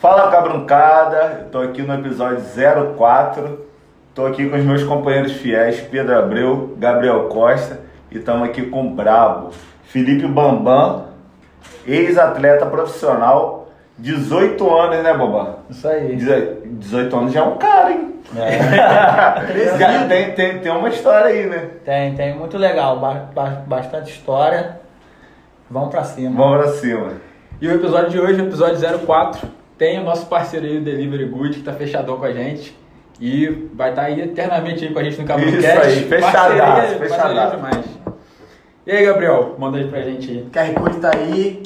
Fala cabruncada, tô aqui no episódio 04. Tô aqui com os meus companheiros fiéis, Pedro Abreu, Gabriel Costa e estamos aqui com o Brabo, Felipe Bambam, ex-atleta profissional, 18 anos, né, Bambam? Isso aí. 18 anos já é um cara, hein? É. já tem, tem, tem uma história aí, né? Tem, tem. Muito legal. Ba- ba- bastante história. Vamos pra cima. Vamos pra cima. E o episódio de hoje, o episódio 04, tem o nosso parceiro aí, o Delivery Good, que tá fechadão com a gente. E vai estar aí eternamente aí com a gente no Cabrocast. Isso aí, fechadaço, fechadaço. demais. E aí, Gabriel, manda aí pra gente aí. QR Code tá aí.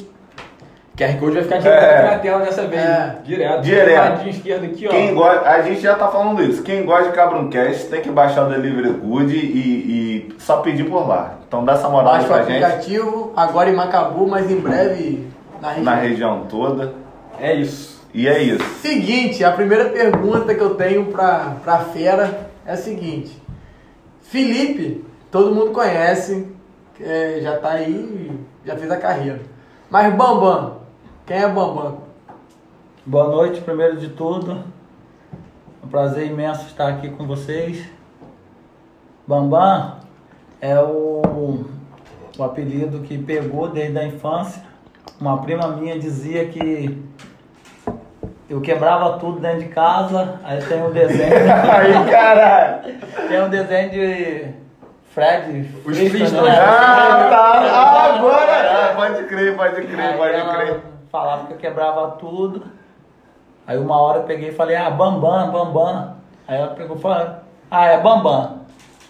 QR Code vai ficar direto É. na tela dessa vez. É. Direto. Direto. Esquerdo aqui, ó. Quem gosta, a gente já tá falando isso. Quem gosta de Cabruncast tem que baixar o Delivery Good e, e só pedir por lá. Então dá essa moral aí Baixa o pra gente aplicativo, agora em Macabu, mas em breve na região. na região toda. É isso. E é isso. Seguinte, a primeira pergunta que eu tenho pra, pra fera é a seguinte. Felipe, todo mundo conhece, é, já tá aí, já fez a carreira. Mas Bambam, quem é Bambam? Boa noite, primeiro de tudo. É um prazer imenso estar aqui com vocês. Bambam é o, o apelido que pegou desde a infância. Uma prima minha dizia que eu quebrava tudo dentro de casa. Aí tem um desenho. Aí, caralho. tem um desenho de Fred. Os Flintstone, Flintstones. né? Ah, tá. Ah, agora. Ah, pode crer, pode crer, Aí pode ela crer. Falava que eu quebrava tudo. Aí uma hora eu peguei e falei, ah, Bambam, Bambam. Aí ela pegou e falou, ah, é Bambam.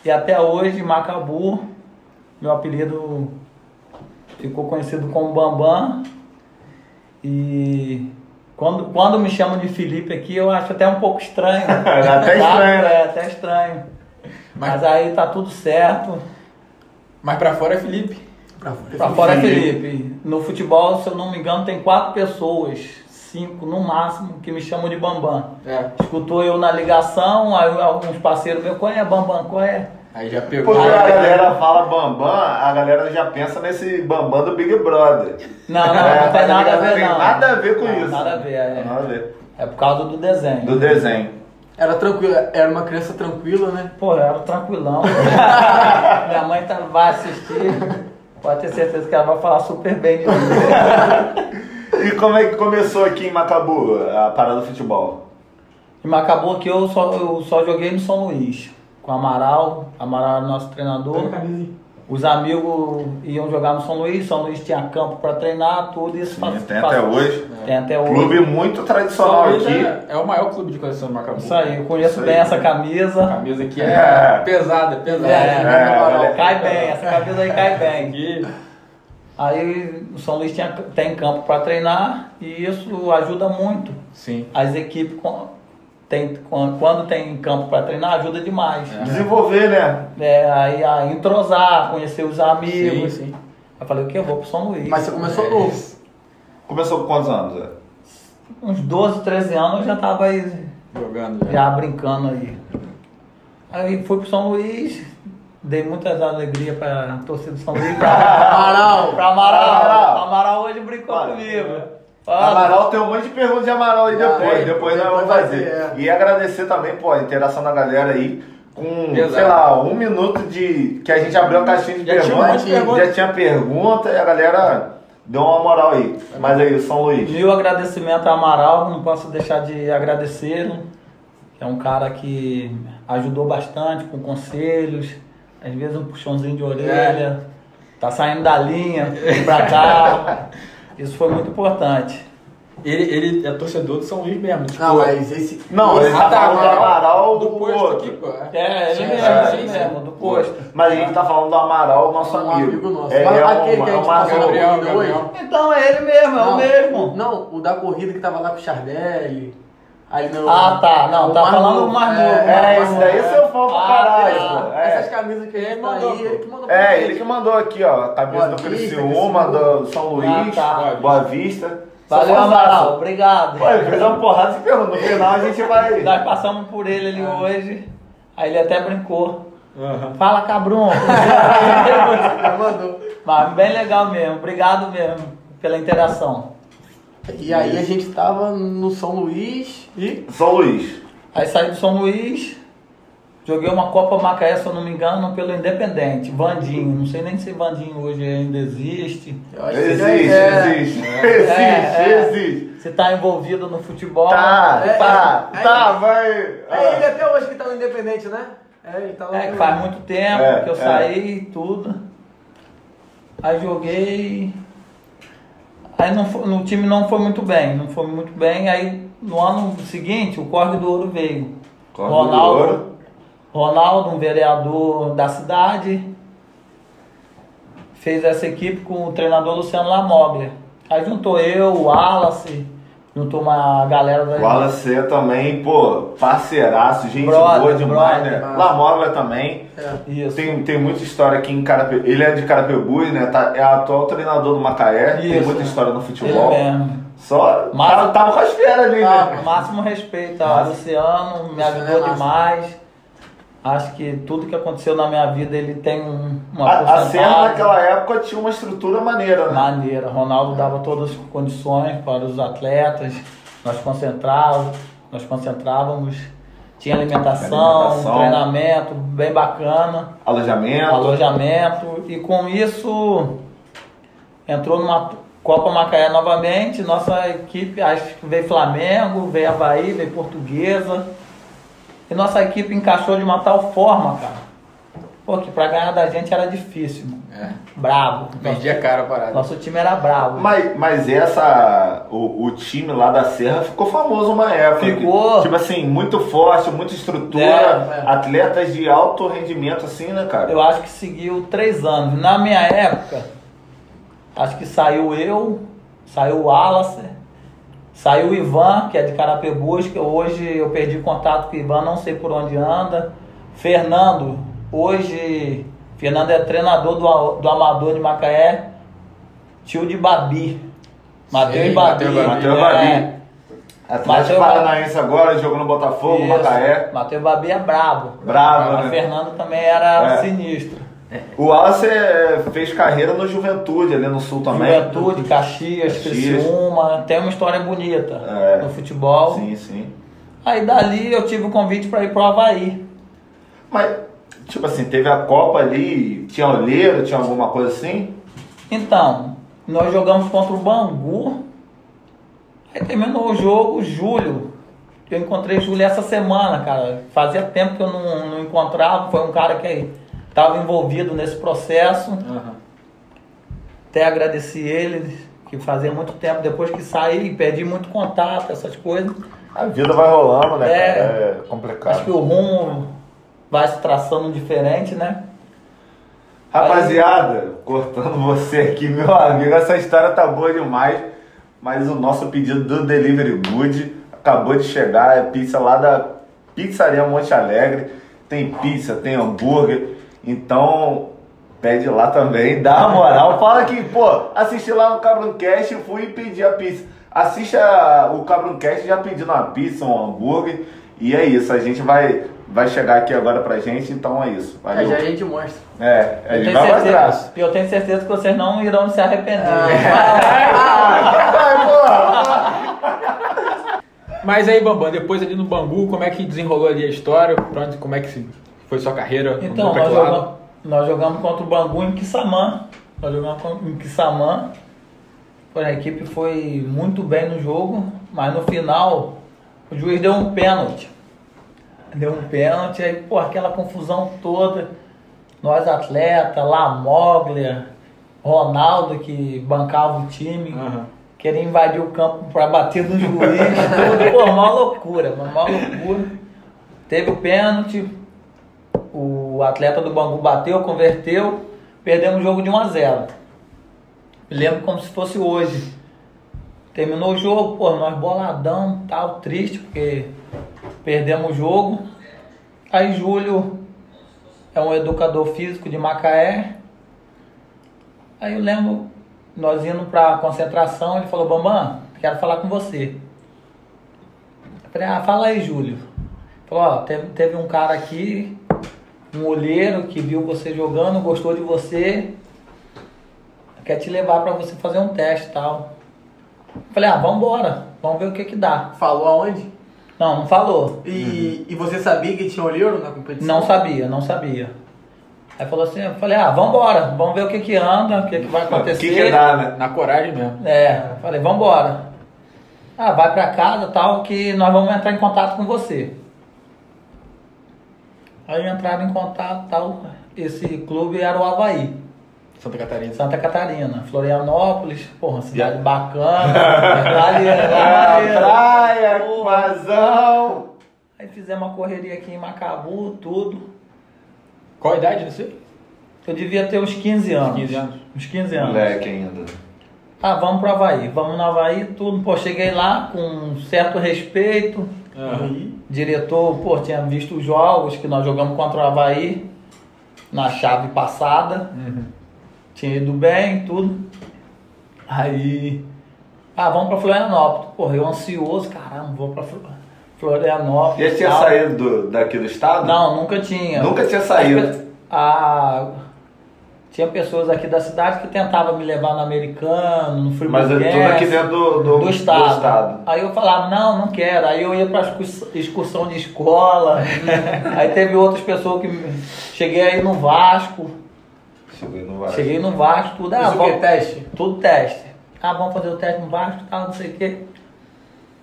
E até hoje, Macabu, meu apelido ficou conhecido como Bambam. E quando, quando me chamam de Felipe aqui, eu acho até um pouco estranho. Até Tá? estranho, né? É, até estranho. Mas, aí tá tudo certo. Mas pra fora é Felipe. Pra fora. Pra fora é Felipe. Felipe. No futebol, se eu não me engano, tem quatro pessoas, cinco no máximo, que me chamam de Bambam. É. Escutou eu na ligação, aí alguns parceiros meus, qual é Bambam, qual é? Aí já pegou. Porque a galera fala Bambam, a galera já pensa nesse Bambam do Big Brother. Não, não, É, não tem tá nada a ver, Tem não. nada a ver com Não, isso. Nada a ver, é. Nada a ver. É por causa do desenho. Do desenho. Era tranquila, era uma criança tranquila, né? Pô, era tranquilão. Minha mãe tá, vai assistir, pode ter certeza que ela vai falar super bem de mim. E como é que começou aqui em Macabu a parada do futebol? E mas acabou que eu só, eu só joguei no São Luís, com o Amaral, Amaral era nosso treinador. Os amigos iam jogar no São Luís, São Luís tinha campo para treinar, tudo isso Sim, faz- tem faz- até hoje. Tem até hoje. Clube muito tradicional São Luís aqui. é, é o maior clube de coleção do Macabu. Isso aí, eu conheço Isso aí. bem essa A camisa. camisa aqui É. é pesada, pesada. É, é, cai bem, essa camisa aí cai bem. Aqui, Aí o São Luís tinha, tem campo para treinar e isso ajuda muito. sim. As equipes, tem, quando tem campo para treinar, ajuda demais. É. Desenvolver, né? É, aí a entrosar, conhecer os amigos. Sim, sim. Eu falei, o que? Eu vou pro São Luís. Mas você começou É novo. Começou com quantos anos? Zé? Uns 12, 13 anos eu já tava aí, Jogando já. já brincando aí. Aí fui pro São Luís, dei muitas alegrias pra torcida do São Luís. Pra Amaral. Pra Amaral. Amaral. Amaral hoje brincou Olha, comigo. Fala. Amaral tem um monte de perguntas de Amaral aí Ah, depois. é, depois nós vamos fazer. é. E agradecer também, pô, a interação da galera aí. Com, Exato. sei lá, um minuto de. Que a gente abriu a caixinha de Já tinha um perguntas. de pergunta. Já tinha pergunta e a galera deu uma moral aí. Mas aí, o São Luís. Mil agradecimento a Amaral, não posso deixar de agradecê-lo. É um cara que ajudou bastante com conselhos, às vezes um puxãozinho de orelha, tá saindo da linha, vem pra cá. Isso foi muito importante. Ele, ele é torcedor do São Luís mesmo. Tipo, Não, mas esse. Não, esse ele tá Ah, tá, falando do Amaral, do o posto outro. aqui, pô. É, ele Sim, mesmo, sim, ele sim. mesmo, do posto. Mas a gente tá falando do Amaral, nosso um amigo. amigo nosso. É, é aquele uma- que a gente passou Gabriel, a corrida hoje. Gabriel. Então é ele mesmo, é o mesmo. Não, o da corrida que tava lá com o Chardelli. Aí no, Ah, tá. Não, tá falando o mais É. É, esse daí é seu fã pra Ah, caralho, tá. É. Essas camisas que a gente Ele tá mandou, aí, pô. ele que mandou pra É, ele que mandou aqui, ó, a camisa Boa do Criciúma, do São Luís, Ah, tá. Boa Vista. Valeu, Amaral. Obrigado. Pô, ele fez uma porrada de pergunta. No final a gente vai. Nós passamos por ele ali hoje. Aí ele até brincou. Aham. Fala, cabrão. Mas bem legal mesmo. Obrigado mesmo pela interação. E aí a gente tava no São Luís e. São Luís. Aí saí do São Luís, joguei uma Copa Macaé, se eu não me engano, pelo Independente, Vandinho. Não sei nem se Vandinho hoje ainda existe. Eu acho que Existe, é- existe, É, existe, é. existe. Se tá envolvido no futebol. Tá, É, tá, é, tá, é. vai. É ele até hoje que tá no Independente, né? É, ele tá lá É, que faz muito tempo É, que eu é. saí e tudo. Aí joguei. Aí não foi- no time não foi muito bem, não foi muito bem. Aí no ano seguinte o Corre do Ouro veio. Corre do Ronaldo, Ouro. Ronaldo, um vereador da cidade, fez essa equipe com o treinador Luciano Lamoglia. Aí juntou eu, o Wallace, juntou uma galera da O Wallace também, pô, parceiraço, gente Brother, boa demais, brother. né? Lamoglia também. É. Isso. Tem, tem muita história aqui em Carape... Ele é de Carapebus, né? Tá, é atual treinador do Macaé. Tem Isso. muita história no Ele futebol. mesmo. Só Mas- tava, tava com as feras ali, Tá, né? máximo respeito ao. Luciano, me ajudou é massa. demais. Acho que tudo que aconteceu na minha vida ele tem um, uma A, a Serra naquela época tinha uma estrutura maneira, né? maneira. Ronaldo dava todas as condições para os atletas. Nós concentrávamos, nós concentrávamos. Tinha alimentação, Alimentação. treinamento bem bacana, Alojamento. alojamento e com isso entrou numa Copa Macaé novamente. Nossa equipe, acho que veio Flamengo, veio Havaí, veio Portuguesa. E nossa equipe encaixou de uma tal forma, cara. Pô, que pra ganhar da gente era difícil, mano. É. Brabo. Vendia caro a parada. Nosso time era brabo. Mas, mas essa. O, o time lá da Serra ficou famoso uma época. Ficou. Tipo assim, muito forte, muita estrutura, É, é. atletas de alto rendimento, assim, né, cara? Eu acho que seguiu três anos. Na minha época, acho que saiu eu, saiu o Wallace, saiu o Ivan, que é de Carapebus, que hoje eu perdi contato com o Ivan, não sei por onde anda. Fernando, hoje, Fernando é treinador do, do Amador de Macaé, tio de Babi. Matheus Babi. Matheus Babi. É. Babi. Atlético Paranaense agora, jogou no Botafogo, Isso. Macaé. Matheus Babi é brabo. Bravo, Mas né? Fernando também era É. sinistro. O Wallace é, fez carreira no Juventude, ali no Sul também. Juventude, Caxias, Caxias. Criciúma, tem uma história bonita É. no futebol. Sim, sim. Aí dali eu tive o convite para ir pro Havaí. Mas, tipo assim, teve a Copa ali, tinha olheiro, tinha alguma coisa assim? Então, nós jogamos contra o Bangu. Aí terminou o jogo, Júlio. Eu encontrei Júlio essa semana, cara. Fazia tempo que eu não, não encontrava. Foi um cara que estava envolvido nesse processo. Aham. Até agradeci ele, que fazia muito tempo, depois que saí, perdi muito contato, essas coisas. A vida vai rolando, né, É. É complicado. Acho que o rumo vai se traçando diferente, né? Rapaziada, cortando você aqui, meu amigo, essa história tá boa demais, mas o nosso pedido do Delivery Good acabou de chegar, é pizza lá da Pizzaria Monte Alegre, tem pizza, tem hambúrguer, então pede lá também, dá uma moral, fala que, pô, assisti lá no Cabroncast e fui pedir a pizza, assiste a- o Cabroncast já pedindo uma pizza, um hambúrguer, e é isso, a gente vai, vai chegar aqui agora pra gente, então é isso, Aí valeu. já a gente mostra. É, a Eu gente tenho, vai mostrar. certeza, eu tenho certeza que vocês não irão se arrepender. Vai, porra! Mas aí, Bambam, depois ali no Bangu, como é que desenrolou ali a história? Pra onde, como é que se- foi sua carreira? Então, nós jogamos, nós jogamos contra o Bangu em Quissamã. Nós jogamos em Quissamã. Pô, A equipe foi muito bem no jogo, mas no final o juiz deu um pênalti. Deu um pênalti, aí, pô, aquela confusão toda. Nós atletas, Lamoglia, Ronaldo que bancava o time, Aham. queria invadir o campo para bater no juiz, tudo, pô, uma loucura, uma loucura. Teve o pênalti, o atleta do Bangu bateu, converteu, perdemos o jogo de 1 a 0. Me lembro como se fosse hoje. Terminou o jogo, pô, nós boladão, tal, triste, porque perdemos o jogo. Aí Júlio é um educador físico de Macaé. Aí eu lembro, nós indo pra concentração, ele falou, Bambam, quero falar com você. Eu falei, ah, fala aí, Júlio. Ele Falou, ó, teve, teve um cara aqui, um olheiro que viu você jogando, gostou de você, quer te levar pra você fazer um teste e tal. Falei, ah, vamos embora, vamos ver o que que dá. Falou aonde? Não, não falou. E, e você sabia que tinha olheiro na competição? Não sabia, não sabia. Aí falou assim, eu falei, ah, vamos embora, vamos ver o que que anda, o que que vai O acontecer. que que dá, né? Na coragem mesmo. É, falei, vamos embora. Ah, vai pra casa tal, que nós vamos entrar em contato com você. Aí entraram em contato tal, esse clube era o Havaí, Santa Catarina. Santa Catarina, Florianópolis, porra, cidade bacana, lá ali, lá ali, Ah, praia, Porra. vazão. Aí fizemos uma correria aqui em Macabu, tudo. Qual a idade, sei? Eu devia ter uns 15 anos. 15 anos. Uns 15 anos. Moleque ainda. Ah, vamos pro Havaí. Vamos no Havaí, tudo. Pô, cheguei lá com um certo respeito. Diretor, pô, tinha visto os jogos que nós jogamos contra o Havaí na chave passada. Uhum. Tinha ido bem, tudo. Aí. Ah, vamos pra Florianópolis. Porra, eu ansioso, caramba, vou pra Flo- Florianópolis. Já tinha saído do- daqui do estado? Não, nunca tinha. Nunca tinha saído. Ah, tinha pessoas aqui da cidade que tentavam me levar no americano, no Mas é tudo aqui dentro do, do, do, estado. do estado. Aí eu falava, não, não quero. Aí eu ia pra excurs- excursão de escola. aí teve outras pessoas que. Cheguei aí no Vasco. Cheguei no Vasco. Cheguei no Vasco, tudo. Ah, vamos- Teste? tudo teste. Ah, vamos fazer o teste no Vasco, tal, não sei o quê.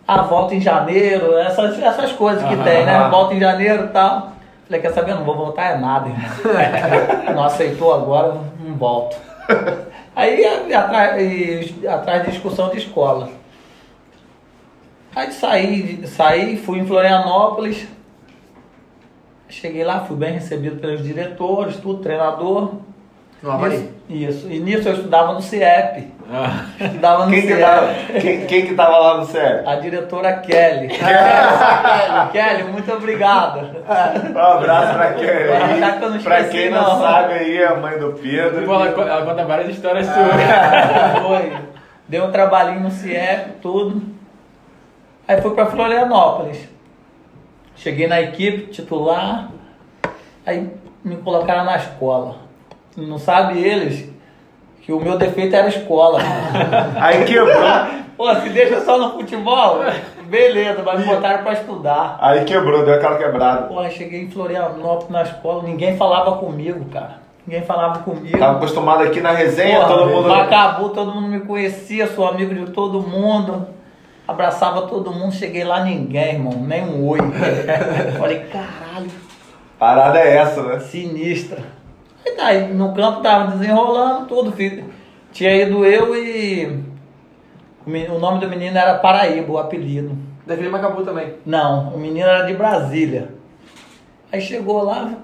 Ah, volta em janeiro, essas, essas coisas que Aham. tem, né? Volta em janeiro e tal. Falei, quer saber? Não vou voltar é nada, não aceitou agora, não volto. Aí atrás, atrás de discussão de escola. Aí saí, saí, fui em Florianópolis. Cheguei lá, fui bem recebido pelos diretores, tudo, treinador. No Havaí? Isso, isso. E nisso eu estudava no CIEP. Ah. Estudava no Quem que, CIEP. tava, quem, quem que tava lá no sério? A diretora Kelly. Kelly, muito obrigada. Um abraço pra quem aí. Já que pra quem não, não. sabe aí, é a mãe do Pedro. Pô, ela, ela conta várias histórias suas. Foi. Deu um trabalhinho no CIEP, tudo. Aí fui pra Florianópolis. Cheguei na equipe titular. Aí me colocaram na escola. Não sabe eles que o meu defeito era a escola. Aí quebrou. Pô, se deixa só no futebol, beleza, mas me botaram pra estudar. Aí quebrou, deu aquela quebrada. Porra, cheguei em Florianópolis na escola, ninguém falava comigo, cara. Ninguém falava comigo. Tava acostumado aqui na resenha, Porra, todo mundo. Macabu, todo mundo me conhecia, sou amigo de todo mundo. Abraçava todo mundo, cheguei lá, ninguém, irmão, nem um oi. Falei, caralho, Parada é essa, né? sinistra. Aí tá, aí no campo tava desenrolando tudo, filho. Tinha ido eu e. O nome do menino era Paraíba, o apelido. Deve Macabu também. Não, o menino era de Brasília. Aí chegou lá,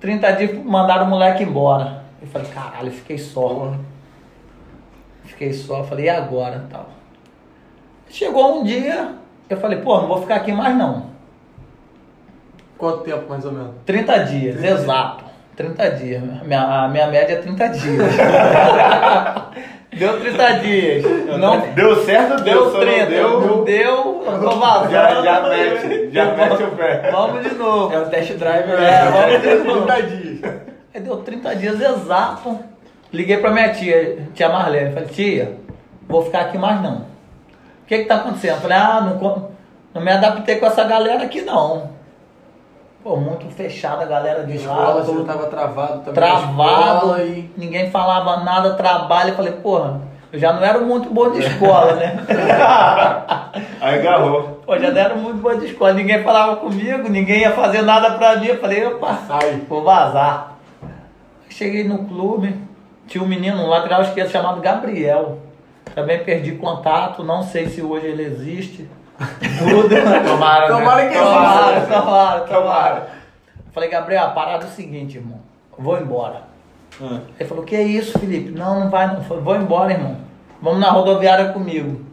30 dias mandaram o moleque embora. Eu falei, caralho, fiquei só. Fiquei só, falei, e agora? Tal. Chegou um dia, eu falei, pô, não vou ficar aqui mais não. Quanto tempo, mais ou menos? 30 dias, exato. 30 dias. Minha, a minha média é 30 dias. deu 30 dias. Não Deu certo, deu, deu só não 30. deu. Não deu, eu tô vazando. Já, já mete, já mete o pé. Vamos de novo. É o test drive. É, né? vamos de novo. 30 dias. Aí deu 30 dias exato. Liguei pra minha tia, tia Marlene. Falei, tia, vou ficar aqui mais não. O que que tá acontecendo? Falei, ah, não, não me adaptei com essa galera aqui não. Pô, muito fechada a galera de Escola, lá. todo tava travado também. travado, escola e... ninguém falava nada, trabalho. Eu falei, porra, eu já não era muito bom de escola, né? Aí agarrou. Pô, já não era muito bom de escola, ninguém falava comigo, ninguém ia fazer nada pra mim. Eu falei, opa, Sai. Vou vazar. Cheguei no clube, tinha um menino, um lateral esquerdo chamado Gabriel. Também perdi contato, não sei se hoje ele existe. Tudo. Tomara, né? Tomara que tomara, exista. tomara, tomara. Falei, Gabriel, a parada é o seguinte, irmão. Vou embora. Ah. Ele falou, que é isso, Felipe? Não, não vai não. Falei, vou embora, irmão. Vamos na rodoviária comigo.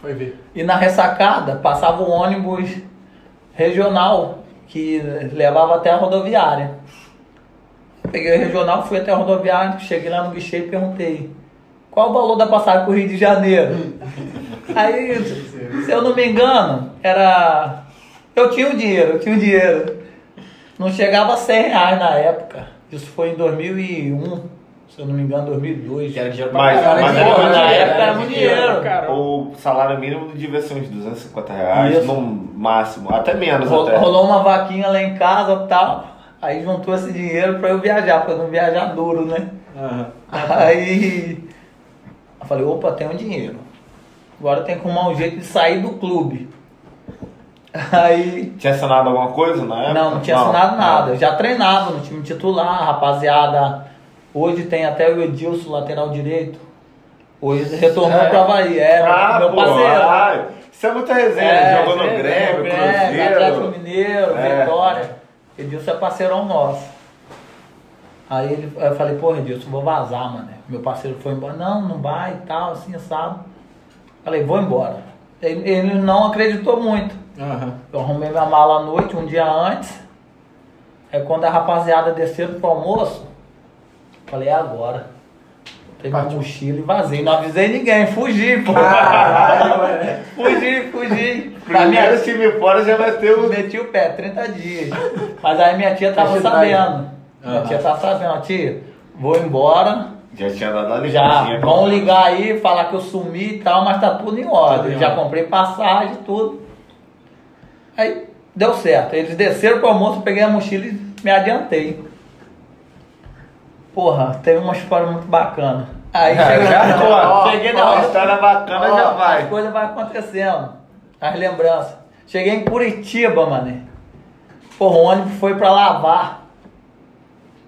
Foi ver. E na ressacada passava o ônibus regional que levava até a rodoviária. Peguei o regional, fui até a rodoviária, cheguei lá no guichê e perguntei qual o valor da passagem para o Rio de Janeiro. Aí, se eu não me engano, era. Eu tinha o dinheiro, eu tinha o dinheiro. Não chegava a 100 reais na época. Isso foi em 2001. se eu não me engano, 2002. Que era dinheiro pra Mas- caralho. mas era- dinheiro, na época era muito dinheiro. caramba. O salário mínimo devia ser uns 250 reais, Isso. no máximo, até menos até. Rolou uma vaquinha lá em casa e tal. Aí juntou esse dinheiro pra eu viajar, pra eu não viajar duro, né? Aham. Aí eu falei, opa, tenho dinheiro. Agora tem que arrumar um jeito de sair do clube. Aí. Tinha assinado alguma coisa na época? Não, não tinha assinado nada. Eu já treinava no time titular, rapaziada. Hoje tem até o Edilson, lateral direito. Hoje retornou É. pro Havaí. É, Ah, meu parceiro. ah, isso é muita resenha. É, Jogou no é, Grêmio, é, Atlético Cruzeiro. Mineiro, É. Vitória. Edilson é parceirão nosso. Aí ele, eu falei, pô, Edilson, vou vazar, mano. Meu parceiro foi embora. Não, não vai e tal, assim, sabe? Falei, vou embora. Ele, ele não acreditou muito. Aham. Eu arrumei minha mala à noite, um dia antes. Aí quando a rapaziada desceu pro almoço, falei, é agora. Peguei minha mochila e vazei. Não avisei ninguém, fugi, pô. fugi, fugi. A minha, Primeiro time fora já vai ter o. meti o pé, 30 dias. Mas aí minha tia tava sabendo. Minha tia tava sabendo, tia, vou embora. Já tinha dado a Já, vão ligar aí, falar que eu sumi e tal, mas tá tudo em ordem. Tudo Já comprei passagem, tudo. Aí deu certo. Eles desceram pro almoço, peguei a mochila e me adiantei. Porra, teve uma história muito bacana. Aí chegou, Já, pô, cheguei na hora. história bacana Ó, já As vai. coisas vão acontecendo. As lembranças. Cheguei em Curitiba, mané. Porra, o ônibus foi pra lavar.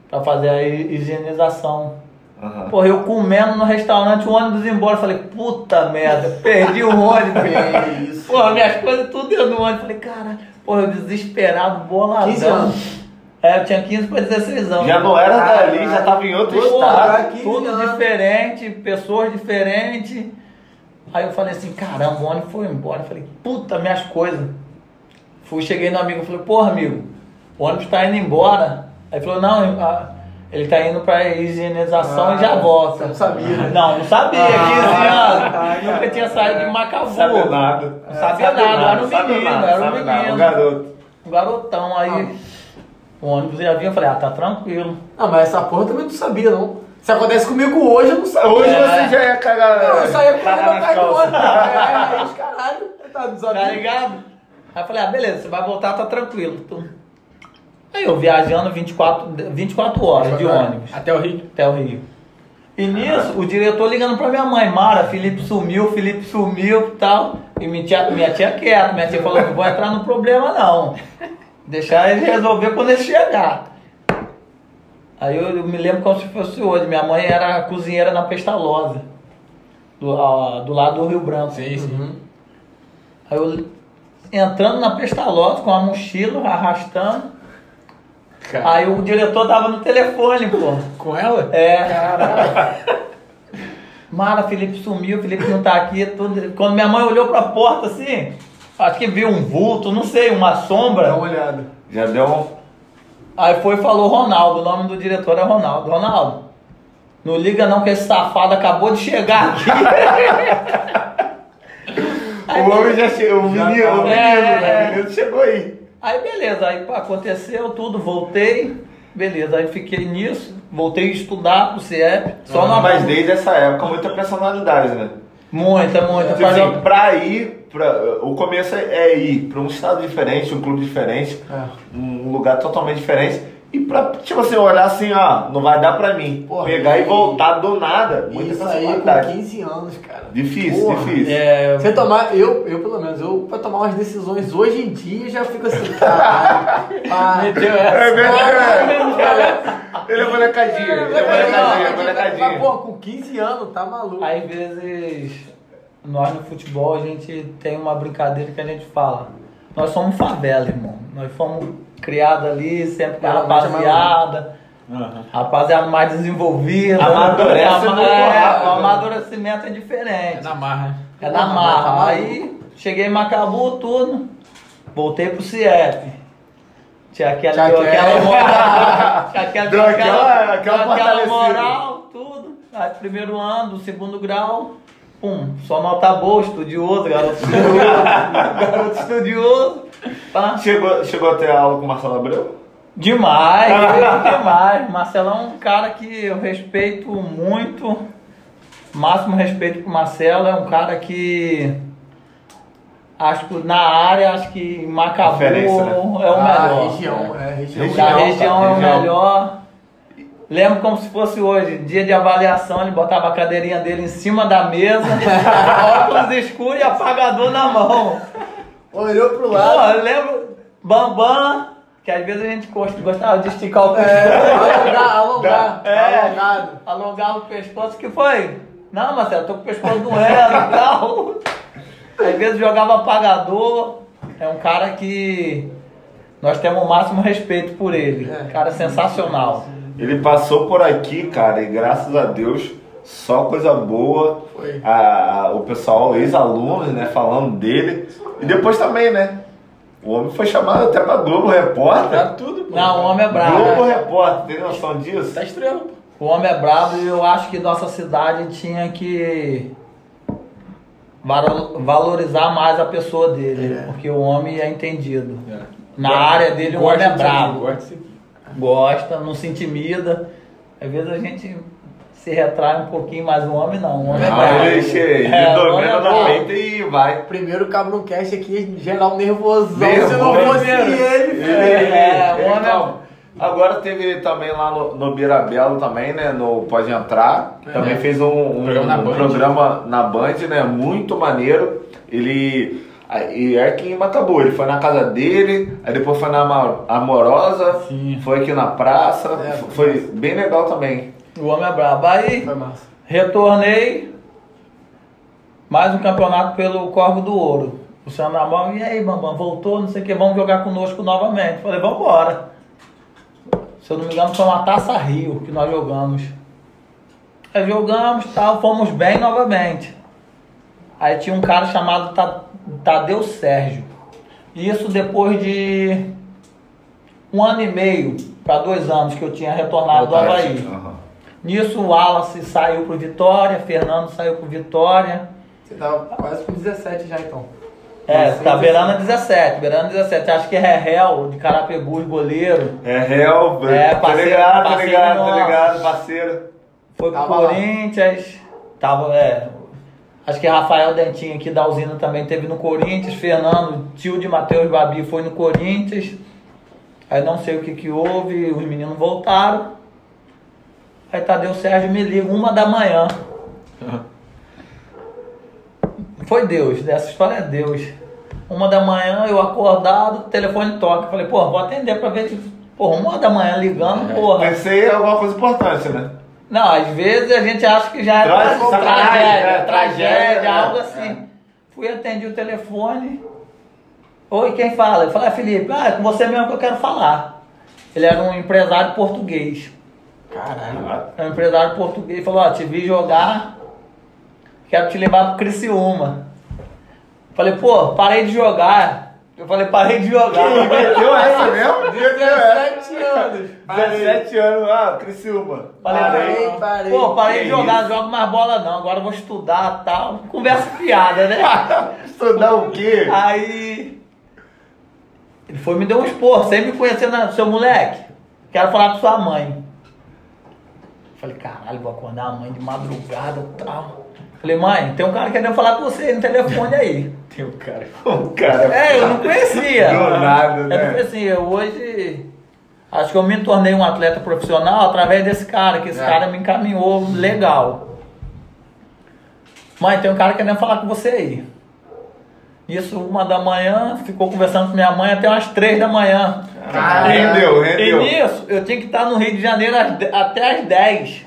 Pra fazer a hi- higienização. Aham. Porra, eu comendo no restaurante, o ônibus ia embora. Falei, puta merda, perdi o ônibus. Que isso. Porra, minhas coisas tudo dentro do ônibus. Falei, cara, porra, eu desesperado, boladão. 15 anos. É, eu tinha 15 para 16 anos. Já não era dali, já tava em outro estado. 15 tudo anos. diferente, pessoas diferentes. Aí eu falei assim, caramba, o ônibus foi embora. Eu falei, puta, minhas coisas. Fui, cheguei no amigo, falei, porra, amigo, o ônibus tá indo embora. Aí ele falou, não, a- ele tá indo pra higienização Ah, e já volta. não sabia, né? Não, não sabia, Ah, 15 anos. ah, Nunca tinha saído de Macabu. Não sabe nada. Não sabia nada, era um menino, nada, era um sabe nada, menino. Um garoto. Um garotão, aí o ônibus já vinha, eu falei, ah, tá tranquilo. Não, mas essa porra também não sabia, não. Se acontece comigo hoje, eu não sabia. Hoje É. você já ia cagar. Não, eu saía com cagar do calças. ônibus. É, caralho. Tá, Tá sabia. ligado? Aí eu falei, ah, beleza, você vai voltar, tá tranquilo. Aí eu viajando 24, 24 horas de ônibus Até o Rio. até o Rio. E nisso, o diretor ligando pra minha mãe, Mara, Felipe sumiu, Felipe sumiu e tal. E minha tia, minha tia quieta, minha tia falou, não vou entrar no problema não. Deixar ele resolver quando ele chegar. Aí eu, eu me lembro como se fosse hoje. Minha mãe era cozinheira na Pestalosa, do, do lado do Rio Branco. Sim, sim. Uhum. Aí eu entrando na Pestalosa com a mochila, arrastando. Cara, Aí o diretor tava no telefone, pô. Com ela? É. Mara, Felipe sumiu, Felipe não tá aqui. Tudo... Quando minha mãe olhou pra porta assim, acho que viu um vulto, não sei, uma Dá sombra. uma olhada. Já deu um. Aí foi e falou Ronaldo, o nome do diretor é Ronaldo. Ronaldo, não liga não que esse safado acabou de chegar aqui. Aí, O homem já chegou, o Já menino, tá. o menino, É, né? é. O menino chegou aí. Aí beleza, aí aconteceu tudo, voltei. Beleza, aí fiquei nisso, voltei a estudar pro CIEP. Só na Mas desde essa época, muita personalidade, né? Muita, muita. Tipo assim, pra ir, pra, o começo é ir pra um estado diferente, um clube diferente, É. um lugar totalmente diferente. E pra, tipo assim, olhar assim, ó, não vai dar pra mim. Porra, Pegar e voltar do nada. Muita Isso aí com personalidade. 15 anos, cara. Difícil, Porra. difícil. É, Você tomar, eu, eu pelo menos, eu pra tomar umas decisões hoje em dia já fico assim, caralho. pá. Meteu É essa. verdade. Ele é molecadinho, ele é molecadinho, é Mas, molecadinho. pô, com 15 anos, tá maluco. Às vezes, nós no futebol, a gente tem uma brincadeira que a gente fala. Nós somos favela, irmão. Nós fomos criados ali, sempre com a é rapaziada. Rapaziada mais desenvolvida. Amadurece Ama- muito é. O amadurecimento é É diferente. na marra. É na marra. tá. Aí cheguei em Macabu, tudo. Voltei pro CIEP. Tinha aquela, Tinha deu aquela- aquela moral. Tinha aquela, Deu aquela- aquela deu aquela moral, tudo. Aí primeiro ano, do segundo grau, pum, só nota boa, estudioso, garoto estudioso. garoto estudioso. Pá. Chegou, chegou a ter aula com o Marcelo Abreu? Demais, demais. Marcelão é um cara que eu respeito muito. Máximo respeito pro Marcelo. É um cara que. Acho que na área, acho que em Macabu né? é o Ah, melhor. região, é, região. Região. Da região é o região. melhor. Lembro como se fosse hoje, dia de avaliação, ele botava a cadeirinha dele em cima da mesa, óculos escuros e apagador na mão. Olhou pro lado. eu lembro Bambam, que às vezes a gente gost- gostava de esticar o É, pescoço, alongar, alongar. É. Alongado. alongava o pescoço, que foi? Não, Marcelo, tô com o pescoço doendo e tal. Às vezes jogava apagador. É um cara que nós temos o máximo respeito por ele. É. Cara sensacional. Ele passou por aqui, cara, e graças a Deus, só coisa boa. Foi. A- a- o pessoal, ex-alunos, né, falando dele. E depois também, né? O homem foi chamado até pra Globo Repórter. Tá tudo, pô. Não, o homem é brabo. Globo Repórter, tem noção disso? Tá estrela, pô. O homem é brabo e eu acho que nossa cidade tinha que valo- valorizar mais a pessoa dele, É. porque o homem é entendido. É. Na área dele, o Gosta homem é brabo. Gosta, não se intimida. Às vezes a gente se retrai um pouquinho, mas o homem não. O homem é Ah, É, o homem domina é na peita e vai. Primeiro Cabron Cast aqui, geral nervosão. Nervoso. Se não fosse ele, filho. É, o homem é- calma. Agora teve também lá no, no Birabelo também, né? No Pode Entrar. É. Também fez um, um- Programa na um Band. programa na Band, né? Muito maneiro. Ele. E é aqui em Macabu, ele foi na casa dele, aí depois foi na Amorosa, Sim. foi aqui na praça, É, foi bem legal também. O homem é brabo. Aí Foi massa. retornei mais um campeonato pelo Corvo do Ouro. O Sandro Amor, e aí, Bambam, voltou, não sei o que, vamos jogar conosco novamente. Falei, vamos embora. Se eu não me engano, foi uma taça Rio que nós jogamos. Aí jogamos tal, fomos bem novamente. Aí tinha um cara chamado Ta- Tadeu Sérgio. Isso depois de um ano e meio para dois anos que eu tinha retornado do Havaí. Aham. Nisso o Wallace saiu pro Vitória, Fernando saiu pro Vitória. Você tava quase com 17 já, então. É, tá beirando a 17, beirando a 17. Acho que é Réu, de Carapebus, goleiro. É real, É, tá parceiro- ligado, tá parceiro ligado, tá ligado, parceiro. Foi pro Tava lá. Corinthians. Tava, é. Acho que Rafael Dentinho aqui da usina também teve no Corinthians. Fernando, tio de Matheus Babi, foi no Corinthians. Aí não sei o que que houve, os meninos voltaram. Aí Tadeu Sérgio me liga, uma da manhã. Foi Deus, dessa história é Deus. Uma da manhã, eu acordado, o telefone toca. Falei, pô, vou atender pra ver. se- Pô, uma da manhã ligando, porra. Pensei em alguma coisa importante, né? Não, às vezes a gente acha que já é Traz- tra- traz, tragédia, é, tragédia, tragédia, é, algo assim. Fui atendi o telefone. Oi, quem fala? Eu falei, ah, Felipe, ah, é com você mesmo que eu quero falar. Ele era um empresário português. Caralho. É um empresário português. Falou, ó, te vi jogar, quero te levar pro Criciúma. Falei, pô, parei de jogar. Eu falei, parei de jogar. Meteu essa mesmo? Meteu essa. 17 anos. 17 anos, ah, Criciúma. Falei, Parei, parei. Pô, parei de jogar, isso? não jogo mais bola não, agora eu vou estudar e tal. Conversa fiada, né? Estudar o quê? Aí. Ele foi me deu um esporro, sempre me conhecendo, né, seu moleque. Quero falar com sua mãe. Falei, caralho, vou acordar a mãe de madrugada e tal. Falei, mãe, tem um cara querendo falar com você no telefone aí. Tem o cara. O cara. É, eu não conhecia. Do nada, Eu né? não conhecia. Hoje, acho que eu me tornei um atleta profissional através desse cara, que esse É. cara me encaminhou legal. Mãe, tem um cara querendo falar com você aí. Isso, uma da manhã, ficou conversando com minha mãe até umas três da manhã. Caralho. Rendeu, rendeu. E nisso, eu tinha que estar no Rio de Janeiro até às 10.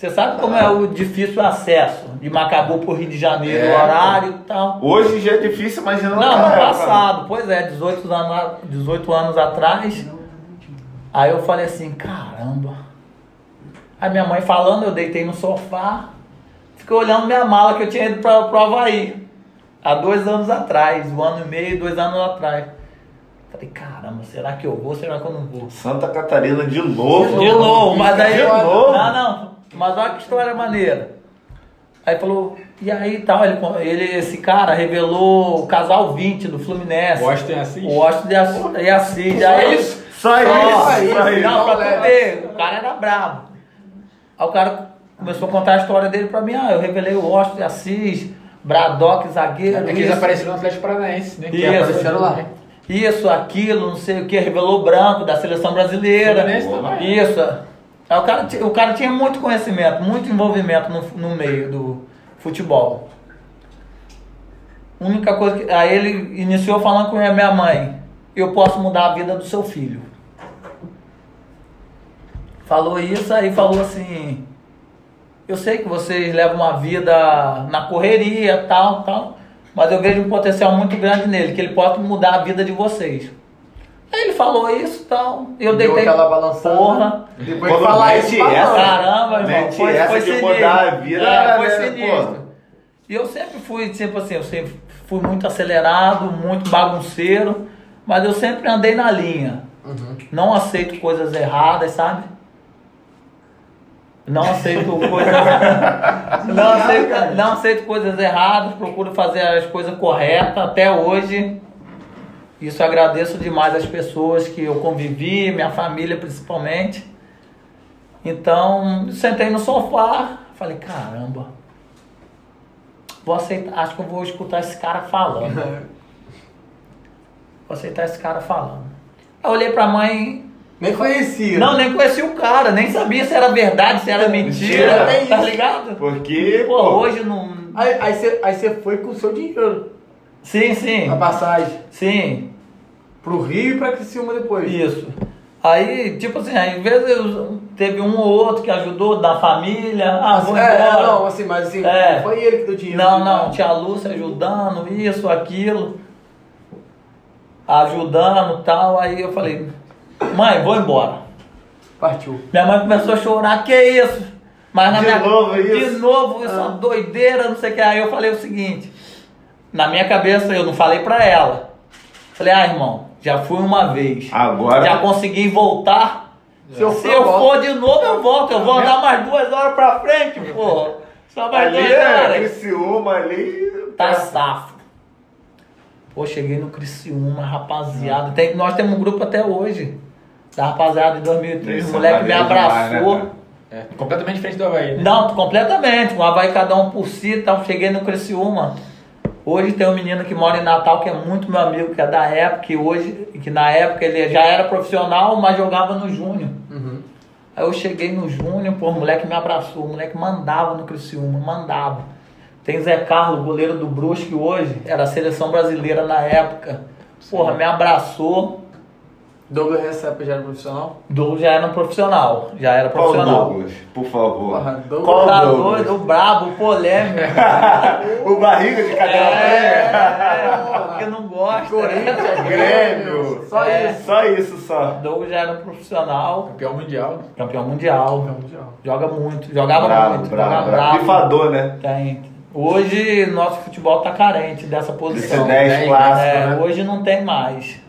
Você sabe como é o difícil acesso de Macabu pro Rio de Janeiro, É, o horário e tal. Hoje já é difícil, imagina Não, naquela no passado, pois é, 18 anos, 18 anos atrás. Aí eu falei assim, caramba. Aí minha mãe falando, eu deitei no sofá, fiquei olhando minha mala que eu tinha ido para pro Havaí. Há dois anos atrás, um ano e meio, dois anos atrás. Falei, caramba, será que eu vou? Será que eu não vou? Santa Catarina de novo. De novo, mas aí. De novo? Não, não. Mas olha que história maneira. Aí falou, e aí tal, ele, ele, esse cara revelou o casal 20 do Fluminense. Washington é assim? O Washington e Assis. E Assis. Só Aí, isso? Só isso, Só isso. isso. Não, pra ver, o cara era brabo. Aí o cara começou a contar a história dele pra mim. Ah, eu revelei o Washington de Assis, Bradock, zagueiro. É que eles isso. apareceram no Atlético Paranaense, né? Que Isso. apareceram lá. Isso, aquilo, não sei o que, revelou branco da seleção brasileira. Também. Isso. Aí o cara, o cara tinha muito conhecimento, muito envolvimento no, no meio do futebol. Única coisa que. Aí ele iniciou falando com a minha mãe: Eu posso mudar a vida do seu filho. Falou isso, aí falou assim: Eu sei que vocês levam uma vida na correria, tal, tal, mas eu vejo um potencial muito grande nele, que ele pode mudar a vida de vocês. Aí ele falou isso tal. Eu Deu deitei. aquela balançada. Porra. Depois Quando falar isso, essa- não. Caramba, irmão. Mete Foi, essa foi de sinistro. mudar a vida, É, foi né, sinistro. pô? E eu sempre fui, tipo assim, eu sempre fui muito acelerado, muito bagunceiro, mas eu sempre andei na linha. Uhum. Não aceito coisas erradas, sabe? Não aceito coisas. não, aceito, não aceito coisas erradas, procuro fazer as coisas corretas até hoje. Isso agradeço demais às pessoas que eu convivi, minha família principalmente. Então, sentei no sofá, falei, caramba, vou aceitar, acho que eu vou escutar esse cara falando. Vou aceitar esse cara falando. Eu olhei pra mãe, Nem conhecia. não, nem conhecia o cara, nem sabia se era verdade, se era mentira, Mentira. tá ligado? Porque, Pô, pô, hoje não. Aí, aí, você, aí você foi com o seu dinheiro. Sim, sim. A passagem. Sim, Pro Rio e pra Criciúma depois. isso. Aí, tipo assim, às vezes teve um ou outro que ajudou da família. Ah, Assim, é, não, assim, mas assim, É. foi ele que deu dinheiro. Não, não, tia Lúcia ajudando, isso, aquilo, ajudando tal. Aí eu falei, mãe, vou embora. Partiu. Minha mãe começou a chorar, que isso? Mas na De minha novo De isso? novo, essa doideira, não sei o que. Aí eu falei o seguinte, na minha cabeça eu não falei pra ela. Falei, ah, irmão, já fui uma vez. agora. Já consegui voltar. Se eu Se for, eu for de novo, eu volto. Eu vou andar mais duas horas pra frente, porra. Só mais Ali duas é horas. Criciúma, ali. Tá safo. Pô, cheguei no Criciúma, rapaziada. Tem, nós temos um grupo até hoje. Da rapaziada de 2003. Isso O moleque é me demais, abraçou. né, É, completamente diferente do Havaí, né? Não, completamente. Um Havaí cada um por si e tal. Cheguei no Criciúma. Hoje tem um menino que mora em Natal que é muito meu amigo, que é da época, que hoje, que na época ele já era profissional, mas jogava no Júnior. Uhum. Aí eu cheguei no Júnior, pô, o moleque me abraçou, o moleque mandava no Criciúma, mandava. Tem Zé Carlos, goleiro do Brusque hoje, era a seleção brasileira na época. Porra, me abraçou. Douglas Recepa já era profissional? Douglas já era um profissional, já era Qual profissional. Douglas, por favor? Porra, Douglas. Qual Tá Douglas? doido, o brabo, o polêmico. o barriga de cadela É, é, porque não gosta. Corinthians, né? Grêmio. Só É. isso. Só isso, só. Douglas já era um profissional, Campeão mundial. campeão mundial. Mundial. Joga muito, jogava bravo, muito, bravo, jogava bravo. bravo. Pifador, né? Tem. Hoje nosso futebol tá carente dessa Esse posição. 10 dez, clássico, É, né? hoje não tem mais.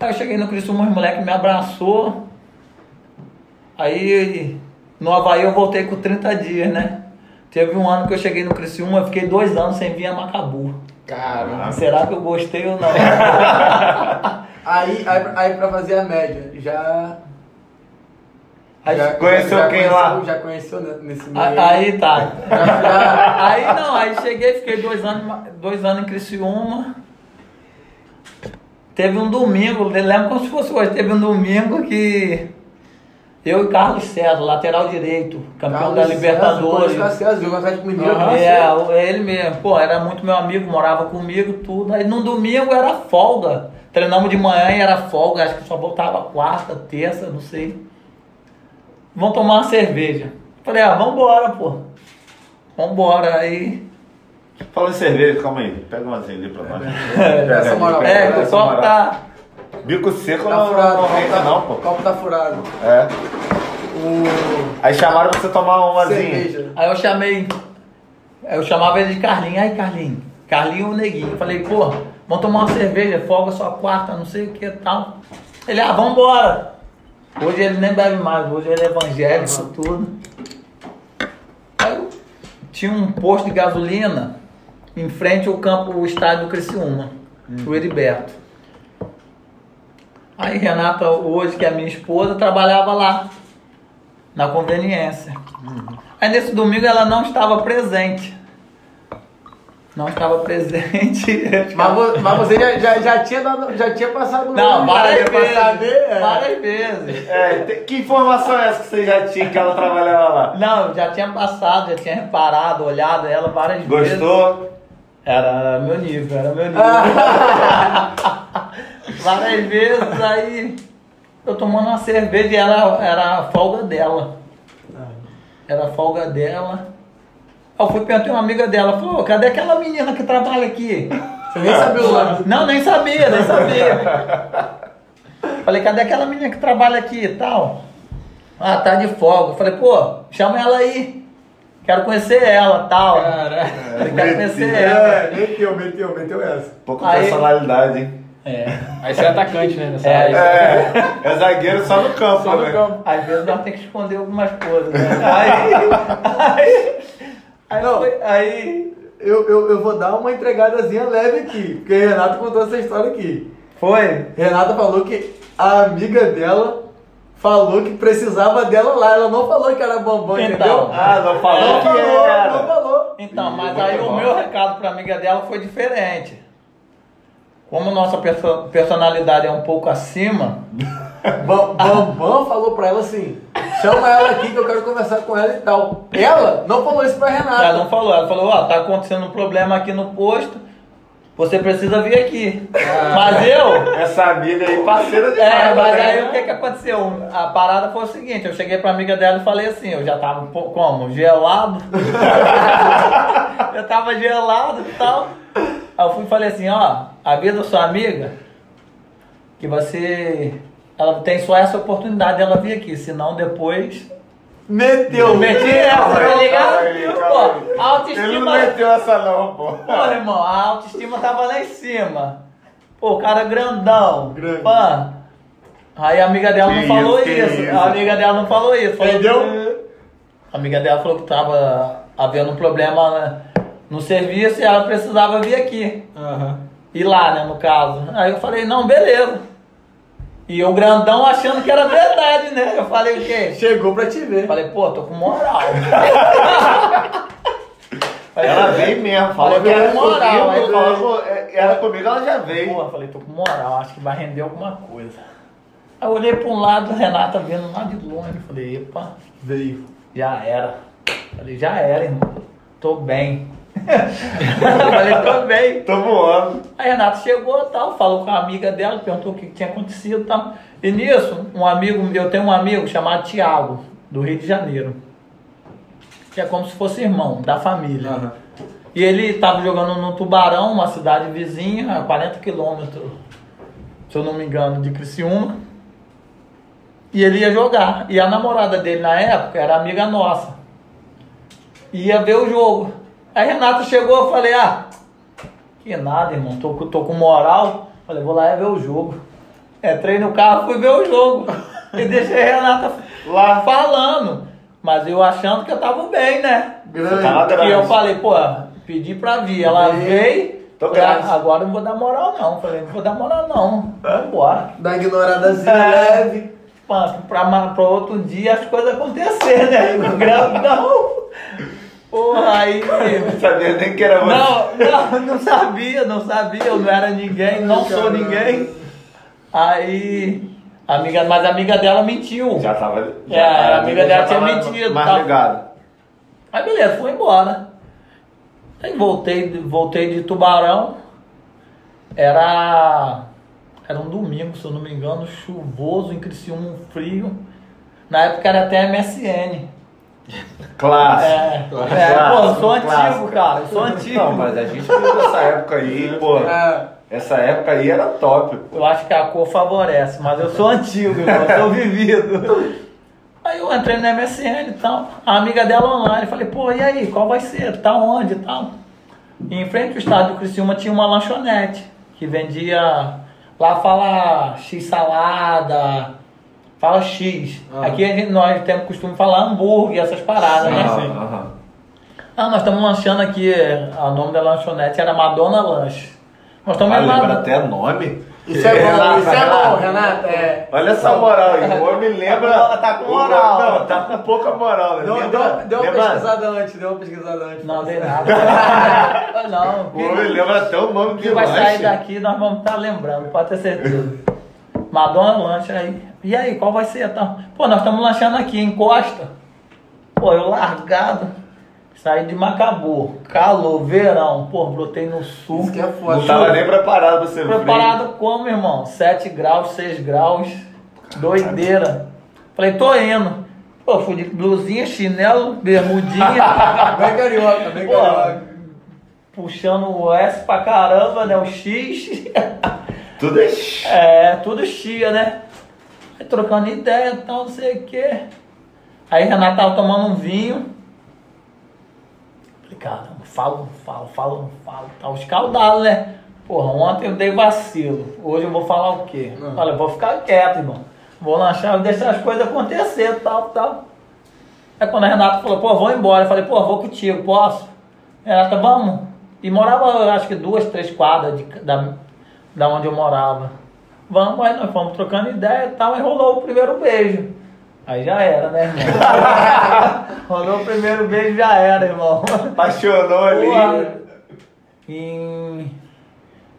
Aí eu cheguei no Criciúma, os moleque me abraçou. Aí no Havaí eu voltei com 30 dias, né? Teve um ano que eu cheguei no Criciúma, eu fiquei dois anos sem vir a Macabu. Caramba. Será que eu gostei ou não? Aí, aí, aí pra fazer a média, já. Aí, já conheceu já quem conheceu- lá? Já conheceu ne- nesse meio. aí, aí tá. Aí não, aí cheguei, fiquei dois anos, dois anos em Criciúma. Teve um domingo, lembro como se fosse hoje, teve um domingo que eu e Carlos César, lateral direito, campeão Carlos da César, Libertadores. Carlos César, jogou Atlético Mineiro. Você. é, ele mesmo. Pô, era muito meu amigo, morava comigo, tudo. Aí no domingo era folga. Treinamos de manhã e era folga, acho que só voltava quarta, terça, não sei. Vamos tomar uma cerveja. Falei, ah, vambora, pô. Vambora. Aí. Falando em cerveja, calma aí. Pega uma ali pra nós. Essa moral. Pega, É, o essa copo tá. Bico seco Tá não, furado, não o tá, não, o pô. copo tá furado. É. O. Aí chamaram pra você tomar umazinha. Cerveja. Aí eu chamei. Eu chamava ele de Carlinho. Aí, Carlinho. Carlinho ou Neguinho. Eu falei, pô, vamos tomar uma cerveja, folga só quarta, não sei o que e tal. Ele, ah, vambora. Hoje ele nem bebe mais, hoje ele é evangélico, tudo. Aí eu tinha um posto de gasolina em frente ao campo, o estádio do Criciúma, o Heriberto. Aí Renata, hoje, que é minha esposa, trabalhava lá, na conveniência. Aí nesse domingo ela não estava presente. Não estava presente. Mas, mas você já, já, já, tinha dado, já tinha passado Não, várias vezes. é. Várias vezes. É, que informação é essa que você já tinha que ela trabalhava lá? Não, já tinha passado, já tinha reparado, olhado ela várias vezes. Gostou? Era, meu nível, era meu nível. várias vezes, aí eu tomando uma cerveja e era, era a folga dela. Era a folga dela. Aí eu fui perguntei uma amiga dela, falou, cadê aquela menina que trabalha aqui? Você nem sabia o nome. Não, nem sabia, nem sabia. Falei, cadê aquela menina que trabalha aqui e tal? Ah, tá de folga. Falei, pô, chama ela aí. Quero conhecer ela tal. Caralho. Falei, quero conhecer ela. É, meteu, meteu, meteu essa. Pouco Aí- personalidade, hein? É. Aí você é atacante, né? Nessa É, área. É, é zagueiro só no campo, Só no né? campo. Às vezes nós temos que esconder algumas coisas, né? Aí. Aí. Aí. Não. foi- aí Eu, eu, eu vou dar uma entregadazinha leve aqui, porque Renata contou essa história aqui. foi. Renata falou que a amiga dela falou que precisava dela lá. Ela não falou que era bambam, Então. entendeu? Ah, não falou Não que falou, era. não falou. Então, mas aí o meu recado pra amiga dela foi diferente. Como nossa perso- personalidade é um pouco acima, Bam- Bambam falou pra ela assim: chama ela aqui que eu quero conversar com ela e tal. Ela não falou isso pra Renata. ela não falou, ela falou, ó, tá acontecendo um problema aqui no posto, você precisa vir aqui. Mas eu, Essa amiga aí, parceira de é, mas né? aí o que que aconteceu? A parada foi o seguinte, eu cheguei pra amiga dela e falei assim, eu já tava um pouco, como, gelado. eu tava gelado e tal. Aí eu fui e falei assim, ó, avisa sua amiga que você, ela tem só essa oportunidade dela vir aqui, senão depois... Meteu, Eu meti essa, tá ligado? Aí. Pô, a Ele não autoestima... meteu essa não, pô. Pô, irmão, a autoestima tava lá em cima. Pô, o cara grandão. Grande. Pã. Aí a amiga dela Que não falou isso, isso. isso. A amiga dela não falou isso. Falou Entendeu? que- A amiga dela falou que tava havendo um problema né, no serviço e ela precisava vir aqui. Aham. Ir lá, né, no caso. Aí eu falei, não, beleza. E o grandão achando que era verdade, né? Eu falei o quê? Chegou pra te ver. Falei, pô, tô com moral. Falei, Ela pô, veio mesmo, falou Falei, que era com moral, comigo, aí- falou, é, era comigo, ela já veio. Porra, falei, tô com moral, acho que vai render alguma coisa. Aí eu olhei pra um lado, Renata vindo lá de longe. Falei, epa, Veio. já era. Falei, já era, irmão. Tô bem. Falei, tô bem. Tô voando. Aí a Renata chegou tal, falou com a amiga dela, perguntou o que tinha acontecido e tal. E nisso, um amigo, eu tenho um amigo chamado Tiago, do Rio de Janeiro. Que é como se fosse irmão da família. Aham. E ele estava jogando no Tubarão, uma cidade vizinha, a 40 quilômetros, se eu não me engano, de Criciúma. E ele ia jogar. E a namorada dele na época era amiga nossa. Ia ver o jogo. Aí Renato chegou, eu falei, ah, que nada, irmão, tô, com- tô com moral. Falei, vou lá ver o jogo. Entrei no carro, fui ver o jogo. E deixei a Renata lá falando. Mas eu achando que eu tava bem, né? Grande. Tava E eu falei, pô, pedi pra vir. Ela Veio. veio. Tô falei. "Ah, agora eu não vou dar moral, não. Falei, não vou dar moral, não. Vambora. Dá ignoradazinha É. leve. Pra, pra, pra outro dia as coisas acontecer, né? Grandão. Porra, aí. Não sabia nem que era você. Não, não, não sabia, não sabia. Eu não era ninguém, não sou ninguém. Aí. Amiga, mas a amiga dela mentiu. Já tava. Já, É, a amiga dela já tinha tava mentido, Mais tá? ligado. Aí beleza, fui embora. Aí voltei, voltei de Tubarão. Era. Era um domingo, se eu não me engano, chuvoso em Criciúma, um frio. Na época era até MSN. Clássico. É, é, pô, eu sou antigo, Clássico. cara. Eu sou antigo. Não, mas a gente viu essa época aí, pô. É. Essa época aí era top. pô. Eu acho que a cor favorece, mas eu sou antigo, irmão, eu sou vivido. Aí eu entrei no MSN e tal, a amiga dela online, falei, pô, e aí, qual vai ser? Tá onde e tal? E em frente ao estádio do Criciúma tinha uma lanchonete que vendia, lá fala X salada, fala X. Ah. Aqui a gente, nós temos costume falar hambúrguer, essas paradas, né? Aham, aham. Ah, nós estamos lanchando aqui, o nome da lanchonete era Madonna Lanche. Nós estamos Ah, em lembra até nome. Isso é bom, isso é bom, Renato, é. Olha essa moral aí. O homem lembra. Tá com- tá com moral. Não, tá com pouca moral. né? Deu, Lembra- deu, deu uma lembra- pesquisada antes, deu uma pesquisada antes. Não, dei nada. não, O homem lembra até o nome de que vai lanche. sair daqui nós vamos estar lembrando, pode ter certeza. Madonna lancha aí. E aí, qual vai ser? Tá? Pô, nós estamos lanchando aqui em Costa. Pô, eu largado. Saí de Macabu. Calor, verão. Pô, brotei no sul. Isso que é foda. Não tava nem preparado pra ser Preparado como, irmão? 7 graus, 6 graus. Doideira. Falei, tô indo. Pô, fui de blusinha, chinelo, bermudinha. Bem carioca, bem Pô, carioca. puxando o S pra caramba, né? O X. Tudo é. É, tudo chia, né? Aí trocando ideia tal, não sei o quê. Aí Renato tava tomando um vinho. Falei, caramba, falo, não falo, falo, não falo. Tá escaldado, né? Porra, ontem eu dei vacilo. Hoje eu vou falar o quê? Não. Falei, vou ficar quieto, irmão. Vou lanchar, vou deixar as coisas acontecer, tal, tal. Aí quando a Renata falou, pô, vou embora. Eu falei, pô, vou contigo, posso? Renata, vamos. E morava, eu acho que duas, três quadras de, da, da onde eu morava. Vamos, aí nós fomos trocando ideia e tal, e rolou o primeiro beijo. Aí já era, né, irmão? rolou o primeiro beijo, já era, irmão. Apaixonou ali. Porra. E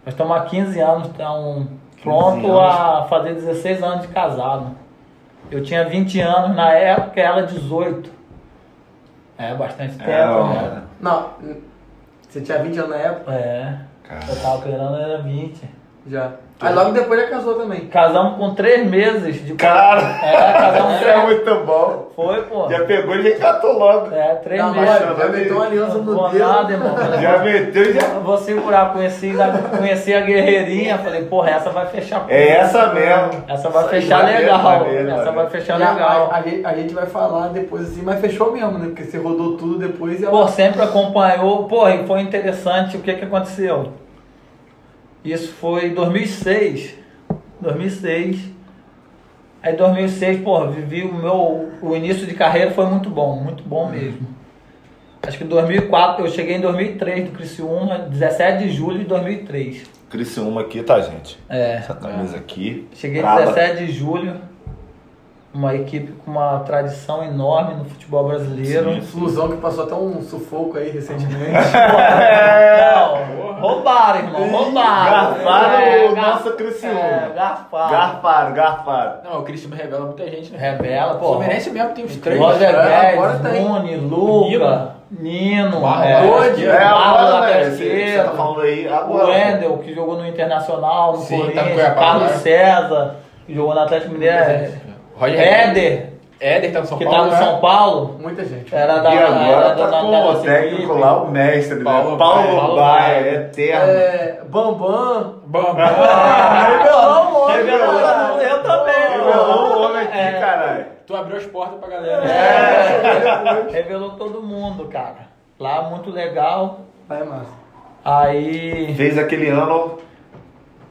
nós estamos há 15 anos, estamos pronto 15 anos. a fazer 16 anos de casado. Eu tinha 20 anos na época, ela 18. É, bastante tempo, É, né? Não, você tinha 20 anos na época? É, Cara. eu tava querendo era 20. Já. Aí logo depois já casou também. Casamos com 3 meses de Cara, É, casamos isso é muito bom. Foi, pô. Já pegou e já encatou logo. É, 3 Não, meses. já meteu uma aliança Não no dedo. nada, irmão. Já meteu e já. Vou segurar, conheci, conheci a guerreirinha, falei, porra, essa vai fechar. É essa mesmo. Essa vai Isso fechar maneiro, legal. maneiro, essa vai fechar E legal. A, a gente, a gente vai falar depois assim, mas fechou mesmo, né? Porque você rodou tudo depois e ela. Pô, sempre acompanhou. Pô, e foi interessante o que que aconteceu. Isso foi em 2006. 2006. Aí 2006, pô, vivi o meu o início de carreira foi muito bom, muito bom mesmo. Acho que em 2004, eu cheguei em 2003 do Criciúma, 17 de julho de 2003. Criciúma aqui, tá, gente? É. Essa camisa aqui. Cheguei braba. 17 de julho, uma equipe com uma tradição enorme no futebol brasileiro. Sim. Flusão que passou até um sufoco aí recentemente. Não, roubaram, irmão, roubaram. Garfaram É, o gar- nosso Criciúma. É, garfaram. Garfaram, garfaram. Não, o Cristiano revela muita gente, né? Revela, O pô. Fluminense mesmo tem uns três. Roger É, agora. Nune, Luca, Nino, Barra, é, É, agora, né? Você, você tá falando aí O agora. Wendel, que jogou no Internacional, no Sim, tá Corinthians, Cuiabá Carlos agora. César, que jogou no Atlético Mineiro, é, Roger Éder, Éder tá no São que Paulo. tá no né? São Paulo, Muita gente. era da, E agora era tá da, com da o técnico lá, o mestre, né? Paulo Paulo, Baia. Baia, eterno. É, Bambam. Bam, bam. Ah, revelou o homem, revelou, revelou. eu também. Revelou o homem aqui, É. caralho. Tu abriu as portas pra galera. É, revelou todo mundo, cara. Lá muito legal. Vai, massa. Aí, Fez aquele ano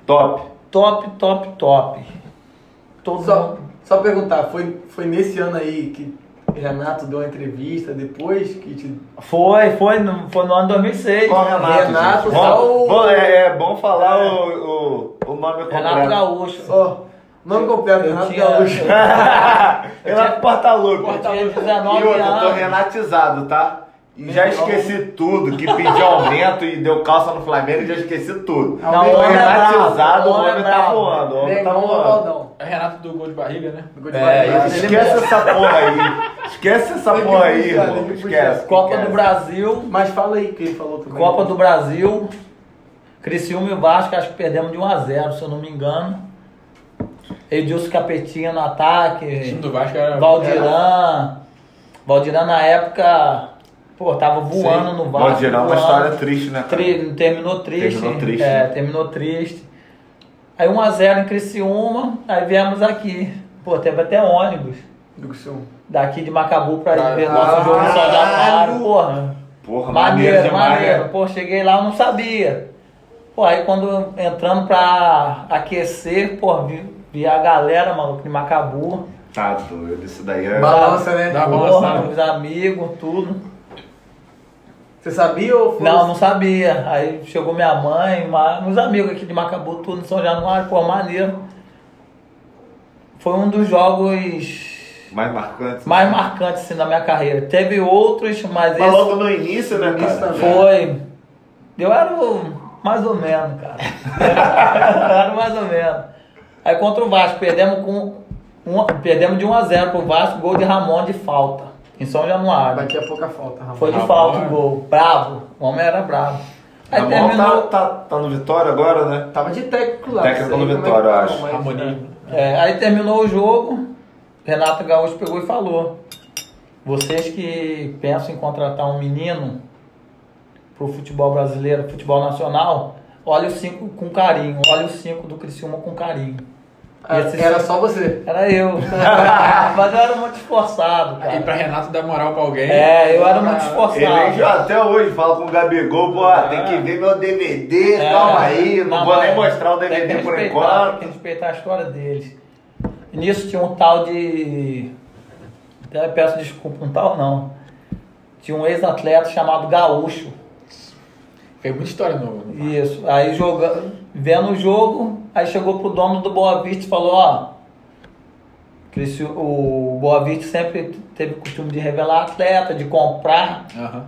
top. top, top, top. Todo Só, mundo. Só perguntar, foi, foi nesse ano aí que Renato deu uma entrevista depois que te. Foi, foi no, foi no ano 2006. Qual Renato? Renato, Bom, o- bom, é, é bom falar É. o, o, o nome completo. Renato Gaúcho. Ó, nome completo, Eu Renato tinha- Gaúcho. Renato Portalupe. Eu tinha E 19 outra, eu tô renatizado, tá? E já esqueci tudo, que pediu aumento e deu calça no Flamengo, já esqueci tudo. Não, o homem é renatizado, bravo, o o homem é tá voando, o homem tá voando. É Renato do gol de barriga, né? Do Gol de É, Barriga. Esquece essa porra aí. Esquece essa porra aí, irmão. puxar. Esquece. Copa esquece. do Brasil. Mas fala aí que ele falou também. Copa do Brasil. Criciúma e Vasco, acho que perdemos de 1 a 0 se eu não me engano. Edilson Capetinha no O ataque. time do Vasco era. Valdiran. Valdiran na época, pô, tava voando Sim. no Vasco. Valdirão é uma história triste, né, cara? Tri- terminou triste. Terminou triste, É, né? terminou triste. Aí 1x0 em Criciúma, aí viemos aqui. Pô, teve até ônibus. Do Criciúma. Daqui de Macabu pra Pra- ver nosso jogo em São Caralho! Januário, porra. Porra, maneiro Maneiro, maneiro. né? Pô, cheguei lá, eu não sabia. Pô, aí quando entrando pra aquecer, pô, vi, vi a galera, maluco, de Macabu. Tá doido, isso daí é... Balança, né? Dá balançada. os amigos, tudo. Você sabia ou foi? Não, não sabia. Aí chegou minha mãe, ma- uns amigos aqui de Macabu, tudo em São Januário, pô, maneiro. foi um dos jogos Mais marcante. mais marcantes assim, na minha carreira. Teve outros, mas Mas esse logo no início, né, início cara? também. foi. Eu era o- mais ou menos, cara. Eu era mais ou menos. Aí contra o Vasco, perdemos com. Um, perdemos de 1 a 0 pro Vasco, gol de Ramon de falta. Em São Januário. Batia pouca falta, Ramon. Foi de falta o é. gol. Bravo. O homem era bravo. Aí Ramon terminou. tá, tá, tá no Vitória agora, né? Tava de técnico lá. Técnico no é Vitória, que eu tá, acho. Harmonia. É, aí terminou o jogo, Renato Gaúcho pegou e falou: Vocês que pensam em contratar um menino pro futebol brasileiro, futebol nacional, olha os cinco com carinho, olha os cinco do Criciúma com carinho. Ah, Esse Era só você. Era eu. Mas eu era muito esforçado, Aí pra cara. Renato dar moral pra alguém. É, eu era muito Ele esforçado. já até hoje fala com o Gabigol, pô, ah, tem que ver meu DVD, É, calma aí, não, vou mas nem mostrar o DVD por enquanto. Tem que respeitar a história deles. E nisso tinha um tal de. Até peço desculpa, um tal não. Tinha um ex-atleta chamado Gaúcho. Fez muita história no. no- Isso. Aí joga, vendo o jogo, aí chegou pro dono do Boa Vista e falou, ó. O Boa Vista sempre teve o costume de revelar atleta, de comprar. Aham.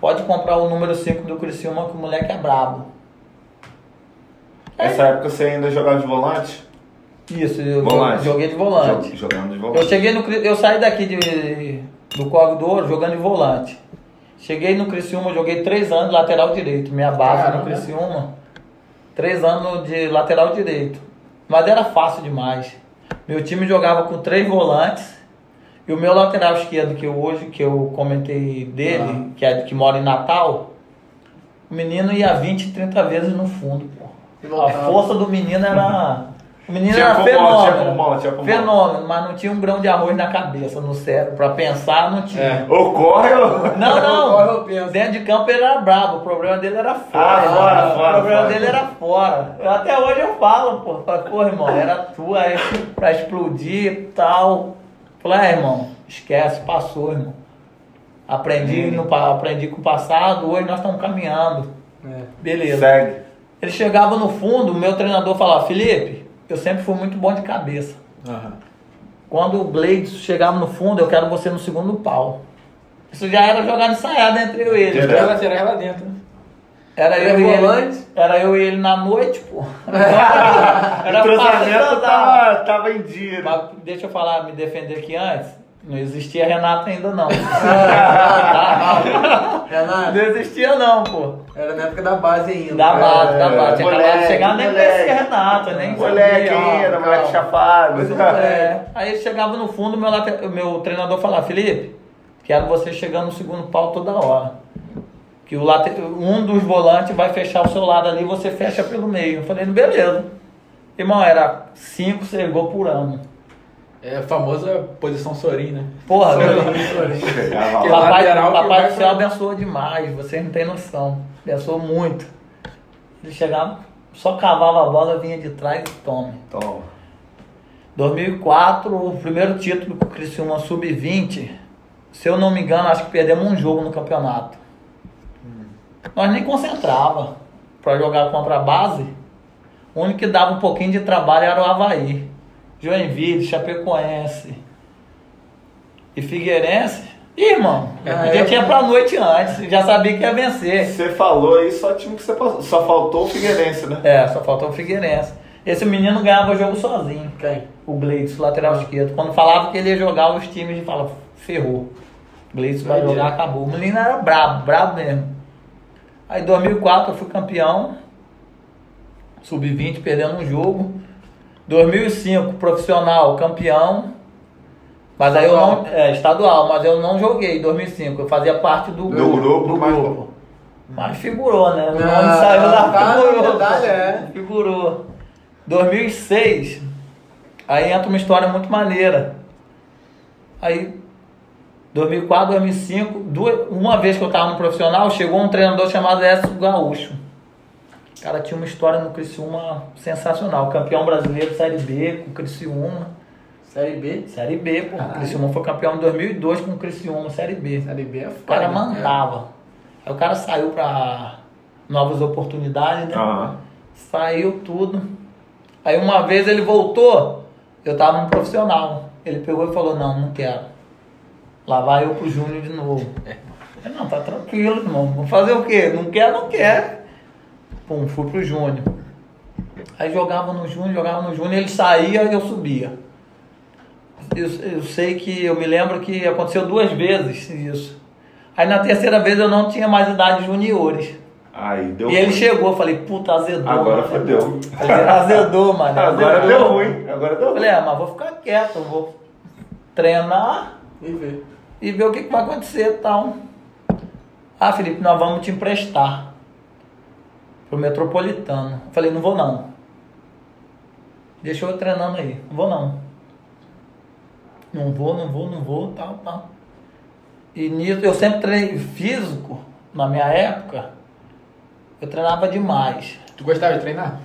Pode comprar o número 5 do Criciúma que o moleque é brabo. Nessa época você ainda jogava de volante? Isso, eu Volante. joguei de volante. Jo- Jogando de Eu volante. cheguei no eu saí daqui de, do Córrego do Ouro jogando de volante. Cheguei no Criciúma, joguei três anos lateral direito. Minha base Caramba. no Criciúma, três anos de lateral direito. Mas era fácil demais. Meu time jogava com três volantes e o meu lateral esquerdo que eu hoje que eu comentei dele, que é que mora em Natal, o menino ia 20, 30 vezes no fundo, pô. A força do menino era o menino Tinha era fenômeno. tinha pulmão, tinha pulmão. Fenômeno, mas não tinha um grão de arroz na cabeça, no cérebro. Pra pensar, não tinha. É. Ocorre ou... Não, não. eu penso. Dentro de campo ele era brabo, o problema dele era fora. Ah, fora, o fora, problema fora. dele era fora. Eu, até hoje eu falo, pô. Falo, pô, irmão, era tua aí pra explodir e tal. Falei, ah, irmão, esquece, passou, irmão. Aprendi, no, pa- aprendi com o passado, hoje nós estamos caminhando. É. Beleza. Segue. Ele chegava no fundo, o meu treinador falava, Felipe, eu sempre fui muito bom de cabeça. Aham. Quando o Blades chegava no fundo, eu quero você no segundo pau. Isso já era jogada ensaiada entre eu e ele. Direto. Três laterais lá dentro, né? Era eu, Era e ele, era eu e ele na noite, pô. O era andar. tava, tava em dia, né? Mas deixa eu falar, me defender aqui antes. Não existia Renato ainda não. Ah, Renato, não existia não, pô. era na época da base ainda. Da base, da É, base. Tinha acabado de moleque, chegar, nem moleque. conhecia Renato, nem Moleque sabia, ó. ainda, moleque de É, aí ele chegava no fundo, meu, late- meu treinador falava, Felipe, quero você chegando no segundo pau toda hora. Que o late- um dos volantes vai fechar o seu lado ali, você fecha pelo meio. Eu falei, beleza. Irmão, era 5, 6 gols por ano. É a famosa posição Sorin, né? Porra, Chegava Que lá. papai, papai do céu pra- abençoou demais, vocês não têm noção. Abençoou muito. Ele chegava, só cavava a bola, vinha de trás e tome. Toma. 2004, o primeiro título com o Criciúma Sub-20, se eu não me engano, acho que perdemos um jogo no campeonato. Nós nem concentrava para jogar contra a base. O único que dava um pouquinho de trabalho era o Havaí. Joinville, Chapecoense e Figueirense. Ih, irmão, Ah, a gente eu- ia pra noite antes, já sabia que ia vencer. Você falou aí, só time que você passou. Só faltou o Figueirense, né? É, só faltou o Figueirense. Esse menino ganhava o jogo sozinho. Quem? o Gleitson, lateral esquerdo. Quando falava que ele ia jogar, os times falavam, ferrou. O Gleitson vai jogar, acabou. O menino era brabo, brabo mesmo. Aí em 2004 eu fui campeão. Sub-20, perdendo um jogo. 2005, profissional, campeão. Mas aí eu não. É, estadual, mas eu não joguei em 2005. Eu fazia parte do, Do grupo, do mas- grupo. Mas figurou, né? O nome Ah, saiu lá, tá, figurou. verdade, é. Figurou. 2006, aí entra uma história muito maneira. Aí, 2004, 2005, duas, uma vez que eu tava no profissional, chegou um treinador chamado Écio Gaúcho. O cara tinha uma história no Criciúma sensacional. Campeão brasileiro Série B com o Criciúma. Série B? Série B, pô. O Caralho. Criciúma foi campeão em 2002 com o Criciúma, Série B. Série B é O cara foda, mandava. Aí o cara saiu pra novas oportunidades, né? Aham. Saiu tudo. Aí uma vez ele voltou, Eu tava no profissional. Ele pegou e falou, não, não quero. Lá vai eu pro Júnior de novo. Eu, não, tá tranquilo, irmão. Vou fazer o quê? Não quer, não quer. Pum, fui pro Júnior. Aí jogava no Júnior, jogava no Júnior, ele saía e eu subia. Eu, eu sei que, eu me lembro que aconteceu duas vezes isso. Aí na terceira vez eu não tinha mais idade de juniores. Aí deu E ele ruim. chegou, eu falei, puta, azedou. Agora fodeu. Azedou, mano. Agora azedou. deu ruim. Agora deu Eu ruim. falei, ah, mas vou ficar quieto, eu vou treinar E vê. e ver o que, que vai acontecer e tal. Ah, Felipe, nós vamos te emprestar pro Metropolitano. Falei, não vou não. Deixa eu treinando aí, não vou não. Não vou, não vou, não vou, tal, tal. E nisso, eu sempre treinei físico, na minha época, eu treinava demais. Tu gostava de treinar?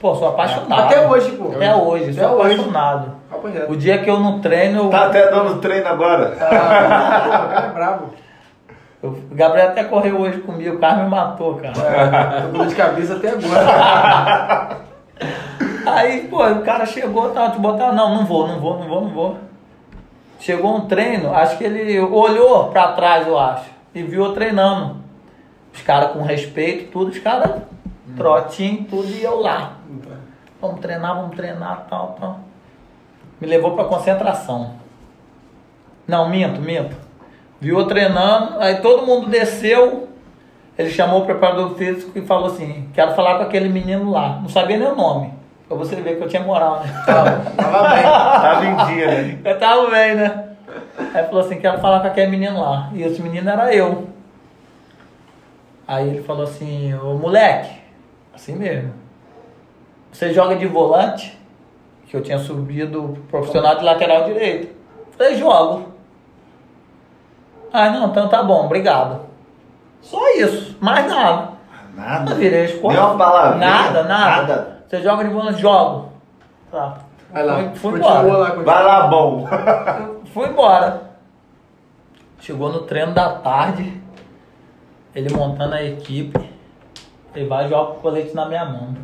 Pô, sou apaixonado. Até hoje, pô. Até hoje, Até sou hoje. apaixonado. O dia que eu não treino, eu, Tá até dando treino agora. Ah, o cara é brabo. Eu- o Gabriel até correu hoje comigo, o carro me matou, cara. É, tô de cabeça até agora. Aí, pô, o cara chegou, tava te botar, não, não vou, não vou, não vou, não vou. Chegou um treino, acho que ele olhou pra trás, eu acho, e viu eu treinando. Os caras com respeito, tudo, os caras trotinho, tudo, e eu lá. Vamos treinar, vamos treinar, tal, tal. Me levou pra concentração. Não, minto, minto. Viu eu treinando, aí todo mundo desceu. Ele chamou o preparador físico e falou assim: Quero falar com aquele menino lá. Não sabia nem o nome. Pra você ver que eu tinha moral, né? Tava bem. Tava em dia, né? Eu tava bem, né? Aí falou assim, quero falar com aquele menino lá. E esse menino era eu. Aí ele falou assim, ô moleque, assim mesmo. Você joga de volante? Que eu tinha subido profissional de lateral direito. Falei, jogo. Ah, não, então tá bom, obrigado. Só isso, mais nada. Eu Nada. virei as costas. Nem uma palavrinha? Nada, nada, Nada. Você joga de volante? Jogo. Tá. Vai lá. Fui, fui embora. lá. Vai lá, bom. Fui embora. Chegou no treino da tarde, ele montando a equipe, ele vai e joga o colete na minha mão.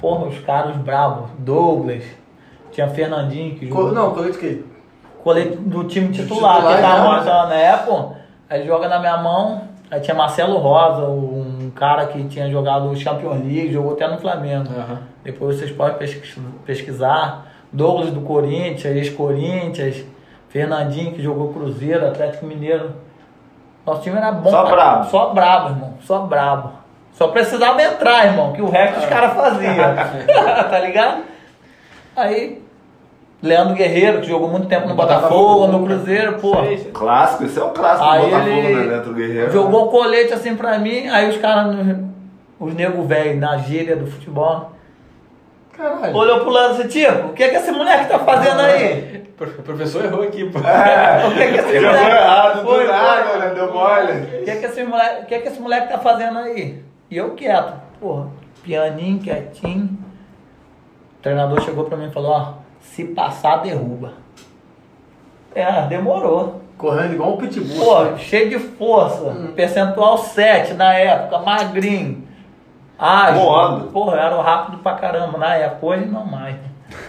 Porra, os caras bravos, Douglas, tinha Fernandinho que Co- jogou. Não, colete que? Colete do time titular, titular, que tava já, montando, é, pô. Aí joga na minha mão, aí tinha Marcelo Rosa, um cara que tinha jogado Champions League, jogou até no Flamengo. Aham. Depois vocês podem pesquis- pesquisar. Douglas do Corinthians, ex-Corinthians, Fernandinho que jogou Cruzeiro, Atlético Mineiro. Nosso time era bom. Só pra- brabo. Só brabo, irmão. Só brabo. Só precisava entrar, irmão, que o resto os caras faziam. tá ligado? Aí, Leandro Guerreiro, que jogou muito tempo no Botafogo, no Cruzeiro, pô. Clássico, esse é o clássico Aí do Botafogo, ele né? Do Guerreiro. Jogou o colete assim pra mim, aí os caras, os nego velho na gíria do futebol, Caralho. olhou pro lado assim, tipo, o que que esse moleque tá fazendo aí? O professor errou aqui, pô. O que que esse moleque... errado, do Foi, nada, foi. né? Deu mole. O que que esse moleque, o que que esse moleque tá fazendo aí? E eu quieto, porra, pianinho, quietinho. O treinador chegou pra mim e falou, ó, se passar, derruba. É, demorou. Correndo igual um pitbull. Pô, cheio de força. Percentual 7 na época, magrinho. Ágil. Voando. Porra, eu era rápido pra caramba na época, hoje não mais.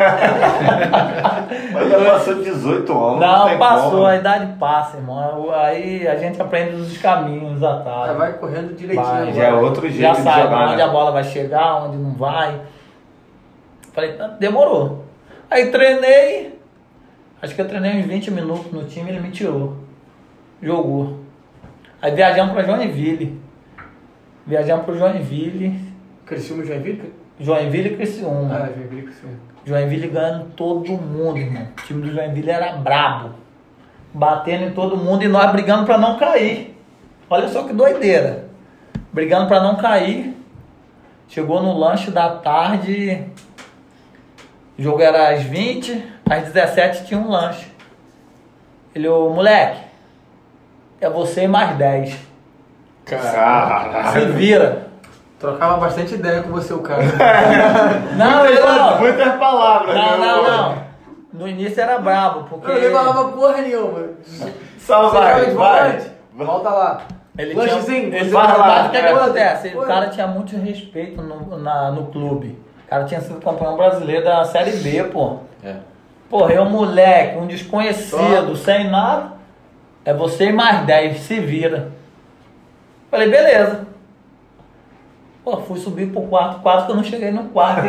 Mas já passou 18 anos. Não, tem passou, como. a idade passa, irmão. Aí a gente aprende os caminhos, os Aí atalhos. vai correndo direitinho. Vai. Já é outro jeito Já de sabe jogar, onde né? a bola vai chegar, onde não vai. Falei, tá, demorou. Aí treinei, acho que eu treinei uns 20 minutos no time, ele me tirou. Jogou. Aí viajamos pra Joinville. Viajamos pro Joinville. Criciúma e Joinville? Joinville e Criciúma. Ah, Joinville e Criciúma. Joinville ganhando todo mundo, irmão. O time do Joinville era brabo. Batendo em todo mundo e nós brigando pra não cair. Olha só que doideira. Brigando pra não cair. Chegou no lanche da tarde. O jogo era às 20, às 17 tinha um lanche. Ele, ô moleque, é você e mais 10. Caralho. Se vira. Trocava bastante ideia com você, o cara. Não, ele não. Muitas palavras. Não, né, não, não. No início era brabo, porque. Eu não falava porra nenhuma. Joga vai, vai. Volta lá. Ele Lanchezinho, tinha, ele, vai lá, o que, é. que acontece? O cara tinha muito respeito no, na, no clube. Cara tinha sido campeão brasileiro da Série B, pô. É. Porra, eu moleque, um desconhecido, sem nada. É você e mais 10, se vira. Falei, beleza. Pô, fui subir pro quarto, quase que eu não cheguei no quarto.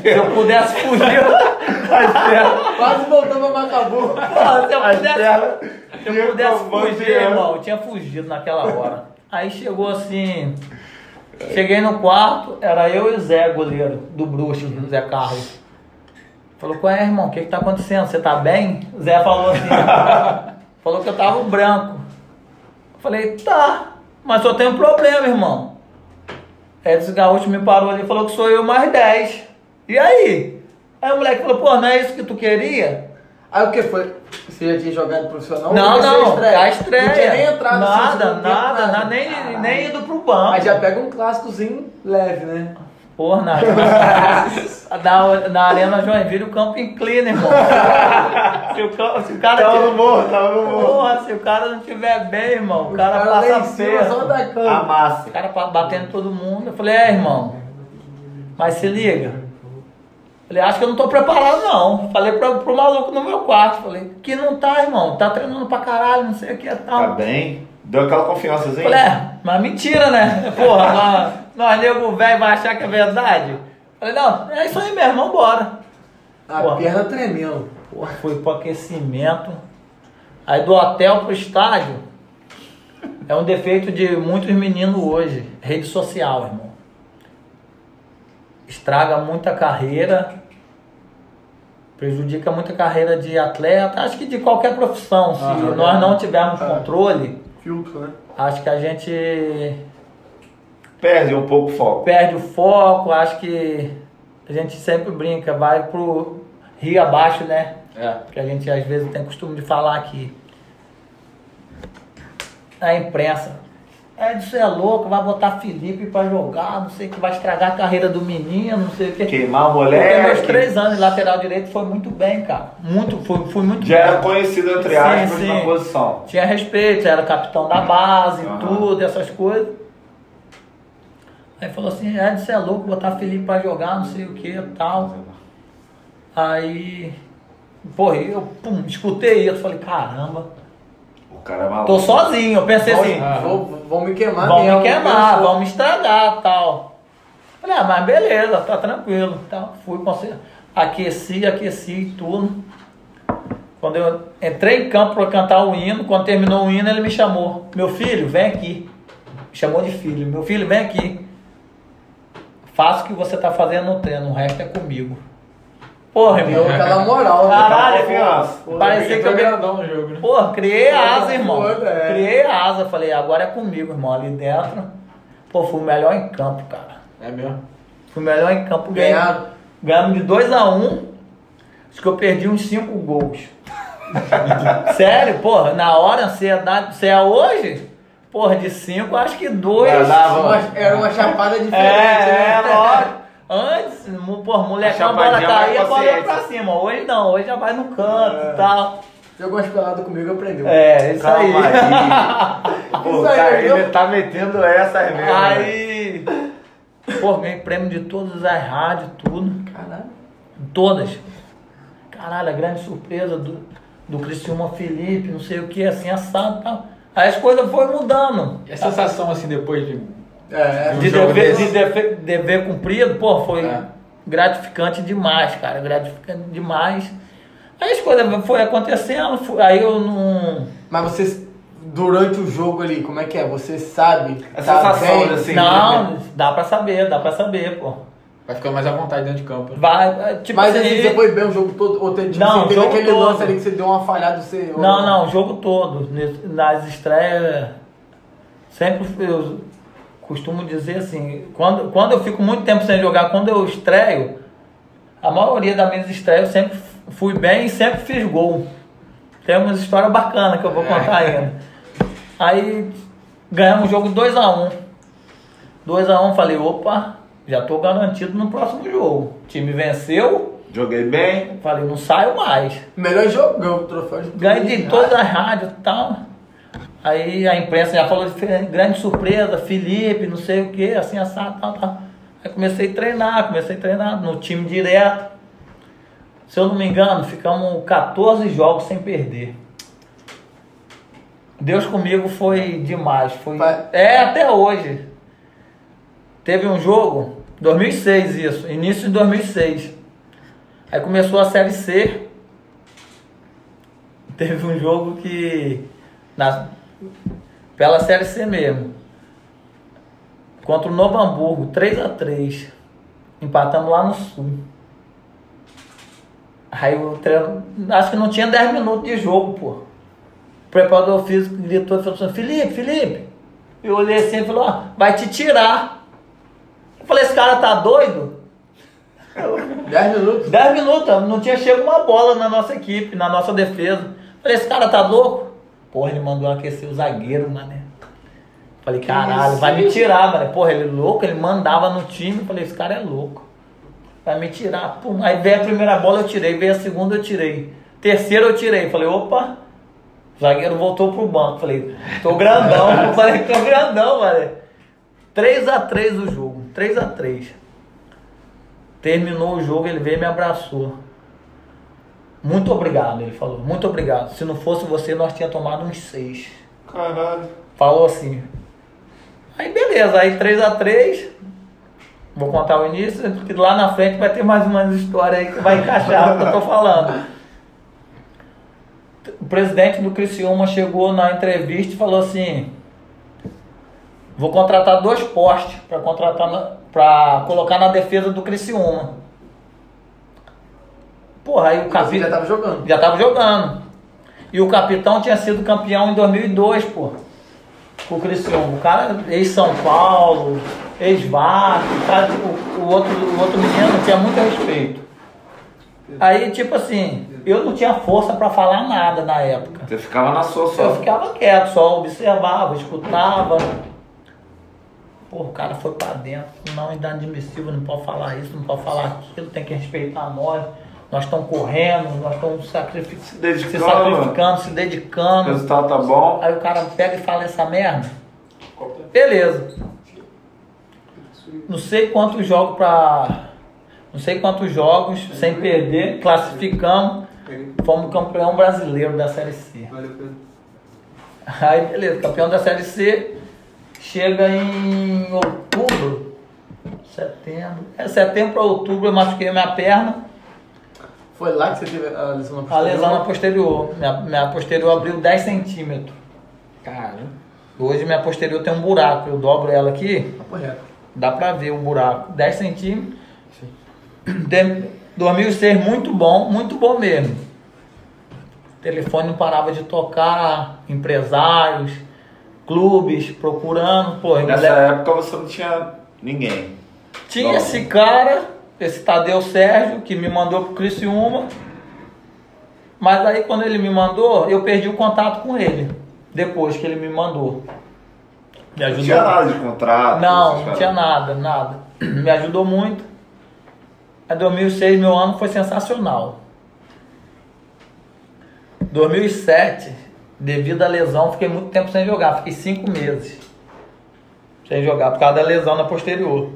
se eu pudesse fugir, Quase voltamos a Macabu. Se eu pudesse, se eu pudesse fugir, irmão, eu tinha fugido naquela hora. Aí chegou assim. Cheguei no quarto, era eu e o Zé, goleiro do Brusque, o Zé Carlos. Falou, qual é, irmão? O que, que tá acontecendo? Você tá bem? O Zé falou assim. falou que eu tava branco. Falei, tá, mas só tem um problema, irmão. Edson Gaúcho me parou ali e falou que sou eu mais 10. E aí? Aí o moleque falou, pô, não é isso que tu queria? Aí o que foi? Você já tinha jogado profissional? Não, não, estreia? a estreia. Não tinha nem entrado no Nada, nada, nada, nem, Caralho. nem ido pro banco. Aí já pega um clássicozinho leve, né? Porra, na, na, na Arena Joinville o campo inclina, irmão. Se o, ca- se o cara Tava no morro, tava no morro. porra, se o cara não tiver bem, irmão, o cara em passa cama. Amassa. O cara batendo todo mundo. Eu falei, é, irmão, mas se liga. Falei, acho que eu não tô preparado, não. Falei pra, pro maluco no meu quarto. Falei, que não tá, irmão. Tá treinando pra caralho, não sei o que e tal. Tá bem? Deu aquela confiançazinha? Falei, é, mas mentira, né? Porra, nós, nós nego velho vai achar que é verdade. Falei, não, é isso aí mesmo, vambora. A Porra. perna tremendo. Porra, fui pro aquecimento. Aí do hotel pro estádio. É um defeito de muitos meninos hoje. Rede social, irmão. Estraga muita carreira. Prejudica muita carreira de atleta. Acho que de qualquer profissão. Se Aham. nós não tivermos É. controle, Filtro, né? acho que a gente Perde um pouco o foco. perde o foco, acho que a gente sempre brinca, vai pro rio abaixo, né? É. Que a gente às vezes tem costume de falar aqui. A imprensa. Edson é louco, vai botar Felipe pra jogar, não sei o que, vai estragar a carreira do menino, não sei o que. Queimar o Porque meus moleque. três anos de lateral direito foi muito bem, cara. Muito, foi, fui muito Já bem. era conhecido, entre Sim, aspas, sim. na posição. Tinha respeito, era capitão da base, Aham. tudo, essas coisas. Aí falou assim, Edson, você é louco, botar Felipe pra jogar, não sei o que tal. Aí, porra, eu pum, escutei isso, falei, caramba, cara é maluco. tô sozinho, eu pensei assim, Ah. Vou, vão me queimar vão mesmo, me queimar, vão me estragar tal. Falei, ah, mas beleza, tá tranquilo. Tal. Fui, conse- aqueci, aqueci e tudo. Quando eu entrei em campo para cantar o hino, quando terminou o hino, ele me chamou. Meu filho, vem aqui. Me chamou de filho. Meu filho, vem aqui. Faça o que você tá fazendo no treino, o resto é comigo. Porra, Deu irmão. aquela moral, né? Caralho, confiança. pô, parecia que eu grandão no jogo, né? Porra, criei asa, irmão. Foda, é. Criei asa. Falei, agora é comigo, irmão. Ali dentro. Pô, fui o melhor em campo, cara. É mesmo. Fui o melhor em campo. Ganharam. Ganhamos de 2x1. Um, acho que eu perdi uns 5 gols. Sério, porra, na hora, ansiedade. Se é hoje, porra, de 5, acho que 2. Vai lá, Uma- Era uma chapada diferente, É, é, né? lógico. Antes, porra, molecão, A a bola chapadinha caía, a mais bola ia pra cima. Hoje não, hoje já vai no canto e tal. Jogou umas peladas comigo, aprendeu. É, isso aí. Calma aí. Pô, Isso o aí, cara viu? ele tá metendo essas mesmo. né? Aí, pô, ganhei prêmio de todas as rádios, tudo. Caralho. Todas. Caralho, a grande surpresa do, do Criciúma Felipe, não sei o que, assim, assado e tal. Aí as coisas foram mudando. E a sensação, assim, depois de... É, De dever, de dever, dever cumprido, pô, foi É. gratificante demais, cara. Gratificante demais. Aí as coisas foram acontecendo, fu- aí eu não. Mas você, durante o jogo ali, como é que é? Você sabe? A sensação, bem? né, assim, não, dá pra saber, dá pra saber, pô. Vai ficando mais à vontade dentro de campo. né? Vai, vai, tipo Mas assim, assim, você foi bem o jogo todo? Ou teve, tipo, Não, você teve jogo aquele todo. lance ali que você deu uma falhada, você... ou Não, não, o jogo todo. Nas estreias, sempre fui- eu costumo dizer assim, quando, quando eu fico muito tempo sem jogar, quando eu estreio, a maioria das minhas estreias eu sempre fui bem e sempre fiz gol. Tem umas histórias bacanas que eu vou contar ainda. Aí ganhamos o jogo 2x1. 2x1, falei, opa, já tô garantido no próximo jogo. O time venceu, Joguei bem. falei, não saio mais. Melhor jogo, ganhou o troféu de Ganhei de todas as rádios e tal. Aí a imprensa já falou de grande surpresa, Felipe, não sei o que, assim, assado, tal, tal. Aí comecei a treinar, comecei a treinar no time direto. Se eu não me engano, ficamos 14 jogos sem perder. Deus comigo foi demais. Foi... Vai. É, até hoje. Teve um jogo, 2006 isso, início de 2006. Aí começou a Série C. Teve um jogo que. Na, pela Série C mesmo. Contra o Novo Hamburgo, 3x3. Empatamos lá no Sul. Aí o treino. Acho que não tinha 10 minutos de jogo, pô. O preparador físico gritou e falou assim: Felipe, Felipe. Eu olhei assim e falou: ó, vai te tirar. Eu falei: esse cara tá doido? 10 minutos. 10 minutos, não tinha chego uma bola na nossa equipe, na nossa defesa. Falei, esse cara tá louco? Porra, ele mandou aquecer o zagueiro, mané. Falei, caralho, vai me tirar, mano. Porra, ele é louco, ele mandava no time. Falei, esse cara é louco. Vai me tirar. Pum. Aí veio a primeira bola, eu tirei. Veio a segunda, eu tirei. Terceira, eu tirei. Falei, opa. O zagueiro voltou pro banco. Falei, tô grandão. Falei, tô grandão, mano. 3x3 o jogo. 3x3. Terminou o jogo, ele veio e me abraçou. Muito obrigado, ele falou. Muito obrigado. Se não fosse você, nós tínhamos tomado uns seis. Caralho. Falou assim. Aí beleza, aí 3x3. Vou contar o início, porque lá na frente vai ter mais umas histórias aí que vai encaixar o que eu tô falando. O presidente do Criciúma chegou na entrevista e falou assim: Vou contratar dois postes para contratar para colocar na defesa do Criciúma. Porra, aí o capitão já tava jogando. já tava jogando. E o capitão tinha sido campeão em 2002, pô. Com o Criciúma. O cara, ex-São Paulo, ex-Vasco, o, cara, o, o outro, o outro menino tinha muito respeito. Aí, tipo assim, eu não tinha força pra falar nada na época. Você ficava na sua Eu só. ficava quieto, só observava, escutava. Pô, o cara foi pra dentro. Não, é inadmissível, não pode falar isso, não pode falar aquilo, tem que respeitar nós. Nós estamos correndo, nós estamos sacrific... Se se sacrificando, se O dedicando. resultado tá bom. Aí o cara pega e fala essa merda. Beleza. Não sei quantos jogos pra. Não sei quantos jogos sem perder, classificamos. Fomos campeão brasileiro da Série C. Aí beleza, campeão da Série C. Chega em outubro. Setembro. É setembro para outubro eu machuquei minha perna. Foi lá que você teve a lesão na A lesão na posterior. Minha, minha posterior abriu 10 centímetros. Caramba. Hoje minha posterior tem um buraco. Eu dobro ela aqui. Reto. Dá pra ver o buraco. 10 centímetros. De- 2006, muito bom, muito bom mesmo. O telefone não parava de tocar, empresários, clubes procurando. Pô, Nessa lembro- época você não tinha ninguém. tinha Bom. esse cara, esse Tadeu Sérgio, que me mandou pro Criciúma. Mas aí quando ele me mandou, eu perdi o contato com ele. Depois que ele me mandou. Me Não ajudou. tinha nada de contrato. Não, não tinha nada, nada. Me ajudou muito. Em 2006, meu ano foi sensacional. 2007, devido à lesão, fiquei muito tempo sem jogar. Fiquei cinco meses sem jogar por causa da lesão na posterior.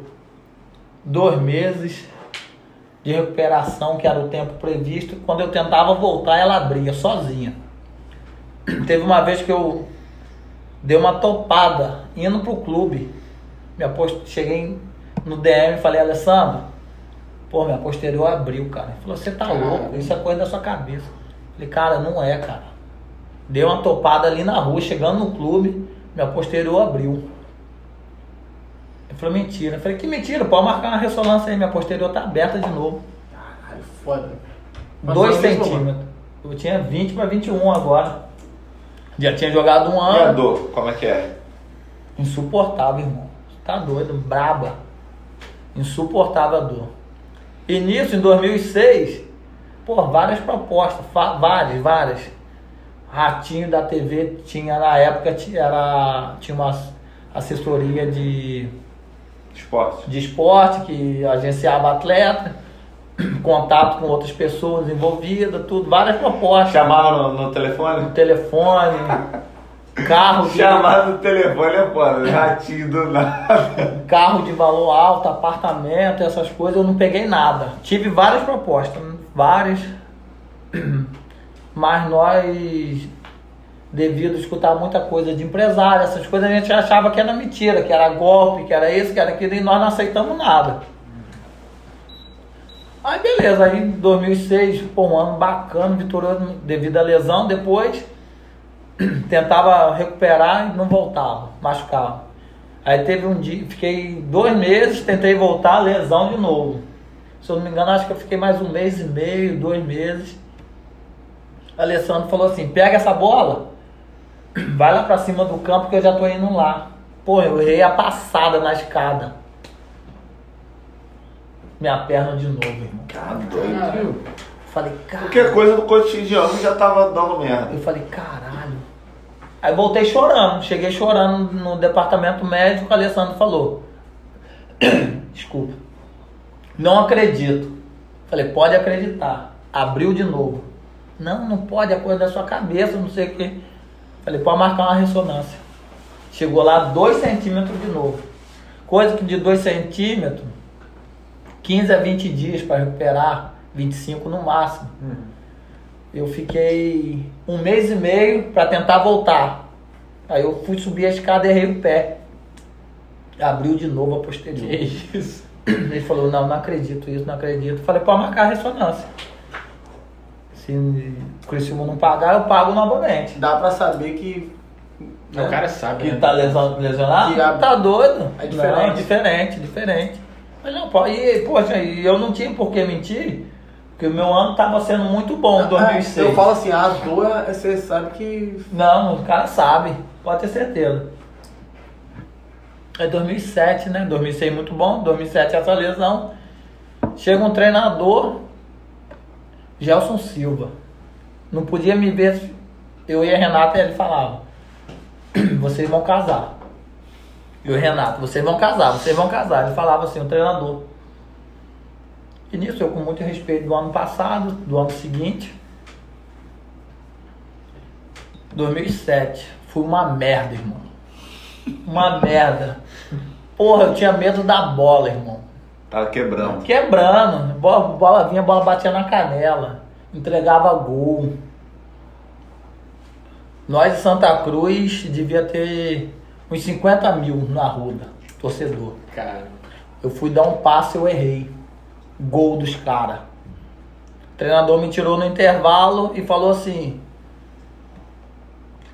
Dois meses de recuperação, que era o tempo previsto. Quando eu tentava voltar, ela abria sozinha. Teve uma vez que eu dei uma topada indo pro clube. Minha post... Cheguei no DM e falei, Alessandro, pô, minha posterior abriu, cara. Ele falou, você tá louco, isso é coisa da sua cabeça. Falei, cara, não é, cara. Dei uma topada ali na rua, chegando no clube, minha posterior abriu. Ele falou, mentira. Eu falei, que mentira, pode marcar uma ressonância aí, minha posterior tá aberta de novo. Caralho, foda. 2 Passou mesmo, centímetros. Eu tinha 20 para 21 agora. Já tinha jogado um E a ano. dor, como é que é? Insuportável, irmão. Tá doido, braba. Insuportável a dor. E nisso, em 2006, pô, várias propostas, várias, várias. Ratinho da TV tinha, na época, tinha, era, tinha uma assessoria de, Esporte. de esporte que agenciava atleta, contato com outras pessoas envolvidas, tudo, várias propostas Chamaram no, no no telefone? telefone. carro de, Chamado no telefone é foda, ratinho do nada. carro de valor alto, apartamento, essas coisas, eu não peguei nada. Tive várias propostas, várias. Mas nós, devido a escutar muita coisa de empresário, essas coisas, a gente achava que era mentira, que era golpe, que era isso, que era aquilo, e nós não aceitamos nada. Aí beleza, aí em 2006, pô, um ano bacana, vitorioso devido à lesão, depois tentava recuperar e não voltava, machucava. Aí teve um dia, fiquei dois meses, tentei voltar, lesão de novo. Se eu não me engano, acho que eu fiquei mais um mês e meio, dois meses. Alessandro falou assim: pega essa bola, vai lá pra cima do campo que eu já tô indo lá. Pô, eu errei a passada na escada. Minha perna de novo, irmão. Tá doido. Falei, cara. Qualquer coisa do cotidiano já tava dando merda. Eu falei, caralho. Aí voltei chorando. Cheguei chorando no departamento médico, o Alessandro falou. Desculpa. Não acredito. Falei, pode acreditar. Abriu de novo. Não, não pode, é coisa da sua cabeça, não sei o quê. Falei, pode marcar uma ressonância. Chegou lá 2 centímetros de novo. Coisa que de 2 centímetros, 15 a 20 dias para recuperar, 25 no máximo. Eu fiquei um mês e meio para tentar voltar. Aí eu fui subir a escada e errei o pé. Abriu de novo a posterior. Que isso? Ele falou, não, não acredito isso, não acredito. Falei, pode marcar a ressonância. Se o Criciúma não pagar, eu pago novamente. Dá pra saber que. né? O cara sabe, Que né? tá lesion- lesionado? Que a- Tá doido? É diferente. Não, diferente, diferente. Mas não, pô, e, poxa, e eu não tinha por que mentir, porque o meu ano tava sendo muito bom, em 2006. Eu falo assim, a dor, é- você sabe que. Não, o cara sabe, pode ter certeza. É 2007, né? 2006 muito bom, 2007 essa lesão. Chega um treinador, Gelson Silva. Não podia me ver, eu e a Renata, ele falava: Vocês vão casar. E o Renato, vocês vão casar, vocês vão casar. Ele falava assim, o treinador. E nisso eu com muito respeito do ano passado, do ano seguinte. 2007. Fui uma merda, irmão. Uma merda. Porra, eu tinha medo da bola, irmão. Quebrando. Quebrando. Bola, bola vinha, bola batia na canela. Entregava gol. Nós de Santa Cruz devia ter uns 50 mil na ruda, torcedor. Cara. Eu fui dar um passe, eu errei. Gol dos caras. O treinador me tirou no intervalo e falou assim: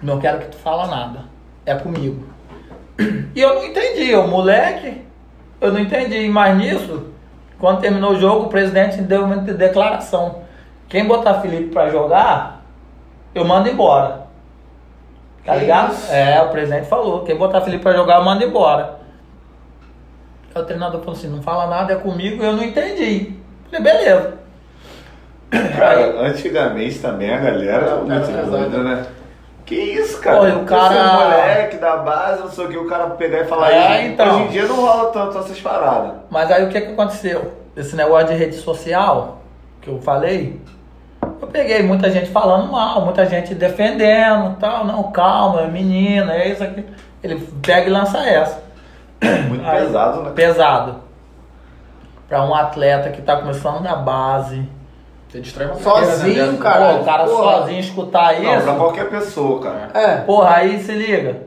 Não quero que tu fala nada. É comigo. E eu não entendi, o moleque, eu não entendi. Mas nisso, quando terminou o jogo, o presidente deu uma declaração. Quem botar Felipe pra jogar, eu mando embora. Tá Que ligado? isso? É, o presidente falou. Quem botar Felipe pra jogar, eu mando embora. Aí o treinador falou assim, não fala nada, é comigo, eu não entendi. Falei, beleza. Cara, antigamente também a galera era muito doida, né? Que isso, cara? Olha, o cara- moleque da base, não sei o que, o cara pegar e falar É, isso. então. Hoje em dia não rola tanto essas paradas. Mas aí o que, que aconteceu? Esse negócio de rede social, que eu falei, eu peguei muita gente falando mal, muita gente defendendo tal, não, calma, é menina, é isso aqui. Ele pega e lança essa. Muito Aí, pesado, né? Pesado. Pra um atleta que tá começando na base. Você destrói uma Sozinho, né, Pô, o cara porra. sozinho escutar Não, isso. pra qualquer pessoa, cara. É. Porra, aí se liga.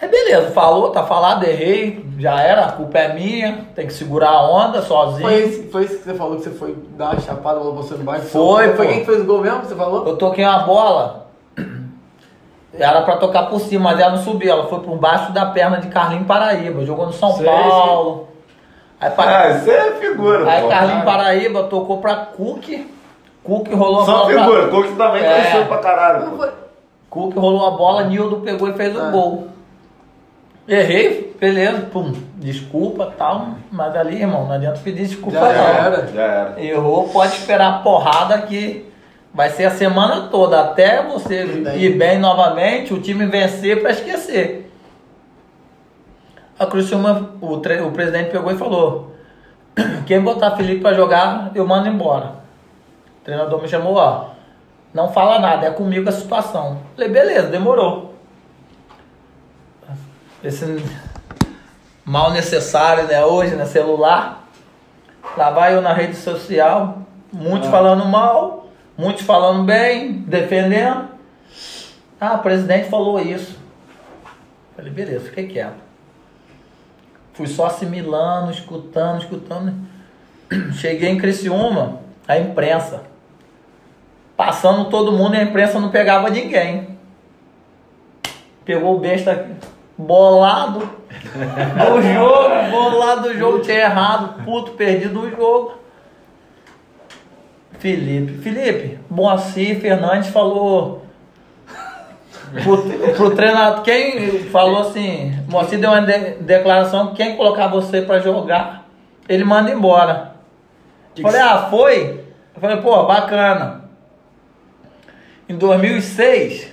Aí beleza, falou, tá falado, errei, já era, a culpa é minha, tem que segurar a onda sozinho. Foi isso, foi isso que você falou que você foi dar uma chapada, bola você no baixo. Foi, Foi quem que fez o gol mesmo? que Você falou? Eu toquei uma bola, era pra tocar por cima, mas ela não subiu, ela foi por baixo da perna de Carlinhos Paraíba, jogou no São Sei, Paulo. Aí, pa- Ah, isso é figura, aí pô. Carlinhos Paraíba tocou pra Cook, Cook rolou a Só bola pra- figura, Cook também É. cresceu pra caralho, pô. Cook rolou a bola, Nildo pegou e fez o Ah. gol. Errei, beleza, pum, desculpa tal, mas ali, irmão, não adianta pedir desculpa Já não. era. Já era. Errou, pode esperar a porrada que vai ser a semana toda, até você daí? ir bem novamente, o time vencer pra esquecer. A Criciúma, o, o presidente pegou e falou: quem botar Felipe pra jogar, eu mando embora. O treinador me chamou, ó. Não fala nada, é comigo a situação. Falei, beleza, demorou. Esse mal necessário, né? Hoje, né? Celular. Lá vai eu na rede social, muitos falando mal, muitos falando bem, defendendo. Ah, o presidente falou isso. Falei, beleza, fiquei quieto. Fui só assimilando, escutando, escutando. Cheguei em Criciúma, a imprensa. Passando todo mundo e a imprensa não pegava ninguém. Pegou o besta aqui, bolado do jogo, bolado do jogo, tinha errado, puto, perdido o jogo. Felipe, Felipe, Moacir Fernandes falou pro, pro treinador, quem falou assim, Moacir deu uma de- declaração, quem colocar você pra jogar, ele manda embora. Falei, ah, foi? Eu falei, pô, bacana. Em 2006,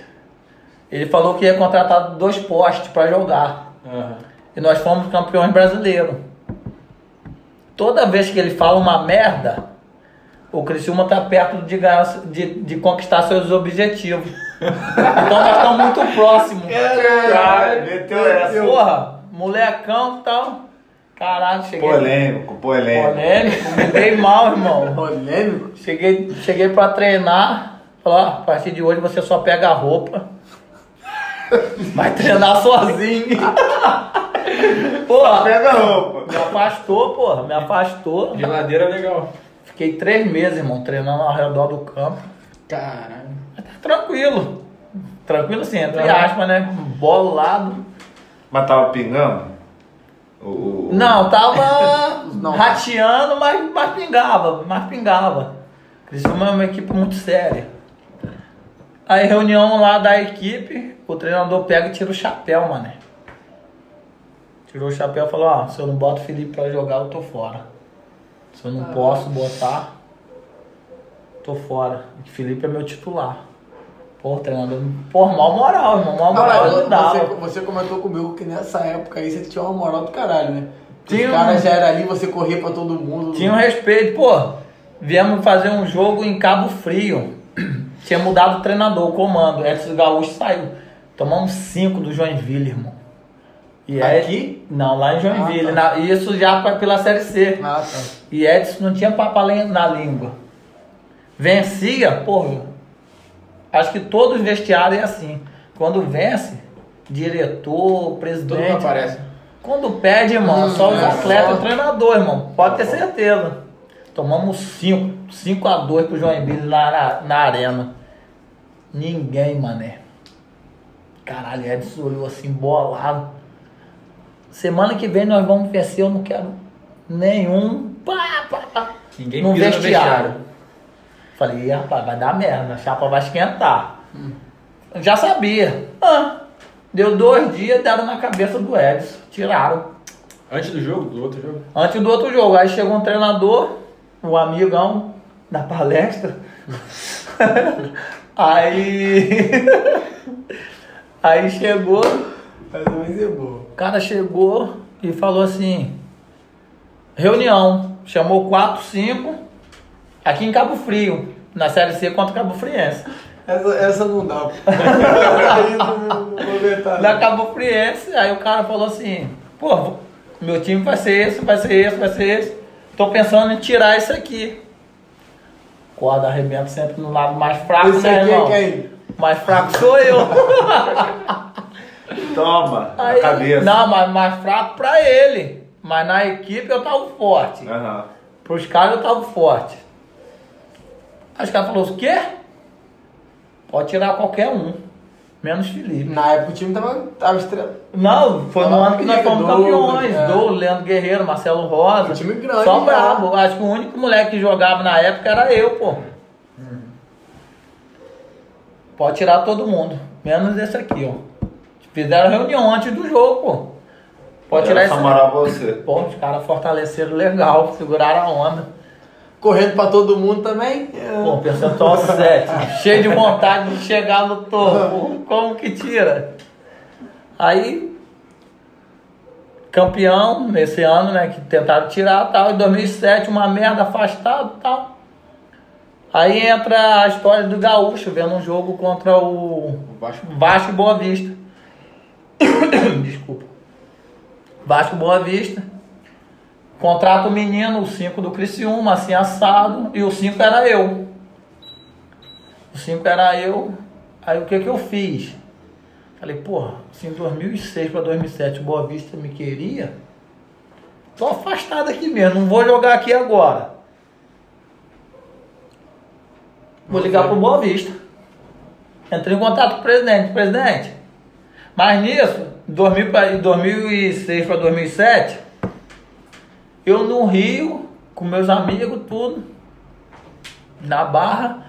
ele falou que ia contratar dois postes pra jogar. Aham. E nós fomos campeões brasileiros. Toda vez que ele fala uma merda, o Criciúma tá perto de, ganhar, de, de conquistar seus objetivos. Então nós estamos muito próximos. Caralho, meteu essa. Porra, molecão e tal. Caralho, cheguei. Polêmico, polêmico. Polêmico, me dei mal, irmão. Polêmico? Cheguei, cheguei pra treinar. Falou, ó, a partir de hoje você só pega a roupa. Vai treinar sozinho. Porra, Pega a roupa. me afastou, porra, me afastou. Geladeira legal. Fiquei três meses, irmão, treinando ao redor do campo. Caralho. Mas tá tranquilo. Tranquilo assim, entre Aham. aspas, né? Bolado. Mas tava pingando? O, Não, tava Não. rateando, mas, mas pingava, mas pingava. Criciúma é uma equipe muito séria. Aí reunião lá da equipe, o treinador pega e tira o chapéu, mané. Tirou o chapéu e falou, ó, se eu não boto o Felipe pra jogar, eu tô fora. Se eu não posso botar, tô fora. Felipe é meu titular. Pô, treinador, pô, mal moral, irmão, mal moral não dava. você, você comentou comigo que nessa época aí você tinha uma moral do caralho, né? Tinha Os caras já eram ali, você corria pra todo mundo. Tinha um respeito, pô. Viemos fazer um jogo em Cabo Frio. Tinha mudado o treinador, o comando. Edson Gaúcho saiu. Tomamos cinco do Joinville, irmão. E Aqui? Não, lá em Joinville. Ah, Na- Isso já pra- pela Série C. Ah, tá. E Edson não tinha papo na língua. Vencia, porra. Acho que todos os vestiários é assim. Quando vence, diretor, Todo presidente. mundo aparece. Quando perde, irmão, Hum, só os é atletas só- e o treinador, irmão. Pode ter certeza. Tomamos 5, 5 a 2 pro Joinville lá na, na arena. Ninguém, mané. Caralho, Edson olhou assim, bolado. Semana que vem nós vamos vencer, eu não quero nenhum. Pá, pá, pá. Ninguém no pisa no vestiário. Falei, "Ih, rapaz, vai dar merda, a chapa vai esquentar. Eu Já sabia. Ah, deu dois dias, deram na cabeça do Edson. Tiraram. Antes do jogo, do outro jogo. Antes do outro jogo. Aí chegou um treinador, um amigão da palestra. aí. aí chegou, Mas também é boa. o cara chegou e falou assim: reunião. Chamou 4, 5, aqui em Cabo Frio, na Série C contra Cabo Friense. Essa, essa não dá. Na. Cabo Friense, aí o cara falou assim, pô, meu time vai ser esse, vai ser esse, vai ser esse. Tô pensando em tirar esse aqui. Corda arrebenta sempre no lado mais fraco, Esse né, aqui é irmão? quem? Mais fraco sou eu. Toma, Aí, na cabeça. Não, mas mais fraco pra ele. Mas na equipe eu tava forte. Aham. Pros caras eu tava forte. Aí os caras falaram, o quê? Pode tirar qualquer um. Menos Felipe. Na época o time tava, tava estrelado. Não, foi no ano que nós fomos campeões. é. Do Leandro Guerreiro, Marcelo Rosa. Um time grande Só já. brabo. Acho que o único moleque que jogava na época era eu, pô. Pode tirar todo mundo. Menos esse aqui, ó. Fizeram reunião antes do jogo, pô. Pode tirar esse. moral pra você. Pô, os caras fortaleceram legal, seguraram a onda. Correndo pra todo mundo também. é. Pô, percentual 7. cheio de vontade de chegar no topo. Como que tira? Aí, campeão nesse ano, né? Que tentaram tirar tal. Em 2007, uma merda afastado tal. Aí entra a história do Gaúcho, vendo um jogo contra o O Vasco. Vasco Boa Vista. Desculpa. Vasco Boa Vista. Contrata o menino, o 5 do Criciúma, assim assado, e o 5 era eu. O 5 era eu. Aí o que que eu fiz? Falei, porra, se em 2006 para 2007 o Boa Vista me queria, tô afastado aqui mesmo, não vou jogar aqui agora. Vou ligar pro Boa Vista. Entrei em contato com o presidente. Presidente, mas nisso, 2000 pra- em 2006 para 2007, eu no Rio, com meus amigos, tudo, na Barra,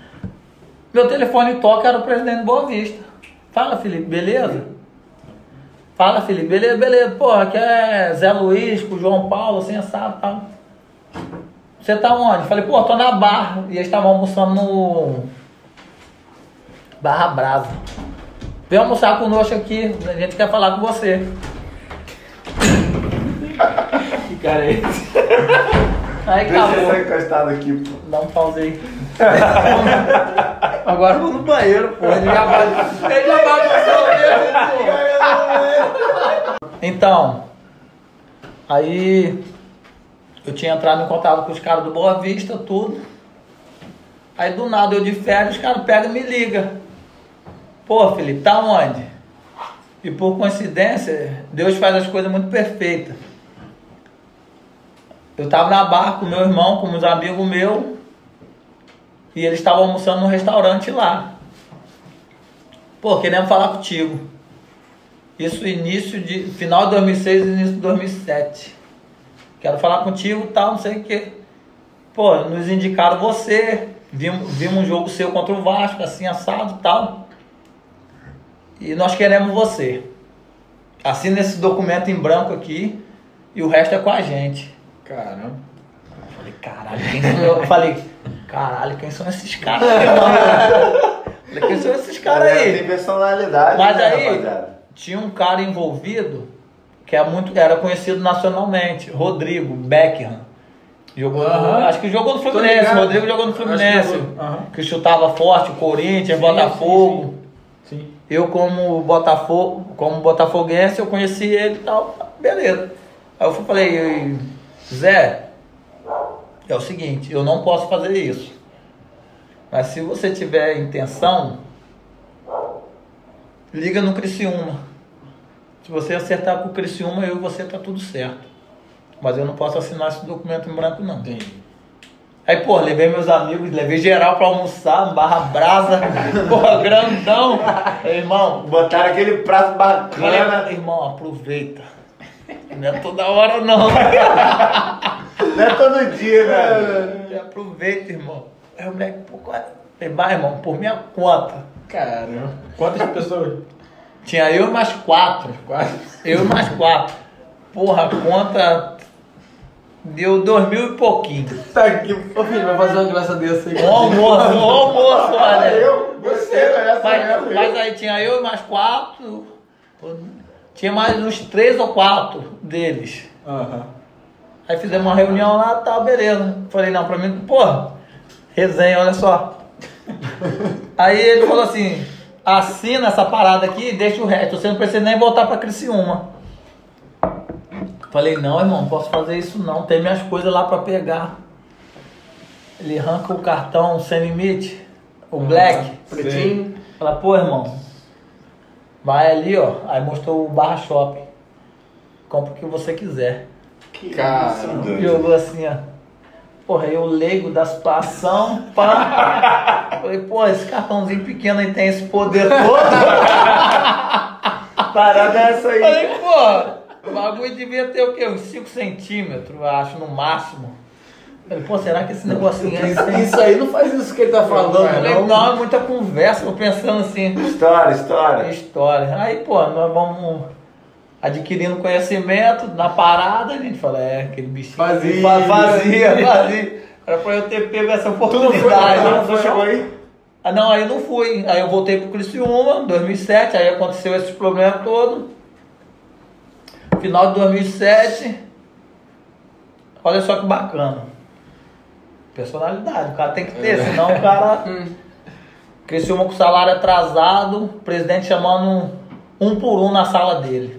meu telefone toca, era o presidente Boa Vista. Fala, Felipe, beleza? Fala, Felipe, beleza, beleza. Porra, aqui é Zé Luiz, com o João Paulo, assim, assado, tal. Você tá onde? Falei, pô, tô na Barra. E eles estavam almoçando no Barra Brasa. Vem almoçar conosco aqui, a gente quer falar com você. Que cara é esse? Aí Deixa eu acabou. só encostado aqui, pô. Dá um pause aí. Agora eu vou no banheiro, pô. Ele já vai. Ele já vai pô. Então, aí eu tinha entrado em contato com os caras do Boa Vista, tudo. Aí do nada eu de férias, os caras pegam e me ligam. Pô, Felipe, tá onde? E por coincidência, Deus faz as coisas muito perfeitas. Eu tava na barra com meu irmão, com uns amigos meus, e eles estavam almoçando num restaurante lá. Pô, queremos falar contigo. Isso início de. final de 2006 e início de 2007. Quero falar contigo tal, não sei o quê. Pô, nos indicaram você. Vimos, vimos um jogo seu contra o Vasco, assim, assado e tal. E nós queremos você. Assina esse documento em branco aqui e o resto é com a gente. Caramba. Falei, caralho, quem são eu? Falei, caralho, quem são esses caras? Falei, quem são esses caras aí? Tem personalidade, Mas né, aí, rapaziada? tinha um cara envolvido que é muito, era conhecido nacionalmente, Rodrigo Beckham. Jogou no- acho que jogou no Fluminense. Rodrigo jogou no que Fluminense. jogou. Aham. Que chutava forte, o Corinthians, Sim, Botafogo. Sim, sim. Eu como Botafogo, como botafoguense, eu conheci ele e tal, beleza. Aí eu falei, Zé, é o seguinte, eu não posso fazer isso. Mas se você tiver intenção, liga no Criciúma. Se você acertar com o Criciúma, eu e você tá tudo certo. Mas eu não posso assinar esse documento em branco não. Entendi. Aí, pô, levei meus amigos, levei geral pra almoçar, barra brasa, porra, grandão. Irmão, Botaram aquele prato bacana. Irmão, aproveita. Não é toda hora não. Não é todo dia, né? aproveita, irmão. Aí o moleque, pô, é? Vai, irmão, por minha conta. Caramba. Quantas pessoas? Tinha eu e mais quatro. Quase. Eu e mais quatro. Porra, a conta deu dois mil e pouquinho. Tá aqui, ô filho, vai fazer uma graça dessa aí. Um almoço, um almoço, olha. Eu, você, essa Mas, mas aí tinha eu e mais quatro. Tinha mais uns três ou quatro deles. Aham. Aí fizemos uma reunião lá, tá, beleza. Falei, não, pra mim, porra, resenha, olha só. Aí ele falou assim, assina essa parada aqui e deixa o resto. Você não precisa nem voltar pra Criciúma. Falei, não, irmão, não posso fazer isso não. Tem minhas coisas lá pra pegar. Ele arranca o cartão sem limite, o black. Pretinho. Fala, pô, irmão, vai ali, ó. Aí mostrou o Barra Shopping. Compra o que você quiser. Que Cara, doido. Jogou assim, ó. Porra, eu leigo da situação, pá. Falei, pô, esse cartãozinho pequeno aí tem esse poder todo. Parada é essa aí. Falei, pô, o bagulho devia ter o quê? Uns 5 centímetros, eu acho, no máximo. Falei, pô, será que esse negocinho Isso, tem? isso aí não faz isso que ele tá falando, Falei, não. não, é muita conversa, eu pensando assim. História, história. história. Aí, pô, nós vamos adquirindo conhecimento na parada, a gente fala, é, aquele bichinho. Fazia. Fa- Fazia, fazia. Era pra eu ter pego essa oportunidade. Não, você chegou aí? Ah, não, aí eu não fui. Aí eu voltei pro Criciúma, 2007, aí aconteceu esses problemas todos. Final de 2007, olha só que bacana. Personalidade, o cara tem que ter, senão o cara. Criciúma com salário atrasado, o presidente chamando um por um na sala dele.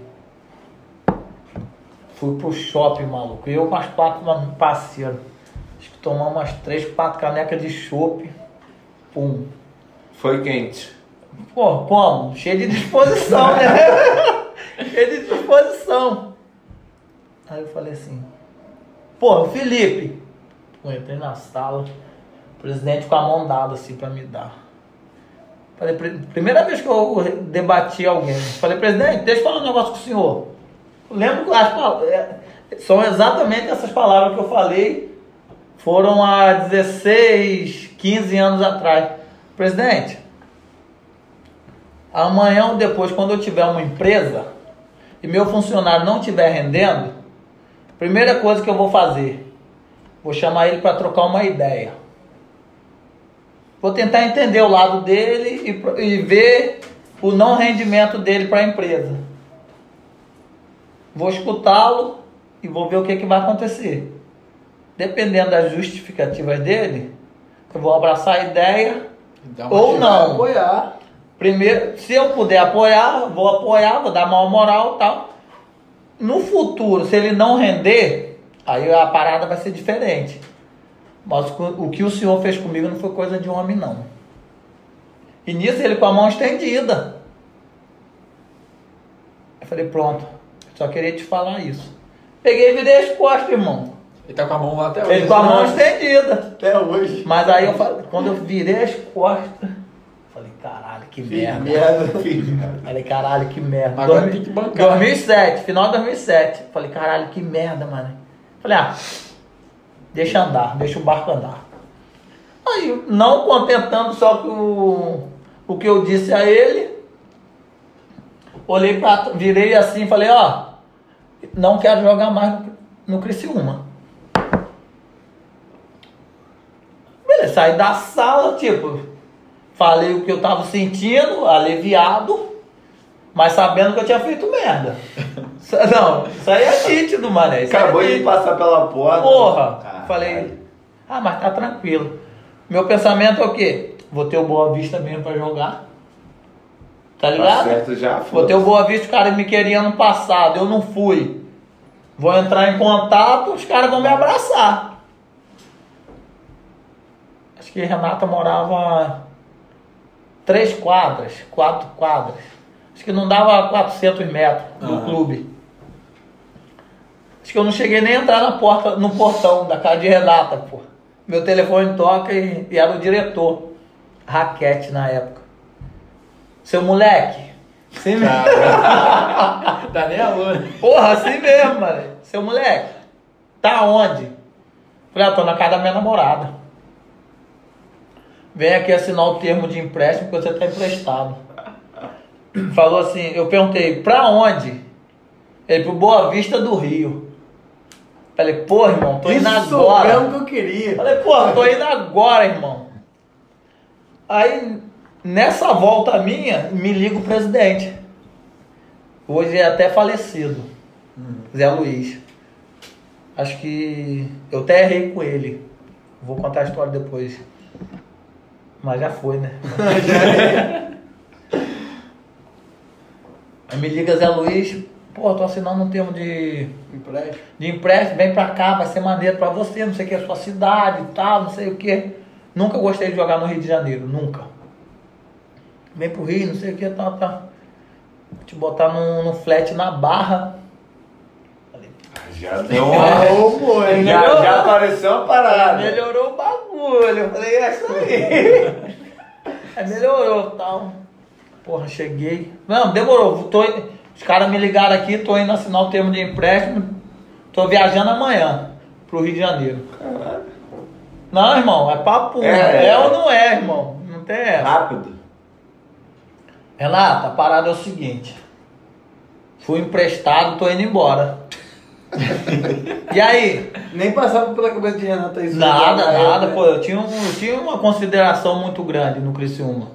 Fui pro shopping, maluco. Eu mais quatro parceiros. Acho que tomamos umas três, quatro canecas de chopp. Pum. Foi quente. Pô, como? Cheio de disposição, né? Cheio de disposição. Aí eu falei assim, pô, Felipe. Pô, entrei na sala, o presidente com a mão dada assim pra me dar. Falei, "Pri- primeira vez que eu debati alguém. Falei, presidente, deixa eu falar um negócio com o senhor. Lembro as é, são exatamente essas palavras que eu falei. Foram há 16, 15 anos atrás. Presidente, amanhã ou depois, quando eu tiver uma empresa e meu funcionário não estiver rendendo, primeira coisa que eu vou fazer, vou chamar ele para trocar uma ideia. Vou tentar entender o lado dele e, e ver o não rendimento dele para a empresa. Vou escutá-lo e vou ver o que, que vai acontecer. Dependendo das justificativas dele, eu vou abraçar a ideia ou não. Apoiar. Primeiro, se eu puder apoiar, vou apoiar, vou dar maior moral e tal. No futuro, se ele não render, aí a parada vai ser diferente. Mas o o que o senhor fez comigo não foi coisa de homem, não. E nisso ele com a mão estendida. Eu falei, pronto, só queria te falar isso. Peguei e virei as costas, irmão. Ele tá com a mão lá até hoje. Ele com a mão estendida. Até hoje. Mas aí eu falei, quando eu virei as costas, falei, caralho, que merda. Merda. Falei, caralho, que merda. Agora tem que bancar. 2007, final de 2007. Falei, caralho, que merda, mano. Falei, ah, deixa andar, deixa o barco andar. Aí, não contentando só com o, o que eu disse a ele, olhei pra, virei assim e falei, ó, não quero jogar mais no, Criciúma. Beleza, saí da sala, tipo, falei o que eu tava sentindo, aliviado, mas sabendo que eu tinha feito merda. Não, isso aí é nítido, mané. Isso aí é Acabou de nítido. passar pela porta. Porra! Caralho. Falei, ah, mas tá tranquilo. Meu pensamento é o quê? Vou ter o Boa Vista mesmo pra jogar. Tá Tá ligado? certo já, Vou ter o. Boa Vista, os caras me queriam ano passado, eu não fui. Vou entrar em contato, os caras vão me abraçar. Acho que Renata morava três quadras, quatro quadras. Acho que não dava 400 metros do Aham. clube. Acho que eu não cheguei nem a entrar na porta, no portão da casa de Renata, pô. Meu telefone toca e, e era o diretor. Raquete na época. Seu moleque. Sim mesmo. Tá nem né? Porra, assim mesmo, mano. Seu moleque. Tá onde? Falei, ah, tô na casa da minha namorada. Vem aqui assinar o termo de empréstimo que você tá emprestado. Falou assim, eu perguntei, pra onde? Ele, pro Boa Vista do Rio. Falei, porra, irmão, tô indo Isso agora. mesmo que eu queria. Falei, porra, tô indo agora, irmão. Aí, nessa volta minha, me liga o presidente. Hoje é até falecido. Zé Luiz. Acho que eu até errei com ele. Vou contar a história depois. Mas já foi, né? Aí me liga Zé Luiz, pô, tô assinando um termo de Empréstimo. de empréstimo, vem pra cá, vai ser maneiro pra você, não sei o que, a sua cidade e tal, não sei o que. Nunca gostei de jogar no Rio de Janeiro, nunca. Vem pro Rio, não sei o que, tal, tal. Te botar num, num flat na barra. Já deu uma. Ô, boi. Já, já apareceu uma parada. Melhorou o bagulho. Eu falei, é isso aí. aí melhorou tal. Porra, cheguei. Não, demorou. Tô, os caras me ligaram aqui, tô indo assinar o termo de empréstimo. Tô viajando amanhã pro Rio de Janeiro. Não, irmão, é papo. É. É, ou não é, irmão? Não tem essa. Rápido. Renata, a parada é o seguinte. Fui emprestado, tô indo embora. e aí? Nem passava pela cabeça de Renata isso. Nada, né? nada, pô. Eu tinha, um- eu tinha uma consideração muito grande no Criciúma.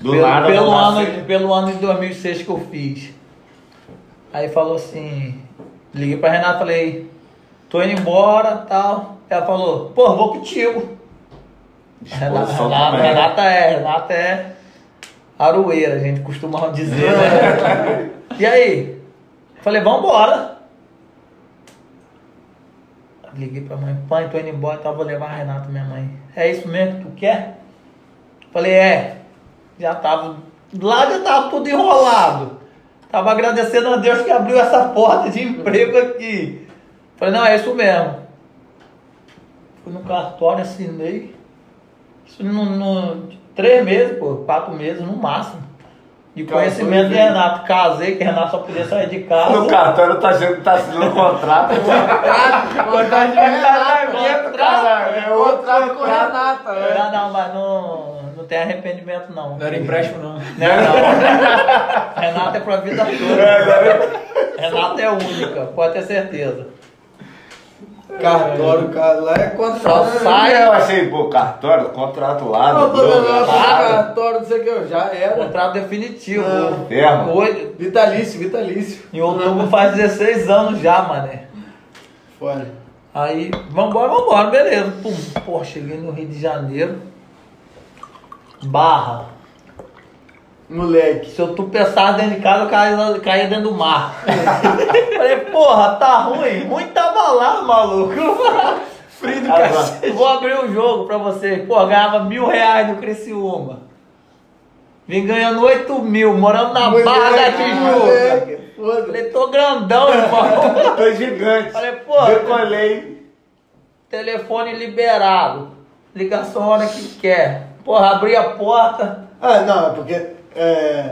Do pelo, nada, pelo, ano, nasce- pelo ano de 2006 que eu fiz. Aí falou assim, liguei pra Renata, falei, tô indo embora, tal. Ela falou, pô, vou contigo. Renata, Renata. Renata é, Renata é aroeira, a gente costuma dizer, né? e aí? Falei, vambora. Liguei pra mãe, pai, tô indo embora, tá, vou levar a Renata, minha mãe. É isso mesmo que tu quer? Falei, é. Já tava, lá já tava tudo enrolado. Tava agradecendo a Deus que abriu essa porta de emprego aqui. Falei, não, é isso mesmo. Fui no cartório, assinei. Isso no, no- três meses, pô, quatro meses no máximo. De conhecimento de. Renato. Casei, que Renato só podia sair de casa. No cartório tá que tá assinando contrato. Contrato de Renata, Contrato, caralho. É outro contrato com. Renata, é. Não, não, mas não, não tem arrependimento, não. Não era empréstimo, não. Não, não. Renata é pra vida toda. Renata é única, pode ter certeza. Cartório, cara, lá é Só contrato. sai- Aí eu achei, pô, cartório, contrato lá. Não, tô vendo cartório, não sei o que, eu já era. Contrato definitivo. Ah. Ferro. Hoje, Vitalício, vitalício. em outubro faz 16 anos já, mané. Foda. Aí, vambora, vambora, beleza. Pum, pô, cheguei no Rio de Janeiro. Barra. Moleque. Se eu tropeçasse dentro de casa, eu caía, caía dentro do mar. Falei, porra, tá ruim? Ruim tava lá, maluco. Frio do cacete. Vou abrir o jogo pra vocês. Pô, ganhava mil reais no Criciúma. Vim ganhando 8 mil, morando na Barra da Tijuca. moleque. Falei, tô grandão, irmão. Tô gigante. Falei, pô, Decolei. telefone liberado. Ligação a hora que quer. Porra, abri a porta. Ah, não, é porque é,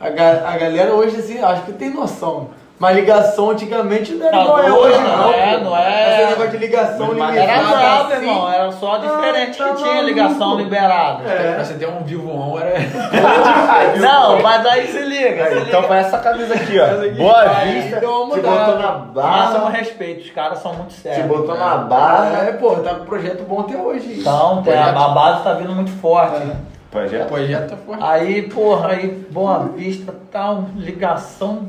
a, a galera hoje, assim, acho que tem noção. Mas ligação antigamente não era Não, igual é hoje não não. é, não é. Esse negócio de ligação Mas Era limitada brabo, assim. irmão. Era só diferente tá que tinha ligação liberada. É. Pra você ter um vivo on era. Não, mas aí se liga. se Aí, liga. então foi essa camisa aqui, ó. Aqui. Boa Aí vista. Te botou na Máximo barra. respeito, os caras são muito Te sérios. botou na barra. É, pô, tá com projeto bom até hoje. Então, tem, a, a base tá vindo muito forte. Projeto. Projeto tá forte. Aí, porra, aí, Boa Vista, tal, ligação.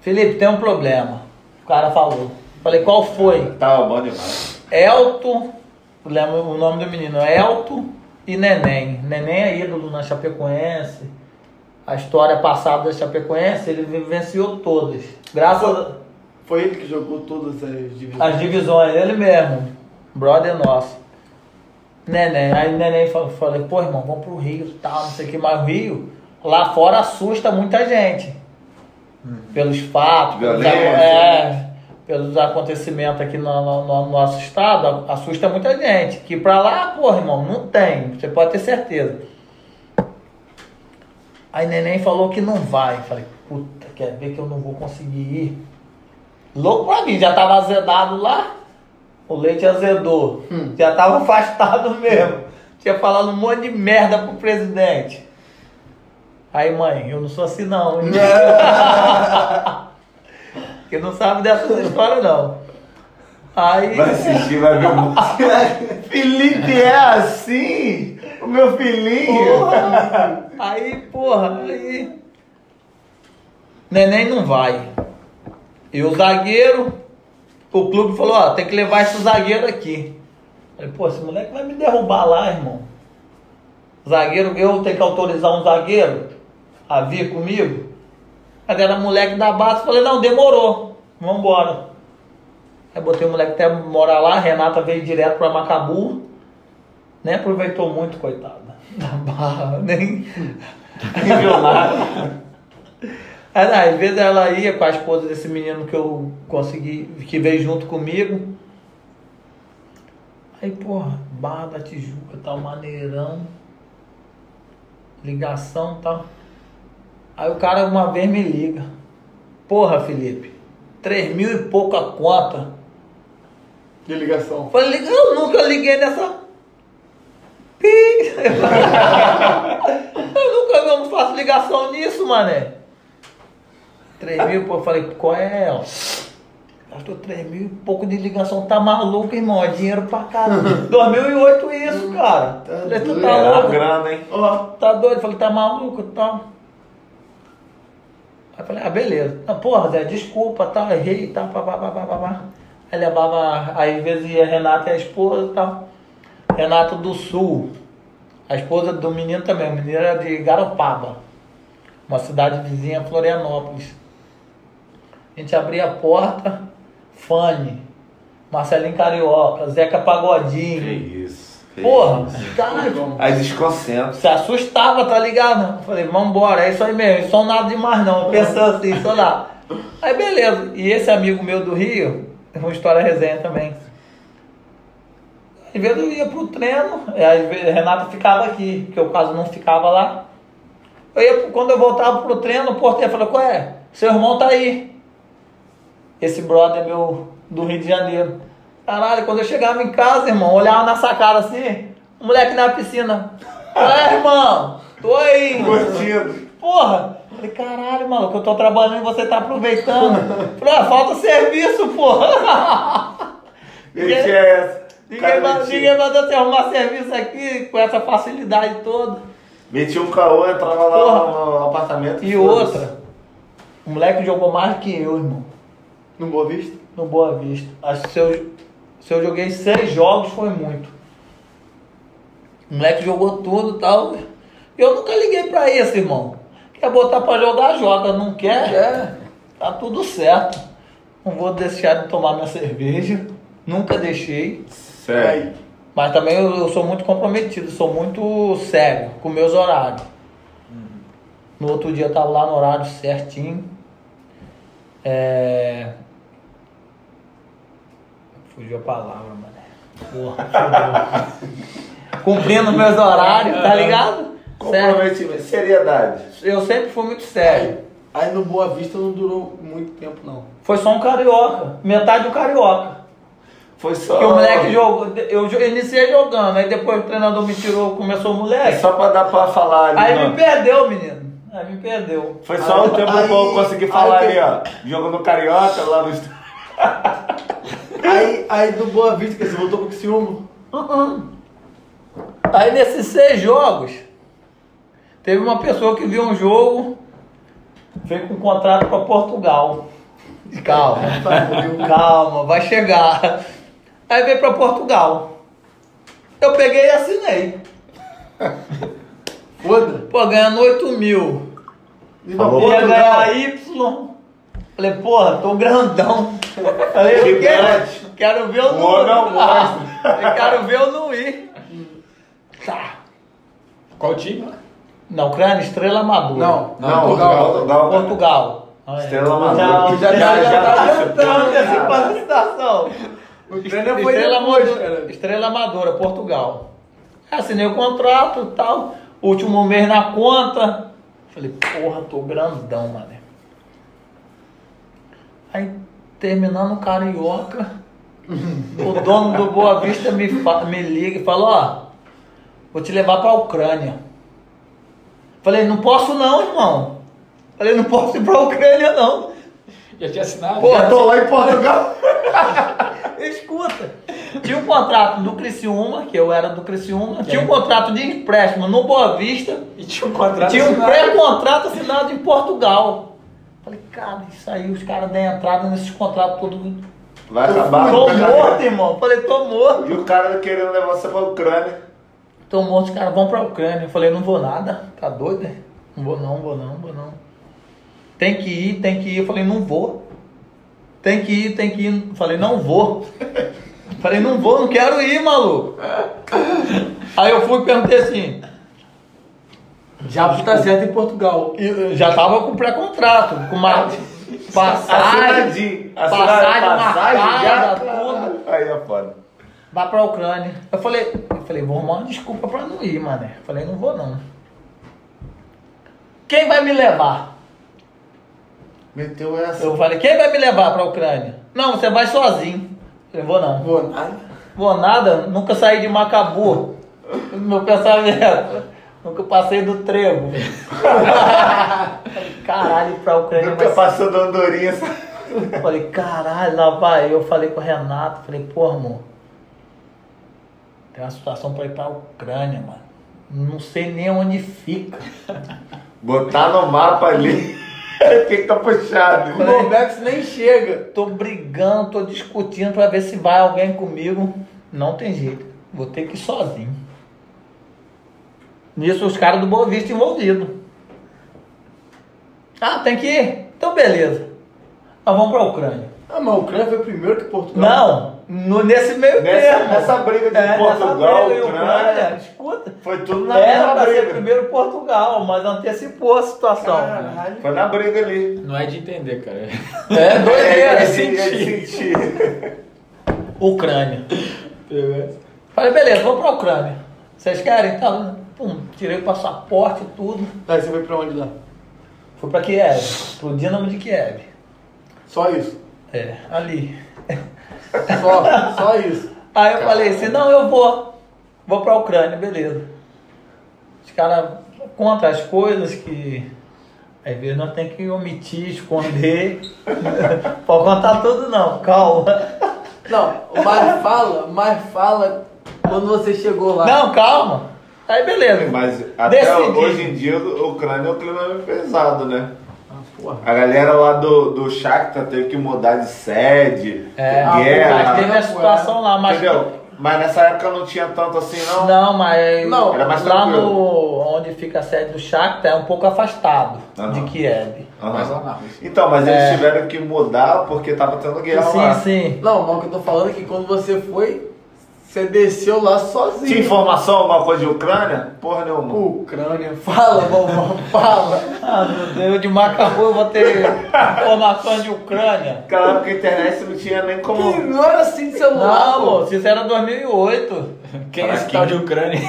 Felipe, tem um problema. O cara falou. Falei, qual foi? Tava bom demais. Elton, lembro o nome do menino, Elton e Neném. Neném é ídolo na Chapecoense. A história passada da Chapecoense, ele vivenciou todas. Graças a... Foi ele que jogou todas as divisões. As divisões, ele mesmo. Brother nosso. Neném. Aí o neném falou, falei, pô, irmão, vamos pro Rio tal, não sei o que, mas o Rio, lá fora assusta muita gente. Pelos fatos, pelos, Violência, é, pelos acontecimentos aqui no, no- no nosso estado, assusta muita gente. Que pra lá, pô, irmão, não tem. Você pode ter certeza. Aí neném falou que não vai. Falei, puta, quer ver que eu não vou conseguir ir? Louco pra mim, já tava azedado lá. O leite azedou. Já tava afastado mesmo. Tinha falado um monte de merda pro presidente. Aí, mãe, eu não sou assim não. hein? que não sabe dessa história não. Aí. Vai assistir, vai ver o monte. Felipe é assim? O meu filhinho? Porra! Aí, porra, aí. Neném não vai. E o zagueiro, o clube falou, ó, tem que levar esse zagueiro aqui. Falei, pô, esse moleque vai me derrubar lá, irmão. Zagueiro, eu tenho que autorizar um zagueiro a vir comigo. Mas era moleque da base, falei, não, demorou. Vambora. Aí botei o moleque até morar lá, a Renata veio direto pra Macabu. Nem aproveitou muito, coitada. Da barra, nem. Nem viu nada. Aí, não, às vezes ela ia com a esposa desse menino que eu consegui, que veio junto comigo. Aí, porra, Barra da Tijuca, tal, maneirão. Ligação tal. Aí o cara uma vez me liga. Porra, Felipe, três mil e pouca conta. De ligação. Falei, eu nunca liguei nessa. Eu nunca eu não faço ligação nisso, mané. 3 mil, pô, eu falei, qual é ela? Gastou 3 mil e pouco de ligação, tá maluco, irmão? É dinheiro pra caramba. 2008 isso, cara. Tá falei, tu doido. tá louco? grana, hein? Ó, tá doido? Falei, tá maluco e tal. Aí falei, ah, beleza. Ah, porra, Zé, desculpa, tá, errei, tá, pá, pá, pá, pá, pá, pá. Aí levava, aí às vezes ia Renata e a esposa e tal. Renato do Sul. A esposa do menino também, o menino era de Garopaba, uma cidade vizinha, Florianópolis. A gente abria a porta, Fanny, Marcelinho Carioca, Zeca Que Pagodinho. isso. que Porra, isso. caralho, As desconcentros. se assustava, tá ligado? Eu falei, vambora, é isso aí mesmo, sou nada demais não, pensando assim, sou nada. Aí beleza, e esse amigo meu do Rio, tem uma história resenha também. Às vezes eu ia pro treino, às vezes Renata ficava aqui, porque o caso não ficava lá. Eu ia, quando eu voltava pro treino, o porteiro falou, qual é? Seu irmão tá aí. Esse brother meu do Rio de Janeiro. Caralho, quando eu chegava em casa, irmão, olhava na sacada assim, o moleque na piscina. É, irmão, tô aí. Curtindo. Porra! Falei, caralho, maluco, eu tô trabalhando e você tá aproveitando. Falei, ah, falta serviço, porra! Deixa essa. Ninguém, Cara, ma- metia- ninguém mandou você arrumar serviço aqui com essa facilidade toda. Metia um caô, entrava lá Porra. no, apartamento. E outra, o moleque jogou mais que eu, irmão, No Boa Vista? no Boa Vista. Acho que se eu, se eu joguei seis jogos foi muito. O moleque jogou tudo e tal. Eu nunca liguei pra isso, irmão. Quer botar pra jogar, joga. Não quer? É. Tá tudo certo. Não vou deixar de tomar minha cerveja. Nunca deixei. Sério. Mas também eu, eu sou muito comprometido, sou muito sério com meus horários. No outro dia eu tava lá no horário certinho. É... Fugiu a palavra, mano. Porra. Cumprindo meus horários, tá ligado? Sério. Comprometimento. Seriedade. Eu sempre fui muito sério. Aí no Boa Vista não durou muito tempo, não. Foi só um carioca, metade do carioca. Foi só. Porque o moleque jogou, eu iniciei jogando, aí depois o treinador me tirou, começou o É moleque. só pra dar pra falar ali. Aí não. me perdeu, menino. Aí me perdeu. Foi só o tempo Aí- pra eu conseguir falar aí- ali, ó. Jogo no Carioca, lá no. Aí, aí do Boa Vista, que você voltou pro Criciúma. Uh-uh. Aí nesses seis jogos, teve uma pessoa que viu um jogo, veio com um contrato para Portugal. Calma, calma, vai chegar. Aí veio para Portugal. Eu peguei e assinei. Foda. Pô, ganhando 8 mil. E. Ia ganhar Y. Falei, porra, tô grandão. Falei, eu quero, quero ver eu O não um Ah, eu quero ver eu não ir. Tá. Qual time? Na Ucrânia, Estrela Amadora. Não, Não, Portugal. Portugal. Portugal. Estrela Já, Amadora. já, já, já, tá já. adiantando essa participação. O treino foi Estrela Amadora, cara. Estrela Amadora, Portugal. Assinei o contrato e tal. Último mês na conta. Falei, porra, tô grandão, mano. Aí, terminando o carioca, o dono do Boa Vista me, me liga e fala, ó, vou te levar pra Ucrânia. Falei, não posso não, irmão. Falei, não posso ir pra Ucrânia não. Já tinha assinado? Pô, Já tô lá em Portugal. Escuta, tinha um contrato do Criciúma, que eu era do Criciúma, tinha um contrato de empréstimo no Boa Vista, E tinha um contrato tinha um pré-contrato assinado em Portugal. Falei, cara, isso aí, os caras deram entrada nesses contratos todos. Vai acabar. Tô morto, irmão. Falei, tô morto. E o cara querendo levar você pra Ucrânia. Tô morto, os caras vão pra Ucrânia. Falei, não vou nada. Tá doido? né? Não vou não, vou não, vou não. Tem que ir, tem que ir. Eu falei, não vou. Tem que ir, tem que ir. Falei, não vou. Falei, não vou, não quero ir, maluco. Aí eu fui e perguntei assim, Já tá certo em Portugal. e eu já tava com pré-contrato, com uma passagem, passagem Passagem marcada, tudo. Aí é foda. Vai pra Ucrânia. Eu falei, eu falei, vou arrumar uma desculpa pra não ir, mané. Falei, não vou não. Quem vai me levar? Meteu essa. Eu falei, quem vai me levar pra Ucrânia? Não, você vai sozinho. Eu falei, vou não. Vou nada. Vou nada, nunca saí de Macabu. Meu pensamento. Nunca passei do trevo. Caralho, ir pra Ucrânia Nunca passou da andorinha. falei, caralho, lá vai. Eu falei com o Renato, falei, pô, amor, tem uma situação pra ir pra Ucrânia, mano. Não sei nem onde fica. Botar no mapa ali. O que que tá puxado? O Norberto nem chega. Tô brigando, tô discutindo pra ver se vai alguém comigo. Não tem jeito. Vou ter que ir sozinho. Nisso os caras do Boa Vista envolvidos. Ah, tem que ir? Então beleza. Nós vamos pra Ucrânia. Ah, mas a Ucrânia foi primeiro que Portugal. Não, no, nesse meio Nessa- termo. nessa briga de É, nessa Portugal, briga Ucrânia. escuta. Foi tudo na Era mesma pra ser briga. primeiro Portugal, mas antecipou a situação. Caralho. Foi na briga ali. Não é de entender, cara. É doideira. É, é, é sentir. Ucrânia. Falei, beleza, vamos pra Ucrânia. Vocês querem? Tá, pum, tirei o passaporte e tudo. Aí você foi pra onde lá? Fui pra Kiev, pro Dinamo de Kiev. Só isso. É, ali. Só, só isso. Aí eu falei assim, não, eu vou. Vou pra Ucrânia, beleza. Os caras contam as coisas que às vezes nós temos que omitir, esconder. Pode contar tudo não, calma. Não, mas fala, mas fala quando você chegou lá. Não, calma. Aí beleza. Mas até Decidi. hoje em dia, a Ucrânia é um clima pesado, né? Ah, porra. A galera lá do, do Shakhtar teve que mudar de sede, É, Ah, guerra, mas teve a situação lá, mas. entendeu? Mas nessa época não tinha tanto assim, não? Não, mas Não, era mais lá tranquilo. no onde fica a sede do Shakhtar é um pouco afastado Aham. de Kiev. Aham. Mas. Então, mas eles É. tiveram que mudar porque tava tendo guerra sim, lá. sim. Não, mas o que eu tô falando é que quando você foi, você desceu lá sozinho. Tinha informação, alguma coisa de Ucrânia? Porra nenhuma. Ucrânia. Fala, vovó, fala. Ah, meu Deus, de Macabu eu vou ter informações de Ucrânia. Naquela época a internet não tinha nem Que como. não era assim de celular, Não, pô. moço, isso era 2008. Quem é esse tal de Ucrânia?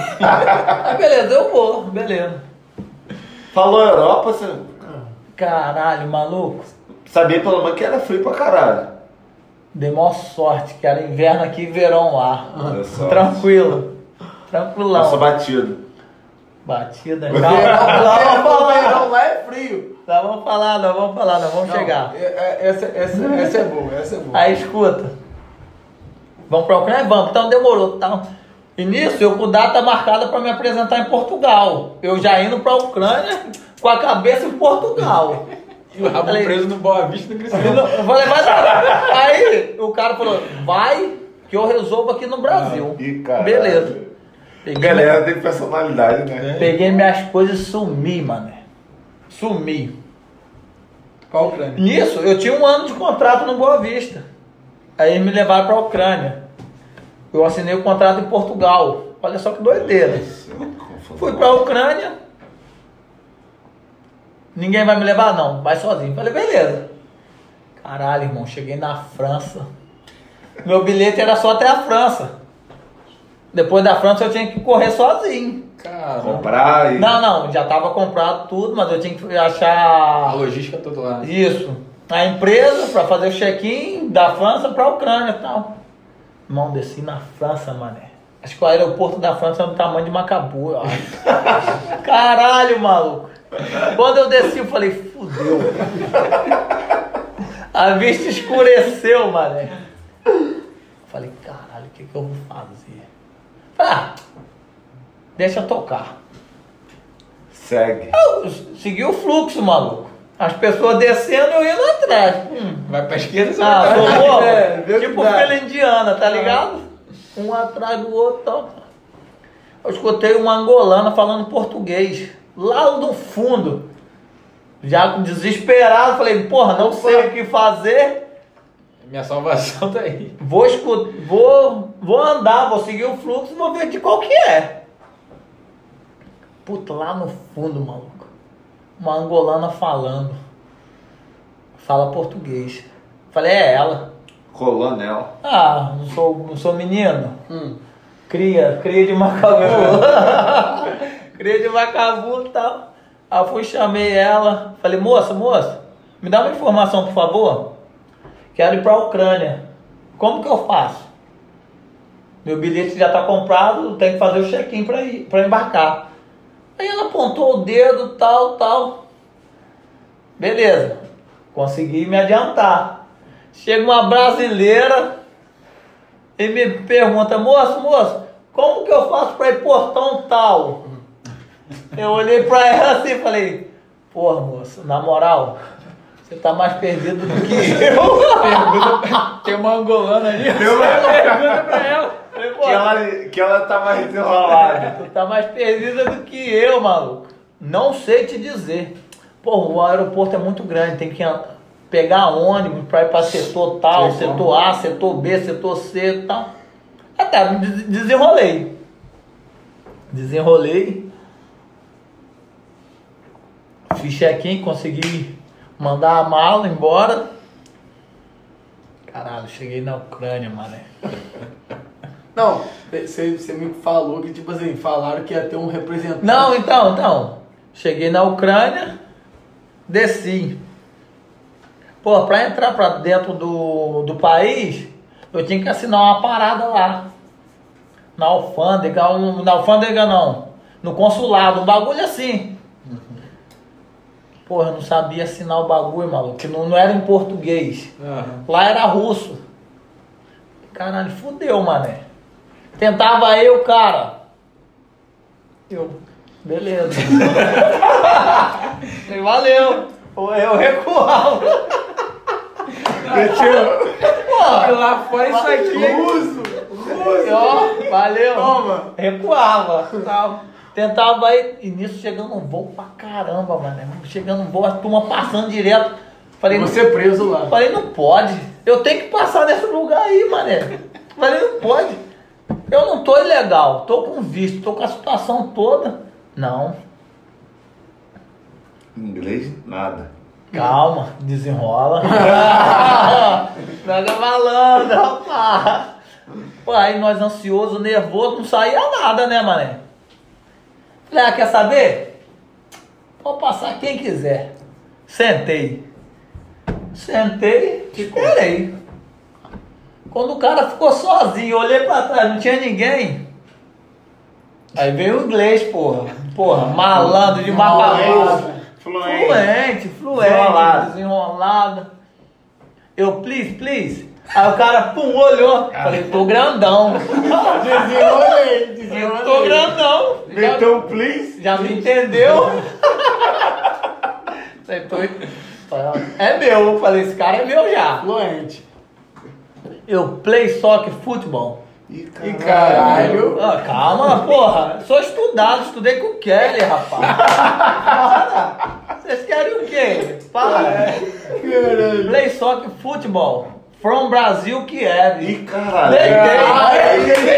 Aí beleza, eu vou, beleza. Falou Europa, você Caralho, maluco. sabia pelo menos que era frio pra caralho. Dei maior sorte, que era inverno aqui e verão lá. Tranquilo. Tranquilão. Nossa, batido. Batida. Verão, Calma, nós verão, vamos falar. verão lá é frio. Nós vamos falar, nós vamos falar, nós vamos Não, chegar. é- é- Essa, essa, essa é boa, essa é boa. Aí escuta. Vamos pra Ucrânia? Vamos, então demorou. Então. E nisso, eu com data marcada para me apresentar em Portugal. Eu já indo pra Ucrânia com a cabeça em Portugal. E o rabo Falei- preso no Boa Vista no Eu Cristiano. não- eu falei, dar. Aí o cara falou, vai que eu resolvo aqui no Brasil. Caralho. Beleza. Peguei, Galera tem personalidade, né? peguei minhas coisas e sumi, mano. Sumi. Pra Ucrânia. Nisso, eu tinha um ano de contrato no Boa Vista. Aí me levaram pra Ucrânia. Eu assinei o contrato em Portugal. Olha só que doideira. Fui pra Ucrânia. Ninguém vai me levar, não. Vai sozinho. Falei, beleza. Caralho, irmão. Cheguei na França. Meu bilhete era só até a França. Depois da França eu tinha que correr sozinho. Cara, Comprar e. Não, não. Já tava comprado tudo, mas eu tinha que a achar logística toda lá. isso. A empresa para fazer o check-in da França para a Ucrânia e tal. Irmão, desci na França, mané. Acho que o aeroporto da França é do tamanho de Macabu, eu acho. Caralho, maluco. Quando eu desci, eu falei, fudeu. A vista escureceu, mané. Falei, caralho, o que, que eu vou fazer? Falei, ah, deixa eu tocar. Segue. Eu segui o fluxo, maluco. As pessoas descendo e eu indo atrás. Hum. Vai pra esquerda, você Ah, vai pra. É, tipo dá. filha indiana, tá ligado? Um atrás do outro. Tal. Eu escutei uma angolana falando português. Lá no fundo. Já desesperado, falei, porra, não sei o que fazer. Minha salvação tá aí. Vou escutar, vou, vou andar, vou seguir o fluxo, vou ver de qual que é. Puta, lá no fundo, maluco. Uma angolana falando. Fala português. Falei, é ela. Coronel. Ah, não sou, não sou menino. Hum. Cria, cria de Macabu. cria de e tal. Aí eu fui, chamei ela. Falei, moça, moça, me dá uma informação, por favor. Quero ir para a Ucrânia. Como que eu faço? Meu bilhete já está comprado, tenho que fazer o check-in para ir, para embarcar. Aí ela apontou o dedo, tal, tal. Beleza. Consegui me adiantar. Chega uma brasileira e me pergunta, moço, moço, como que eu faço para ir portão tal? Eu olhei pra ela assim e falei, porra, moço, na moral, Você tá mais perdido do que eu. Pergunta, tem uma angolana ali. Pergunta pra ela. Que ela, que ela tá mais desenrolada. Tu tá mais perdida do que eu, maluco. Não sei te dizer. Pô, o aeroporto é muito grande, tem que pegar ônibus pra ir pra setor tal, como. setor A, setor B, setor C e tal. Até desenrolei. Desenrolei. Fiz check-in, consegui mandar a mala embora. Caralho, cheguei na Ucrânia, mané. Não, você me falou que, tipo assim, falaram que ia ter um representante. Não, então, então. Cheguei na Ucrânia, desci. Pô, pra entrar pra dentro do, do país, eu tinha que assinar uma parada lá. Na alfândega, um- na alfândega não. No consulado, um bagulho assim. Porra, eu não sabia assinar o bagulho, maluco. Que não, não era em português. Lá era russo. Caralho, fudeu, mané. Tentava eu, cara. Eu, beleza. Falei, Valeu. Eu recuava. Pô, Lá fora isso aqui é russo. e, ó, valeu. Toma. Recuava. Tal. Tentava ir. E nisso chegando um voo pra caramba, mano. Chegando um voo, a turma passando direto. Falei, Você preso lá. Falei, não pode. Eu tenho que passar nesse lugar aí, mané. Falei, não pode. Eu não tô ilegal, tô com visto, tô com a situação toda. Não, Inglês, nada. calma, desenrola. Pega malandro, rapaz. Pô, aí nós ansioso, nervoso, não saía nada, né, mané? Falei, ah, quer saber? Pode passar quem quiser. Sentei. Sentei, esperei. Quando o cara ficou sozinho, olhei pra trás, não tinha ninguém. Aí veio o inglês, porra. Porra, malandro de macaco. Fluente. Fluente, fluente, Desenrolado. desenrolado. Eu, please, please. Aí o cara, pum, olhou. Falei, tô grandão. Desenrolei, Eu tô grandão. Um please. já me entendeu? Falei, tô... É meu. Eu Falei, esse cara é meu já. Fluente. Eu play soccer futebol. Ih, E caralho. Ah, calma, porra. Sou estudado, estudei com o Kelly, rapaz. Vocês querem o quê? Para. Caralho. Play soccer futebol. From Brasil, Kiev. Ih, caralho. Deitei.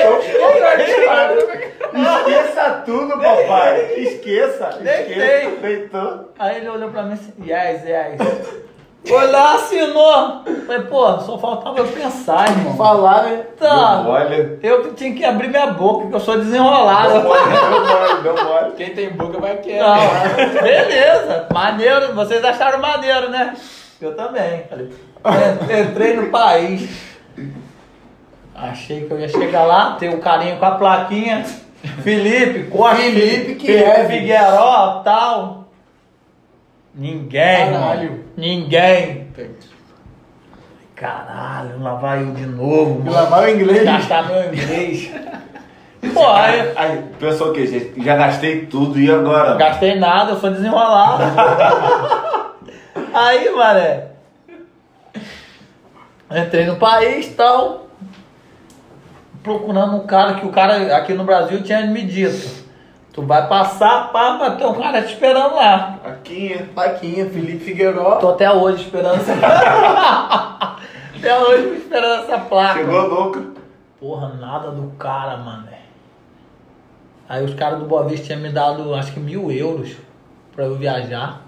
Esqueça tudo, papai. Esqueça. Deitei. Esqueça. Deitou. Aí ele olhou pra mim assim, yes, yes. Foi lá, assinou. Falei, pô, só faltava eu pensar, irmão. Falar, né? Tá. Mole. Eu que tinha que abrir minha boca, porque eu sou desenrolado. Deu mole, deu mole. Quem tem boca vai querer. Não, beleza, maneiro, vocês acharam maneiro, né? Eu também. Falei, entrei no país. Achei que eu ia chegar lá, ter um carinho com a plaquinha. Felipe, Costa, Felipe Felipe Kiev. Figueiró, tal. Ninguém, Caralho. mano. Ninguém. Caralho, lá vai eu de novo, lá mano. vai o inglês. Gastar meu inglês. Pô, aí, Aí, pensou o quê, gente? Já gastei tudo e agora? Gastei nada, eu sou desenrolado. Aí, mané. Entrei no país e tal. Procurando um cara que o cara aqui no Brasil tinha me dito. Tu vai passar, pá, vai ter um cara te esperando lá. Aqui. Paquinha, Felipe Figueiró. Tô até hoje esperando essa. até hoje esperando essa placa. Chegou louco. Porra, nada do cara, mané. Aí os caras do Boa Vista tinham me dado acho que mil euros pra eu viajar.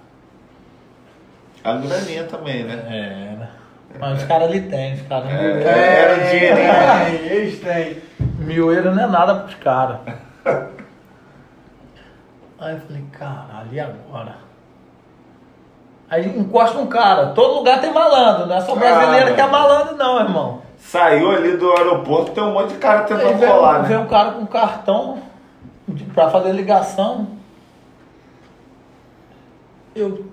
A graninha também, né? Era. Mas os caras ali tem, os caras mil, euros. É. Era o dinheirinho. É, eles têm. mil euros não é nada pros caras. Aí eu falei, caralho, e agora? Aí encosta um cara, todo lugar tem malandro, não é só brasileiro Ah, que é malandro não, irmão. Saiu ali do aeroporto, tem um monte de cara tentando veio, colar, né? um cara com cartão de, pra fazer ligação. Eu.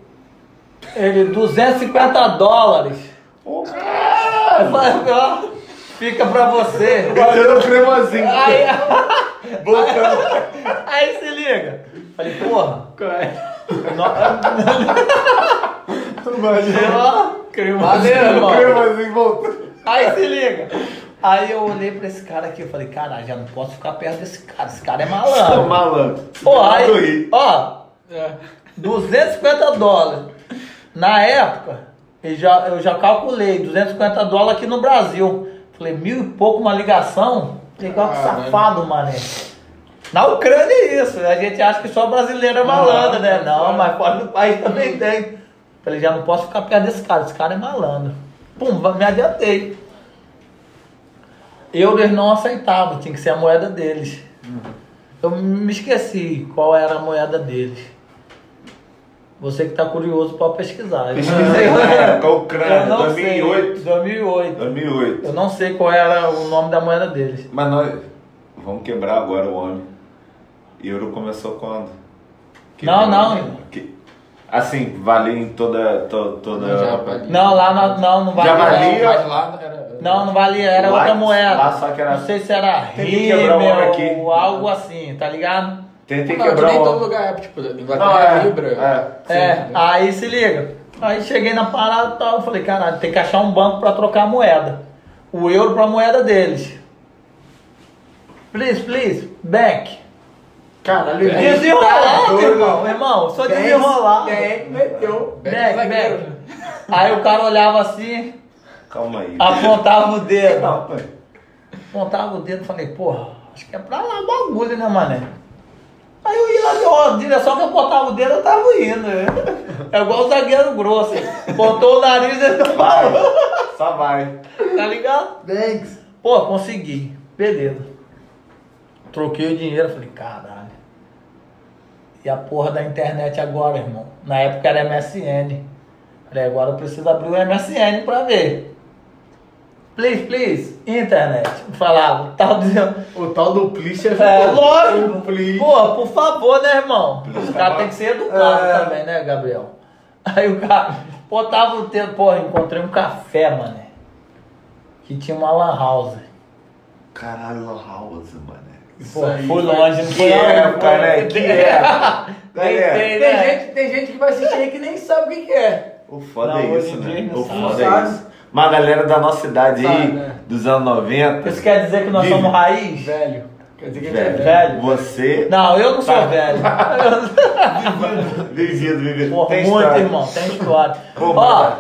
Ele, 250 dólares. Eu fica pra você. Um cremosinho. Aí, Voltando. aí se liga. Falei, porra. Qual é? no-. Valeu, irmão. Cremosinho voltou. Aí se liga. Aí eu olhei pra esse cara aqui e falei, caralho, já não posso ficar perto desse cara. Esse cara é malandro. malandro. Pô, aí, ó, É. 250 dólares. Na época, eu já, eu já calculei 250 dólares aqui no Brasil. Falei, mil e pouco uma ligação. Legal, que Caralho. safado, mané. Na Ucrânia é isso. A gente acha que só brasileiro é malandro, né? Não, mas fora do país também tem. Falei, já não posso ficar perto desse cara. Esse cara é malandro. Pum, me adiantei. Euros não aceitavam, tinha que ser a moeda deles. Eu me esqueci qual era a moeda deles. Você que está curioso pode pesquisar. Pesquisei na época, Eu Ucrânia, não 2008. sei. 2008. 2008. Eu não sei qual era o nome da moeda deles. Mas nós vamos quebrar agora o homem. E euro começou quando? Não, não. Que- assim, valia em toda. to- toda... Não, lá na- não, não valia. Já valia? não. Mas lá era. Não, não valia, era Lá- outra moeda. lá só que era- Não sei se era. Rímel ou algo assim, tá ligado? Tentei Não, que quebrar nem o todo lugar é, tipo, Não, Inglaterra é, é Libra. é. É, Sim, aí se liga. Aí cheguei na parada e tal, eu falei, caralho, tem que achar um banco pra trocar a moeda. O euro pra moeda deles. Please, please, bank. Caralho, Desenrolado, irmão, irmão, sou desenrolado. Tem, meteu. Beck Back, back. né? Aí o cara olhava assim, Calma aí. apontava o dedo. Não. Apontava o dedo e falei, porra, acho que é pra lá o bagulho, né, mané? Aí eu ia lá, ó, a direção que eu apontava o dedo, eu tava indo. né? É igual o zagueiro grosso. Botou o nariz e não Vai. Só vai. Tá ligado? Thanks. Pô, consegui. Beleza. Troquei o dinheiro, falei, caralho. E a porra da internet agora, irmão? Na época era MSN. Falei, agora eu preciso abrir o MSN pra ver. Please, please, internet. Falava, tava dizendo. O tal do Plich é É, lógico. Pô, por favor, né, irmão? Please, O cara tá tem que ser educado É. também, né, Gabriel? Aí o cara botava o dedo, pô, encontrei um café, mané. Que tinha uma lan house. Caralho, Lan House, mano. Pô, foi- longe, não Que foi época, né? Que época. Galera, Tentei, Tem né? gente, tem gente que vai assistir aí que nem sabe o que, é. o foda Não, é isso, né? O foda é isso. Mas a galera da nossa idade aí, né? dos anos 90. Isso quer dizer que nós Vive. somos raiz? Velho. Quer dizer que a gente é Velho, velho. Velho. Você. Não, eu não sou Tá. velho. Vivido, vivido. Pô, Tem muito, história. irmão, tem história. Pô, Ó, mas-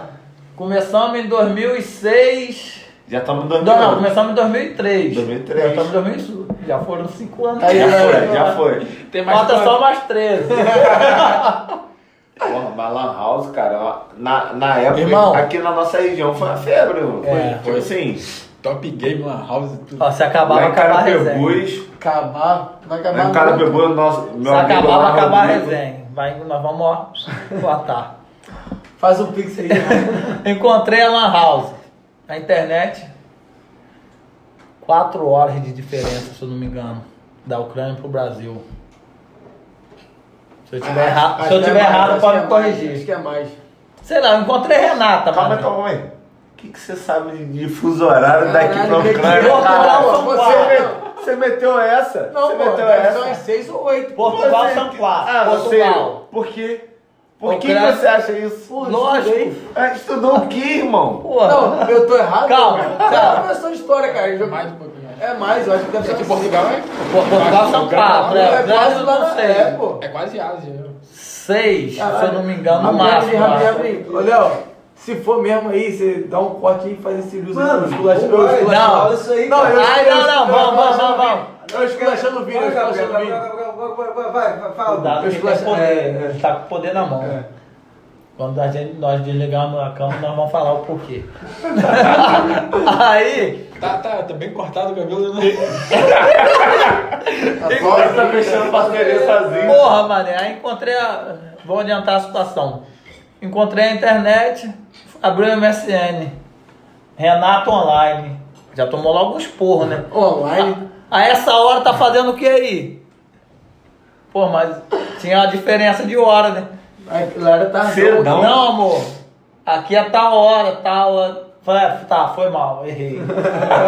começamos em 2006. Já estamos em Não, não, começamos em 2003. 2003. Já estamos em 2000. Já foram 5 anos. Aí, Já É, foi, é, já foi. Tem mais Falta só mais 13. Porra, mas Lan House, cara, na, na época, Irmão. aqui na nossa região foi uma febre, mano. É. Tipo assim, Top Game, Lan House e tudo. Ó, se lá acabava, em acabava a resenha. Carapebus, Acabar. Vai acabar. lá em Carapebus, o nosso, meu Se amigo acabava, lá, acabava a Rodrigo, resenha. Vai, nós vamos ó, botar. Faz um pix aí. Encontrei a Lan House. Na internet. Quatro horas de diferença, se eu não me engano. Da Ucrânia pro Brasil. Se eu tiver, erra... Acho se eu que tiver é mais, errado, acho pode que me é mais, corrigir. Acho que é mais. Sei lá, eu encontrei Renata, Calma, mano. calma aí. O que, que você sabe de, de fuso horário daqui Caralho, pra que Ucrânia? que- Portugal, São você, você meteu essa? Não, você pô, meteu essa? umas 6 ou 8. Portugal Você- são quatro. Ah, Portugal. você. Por quê? Por que você acha isso? Lógico. Ah, estudou o quê, irmão? Pô, Não, eu tô errado? Calma, Você calma. é professor de história, cara. Eu já- Mais um pouquinho. mais. É mais, eu acho que deve ser É que umas Portugal é. Portugal são quatro. É, É, quase Brasil lá na. É, pô. É quase Ásia. Seis, se eu não me engano, no máximo. Léo, se for mesmo aí, você dá um corte aí e faz esse uso Mano, esculachando. não, isso aí, Não, cara. eu Ai, não, não, vamos, vamos, vamos, vídeo. Eu esculachando o vídeo, eu esculachando o vídeo. Gabriel, Gabriel, vai, vai, vai, fala. Cuidado, Eu esculacho- poder. é, tá com o poder na mão. É. Quando a gente, nós desligarmos a câmera, nós vamos falar o porquê. Aí, Tá, tá, tá bem cortado o cabelo. Né? Agora tá fechando parceria sozinho. porra, mané, aí encontrei a. Vou adiantar a situação. Encontrei a internet, abri o MSN. Renato Online. Já tomou logo uns porros, né? Online. A essa hora tá fazendo o que aí? Pô, mas tinha uma diferença de hora, né? Aí, galera, tá. Cedão. Não, amor. Aqui é tal hora, tal. hora. Falei, ah, tá, foi mal, errei.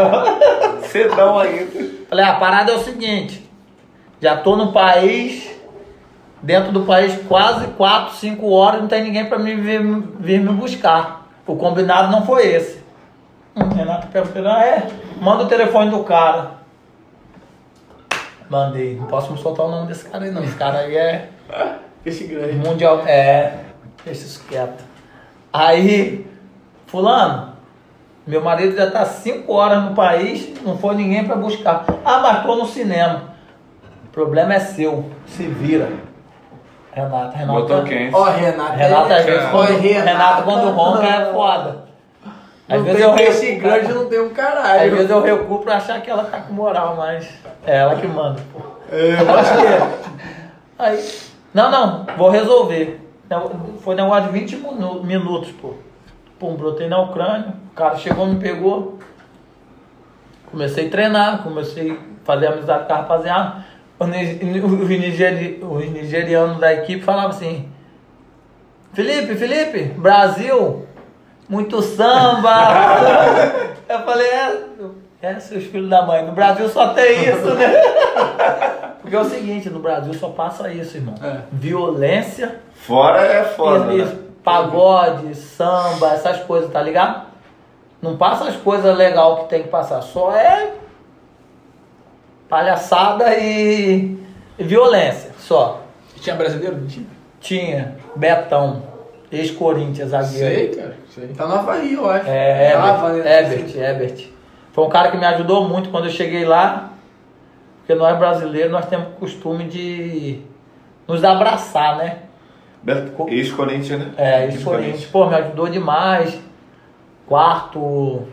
Cedão ainda. Falei, a parada é o seguinte. Já tô no país dentro do país quase 4, 5 horas, não tem ninguém para me vir, vir me buscar. O combinado não foi esse. Hum, Renato perguntou, ah, é, manda o telefone do cara. Mandei, não posso me soltar o nome desse cara aí não, esse cara aí é Esse grande. mundial, é, isso quieto. Aí, fulano, meu marido já tá 5 horas no país, não foi ninguém para buscar. Ah, mas tô no cinema. O problema é seu, se vira. Renato, Renato. Botou quente. Ó, Renato. Renato, às vezes, Ó, quando, Renato, Renato, quando ronca, é foda. Às Não vezes eu peixe recuo, grande, não tem um às caralho. vezes eu recuo pra achar que ela tá com moral, mas é ela que manda. pô. É, Eu acho que é. Aí, não, não, vou resolver. Foi negócio de 20 minu- minutos, pô. Pum, brotei na Ucrânia, o cara chegou, me pegou. Comecei a treinar, comecei a fazer amizade com a rapaziada. Os ni- Os nigeri- os nigerianos da equipe falavam assim: Felipe, Felipe, Brasil, muito samba. Eu falei: é, é, seus filhos da mãe, no Brasil só tem isso, né? Porque é o seguinte: no Brasil só passa isso, irmão. É. Violência. Fora é foda, Isso, né? pagode, samba, essas coisas, tá ligado? Não passa as coisas legais que tem que passar, só é palhaçada e, violência, só. Tinha brasileiro? Não tinha? Tinha Betão, ex-Corinthians, zagueiro. cara. Sei. Tá no Havaí, eu acho. É, Tava, Ebert, né? Ebert, Ebert. Foi um cara que me ajudou muito quando eu cheguei lá, porque nós brasileiros, nós temos o costume de nos abraçar, né? Ex-Corinthians, né? É, isso Corinthians. Pô, me ajudou demais. Quarto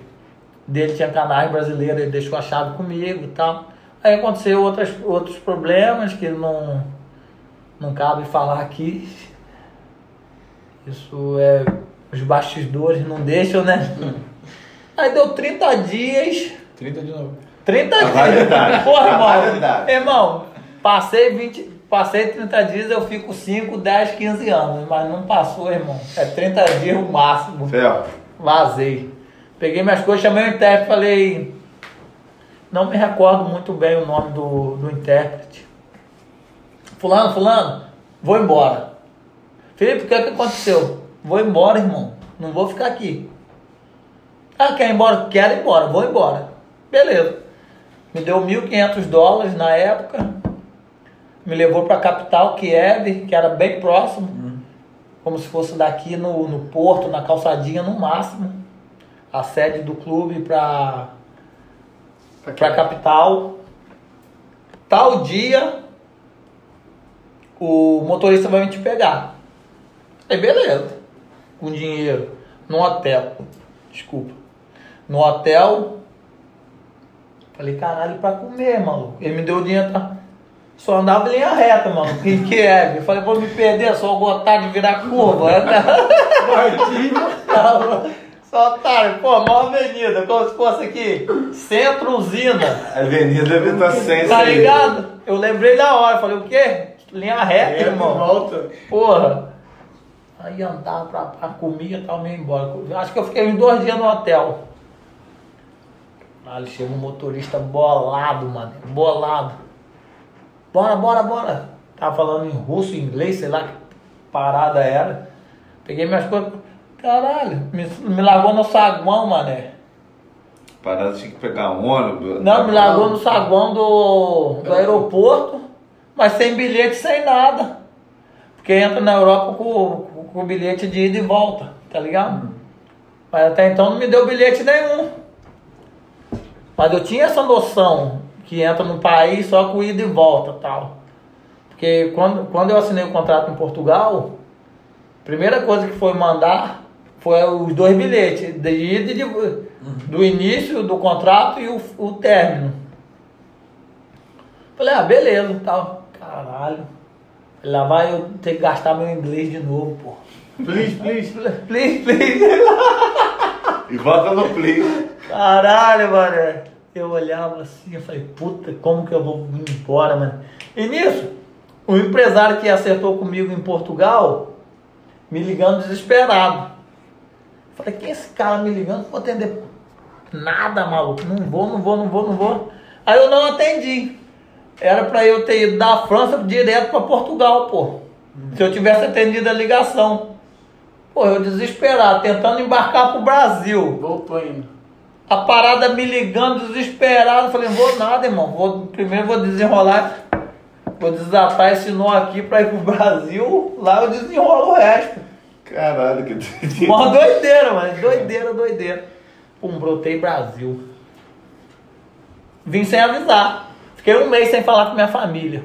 dele tinha canais brasileiros, ele deixou a chave comigo e tal. Aí aconteceu outras, outros problemas que não, não cabe falar aqui. Isso é. Os bastidores não deixam, né? Aí deu 30 dias. 30 de novo. 30 A dias. validade. Porra, irmão. validade. Irmão, passei 20, passei 30 dias, eu fico 5, 10, 15 anos, mas não passou, irmão. É 30 dias o máximo. Fel, Vazei. Peguei minhas coisas, chamei o intérprete e falei. Não me recordo muito bem o nome do, do intérprete. Fulano, fulano, vou embora. Felipe, o que, é que aconteceu? Vou embora, irmão. Não vou ficar aqui. Ah, quer ir embora? Quero ir embora, vou embora. Beleza. Me deu 1.500 dólares na época. Me levou para a capital, Kiev, que era bem próximo. Como se fosse daqui no, no porto, na calçadinha no máximo. A sede do clube para para a capital. Tal dia, o motorista vai me te pegar. Aí beleza. Com dinheiro. No hotel. Desculpa. No hotel. Falei, caralho, pra comer, mano. Ele me deu o dinheiro, tá? Só andava em linha reta, mano. Em Kiev. Eu falei, vou me perder, só gostar de virar curva. Só otário, pô, maior avenida, como se fosse aqui, centro usina. Avenida Vitor Sense. Tá ligado? Eu lembrei da hora, falei, o quê? Linha reta, É, irmão. volta. Porra. Aí andava pra, pra comia e tal, meio embora. Acho que eu fiquei uns dois dias no hotel. Aí chega um motorista bolado, mano. Bolado. Bora, bora, bora. Tava falando em russo, em inglês, sei lá que parada era. Peguei minhas coisas. Caralho, me, me largou no saguão, mané. Parada tinha que pegar um ônibus. Não, me largou no saguão do, do aeroporto, mas sem bilhete, sem nada. Porque entra na Europa com, com, com bilhete de ida e volta, tá ligado? Mas até então não me deu bilhete nenhum. Mas eu tinha essa noção que entra no país só com ida e volta tal. Porque quando, quando eu assinei o contrato em Portugal, a primeira coisa que foi mandar foi os dois bilhetes, de ida e de, do início do contrato e o, o término. Falei, ah, beleza, tal. Caralho. Lá vai eu ter que gastar meu inglês de novo, pô. Please, please. Please, please. E volta no please. Caralho, mano. Eu olhava assim, eu falei, puta, como que eu vou embora, mano? E nisso, o empresário que acertou comigo em Portugal, me ligando desesperado. Falei, quem é esse cara me ligando? Não vou atender nada, maluco. Não vou, não vou, não vou, não vou. Aí eu não atendi. Era pra eu ter ido da França direto pra Portugal, pô. Se eu tivesse atendido a ligação. Pô, eu desesperado, tentando embarcar pro Brasil. Voltou ainda. A parada me ligando, desesperado. Falei, vou nada, irmão. Vou, primeiro vou desenrolar, vou desatar esse nó aqui pra ir pro Brasil. Lá eu desenrolo o resto. Caralho, que doideira. Uma doideira, mano. Doideira, doideira. Pum, brotei Brasil. Vim sem avisar. Fiquei um mês sem falar com minha família.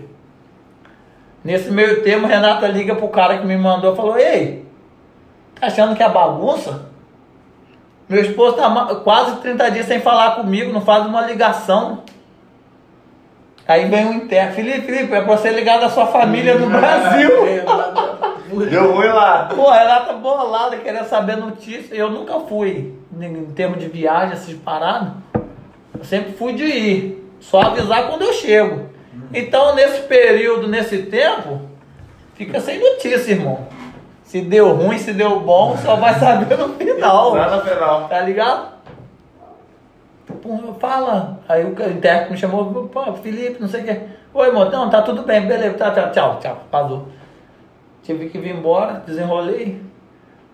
Nesse meio termo, Renata liga pro cara que me mandou e falou: Ei, achando que é bagunça? Meu esposo tá ma- quase 30 dias sem falar comigo, não faz uma ligação. Aí vem um interno. Felipe, Felipe, é pra você ligar da sua família no Brasil. Deu ruim lá. Pô, a Renata bolada, querendo saber notícia. Eu nunca fui, em termos de viagem, essas paradas. Eu sempre fui de ir. Só avisar quando eu chego. Então, nesse período, nesse tempo, fica sem notícia, irmão. Se deu ruim, se deu bom, só vai saber no final. Lá no final. Tá ligado? Fala. Aí o intérprete me chamou, pô, Felipe, não sei o quê. Oi, irmão, não, tá tudo bem, beleza, tá, tchau, tchau, tchau, vazou. Tive que vir embora, desenrolei.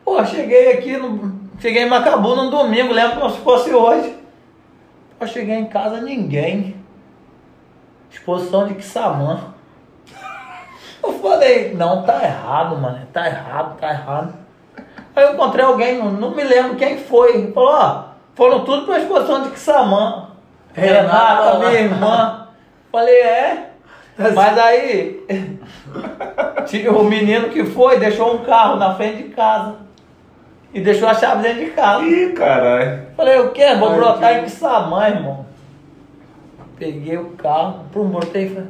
Pô, cheguei aqui, no, cheguei em Macabu num domingo, lembro como se fosse hoje. Pô, cheguei em casa, ninguém. Exposição de Kissamã. Eu falei, não, tá errado, mano, tá errado, tá errado. Aí eu encontrei alguém, não, não me lembro quem foi. Falou, ó, foram tudo pra exposição de Kissamã. Renata Renata, lá. minha irmã. Falei, é. Mas aí, o menino que foi, deixou um carro na frente de casa. E deixou a chave dentro de casa. Ih, caralho. Falei, o quê? Vou Ai, brotar que- em Kissamã, irmão. Peguei o carro, prum, brotei e falei,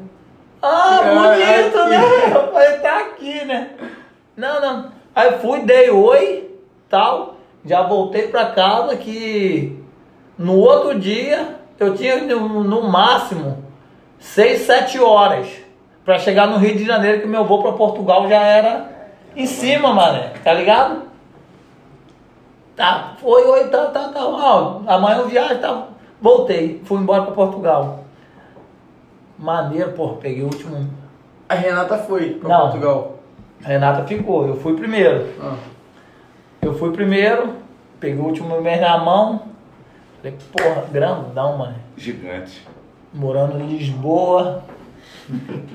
ah, Ah, bonito, aqui. né? Eu falei, tá aqui, né? Não, não. Aí fui, dei oi, tal. Já voltei pra casa que no outro dia eu tinha no, no máximo 6, 7 horas pra chegar no Rio de Janeiro, que meu voo pra Portugal já era em cima, mané. Tá ligado? Tá, foi, oi, tá, tá, tá. Ó, amanhã eu viajo, tá. Voltei, fui embora pra Portugal. Maneiro, pô, peguei o último. A Renata foi pra Não. Portugal. A Renata ficou, eu fui primeiro. Ah. Eu fui primeiro, peguei o último mês na mão. Falei, porra, grandão, mano. Gigante. Morando em Lisboa.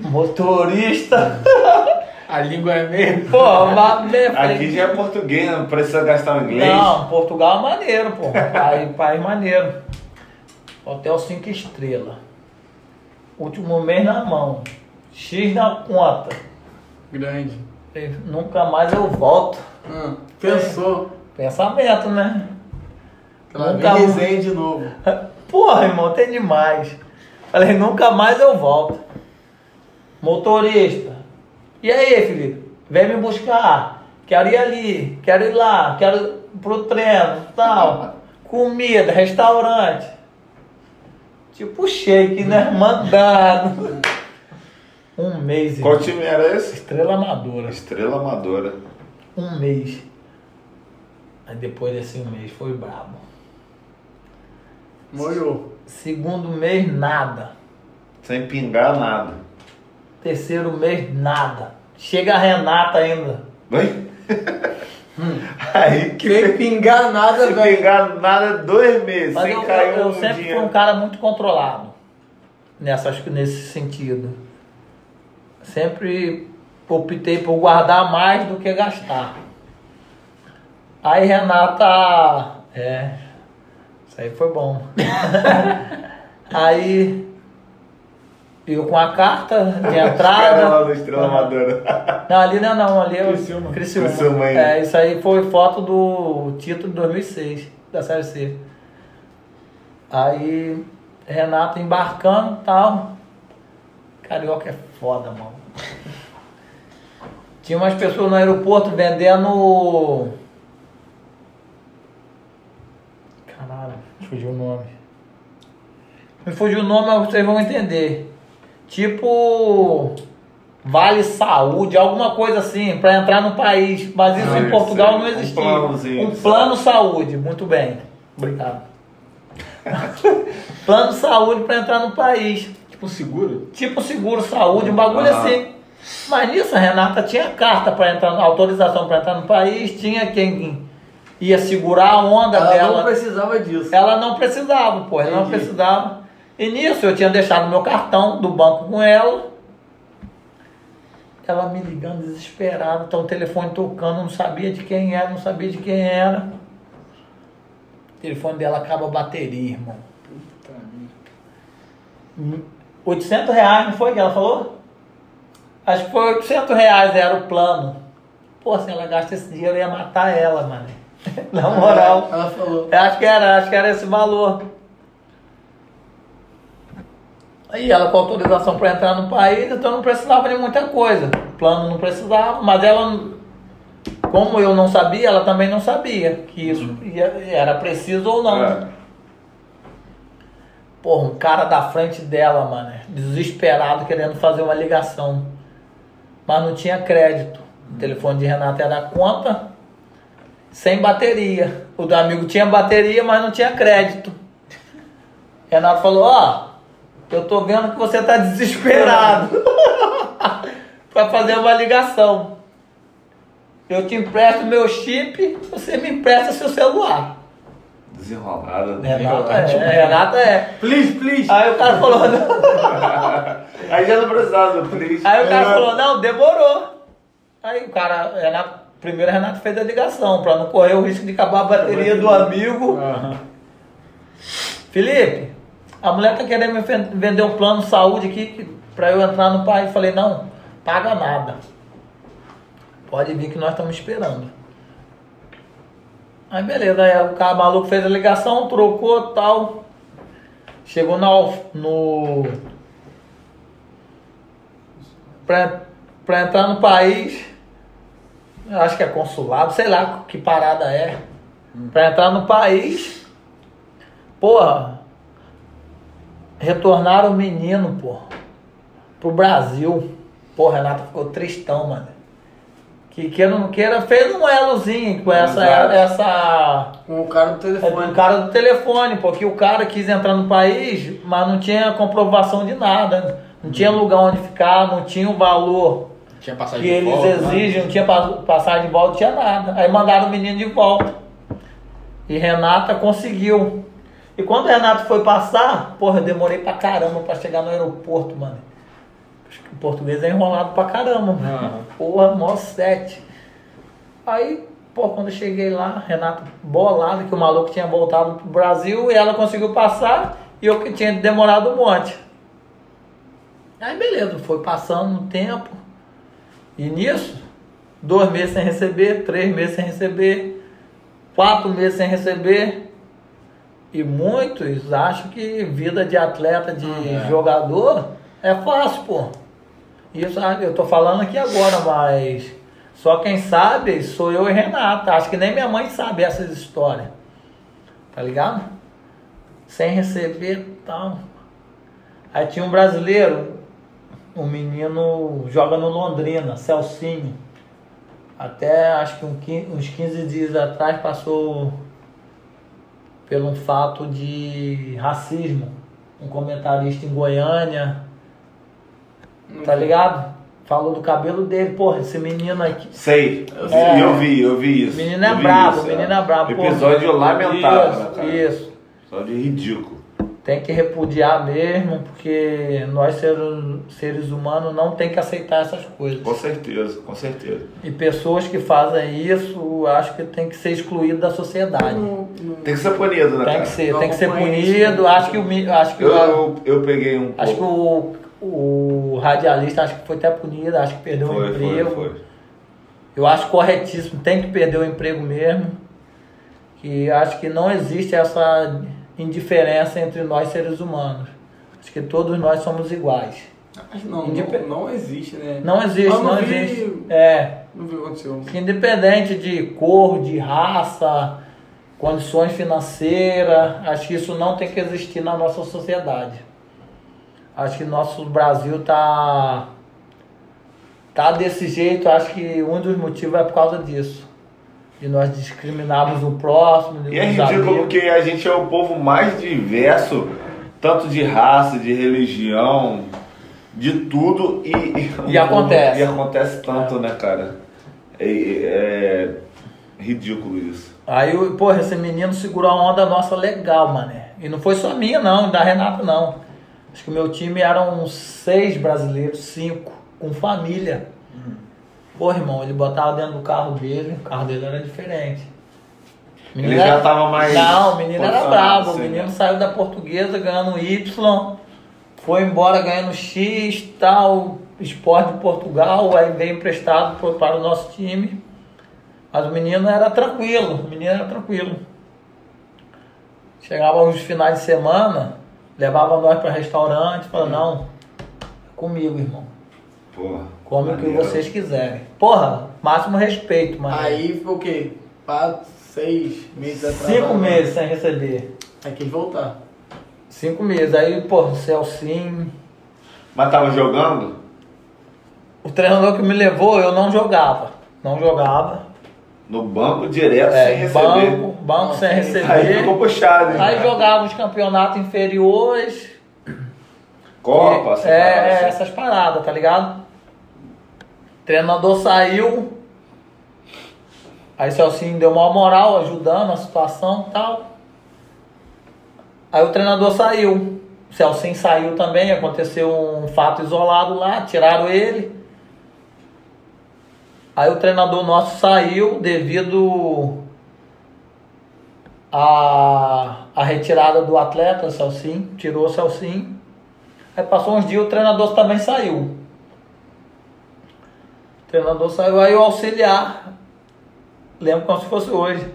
Motorista. A língua é meio. Pô, mas Aqui já é português, não precisa gastar o inglês. Não, Portugal é maneiro, pô. País, país maneiro. Hotel 5 estrelas. Último mês na mão. X na conta. Grande. Falei, Nunca mais eu volto. Ah, pensou. Pensamento, né? Ela Nunca- vem resenha de novo. Porra, irmão, tem demais. Falei, nunca mais eu volto. Motorista. E aí, Felipe? Vem me buscar. Quero ir ali, quero ir lá, quero ir pro treino, tal. Comida, restaurante. Tipo shake, né? Mandado. Um mês, Qual irmão. time era esse? Estrela Amadora. Estrela Amadora. Um mês. Aí depois desse um mês foi brabo. Molhou. Segundo mês, nada. Sem pingar nada. Terceiro mês, nada. Chega a Renata ainda. Oi? Aí que Sem pingar nada, sem velho. pingar nada dois meses. Mas sem eu, eu, cair eu um sempre dinheiro. fui um cara muito controlado. Nessa, acho que nesse sentido. Sempre optei por guardar mais do que gastar. Aí Renata. É. Isso aí foi bom. aí. Eu com a carta de Cara, lá entrada. do Estrela Amadora. Não, ali não é não, ali é o Criciúma. Criciúma. Criciúma. É, isso aí foi foto do título de 2006, da Série C. Aí, Renato embarcando e tal. Carioca é foda, mano. Tinha umas pessoas no aeroporto vendendo. Caralho, fugiu o nome. Me fugiu o nome, mas vocês vão entender. Tipo. Vale Saúde, alguma coisa assim, para entrar no país. Mas isso Ah, em Portugal sei. não Um existia. Um de plano saúde, muito bem. Obrigado. plano saúde para entrar no país. Tipo um seguro? tipo seguro saúde, um bagulho Aham. assim. Mas nisso a Renata tinha carta para entrar, autorização para entrar no país, tinha quem ia segurar a onda Ela dela. não precisava disso. Ela não precisava, pô, ela não precisava. E nisso eu tinha deixado meu cartão do banco com ela. Ela me ligando desesperada, então o telefone tocando, não sabia de quem era, não sabia de quem era. O telefone dela acaba a bateria, irmão. 800 reais, não foi que ela falou? Acho que foi 800 reais, era o plano. Pô, se ela gasta esse dinheiro, eu ia matar ela, mano. Na moral. Ela falou. Acho que era, acho que era esse valor. Aí ela com autorização para entrar no país, então não precisava de muita coisa. O plano não precisava, mas ela, como eu não sabia, ela também não sabia que isso ia- era preciso ou não. É. Porra, um cara da frente dela, mano, desesperado, querendo fazer uma ligação. Mas não tinha crédito. O telefone de Renata era conta, sem bateria. O do amigo tinha bateria, mas não tinha crédito. Renato falou, ó, eu tô vendo que você tá desesperado. pra fazer uma ligação. Eu te empresto meu chip, você me empresta seu celular. Desenrolada. né? Renata é, Renata é. Please, please. Aí o cara falou, não. Aí já não precisava do please. Aí o cara falou, não, demorou. Aí o cara, Renato, primeiro o Renato fez a ligação, pra não correr o risco de acabar a bateria do amigo. Felipe, a mulher tá querendo me ven- vender um plano de saúde aqui pra eu entrar no país. Falei, não, paga nada. Pode vir que nós estamos esperando. Aí beleza, aí o cara maluco fez a ligação, trocou tal. Chegou na, no. Pra, pra entrar no país, eu acho que é consulado, sei lá que parada é. Pra entrar no país, porra, retornaram o menino, porra, pro Brasil. Porra, Renata ficou tristão, mano. Que queira ou não queira, fez um elozinho com essa. Exato. essa Com o cara do é telefone. do cara do telefone, porque o cara quis entrar no país, mas não tinha comprovação de nada. Não tinha lugar onde ficar, não tinha o valor Tinha passagem que de eles volta, né? exigem, não tinha pa- passagem de volta, não tinha nada. Aí mandaram o menino de volta. E Renata conseguiu. E quando o Renato foi passar, porra, eu demorei pra caramba pra chegar no aeroporto, mano. Acho que o português é enrolado pra caramba, mano. Aham. Porra, mó sete. Aí, pô, quando eu cheguei lá, Renato bolado que o maluco tinha voltado pro Brasil e ela conseguiu passar e eu que tinha demorado um monte. Aí beleza, foi passando um tempo. E nisso, dois meses sem receber, três meses sem receber, quatro meses sem receber. E muitos acham que vida de atleta, de É. jogador, é fácil, pô. Isso ah, eu tô falando aqui agora, mas só quem sabe sou eu e Renata. Acho que nem minha mãe sabe essas histórias. Tá ligado? Sem receber tal. Aí tinha um brasileiro, um menino joga no Londrina, Celcinho. Até acho que uns 15 dias atrás passou pelo um fato de racismo. Um comentarista em Goiânia, tá ligado? Falou do cabelo dele, porra, esse menino aqui. Sei. É. Eu vi, eu vi isso. Menino é brabo, isso, menino é brabo. porra. Episódio lamentável, Isso, né, cara? Isso. Episódio ridículo. Tem que repudiar mesmo, porque nós seres, seres humanos não tem que aceitar essas coisas. Com certeza, com certeza. E pessoas que fazem isso, acho que tem que ser excluído da sociedade. Tem que ser punido, né, Tem que ser, Não tem que ser punido. não. Acho que o acho que Eu, o- eu, eu peguei um acho que pouco. o, o radialista acho que foi até punido, acho que perdeu o Foi, foi, emprego. foi. Eu acho corretíssimo, tem que perder o emprego mesmo. Que acho que não existe essa indiferença entre nós seres humanos. Acho que todos nós somos iguais. Mas não, não, não existe, né? Não existe, Eu não, vi- existe. É, Não vi o que aconteceu. independente de cor, de raça, condições financeiras, acho que isso não tem que existir na nossa sociedade. Acho que nosso Brasil tá tá desse jeito, acho que um dos motivos é por causa disso. De nós discriminarmos o próximo, E é ridículo amigos. porque a gente é o povo mais diverso tanto de raça, de religião, de tudo e. E acontece. E acontece tanto, né, cara? É, é ridículo isso. Aí, porra, esse menino segurou a onda nossa legal, mané. E não foi só minha, não, da Renata, não. Acho que o meu time eram seis brasileiros, cinco, com família. Porra, irmão, ele botava dentro do carro dele, o carro dele era diferente. O Ele já tava mais Não, o menino era bravo. O assim, menino né? saiu da portuguesa ganhando Y, foi embora ganhando X, tal, esporte de Portugal, aí veio emprestado pro- para o nosso time. Mas o menino era tranquilo, o menino era tranquilo. Chegava os finais de semana, levava nós para restaurante, falava, não, é comigo, irmão. Porra. Come o que vocês quiserem. Porra, máximo respeito, mano. Aí foi o quê? Quatro, seis meses atrás. Cinco meses sem receber. Aí quis voltar. Cinco meses. Aí, o Celcinho. Mas tava jogando? O treinador que me levou, eu não jogava. Não jogava. No banco direto sem É, receber. banco, banco sem sem- receber. Aí ficou puxado, hein? Aí cara? jogava os campeonatos inferiores. Copa, E- essas é, paradas, essas paradas, tá ligado? Treinador saiu. Aí Celcinho deu uma moral, ajudando a situação e tal. Aí o treinador saiu. O Celcinho saiu também, aconteceu um fato isolado lá, tiraram ele. Aí o treinador nosso saiu devido à, à retirada do atleta, o Celcinho, tirou o Celcinho. Aí passou uns dias, o treinador também saiu. O treinador saiu, aí o auxiliar, lembro como se fosse hoje,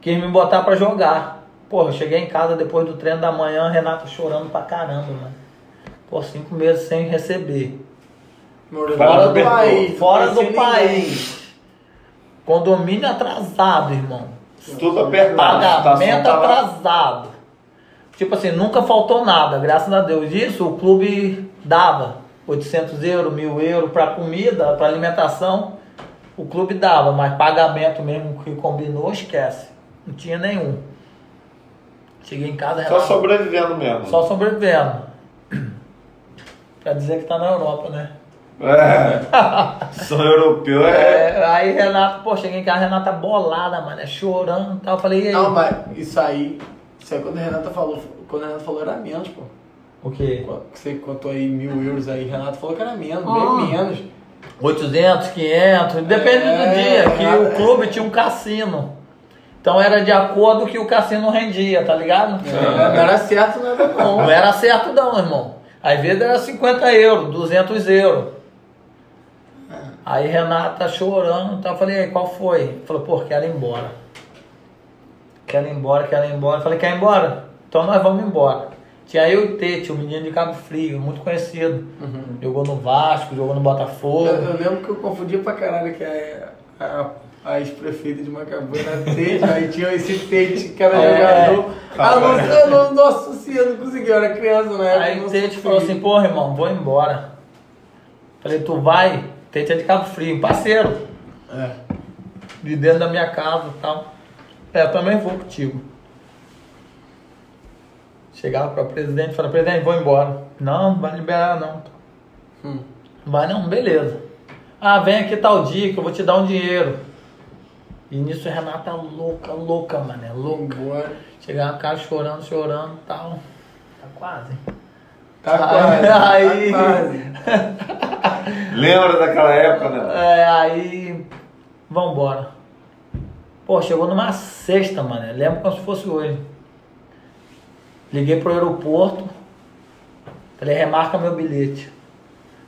quis me botar pra jogar. Porra, eu cheguei em casa depois do treino da manhã, Renato chorando pra caramba, mano. Pô, cinco meses sem receber. Fora fora do país. Fora do país. Condomínio atrasado, irmão. Tudo apertado. Pagamento tava- atrasado. Tipo assim, nunca faltou nada, graças a Deus. Isso o clube dava 800 euros, 1000 euros para comida, para alimentação. O clube dava, mas pagamento mesmo que combinou, esquece. Não tinha nenhum. Cheguei em casa, Só sobrevivendo mesmo. só sobrevivendo. Pra dizer que tá na Europa, né? É. Sou europeu é. É, aí Renato, pô, cheguei em casa, Renata bolada, mano, é chorando e tal. Eu falei, e aí? Não, mas isso aí. Isso aí quando a Renata falou. Quando a Renata falou era menos, pô. O quê? Você contou aí mil euros aí, Renato falou que era menos, Ah. bem menos. 800, 500, depende É, do dia, que é. o clube tinha um cassino. Então era de acordo que o cassino rendia, tá ligado? É, não era certo nada não. Não era certo não, irmão. Às vezes era 50 euros, 200 euros. Aí Renata chorando, então eu falei, aí, qual foi? Falou, pô, quero ir embora. Quero ir embora, quero ir embora. Eu falei, quer ir embora? Então nós vamos embora. Tinha eu e Tete, um menino de Cabo Frio, muito conhecido. Jogou no Vasco, jogou no Botafogo. Eu, eu lembro que eu confundia pra caralho que a, a, a ex-prefeita de Macabu era Tete, aí tinha esse Tete que era É. jogador. Ah, não, eu não, nossa senhora, não consegui, eu era criança na época. Aí o Tete falou assim, porra, irmão, vou embora. Falei, tu vai? Tete é de Cabo Frio, parceiro. É. De dentro da minha casa e tal. É, eu também vou contigo. Chegava para o presidente e falava, presidente, vou embora. Não, não vai liberar não. Hum. Não vai não, beleza. Ah, vem aqui tal dia que eu vou te dar um dinheiro. E nisso a Renata louca, louca, mano, é louca. Chegava a casa chorando, chorando e tal. Tá quase. Tá quase. Aí- Tá quase. Lembra daquela época, né? É, aí. Vambora. Pô, chegou numa sexta, mano. Eu lembro como se fosse hoje. Liguei pro aeroporto. Falei, remarca meu bilhete.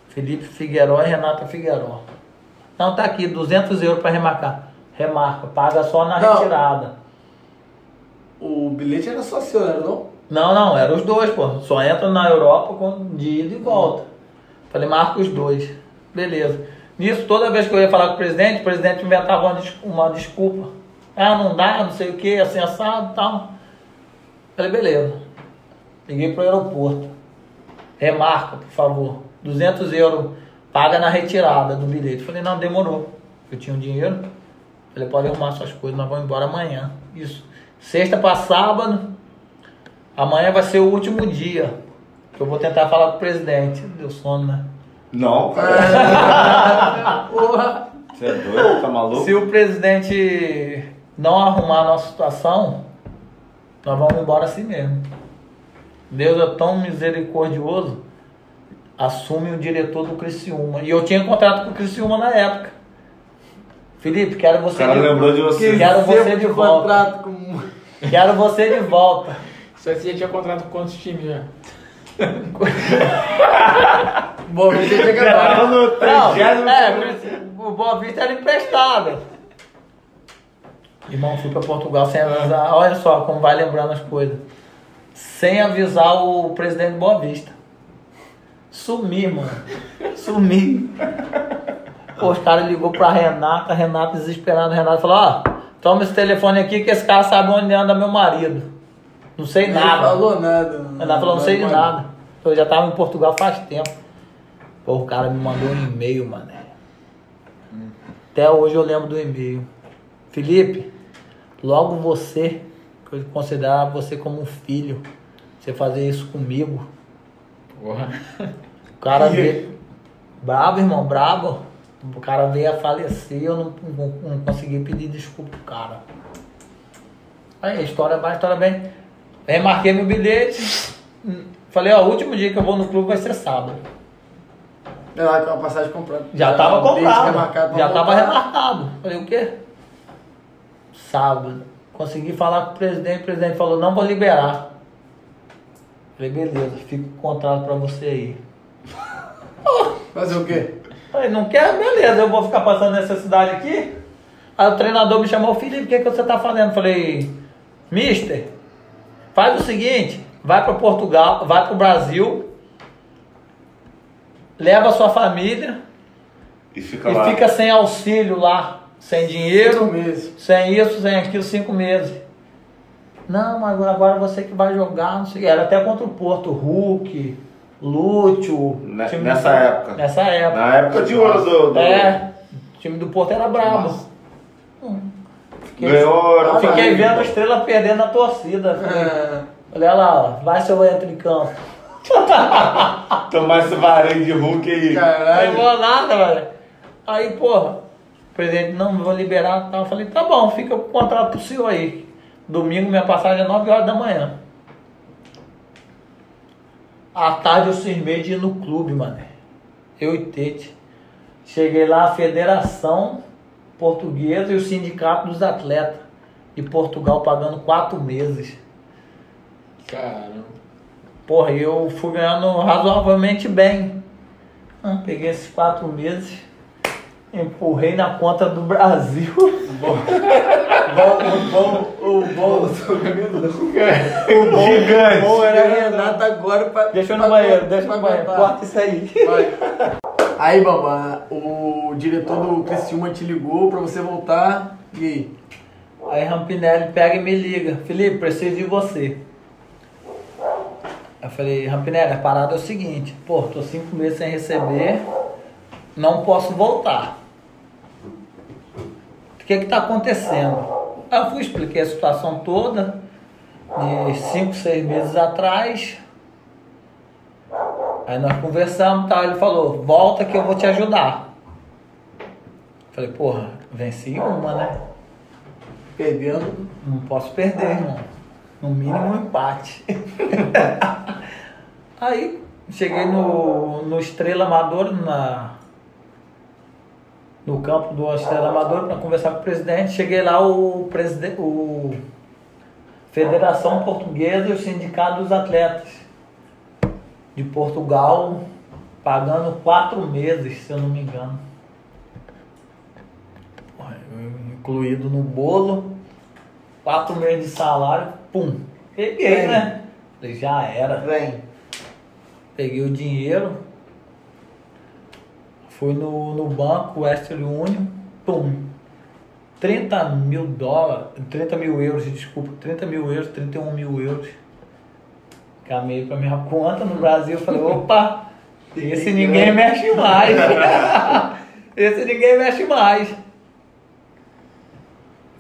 Felipe Figueiró e Renata Figueiró. Não, tá aqui, 200 euros pra remarcar. Remarca, paga só na Não. retirada. O bilhete era só seu, não era não? Não, não, eram os dois, pô. Só entra na Europa com de ida e volta. Falei, marca os dois. Beleza. Nisso, toda vez que eu ia falar com o presidente, o presidente inventava uma, des- uma desculpa. Ah, não dá, não sei o que, assim, assado e tal. Falei, beleza. Liguei pro aeroporto. Remarca, por favor. 200 euros. Paga na retirada do bilhete. Falei, não, demorou. Eu tinha o dinheiro. Falei, pode arrumar suas coisas, nós vamos embora amanhã. Isso. Sexta para sábado. Amanhã vai ser o último dia que eu vou tentar falar com o presidente. Deu sono, né? Não, cara. Porra. Você é doido? Tá maluco? Se o presidente não arrumar a nossa situação, nós vamos embora assim mesmo. Deus é tão misericordioso, assume o diretor do Criciúma. E eu tinha contrato com o Criciúma na época. Felipe, quero O você cara de lembrou de você. Quero você de volta. contrato com... Quero você de volta. Só você já tinha contrato com quantos times já? Bom, a gente tinha no Não, 30 é, o Boa Vista era emprestado. Irmão, fui pra Portugal sem avisar. Olha só como vai lembrando as coisas. Sem avisar o presidente Boa Vista. Sumi, mano. Sumi. Pô, os caras ligou pra Renata, Renata desesperada. Renata falou: Ó, toma esse telefone aqui que esse cara sabe onde anda meu marido. Não sei Ele nada. falou nada. Ela falou, não sei de nada. Eu já tava em Portugal faz tempo. Pô, o cara me mandou um e-mail, mano. Até hoje eu lembro do e-mail. Felipe, logo você, eu considerava você como um filho, você fazer isso comigo. Porra. O cara veio. Brabo, irmão, brabo. O cara veio a falecer, eu não, não, não consegui pedir desculpa pro cara. Aí, a história vai, a história bem. Remarquei meu bilhete. Falei, ó, o último dia que eu vou no clube vai ser sábado. É lá com a passagem comprada. Já tava o bilhete comprado. Já tava voltar. remarcado. Falei, o quê? Sábado. Consegui falar com o presidente, o presidente falou, não vou liberar. Falei, beleza, fica o contrato pra você aí. Fazer o quê? Falei, não quer? Beleza, eu vou ficar passando necessidade aqui. Aí o treinador me chamou, Felipe, o que, que você tá fazendo? Falei, mister, faz o seguinte, vai para Portugal, vai para o Brasil, leva a sua família E fica e fica sem auxílio lá, sem Cinco dinheiro, meses. sem isso, sem aquilo, cinco meses. Não, mas agora você que vai jogar, não sei o que. Era até contra o Porto, Hulk, Lúcio. Nessa do- época. Nessa época. Na época de ouro do. do... É, o time do Porto era brabo. Hum. Fiquei, Ganhou. fiquei vendo a estrela perdendo a torcida. Falei, É, olha lá, ó, vai seu entra em campo. Tomar esse vareio de Hulk aí. Não caralho. vou nada, velho. Aí, porra, o presidente, não, não vou liberar tal. Eu falei, tá bom, fica o contrato pro senhor aí. Domingo minha passagem é 9 horas da manhã. À tarde eu cismei de ir no clube, mano. Eu e Tete. Cheguei lá, a Federação Portuguesa e o Sindicato dos Atletas de Portugal pagando quatro meses. Caramba. Porra, eu fui ganhando razoavelmente bem. Ah, Peguei esses quatro meses, empurrei na conta do Brasil. Bom, o bom, o bom, O bom gigante. o bom era a Renata agora pra. Deixa eu pra- no banheiro, deixa no banheiro. Corta isso aí. Vai. Aí, Bambam, o diretor do Criciúma te ligou pra você voltar. E aí? Aí Rampinelli pega e me liga. Felipe, preciso de você. Eu falei, Rampinelli, a parada é o seguinte, pô, tô cinco meses sem receber, não posso voltar. O que que tá acontecendo? Eu fui, expliquei a situação toda, de cinco, seis meses atrás. Aí nós conversamos tal, ele falou, volta que eu vou te ajudar. Falei, porra, venci uma, né? Perdendo. Não posso perder, irmão. No mínimo um empate. Aí cheguei no, no Estrela Amador, na, no campo do Estrela Amador, para conversar com o presidente. Cheguei lá, o presidente, o Federação Portuguesa e o Sindicato dos Atletas de Portugal pagando quatro meses, se eu não me engano. Incluído no bolo, quatro meses de salário, pum. Peguei, Vem. né? Já era. Vem. Peguei o dinheiro, fui no, no banco Western Union, pum. 30 mil dólares, 30 mil euros, desculpa, 30 mil euros, 31 mil euros. Camei pra minha conta no Brasil, falei, opa, esse ninguém mexe mais. esse ninguém mexe mais.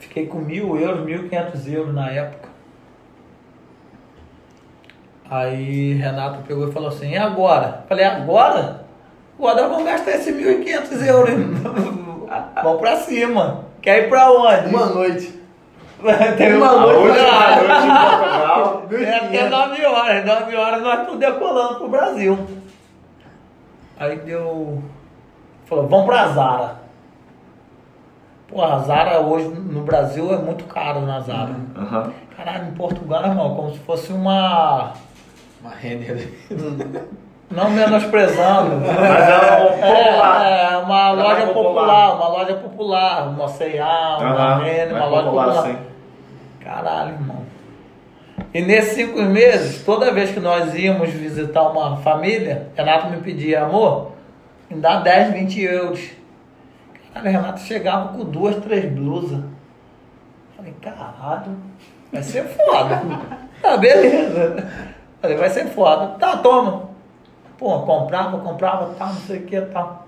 Fiquei com mil euros, mil quinhentos euros na época. Aí Renato pegou e falou assim, e agora? Falei, agora? Agora vamos gastar esses 1.500 euros. vamos pra cima. Quer ir pra onde? Uma noite. Tem uma noite. Portugal. É até 9 horas, 9 horas nós estamos decolando pro Brasil. Aí deu. Falou, vamos pra Zara. Pô, a Zara hoje no Brasil é muito caro na Zara. Aham. Caralho, em Portugal, irmão, como se fosse uma. Uma render. Não menosprezando. Mas é um popular. É, é uma Ela loja é popular. popular. uma loja popular, uma C&A, uma Aham. Renner, uma loja popular, popular. sim. Caralho, irmão. E nesses cinco meses, toda vez que nós íamos visitar uma família, Renato me pedia, amor, me dá 10, 20 euros. Caralho, Renato chegava com duas, três blusas. Falei, caralho, vai ser foda. tá, beleza. Falei, vai ser foda. Tá, toma. Pô, comprava, comprava, tal, não sei o que, tal.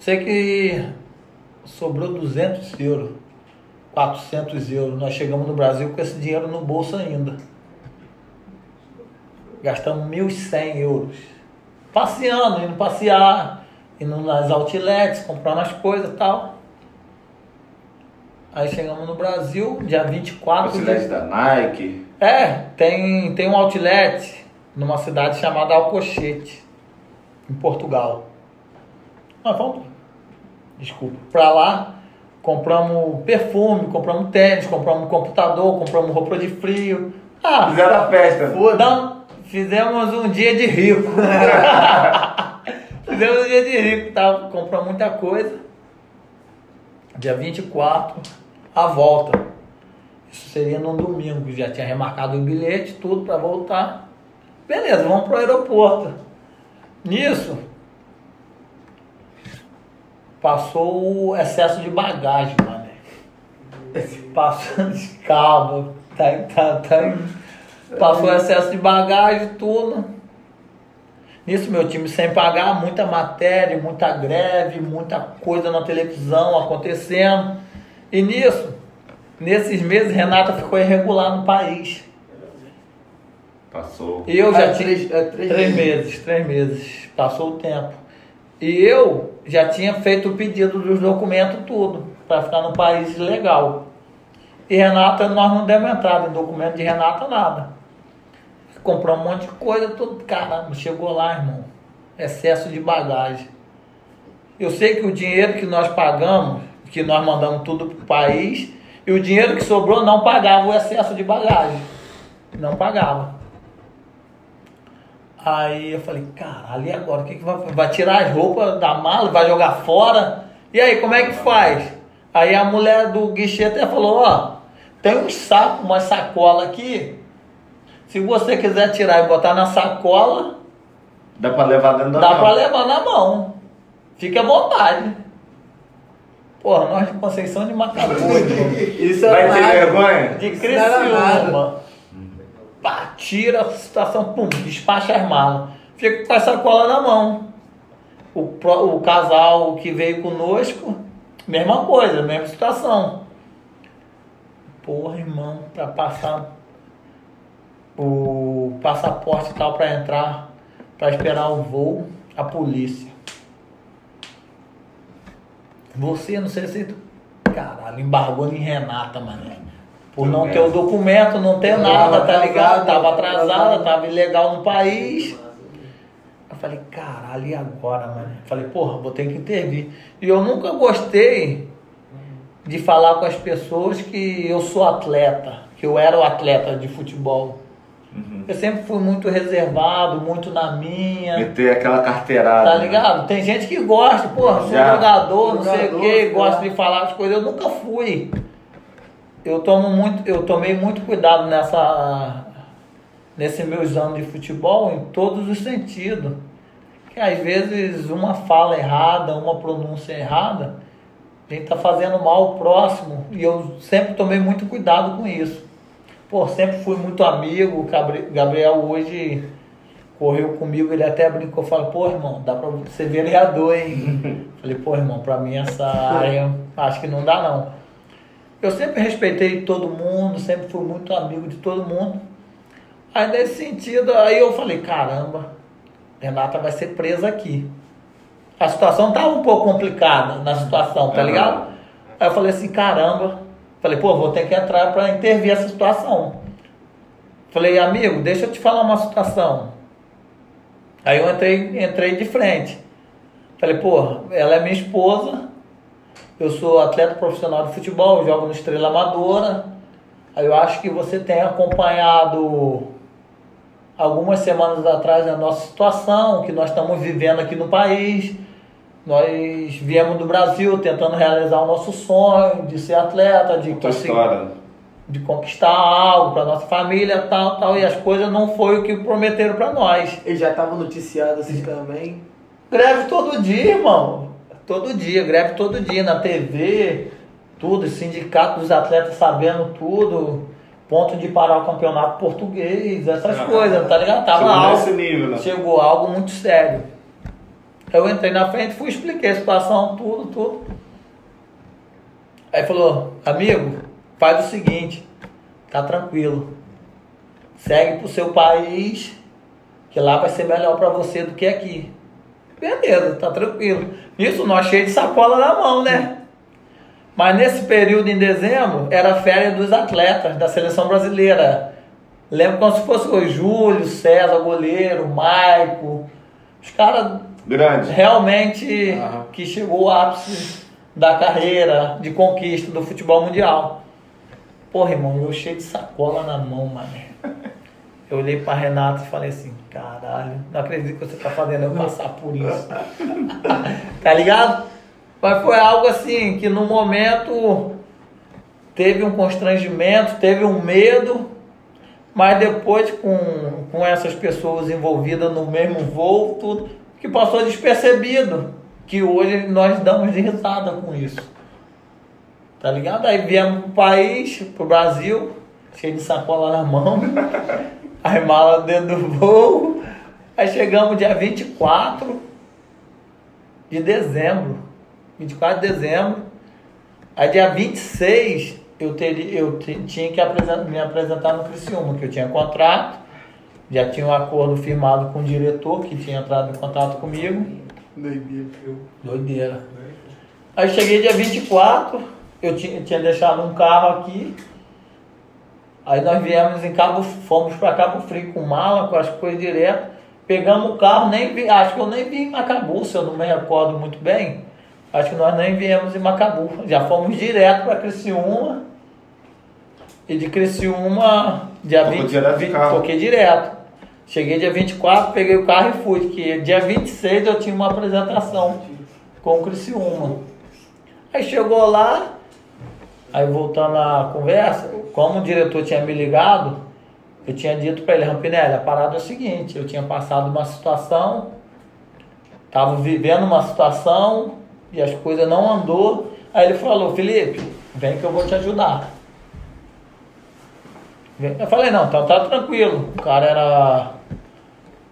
Sei que sobrou 200 euros. 400 euros. Nós chegamos no Brasil com esse dinheiro no bolso ainda. Gastamos 1.100 euros. Passeando, indo passear, indo nas outlets, comprando as coisas e tal. Aí chegamos no Brasil, dia 24 Facilidade de... da Nike. É, tem, tem um outlet numa cidade chamada Alcochete, em Portugal. Nós vamos, desculpa, pra lá, compramos perfume, compramos tênis, compramos computador, compramos roupa de frio. Ah, Fizeram a festa. não, fizemos um dia de rico. fizemos um dia de rico, tá? compramos muita coisa. Dia 24, a volta. Isso seria num domingo, já tinha remarcado o bilhete, tudo para voltar. Beleza, vamos pro aeroporto. Nisso, passou o excesso de bagagem, mano. Passando de cabo, tá, tá, tá, passou o excesso de bagagem, tudo. Nisso, meu time sem pagar, muita matéria, muita greve, muita coisa na televisão acontecendo. E nisso, nesses meses, Renata ficou irregular no país. Passou. E eu já É, tinha. três- é, três três meses. meses, três meses. Passou o tempo. E eu já tinha feito o pedido dos documentos, tudo, para ficar no país legal. E Renata, nós não demos entrada em documento de Renata, nada. Comprou um monte de coisa, tudo. Caramba, chegou lá, irmão. Excesso de bagagem. Eu sei que o dinheiro que nós pagamos, que nós mandamos tudo pro país, e o dinheiro que sobrou não pagava o excesso de bagagem. Não pagava. Aí eu falei, caralho, e agora? O que, que vai Vai tirar as roupas da mala, vai jogar fora? E aí, como é que faz? Aí a mulher do guichê até falou, ó, tem um saco, uma sacola aqui. Se você quiser tirar e botar na sacola, Dá pra levar dentro da dá mão. pra levar na mão. Fique à vontade. Porra, nós de Conceição de Macabu. Isso é Vai ter vergonha? De Isso não era nada. Criciúma. Pá, tira a situação, pum, despacha as malas. Fica com a sacola na mão. O, pro- o casal que veio conosco, mesma coisa, mesma situação. Porra, irmão, pra passar o passaporte e tal pra entrar, pra esperar o voo, a polícia. Você, não sei se. Caralho, embargou em Renata, mané. Por não ter o documento, não ter nada, tá ligado? Tava atrasada, tava ilegal no país. Eu falei, caralho, e agora, mano? Falei, porra, vou ter que intervir. E eu nunca gostei de falar com as pessoas que eu sou atleta, que eu era o atleta de futebol. Uhum. Eu sempre fui muito reservado, muito na minha. Meter aquela carteirada. Tá ligado? Tem gente que gosta, porra, sou Já. jogador, não sei o Jogador, que, tá. gosta de falar as coisas. Eu nunca fui. Eu tomo muito, eu tomei muito cuidado nessa nesses meus anos de futebol em todos os sentidos. Que às vezes uma fala errada, uma pronúncia errada, a gente tá fazendo mal ao próximo. E eu sempre tomei muito cuidado com isso. Pô, sempre fui muito amigo. O Gabri- Gabriel hoje correu comigo, ele até brincou, falou, pô, irmão, dá pra ser vereador, hein? Falei, pô, irmão, pra mim essa área, acho que não dá não. Eu sempre respeitei todo mundo, sempre fui muito amigo de todo mundo. Aí nesse sentido, aí eu falei, caramba, Renata vai ser presa aqui. A situação tava um pouco complicada na situação, tá ligado? Aí eu falei assim, caramba. Falei, pô, vou ter que entrar pra intervir essa situação. Falei, amigo, deixa eu te falar uma situação. Aí eu entrei, entrei de frente. Falei, pô, ela é minha esposa, eu sou atleta profissional de futebol, eu jogo no Estrela Amadora. Aí eu acho que você tem acompanhado algumas semanas atrás a nossa situação, que nós estamos vivendo aqui no país. Nós viemos do Brasil tentando realizar o nosso sonho de ser atleta, de conseguir de conquistar algo para nossa família, tal, tal, e as coisas não foi o que prometeram para nós. Ele já tava noticiado assim também. Greve todo dia, irmão. Todo dia, greve todo dia na TV, tudo, sindicato dos atletas sabendo tudo, ponto de parar o campeonato português, essas Ah, coisas, tá ligado? Tava Chegou algo, nesse nível, né? chegou algo muito sério. Eu entrei na frente, fui expliquei a situação, tudo, tudo. Aí falou, amigo, faz o seguinte, tá tranquilo. Segue pro seu país, que lá vai ser melhor pra você do que aqui. Beleza, tá tranquilo. Isso nós cheio de sacola na mão, né? Mas nesse período em dezembro era a férias dos atletas da seleção brasileira. Lembro como se fosse o Júlio, César, goleiro, Maico. Os caras Grande. realmente Aham. que chegou ao ápice da carreira de conquista do futebol mundial. Porra, irmão, eu cheio de sacola na mão, mano. Eu olhei pra Renata e falei assim, caralho, não acredito que você tá fazendo eu passar por isso. tá ligado? Mas foi algo assim que no momento teve um constrangimento, teve um medo, mas depois com, com essas pessoas envolvidas no mesmo voo, tudo, que passou despercebido. Que hoje nós damos de risada com isso. Tá ligado? Aí viemos pro país, pro Brasil, cheio de sacola na mão, as malas dentro do voo. Aí chegamos dia 24 de dezembro. 24 de dezembro. Aí dia 26 eu, teria, eu tinha que apresen- me apresentar no Criciúma, que eu tinha contrato, já tinha um acordo firmado com o diretor que tinha entrado em contato comigo. Doideira. Aí cheguei dia 24, eu tinha, tinha deixado um carro aqui. Aí nós viemos em Cabo, fomos para Cabo Frio com mala, com as coisas direto. Pegamos o carro, nem vi, acho que eu nem vi em Macabu, se eu não me recordo muito bem. Acho que nós nem viemos em Macabu. Já fomos direto para Criciúma. E de Criciúma, dia Tocou 20, direto de 20 carro. toquei direto. Cheguei dia 24, peguei o carro e fui, que dia 26 eu tinha uma apresentação com o Criciúma. Aí chegou lá, aí voltando à conversa, como o diretor tinha me ligado, eu tinha dito para ele, Rampinelli, a parada é o seguinte, eu tinha passado uma situação, estava vivendo uma situação e as coisas não andou. Aí ele falou, Felipe, vem que eu vou te ajudar. Eu falei, não, então tá tranquilo. O cara era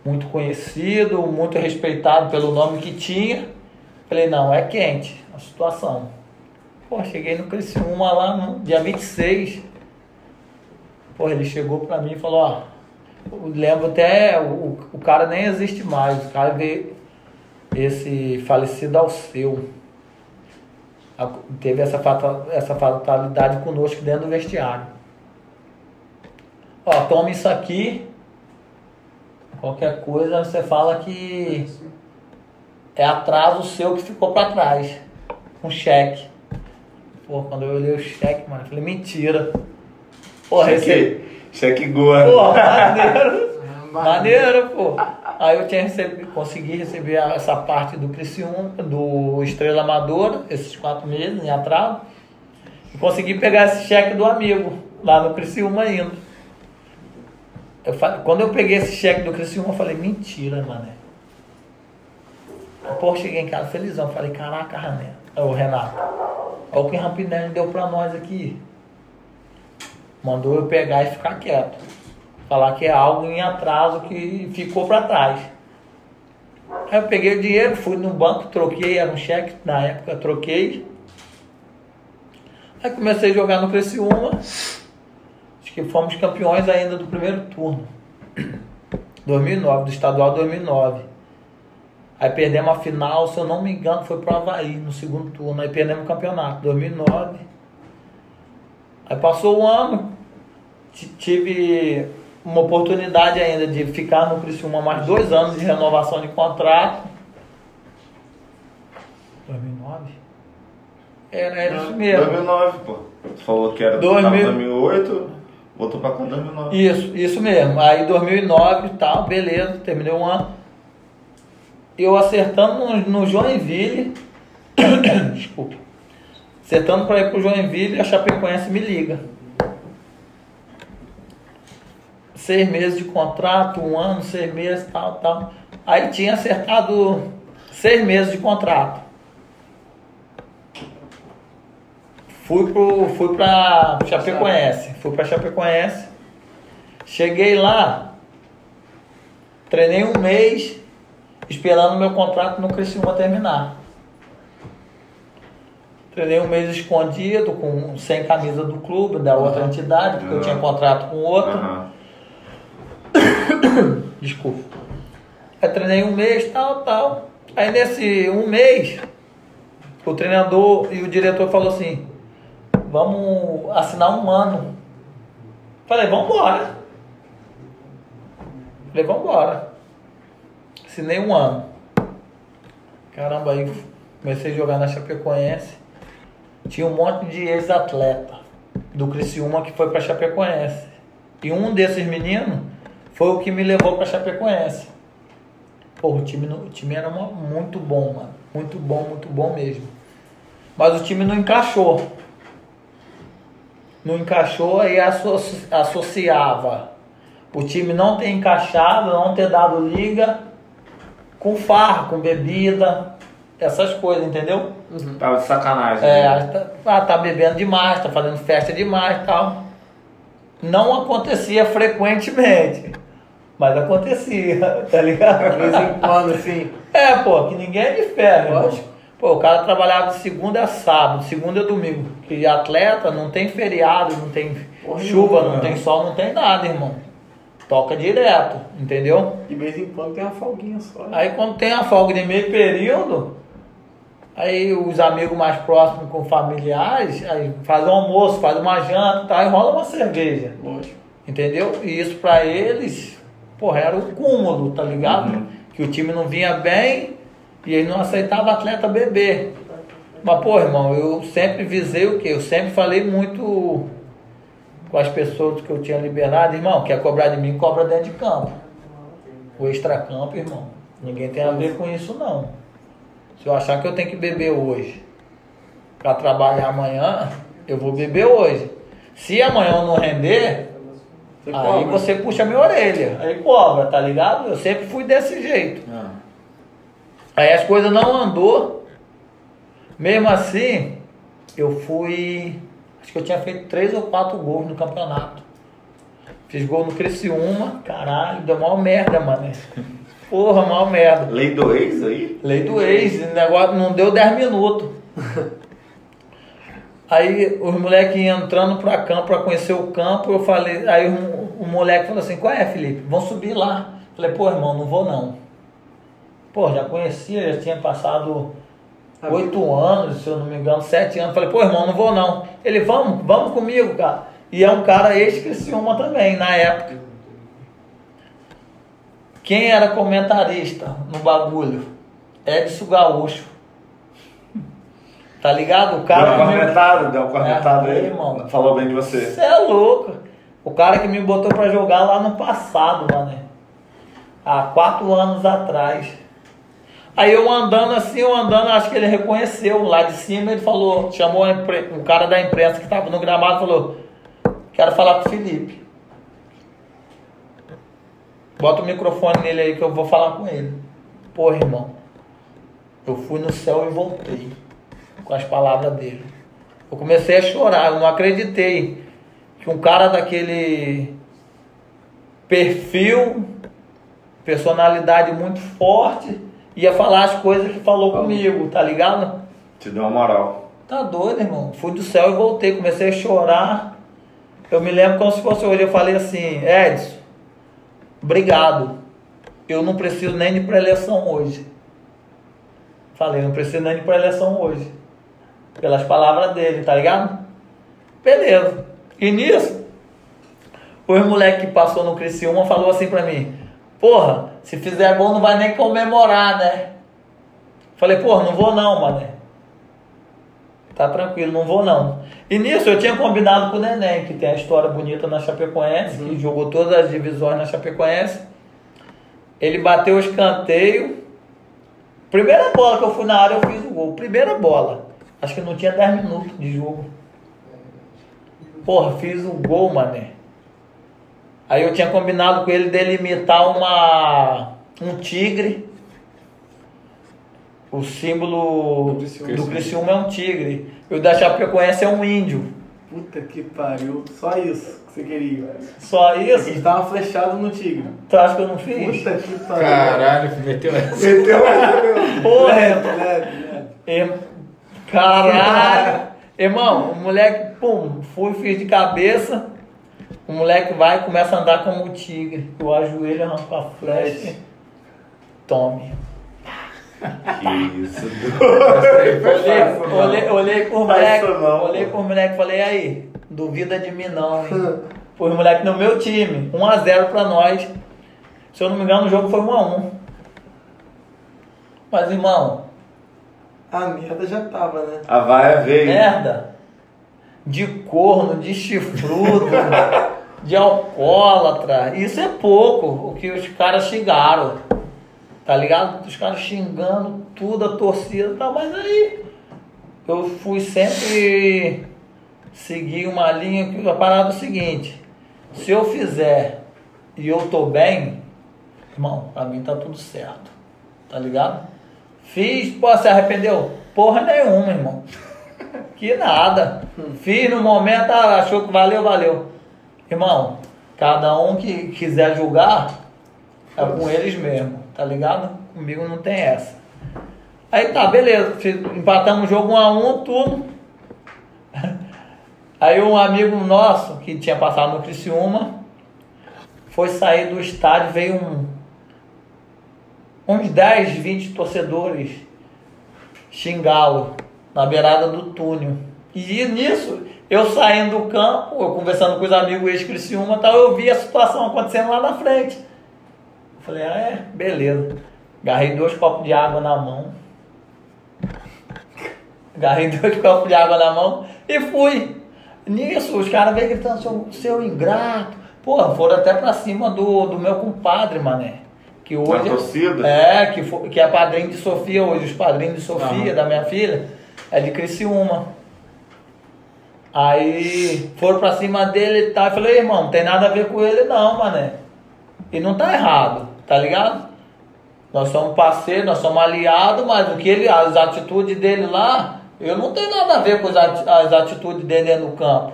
muito conhecido, muito respeitado pelo nome que tinha. Falei, não, é quente a situação. Pô, cheguei no Criciúma lá no dia 26. Pô, ele chegou pra mim e falou, ó, eu lembro até, o, o cara nem existe mais, o cara veio, esse falecido Alceu. A- Teve essa, fata- essa fatalidade conosco dentro do vestiário. Ó, toma isso aqui. Qualquer coisa você fala que é atraso seu que ficou pra trás. Um cheque. Pô, quando eu olhei o cheque, mano, eu falei, mentira. Pô, recebi. Cheque, cheque goa. Pô, maneiro. Maneiro, pô. Aí eu tinha recebido, consegui receber essa parte do Criciúma, do Estrela Amadora, esses quatro meses em atraso. E consegui pegar esse cheque do amigo, lá no Criciúma ainda. Eu falei, quando eu peguei esse cheque do Criciúma, eu falei, mentira, mané. Pô, cheguei em casa felizão. Falei, caraca, Renato. Ô, Renato, olha o que Rampinelli deu pra nós aqui. Mandou eu pegar e ficar quieto. Falar que é algo em atraso que ficou pra trás. Aí eu peguei o dinheiro, fui no banco, troquei, era um cheque, na época troquei. Aí comecei a jogar no Criciúma. Acho que fomos campeões ainda do primeiro turno. 2009, do estadual 2009. Aí perdemos a final, se eu não me engano, foi pro Havaí no segundo turno. Aí perdemos o campeonato, 2009. Aí passou o ano, t- tive uma oportunidade ainda de ficar no Criciúma mais dois anos de renovação de contrato. 2009? Era, era isso mesmo. 2009, pô. Tu falou que era 2000. tava em 2008, voltou pra cá em 2009. Isso, isso mesmo. Aí 2009 e tal, beleza, terminei um ano. Eu acertando no, no Joinville, desculpa, acertando para ir pro Joinville, a Chapecoense me liga. Seis meses de contrato, um ano, seis meses, tal, tal. Aí tinha acertado seis meses de contrato. Fui pro, fui pra Chapecoense, fui pra Chapecoense. Cheguei lá, treinei um mês, esperando meu contrato no Criciúma terminar. Treinei um mês escondido, com, sem camisa do clube, da outra Aham. entidade, porque eu tinha contrato com outro. Aham. Desculpa. Aí treinei um mês, tal, tal. Aí nesse um mês, o treinador e o diretor falou assim, vamos assinar um ano. Falei, vamos embora. Falei, vamos embora. Assinei um ano. Caramba, aí comecei a jogar na Chapecoense. Tinha um monte de ex-atleta do Criciúma que foi pra Chapecoense. E um desses meninos foi o que me levou pra Chapecoense. Pô, o time, o time era uma- muito bom, mano. Muito bom, muito bom mesmo. Mas o time não encaixou. Não encaixou e asso- associava o time não ter encaixado, não ter dado liga com farra, com bebida, essas coisas, entendeu? Tava de sacanagem. É, né? tá, ah, tá bebendo demais, tá fazendo festa demais e tal. Não acontecia frequentemente, mas acontecia, tá ligado? De vez em quando, assim. É, pô, que ninguém é de ferro. Lógico. Pô, o cara trabalhava de segunda a sábado, segunda a domingo. Que atleta não tem feriado, não tem Porra chuva, nenhuma. não tem sol, não tem nada, irmão. Toca direto, entendeu? De vez em quando tem uma folguinha só. né? Aí quando tem a folga de meio período, aí os amigos mais próximos com familiares, aí faz um almoço, faz uma janta, tá, e rola uma cerveja. Lógico. Entendeu? E isso pra eles, porra, era o cúmulo, tá ligado? Uhum. Que o time não vinha bem e ele não aceitava atleta beber. Mas, pô, irmão, eu sempre visei o quê? Eu sempre falei muito com as pessoas que eu tinha liberdade, irmão, quer cobrar de mim, cobra dentro de campo. O extracampo, irmão, ninguém tem a ver com isso, não. Se eu achar que eu tenho que beber hoje para trabalhar amanhã, eu vou beber hoje. Se amanhã eu não render, Você aí cobra. você puxa minha orelha. Aí cobra, tá ligado? Eu sempre fui desse jeito. Ah. Aí as coisas não andou. Mesmo assim, eu fui. Acho que eu tinha feito três ou quatro gols no campeonato. Fiz gol no Criciúma, caralho, deu mal merda, mano. Porra, mal merda. Lei do ex aí? Lei do ex, o negócio não deu 10 minutos. Aí os moleques entrando pra campo pra conhecer o campo, eu falei, aí o, o moleque falou assim, qual é, Felipe? Vão subir lá. Falei, pô, irmão, não vou não. Pô, já conhecia, já tinha passado oito anos, se eu não me engano, sete anos. Falei, pô, irmão, não vou não. Ele, vamos, vamos comigo, cara. E é um cara ex-Criciúma também, na época. Quem era comentarista no bagulho? Edson Gaúcho. Tá ligado? O Deu cara. me- cornetada, deu uma cornetada É, aí. irmão. Falou bem de você. Você é louco. O cara que me botou pra jogar lá no passado, mano. Há quatro anos atrás. Aí eu andando assim, eu andando, acho que ele reconheceu lá de cima, ele falou, chamou o cara da imprensa que tava no gramado falou, quero falar com o Felipe. Bota o microfone nele aí que eu vou falar com ele. Porra, irmão. Eu fui no céu e voltei. Com as palavras dele. Eu comecei a chorar, eu não acreditei que um cara daquele perfil, personalidade muito forte, ia falar as coisas que falou comigo, tá ligado? Te deu uma moral. Tá doido, irmão. Fui do céu e voltei, comecei a chorar. Eu me lembro como se fosse hoje, eu falei assim, Edson, obrigado. Eu não preciso nem de pré-eleição hoje. Falei, não preciso nem de pré-eleição hoje. Pelas palavras dele, tá ligado? Beleza. E nisso, os moleque que passou no Criciúma falou assim pra mim, porra, se fizer gol não vai nem comemorar, né? Falei, porra, não vou não, mané. Tá tranquilo, não vou não. E nisso eu tinha combinado com o Neném, que tem a história bonita na Chapecoense, que jogou todas as divisões na Chapecoense. Ele bateu o escanteio. Primeira bola que eu fui na área, eu fiz o gol. Primeira bola. Acho que não tinha 10 minutos de jogo. Porra, fiz o gol, mané. Aí eu tinha combinado com ele dele imitar uma, um tigre. O símbolo Do Criciúma. do Criciúma é um tigre. E o da Chapecoense é um índio. Puta que pariu. Só isso que você queria. Só A isso? gente tava flechado no tigre. Tu acha que eu não fiz? Puta que pariu. Caralho, meteu essa. Meteu essa, meu. Porra, Leve, leve, leve. Caralho! Irmão, o moleque, pum, fui, fiz de cabeça. O moleque vai e começa a andar como o tigre. Eu ajoelho, arranco a flecha. Tome. Que isso. Olhei, olhei, olhei pro moleque, olhei pro moleque e falei, aí, duvida de mim não, hein? Pô, moleque no meu time, 1x0 pra nós. Se eu não me engano, o jogo foi 1x1. Mas, irmão, A merda já tava, né? A vaia veio. merda de corno, de chifrudo, de alcoólatra. Isso é pouco o que os caras xingaram. Tá ligado? Os caras xingando tudo, a torcida, tá, mas aí eu fui sempre seguir uma linha que a parada é o seguinte, se eu fizer e eu tô bem, irmão, pra mim tá tudo certo. Tá ligado? Fiz, pô, se arrependeu? Porra nenhuma, irmão. Que nada. Fiz no momento, ah, achou que valeu, valeu. Irmão, cada um que quiser julgar, é com eles mesmo, tá ligado? Comigo não tem essa. Aí tá, beleza. Empatamos o jogo um a um, tudo. Aí um amigo nosso, que tinha passado no Criciúma, foi sair do estádio, veio um, uns 10, 20 torcedores xingá-lo na beirada do túnel. E nisso, eu saindo do campo, eu conversando com os amigos ex-Criciúma e tal, eu vi a situação acontecendo lá na frente. Eu falei, ah, é, beleza. Agarrei dois copos de água na mão. Agarrei dois copos de água na mão e fui. Nisso, os caras veio gritando, seu, seu ingrato. Porra, foram até pra cima do, do meu compadre, mané. Que hoje. torcida? É, que, foi, que é padrinho de Sofia hoje, os padrinhos de Sofia, Aham. da minha filha, é de Criciúma. Aí foram pra cima dele e tal. Eu falei, irmão, não tem nada a ver com ele não, mané. E não tá errado, tá ligado? Nós somos parceiros, nós somos aliados, mas o que ele, as atitudes dele lá, eu não tenho nada a ver com as ati- as atitudes dele do campo.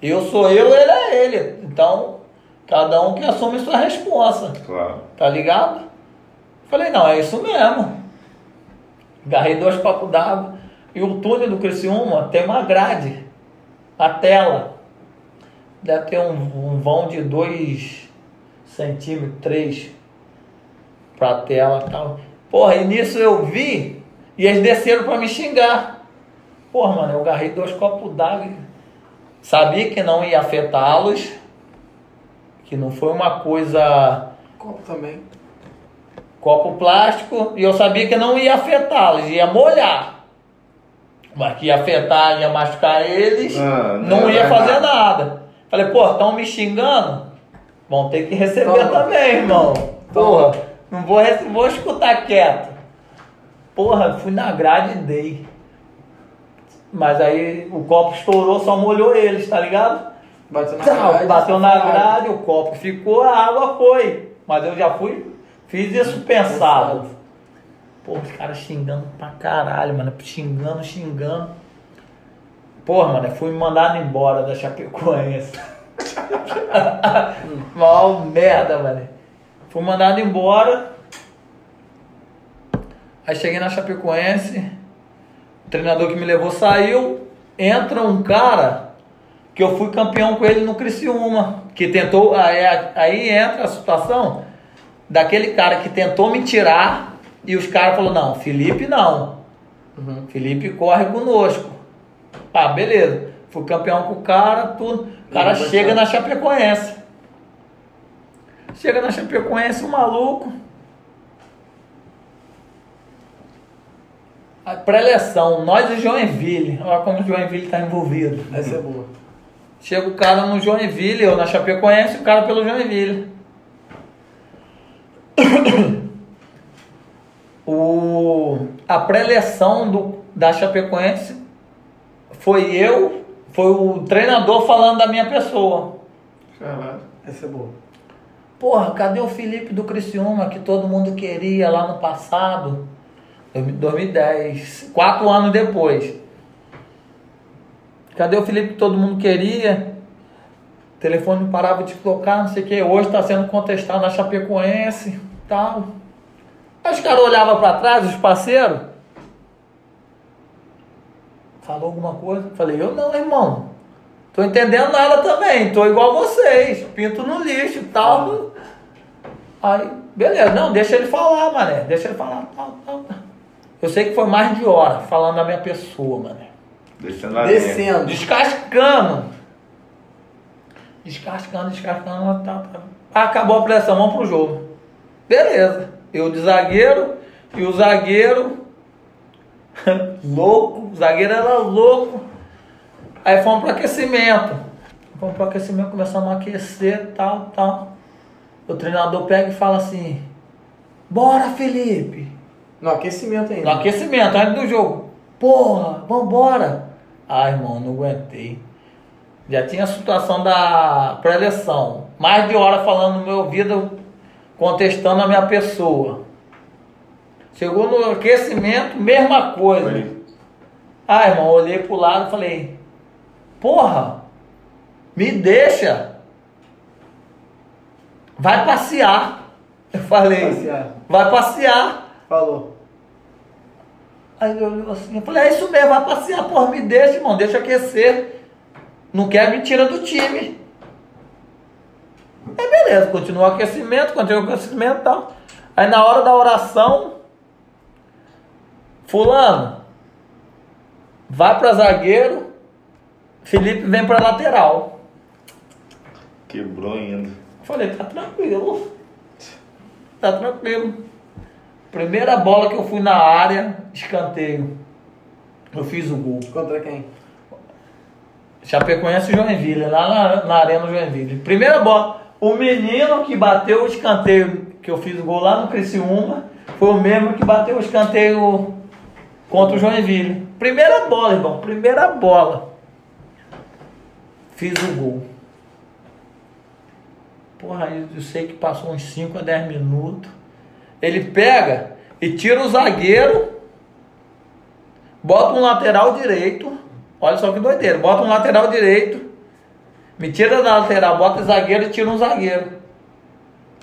Eu sou eu, ele é ele. Então, cada um que assume sua responsa. Claro. Tá ligado? Falei, não, é isso mesmo. Agarrei dois copos d'água. E o túnel do Criciúma tem uma grade. A tela. Deve ter um, um vão de dois centímetros, três pra tela e tal. Porra, e nisso eu vi e eles desceram pra me xingar. Porra, mano, eu agarrei dois copos d'água. Sabia que não ia afetá-los. Que não foi uma coisa Copo também. copo plástico e eu sabia que não ia afetá-los, ia molhar. Mas que ia afetar, ia machucar eles, Ah, não não ia fazer nada. nada. Falei, pô, estão me xingando? Vão ter que receber Toma. também, irmão. Porra, não vou, vou escutar quieto. Porra, fui na grade e dei. Mas aí o copo estourou, só molhou eles, tá ligado? Bateu na Tchau, grade. bateu na grade, o copo ficou, a água foi. Mas eu já fui, fiz isso pensado. Pô, os caras xingando pra caralho, mano. Xingando, xingando. Porra, mano, fui mandado embora da Chapecoense. Mal merda, mano. Fui mandado embora. Aí cheguei na Chapecoense. O treinador que me levou saiu. Entra um cara que eu fui campeão com ele no Criciúma. Que tentou. Aí, aí entra a situação daquele cara que tentou me tirar e os caras falaram, não, Felipe não. Felipe corre conosco. Ah, beleza. Fui campeão com o cara, tudo. O cara Não, chega gostei. na Chapecoense. Chega na Chapecoense, o maluco. A pré-eleção, nós e Joinville. Olha como o Joinville está envolvido. Essa é boa. Chega o cara no Joinville, eu na Chapecoense, o cara pelo Joinville. O, a pré-eleção do- da Chapecoense foi eu, foi o treinador falando da minha pessoa. Caralho. Essa é boa. Porra, cadê o Felipe do Criciúma que todo mundo queria lá no passado? 2010, quatro anos depois. Cadê o Felipe que todo mundo queria? O telefone parava de tocar, não sei o que. Hoje está sendo contestado na Chapecoense tal. Aí os caras olhavam para trás, os parceiros. Falou alguma coisa? Falei, eu não, irmão. Tô entendendo nada também, tô igual vocês, pinto no lixo e tal. Aí, beleza, não, deixa ele falar, mané, deixa ele falar, tal, tal. tal. Eu sei que foi mais de hora falando da minha pessoa, mané. Descendo. Descendo. Descascando. Descascando, descascando, tal, tal. Acabou a pressão, vamos pro jogo. Beleza, eu de zagueiro e o zagueiro louco, o zagueiro era louco. Aí fomos pro aquecimento. Fomos pro aquecimento, começamos a aquecer, tal, tal. O treinador pega e fala assim: Bora, Felipe! No aquecimento ainda. No aquecimento, antes do jogo. Porra, vambora! Ai, irmão, não aguentei. Já tinha a situação da pré-eleção. Mais de hora falando no meu ouvido, contestando a minha pessoa. Chegou no aquecimento, mesma coisa. Foi. Ah, irmão, olhei pro lado e falei, porra, me deixa. Vai passear. Eu falei, Passear. vai passear. Falou. Aí eu olhei assim, eu falei, é isso mesmo, vai passear, porra, me deixa, irmão, deixa aquecer. Não quer me tira do time. Aí beleza, continua o aquecimento, continua o aquecimento e tal. Aí na hora da oração, fulano, vai para zagueiro, Felipe vem para lateral. Quebrou ainda. Falei, tá tranquilo. Tá tranquilo. Primeira bola que eu fui na área, escanteio. Eu fiz o gol. Contra quem? Chapecoense e Joinville, lá na, na Arena Joinville. Primeira bola. O menino que bateu o escanteio, que eu fiz o gol lá no Criciúma, foi o mesmo que bateu o escanteio contra o Joinville. Primeira bola, irmão. Primeira bola. Fiz o gol. Porra, eu sei que passou uns 5 a 10 minutos. Ele pega e tira o zagueiro, bota um lateral direito. Olha só que doideira. Bota um lateral direito, me tira da lateral, bota o zagueiro e tira um zagueiro.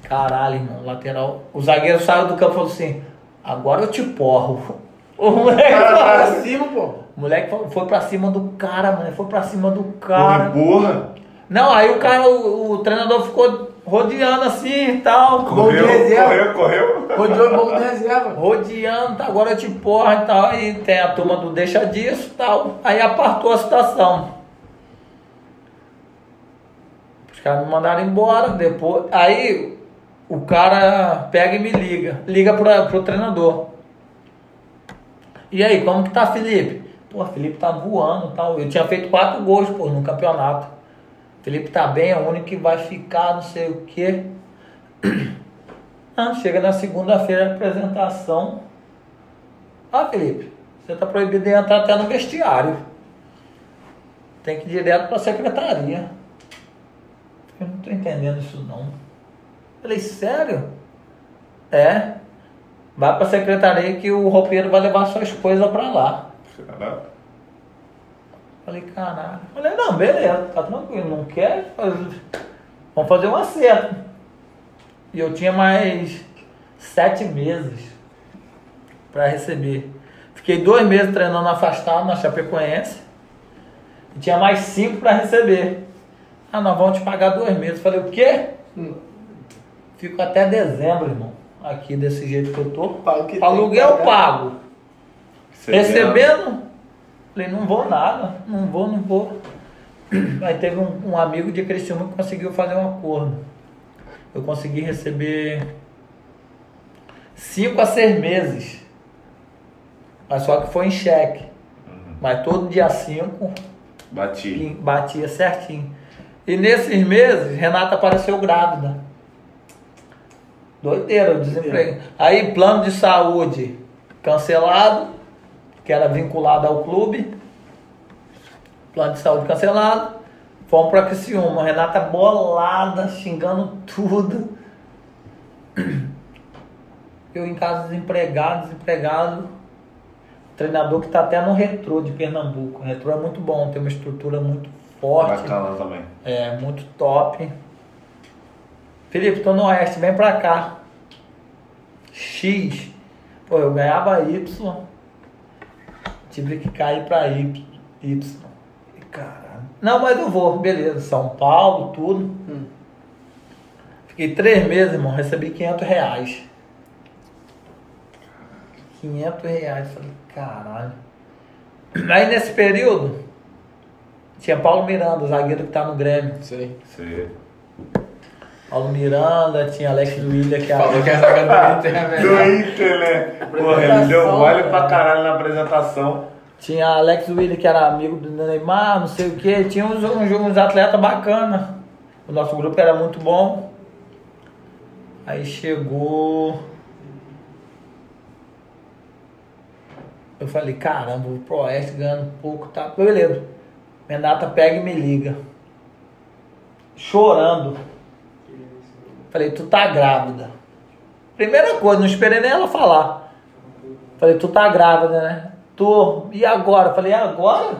Caralho, irmão, lateral. O zagueiro saiu do campo e falou assim: agora eu te porro. O moleque, Cara, falou pra assim. cima, pô. o moleque foi- foi pra cima do cara, mano. Foi pra cima do cara. Porra. Não, aí o cara, o, o treinador ficou rodeando assim e tal. Correu, reserva. correu, correu. Rodeou o banco de reserva. rodeando, tá, agora eu te porra e tal. Aí tem a turma do deixa disso e tal. Aí apartou a situação. Os caras me mandaram embora. Depois, aí o cara pega e me liga. Liga pra, pro treinador. E aí, como que tá Felipe? Pô, Felipe tá voando tal. Eu tinha feito quatro gols, pô, no campeonato. Felipe tá bem, é o único que vai ficar, não sei o quê. Ah, chega na segunda-feira a apresentação. Ah, Felipe, você tá proibido de entrar até no vestiário. Tem que ir direto pra secretaria. Eu não tô entendendo isso não. Falei, sério? É. Vai pra secretaria que o roupeiro vai levar suas coisas pra lá. Caralho. Falei, caralho. Falei, não, beleza, tá tranquilo, não quer? Vamos fazer um acerto. E eu tinha mais sete meses para receber. Fiquei dois meses treinando afastado na Chapecoense. E tinha mais cinco para receber. Ah, nós vamos te pagar dois meses. Falei, o quê? Fico até dezembro, irmão. Aqui desse jeito que eu tô. Paga o que Aluguel pago. Recebendo. Falei, não vou nada. Não vou, não vou. Aí teve um, um amigo de Criciúma que conseguiu fazer um acordo. Eu consegui receber cinco a seis meses. Mas só que foi em cheque. Mas todo dia cinco Bati. batia certinho. E nesses meses, Renata apareceu grávida. Doideira, o desemprego. Aí, plano de saúde cancelado, que era vinculado ao clube. Plano de saúde cancelado. Fomos pra Criciúma. Renata bolada, xingando tudo. Eu em casa desempregado, desempregado. Treinador que tá até no retrô de Pernambuco. O retrô é muito bom, tem uma estrutura muito forte. Bacana também. É, muito top. Felipe, tô no Oeste, vem pra cá. X. Pô, eu ganhava Y. Tive que cair pra Y. Y. E, Caralho. Não, mas eu vou, beleza. São Paulo, tudo. Fiquei três meses, irmão. Recebi 500 reais. 500 reais. Falei, caralho. Aí nesse período, tinha Paulo Miranda, zagueiro que tá no Grêmio. Sei. Você. Paulo Miranda, tinha Alex William, que Falou que era. é zaga do Inter, né, Do? Inter, né? Porra, ele deu mole pra né? caralho na apresentação. Tinha Alex William, que era amigo do Neymar, não sei o que. Tinha uns, uns, uns atletas bacanas. O nosso grupo era muito bom. Aí chegou. Eu falei, caramba, o Pro Oeste ganhando pouco, tá? Beleza. Renata pega e me liga. Chorando. Falei, tu tá grávida. Primeira coisa, não esperei nem ela falar. Falei, tu tá grávida, né? Tô. E agora? Falei, agora?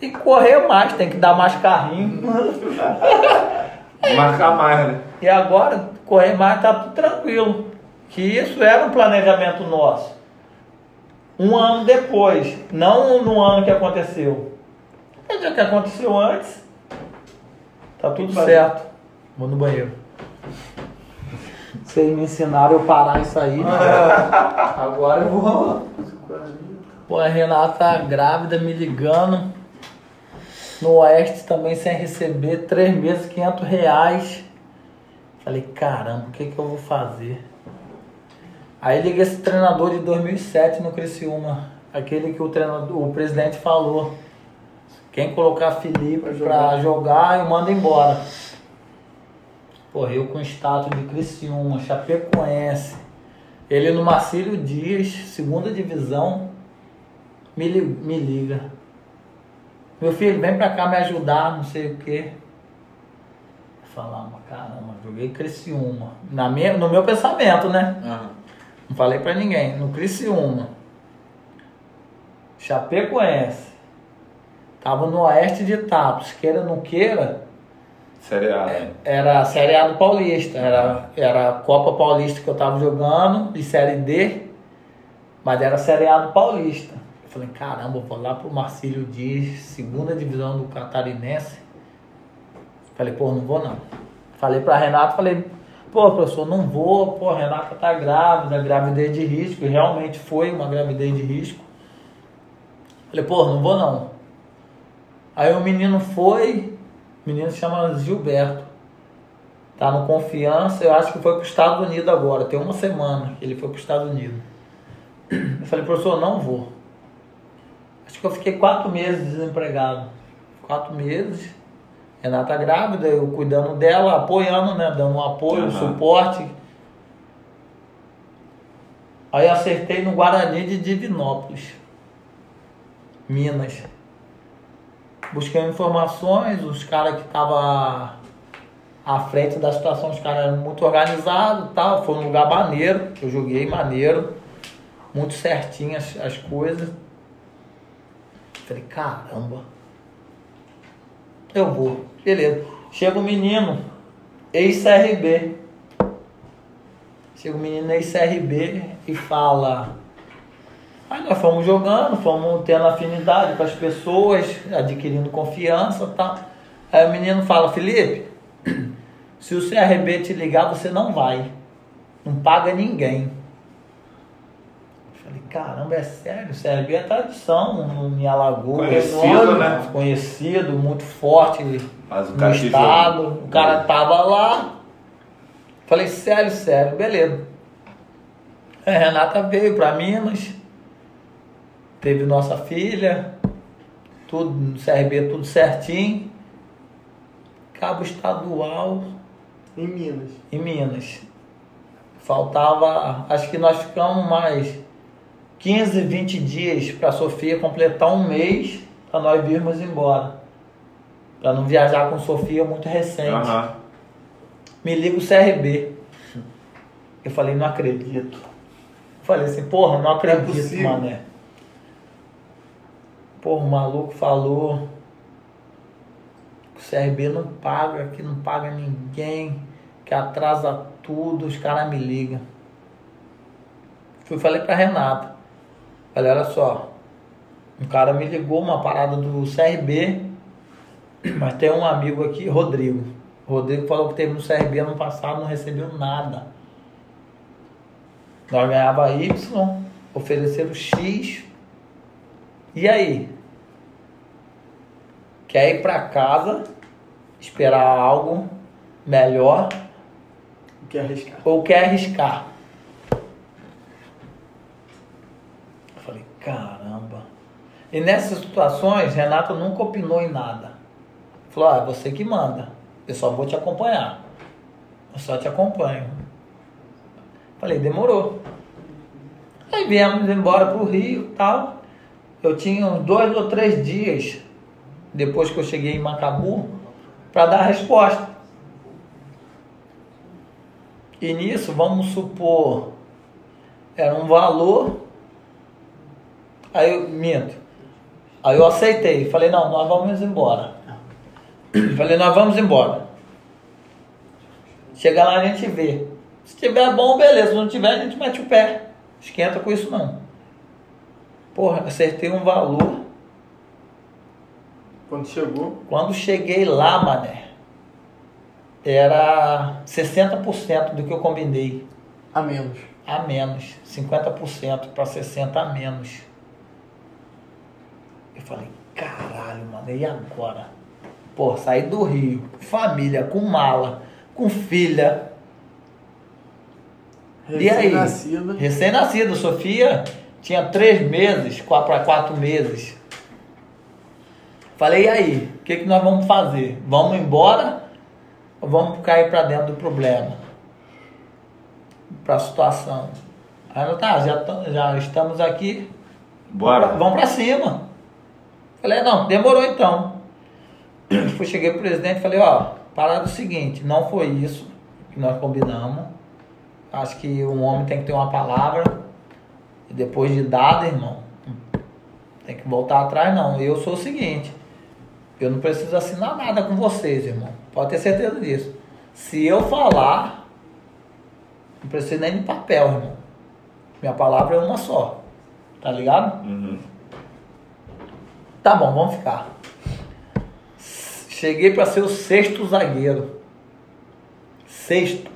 Tem que correr mais, tem que dar mais carrinho. Marcar mais, né? E agora, correr mais tá tudo tranquilo. Que isso era um planejamento nosso. Um ano depois, não no ano que aconteceu. O que aconteceu antes, tá tudo certo. Vou no banheiro. Vocês me ensinaram eu parar isso aí. Agora eu vou. Pô, a Renata grávida me ligando. No Oeste também sem receber. Três meses, 500 reais. Falei, caramba, o que, que eu vou fazer? Aí liguei esse treinador de 2007 no Criciúma. Aquele que o, treinador, o presidente falou. Quem colocar Felipe pra jogar, eu mando embora. Porra, eu com status de Criciúma, Chapecoense. Ele no Marcílio Dias, segunda divisão, me, li- me liga. Meu filho, vem pra cá me ajudar, não sei o quê. Falava, caramba, joguei Criciúma. Na minha, no meu pensamento, né? Aham. Não falei pra ninguém. No Criciúma. Chapecoense. Tava no oeste de Itapos. Queira ou não queira, Série A. né? era a Série A do Paulista. Era, era a Copa Paulista que eu tava jogando, de Série D. Mas era a Série A do Paulista. Eu falei, caramba, eu vou lá pro Marcílio Dias, segunda divisão do Catarinense. Falei, pô, não vou não. Falei pra Renato, falei, pô, professor, não vou, pô, Renata tá grávida, gravidez de risco, e realmente foi uma gravidez de risco. Falei, pô, não vou não. Aí o menino foi, o menino se chama Gilberto. Tá no confiança, eu acho que foi pro Estados Unidos agora, tem uma semana que ele foi pro Estados Unidos. Eu falei, professor, não vou. Acho que eu fiquei quatro meses desempregado. Quatro meses. Renata grávida, eu cuidando dela, apoiando, né? Dando um apoio, um Aham. suporte. Aí acertei no Guarani de Divinópolis, Minas. Busquei informações, os caras que estavam à frente da situação, os caras eram muito organizados tal. Foi um lugar maneiro, eu joguei maneiro, muito certinho as, as coisas. Falei, caramba, eu vou. Beleza. Chega o menino, ex-CRB. Chega o menino ex-CRB e fala: Aí nós fomos jogando, fomos tendo afinidade com as pessoas, adquirindo confiança tal. Aí o menino fala, Felipe, se o CRB te ligar, você não vai. Não paga ninguém. Eu falei, caramba, é sério, o CRB é tradição em Alagoas. Conhecido, né? Conhecido, muito forte Mas o no cara estado. O cara tava lá. Falei, sério, sério, beleza. A Renata veio pra Minas. Teve nossa filha. Tudo, no CRB, tudo certinho. Cabo estadual Em Minas. em Minas. Faltava, acho que nós ficamos mais 15, 20 dias para a Sofia completar um mês para nós virmos embora. Para não viajar com Sofia muito recente. Aham. Me liga o CRB. Eu falei, não acredito. Falei assim, porra, não acredito, possível. mané. Porra, o maluco falou o CRB não paga, que não paga ninguém, que atrasa tudo, os caras me ligam. Fui falei pra Renata. Falei, olha só, um cara me ligou, uma parada do CRB, mas tem um amigo aqui, Rodrigo. Rodrigo falou que teve no CRB ano passado, não recebeu nada. Nós ganhava Y, ofereceram X. E aí? Quer ir pra casa, esperar algo melhor O que arriscar? ou quer arriscar? Eu falei, caramba. E nessas situações, Renato nunca opinou em nada. Falou, ah, você que manda. Eu só vou te acompanhar. Eu só te acompanho. Falei, demorou. Aí viemos embora pro Rio e tal. Eu tinha uns dois ou três dias depois que eu cheguei em Macabu para dar a resposta. E nisso, vamos supor, era um valor. Aí eu minto. Aí eu aceitei. Falei, não, nós vamos embora. Falei, nós vamos embora. Chega lá a gente vê. Se tiver bom, beleza. Se não tiver, a gente mete o pé. Esquenta com isso não. Porra, acertei um valor. Quando chegou, Quando cheguei lá, mané, era 60% do que eu combinei. a menos. a menos, 50% para 60 a menos. Eu falei, caralho, mano, e agora? Pô, saí do Rio, família, com mala, com filha, E aí? Recém-nascida. recém-nascida, Sofia tinha três meses, quatro quatro meses. Falei, e aí, o que, que nós vamos fazer? Vamos embora ou vamos cair para dentro do problema? Para a situação. Aí ela, tá, já, já estamos aqui, Bora. Vamos pra cima. Falei, não, demorou então. Fui, cheguei pro presidente e falei, ó, parada é o seguinte, não foi isso que nós combinamos. Acho que um homem tem que ter uma palavra. E depois de dada, irmão, tem que voltar atrás não. Eu sou o seguinte, eu não preciso assinar nada com vocês, irmão. Pode ter certeza disso. Se eu falar, não precisa nem de papel, irmão. Minha palavra é uma só. Tá ligado? Uhum. Tá bom, vamos ficar. Cheguei para ser o sexto zagueiro. Sexto.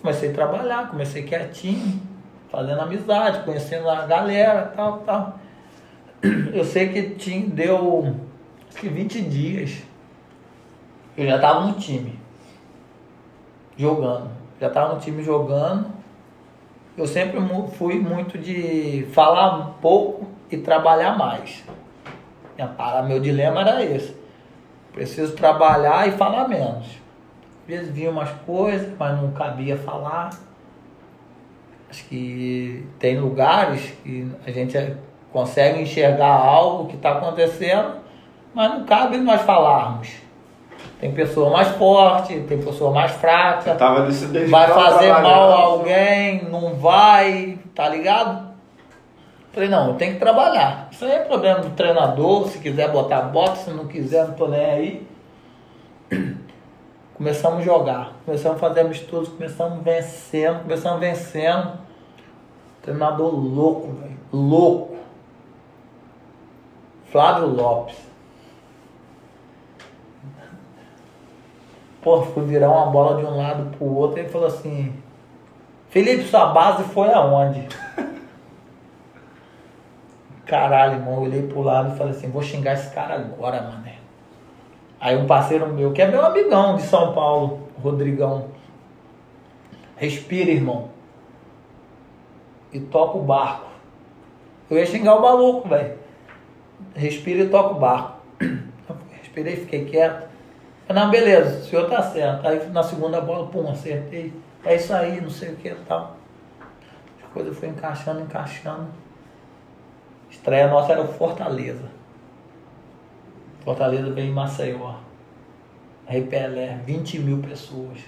Comecei a trabalhar, comecei quietinho, fazendo amizade, conhecendo a galera, tal, tal. Eu sei que tinha, deu que 20 dias. Eu já tava no time. Jogando. Já tava no time jogando. Eu sempre fui muito de falar um pouco e trabalhar mais. Meu dilema era esse. Preciso trabalhar e falar menos. Às vezes vinha umas coisas, mas não cabia falar. Acho que tem lugares que a gente consegue enxergar algo que está acontecendo, mas não cabe nós falarmos. Tem pessoa mais forte, tem pessoa mais fraca vai fazer mal a alguém, não vai, tá ligado? Falei, não, eu tenho que trabalhar. Isso aí é problema do treinador, se quiser botar bota, se não quiser, não tô nem aí. Começamos a jogar, começamos a fazer amistosos, começamos vencendo, começamos vencendo. Treinador louco, velho. Louco. Flávio Lopes. Pô, fui virar uma bola de um lado pro outro e ele falou assim: Felipe, sua base foi aonde? Caralho, irmão, eu olhei pro lado e falei assim: vou xingar esse cara agora, mané. Aí um parceiro meu, que é meu amigão de São Paulo, Rodrigão. Respira, irmão. E toca o barco. Eu ia xingar o maluco, velho. Respira e toca o barco. Respirei, fiquei quieto. Falei, não, beleza, o senhor tá certo. Aí na segunda bola, pum, acertei. É isso aí, não sei o que e tal. As coisas foram encaixando, encaixando. Estreia nossa era o Fortaleza. Fortaleza veio em Maceió. Rei Pelé, 20 mil pessoas.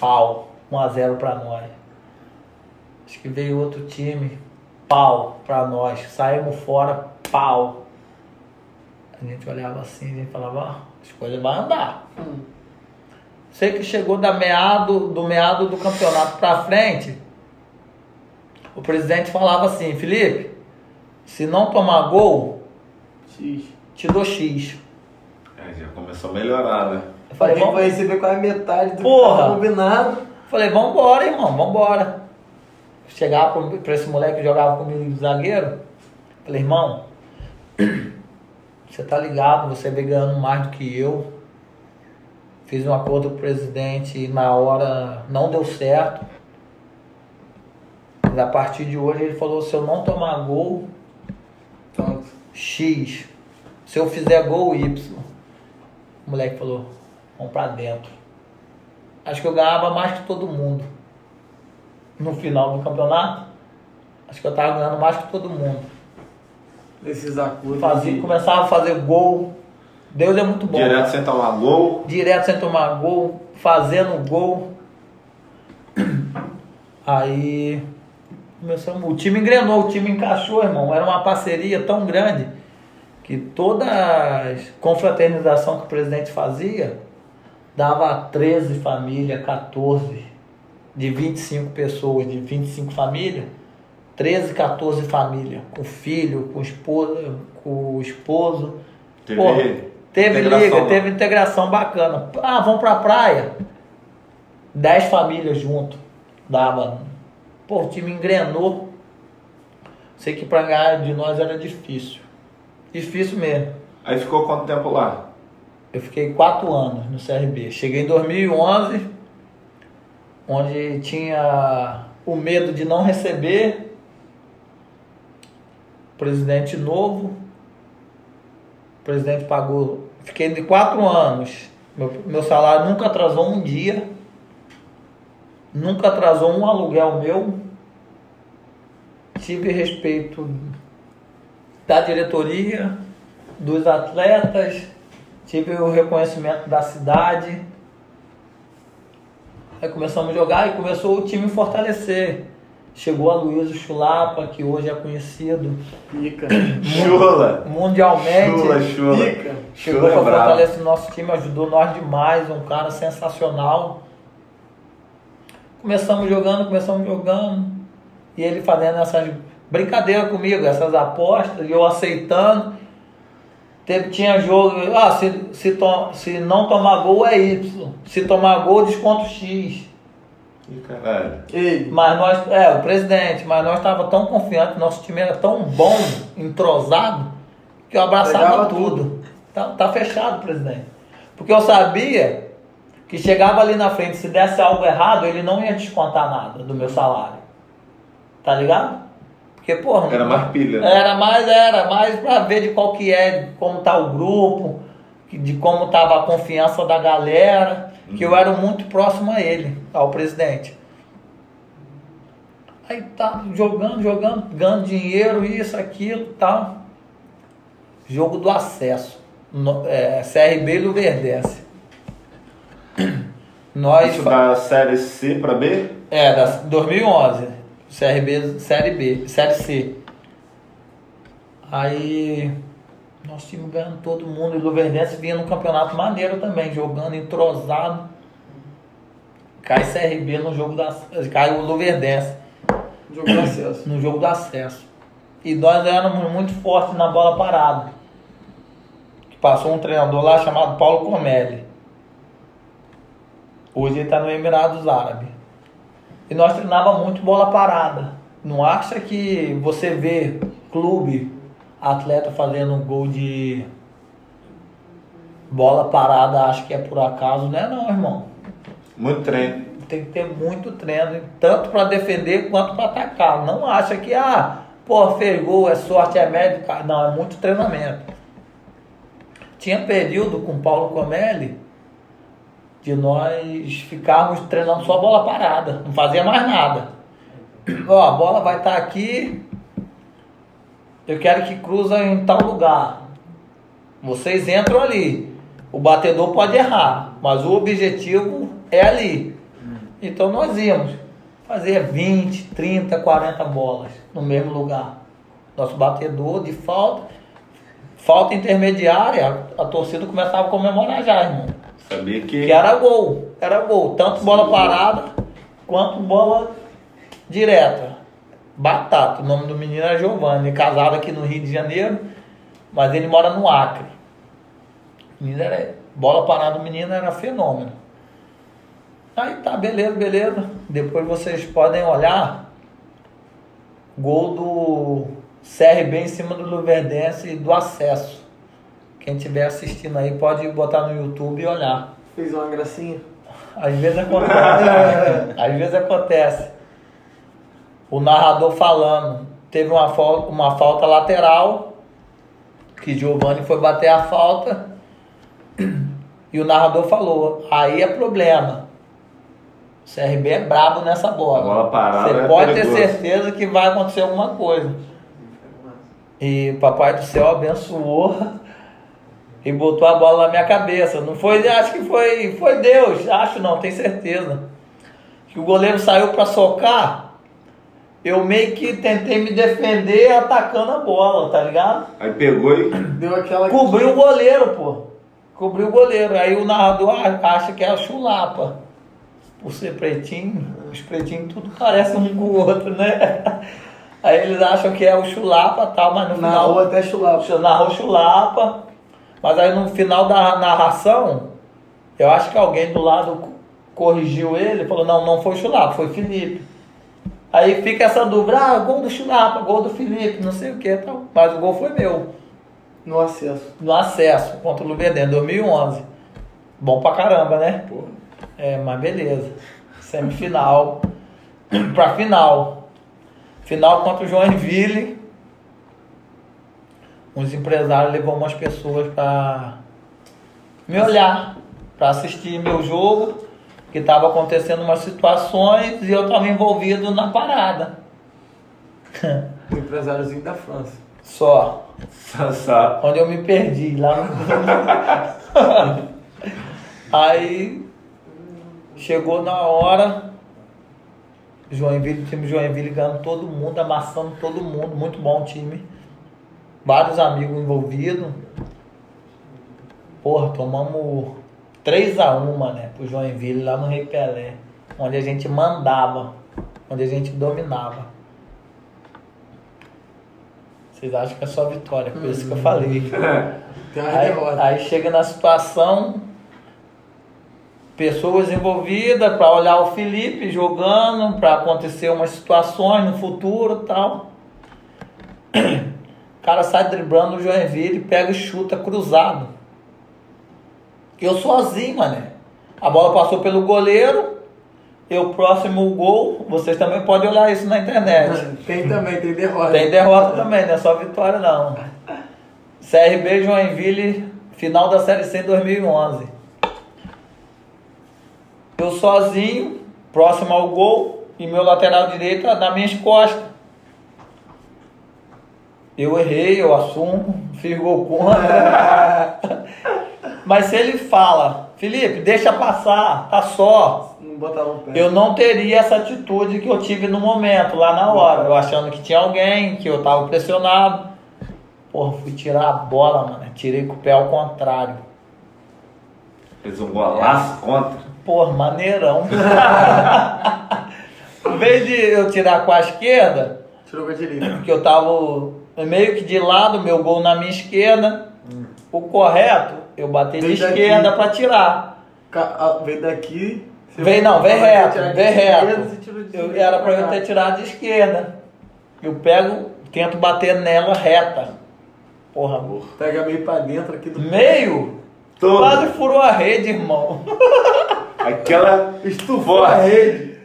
Pau, 1x0 pra nós. Acho que veio outro time, pau pra nós. Saímos fora, pau. A gente olhava assim, a gente falava, as coisas vão andar. Sei que chegou da meado, do meado do campeonato pra frente, o presidente falava assim, Felipe, se não tomar gol, X. te dou X. É, já começou a melhorar, né? Eu falei, vamos, vai receber quase metade do Porra! que tava combinado. falei, vambora, irmão, vambora. Chegar pro- pra esse moleque que jogava comigo de zagueiro, falei, irmão, você tá ligado, você vem ganhando mais do que eu. Fiz um acordo com o presidente e na hora não deu certo. Mas a partir de hoje ele falou, se eu não tomar gol, Pronto. X. Se eu fizer gol, Y. O moleque falou, vamos pra dentro. Acho que eu ganhava mais que todo mundo. No final do campeonato, acho que eu tava ganhando mais que todo mundo. Nesses acordos. Fazia, de- começava a fazer gol. Deus é muito bom. Direto cara. sem tomar gol. Direto sem tomar gol, fazendo gol. Aí começamos, o time engrenou, o time encaixou, irmão. Era uma parceria tão grande que toda a confraternização que o presidente fazia dava 13 famílias, 14, de 25 pessoas, de 25 famílias, 13, 14 famílias, com filho, com esposa, com o esposo. Teve, Porra, Teve liga, né? teve integração bacana. Ah, vamos pra praia. Dez famílias junto. Dava. Pô, o time engrenou. Sei que pra ganhar de nós era difícil. Difícil mesmo. Aí ficou quanto tempo lá? Eu fiquei quatro anos no CRB. Cheguei em 2011, onde tinha o medo de não receber. Presidente novo. O presidente pagou. Fiquei de quatro anos. Meu, meu salário nunca atrasou um dia. Nunca atrasou um aluguel meu. Tive respeito da diretoria, dos atletas, tive o reconhecimento da cidade. Aí começamos a jogar e começou o time fortalecer. Chegou a Luiz Chulapa, que hoje é conhecido Pica. Chula. mundialmente. Chula, chula. Pica. Chegou Chula é para brabo. fortalecer o nosso time, ajudou nós demais, um cara sensacional. Começamos jogando, começamos jogando. E ele fazendo essas brincadeiras comigo, essas apostas, e eu aceitando. Teve, tinha jogo, ah, se, se, to, se não tomar gol é Y. Se tomar gol, desconto X. Caralho. Ei, Mas nós, é, o presidente, mas nós estávamos tão confiantes, nosso time era tão bom, entrosado, que eu abraçava Pegava tudo. Tá, tá fechado, presidente. Porque eu sabia que chegava ali na frente, se desse algo errado, ele não ia descontar nada do meu salário. Tá ligado? Porque, porra. Era mais pilha, né? Era mais, era mais pra ver de qual que é, de como tá o grupo, de como tava a confiança da galera, que eu era muito próximo a ele, ao presidente. Aí tá jogando, jogando, ganhando dinheiro, isso, aquilo, tal. Jogo do acesso. No, é, CRB e Luverdense. Nós Isso da série C pra B? é, da 2011. CRB, Série B, Série C. Aí, nosso time ganhando todo mundo. E o Luverdense vinha num campeonato maneiro também, jogando entrosado. Cai CRB no jogo da. Cai o Luverdense. Jogo do acesso. no jogo do acesso. E nós éramos muito fortes na bola parada. Que Passou um treinador lá chamado Paulo Comelli. Hoje ele está no Emirados Árabes. E nós treinava muito bola parada. Não acha que você vê clube, atleta fazendo um gol de bola parada, acha que é por acaso? Não é não, irmão Muito treino. tem que ter muito treino, tanto para defender quanto para atacar. Não acha que, ah, pô, fez gol, é sorte, é cara. Não, é muito treinamento. Tinha período com o Paulo Comelli de nós ficarmos treinando só bola parada, não fazia mais nada. Ó, a bola vai estar aqui, eu quero que cruza em tal lugar. Vocês entram ali. O batedor pode errar, mas o objetivo é ali. Então nós íamos fazer 20, 30, 40 bolas no mesmo lugar. Nosso batedor de falta, falta intermediária, a, torcida começava a comemorar já, irmão. Sabia que. Que era gol, era gol. Tanto bola parada quanto bola direta. Batata, o nome do menino era Giovanni, casado aqui no Rio de Janeiro, mas ele mora no Acre. O menino era, bola parada do menino era fenômeno. Aí tá, beleza, beleza. Depois vocês podem olhar gol do CRB em cima do Luverdense do acesso. Quem estiver assistindo aí pode botar no YouTube e olhar. Fez uma gracinha. Às vezes acontece. Às vezes acontece. O narrador falando. Teve uma falta, uma falta lateral. Que Giovanni foi bater a falta. E o narrador falou: aí é problema. O CRB é brabo nessa bola. Bola parada Você é pode ter certeza que vai acontecer alguma coisa. E papai do céu abençoou e botou a bola na minha cabeça. Não foi, acho que foi, foi Deus, acho não, tenho certeza. Que o goleiro saiu para socar, eu meio que tentei me defender atacando a bola, tá ligado? Aí pegou e. Deu aquela. Cobriu o goleiro, pô. Cobriu o goleiro. Aí o narrador acha que é a chulapa. Por ser pretinho, os pretinhos tudo parecem um com o outro, né? Aí eles acham que é o chulapa e tal, mas no Na final. rua até chulapa. narrou chulapa. Mas aí no final da narração, eu acho que alguém do lado co- corrigiu ele, falou, não, não foi chulapa, foi Felipe. Aí fica essa dúvida, ah, gol do chulapa, gol do Felipe, não sei o que, tal. mas o gol foi meu No acesso. no acesso contra o Luverdense, 2011. Bom pra caramba, né? Pô, É, mas beleza. Semifinal. pra final. Final contra o Joinville. Uns empresários levou umas pessoas pra me olhar, pra assistir meu jogo, que tava acontecendo umas situações e eu tava envolvido na parada. O empresáriozinho da França. Só. Sassá. Onde eu me perdi, lá no... Aí chegou na hora, Joinville, o time Joinville ganhando todo mundo, amassando todo mundo, muito bom o time. Vários amigos envolvidos. Porra, tomamos 3x1, mané, pro Joinville lá no Rei Pelé. Onde a gente mandava, onde a gente dominava. Vocês acham que é só vitória, por isso que eu falei. Aí, aí chega na situação, pessoas envolvidas para olhar o Felipe jogando, para acontecer umas situações no futuro e tal. O cara sai driblando o Joinville, pega e chuta cruzado. Eu sozinho, mané. A bola passou pelo goleiro, eu próximo o gol, vocês também podem olhar isso na internet. Tem também, tem derrota. Tem derrota também, não é só vitória não. CRB Joinville, final da Série C em 2011. Eu sozinho, próximo ao gol, e meu lateral direito nas minhas costas. Eu errei, eu assumo, fiz gol contra. Mas se ele fala, Felipe, deixa passar, tá só. Não botava o pé. Eu não teria essa atitude que eu tive no momento, lá na hora. Eu achando que tinha alguém, que eu tava pressionado. Porra, fui tirar a bola, mano. Tirei com o pé ao contrário. Fez um golaço contra. Porra, maneirão. em vez de eu tirar com a esquerda, Tirou com a direita. porque eu tava meio que de lado, meu gol na minha esquerda, o correto, eu bati de esquerda pra tirar. Ca- Vem daqui. Vem não, vem reto, vem reto. de Eu, era pra eu ter tirado de esquerda. Eu pego, tento bater nela reta. Porra, Pega meio pra dentro aqui do. meio, Todo. quase furou a rede, irmão. Aquela Estufou a rede.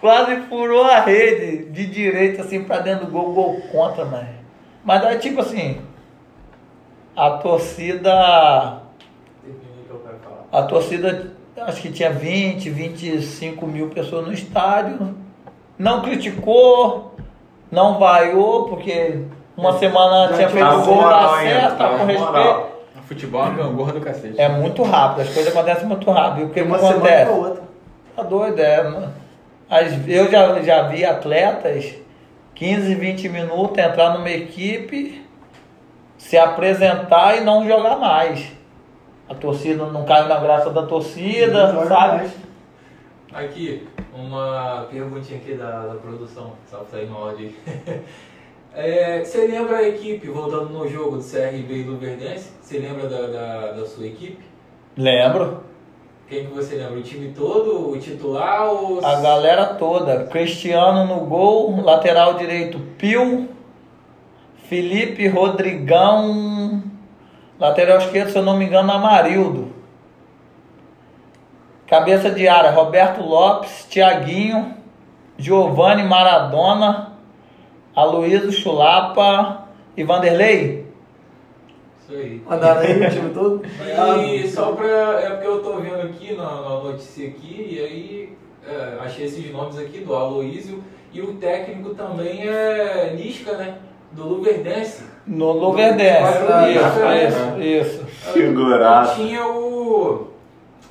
Quase furou a rede de direita, assim, pra dentro do gol, gol contra, mas. Mas aí, tipo assim, a torcida. A torcida, acho que tinha 20, 25 mil pessoas no estádio. Não criticou, não vaiou, porque uma semana Já tinha tinha feito o gol moral da certa, tava com moral. respeito. Futebol é uma gangorra do cacete. É muito rápido, as coisas acontecem muito rápido. E o que, Uma semana acontece? outra. Tá doido, é. mano. As- eu já, já vi atletas 15, 20 minutos entrar numa equipe, se apresentar e não jogar mais. A torcida não caiu na graça da torcida, Não sabe? Aqui, uma perguntinha aqui da, da produção, só pra sair no áudio aí. É, você lembra a equipe, voltando no jogo do CRB e do Verdense? Você lembra da, da, da sua equipe? Lembro. Quem que você lembra? O time todo, o titular ou... A galera toda. Cristiano no gol, lateral direito Pio, Felipe Rodrigão, lateral esquerdo, se eu não me engano, Amarildo. Cabeça de área, Roberto Lopes, Tiaguinho, Giovanni Maradona, Aloysio Chulapa e Vanderlei. Isso aí. Mandaram aí o time todo? E só pra. É porque eu tô vendo aqui na, na notícia aqui, e aí é, achei esses nomes aqui do Aloísio e o técnico também é Lisca, né? Do Luverdense. No Luverdense. Isso, isso, isso. Figurado. E tinha o.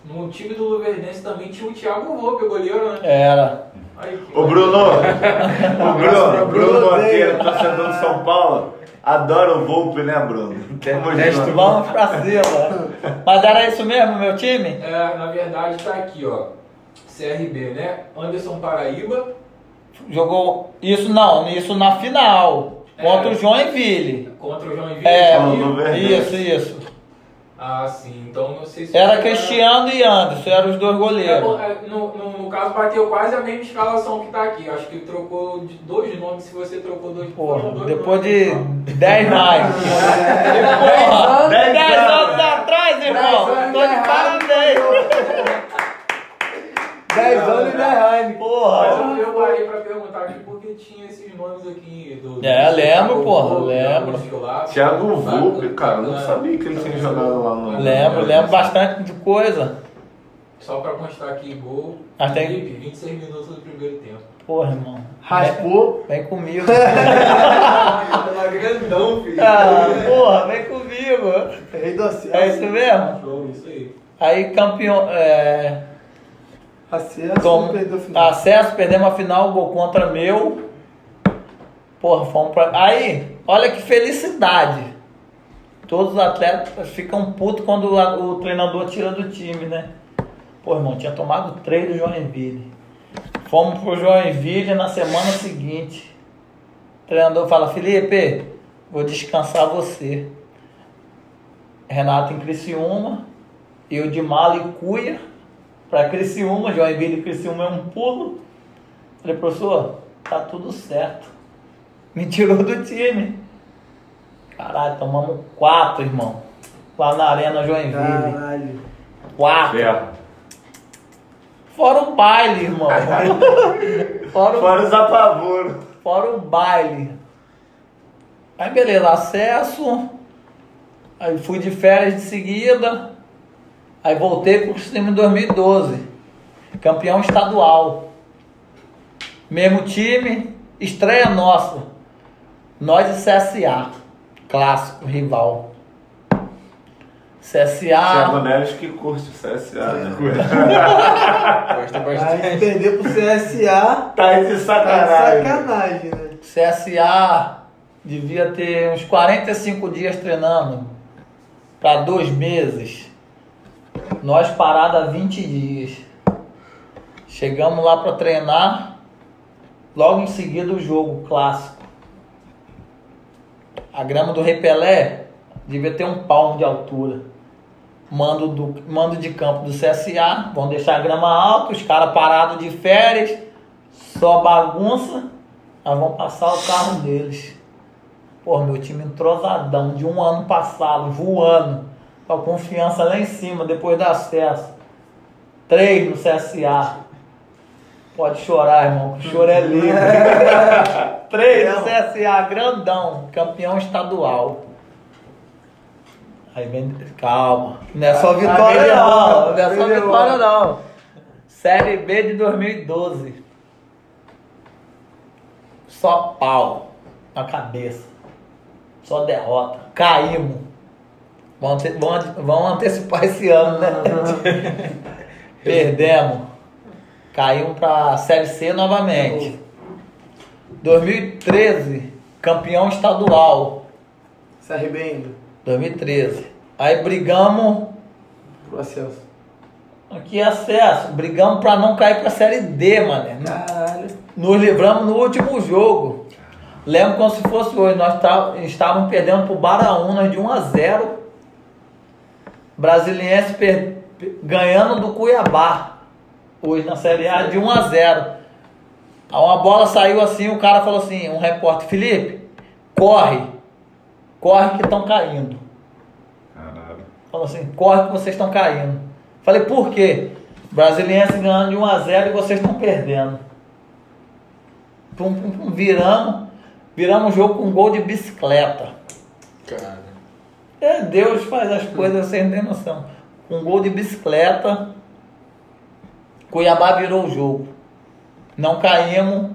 No time do Luverdense também tinha o Thiago Volpe, o goleiro, né? Era. Aí, que- Ô Bruno, o Bruno, Bruno Monteiro, torcedor de São Paulo, adora o Volpe, né, Bruno? Temos junto. Vamos pra cima. Mas era isso mesmo, meu time? É, na verdade tá aqui, ó. CRB, né? Anderson Paraíba, Jogou isso não, isso na final contra É. o Joinville. contra o Joinville. É, isso, isso. Ah, sim. Então não sei se. Era Cristiano e Anderson, eram os dois É, goleiros. é, no, no, no caso, bateu quase a mesma escalação que tá aqui. Acho que trocou de dois nomes. Se você trocou dois Porra, dois depois nomes, de então. 10 mais. Porra, Dez 10 anos. anos atrás, irmão. Tô de parabéns. 10 anos e 10 anos. Mas Porra. eu, eu parei pra perguntar aqui porque tinha esses nomes aqui do. É, lembro, Thiago porra, lembro. Thiago Volpe, cara, não sabia que ele tinha jogado lá no. Lembro, lembro bastante de coisa. Só pra constar aqui, gol. Mas tem- Felipe, 26 minutos do primeiro tempo. Porra, irmão. Raspou. Vem comigo. Tava grandão, filho. Ah, porra, vem comigo. Rei do É isso mesmo? Show, isso aí. Aí campeão. É, Acesso. tom- Perdeu o final. acesso, perdemos a final, gol contra meu. Porra, fomos pra. Aí, olha que felicidade. Todos os atletas ficam putos quando o, o treinador tira do time, né? Pô, irmão, tinha tomado três do Joinville. Fomos pro Joinville na semana seguinte. O treinador fala, Felipe, vou descansar você. Renato em Criciúma, eu de mala e cuia para Criciúma, Joinville e Criciúma é um pulo. Falei, professor, tá tudo certo. Me tirou do time. Caralho, tomamos quatro, irmão. Lá na Arena Joinville. Caralho. Quatro. Fora o baile, irmão. Fora o, Fora os apavoros. fora o baile. Aí beleza, acesso. Aí fui de férias de seguida. Aí voltei pro sistema em 2012. Campeão estadual. Mesmo time, estreia nossa. Nós e CSA. Clássico, rival. Thiago CSA. Neves que curte o CSA, né? Gosta Aí bastante. perder pro CSA. Tá aí de Tá de sacanagem. sacanagem, né? CSA devia ter uns 45 dias treinando para dois meses. Nós parada 20 dias. Chegamos lá para treinar. Logo em seguida o jogo clássico. A grama do Repelé devia ter um palmo de altura. Mando, do, mando de campo do CSA, vão deixar a grama alta, os caras parados de férias, só bagunça, nós vamos passar o carro deles. Pô, meu time entrosadão, de um ano passado, voando, com a confiança lá em cima, depois do acesso. Três no CSA. Pode chorar, irmão, que o choro é livre. Três no CSA, grandão, campeão estadual. Aí vem, calma, não é só vitória não, não é só vitória não. Série B de 2012. Só pau na cabeça. Só derrota. Caímos. Vão, ante- vão vão antecipar esse ano, né? Perdemos. Caímos pra Série C novamente. 2013, campeão estadual. CRB ainda. 2013. Aí brigamos. Pro acesso. Aqui acesso. Brigamos pra não cair pra Série D, mano. Caralho. Nos livramos no último jogo. Lembro como se fosse hoje. Nós tá- estávamos perdendo pro Baraúnas de 1 a 0. Brasiliense per- ganhando do Cuiabá. Hoje na Série A de 1 a 0. Aí uma bola saiu assim, o cara falou assim, um repórter, Felipe, corre. Corre que estão caindo. Caralho. Falou assim, corre que vocês estão caindo. Falei, por quê? Brasiliense ganhando de 1 a 0 e vocês estão perdendo. Pum, pum, pum, viramos. Viramos o jogo com um gol de bicicleta. É, Deus faz as coisas sem ter noção. Um gol de bicicleta. Cuiabá virou o jogo. Não caímos.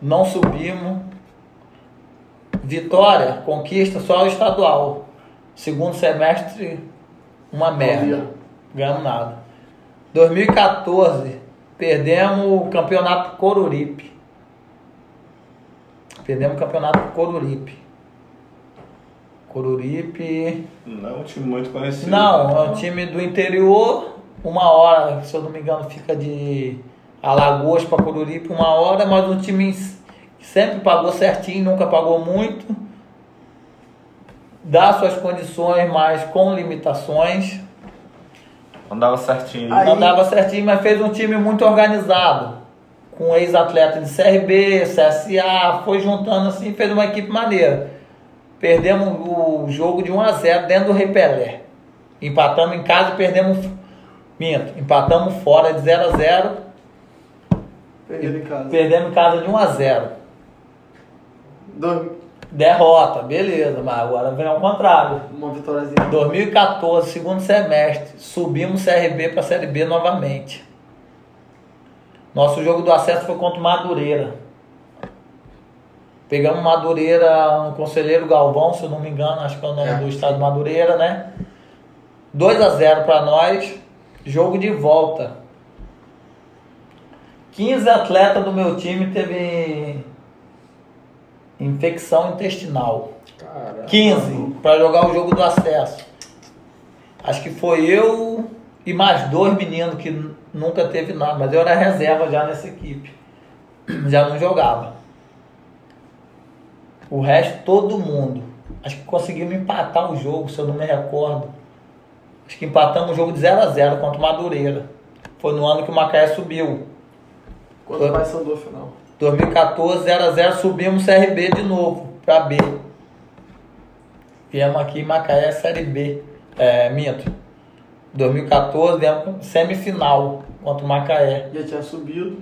Não subimos. Vitória, conquista só o estadual. Segundo semestre, uma merda. Ganhamos nada. 2014, perdemos o campeonato Coruripe. Perdemos o campeonato Coruripe. Coruripe. Não é um time muito conhecido. Não, né? é um time do interior. Uma hora, se eu não me engano, fica de Alagoas para Coruripe, uma hora, mas um time que sempre pagou certinho, nunca pagou muito. Dá suas condições, mas com limitações. Andava certinho. Aí- Não dava certinho, mas fez um time muito organizado. Com ex-atleta de CRB, CSA, foi juntando assim e fez uma equipe maneira. Perdemos o jogo de 1 a 0 dentro do Repelé. Empatamos em casa e perdemos. Minto, empatamos fora de 0 a 0 Perdido em casa. Perdemos em casa de 1 a 0 Dois- Derrota, beleza, mas agora vem ao contrário. Uma vitóriazinha. 2014, segundo semestre, subimos CRB para Série B novamente. Nosso jogo do acesso foi contra o Madureira. Pegamos Madureira, um conselheiro Galvão, se eu não me engano, acho que é o nome É. do estado de Madureira, né? 2 a 0 para nós, jogo de volta. 15 atletas do meu time teve infecção intestinal. Cara. 15 para jogar o jogo do acesso. Acho que foi eu e mais dois meninos que nunca teve nada, mas eu era reserva já nessa equipe. Já não jogava. O resto, todo mundo. Acho que conseguimos empatar o jogo, se eu não me recordo. Acho que empatamos o jogo de 0 a 0 contra o Madureira. Foi no ano que o Macaé subiu. Quanto mais do final? 2014, 0 a 0 subimos CRB de novo, pra B. Viemos aqui em Macaé, Série B. É, minto. 2014, viemos semifinal contra o Macaé. Já tinha subido.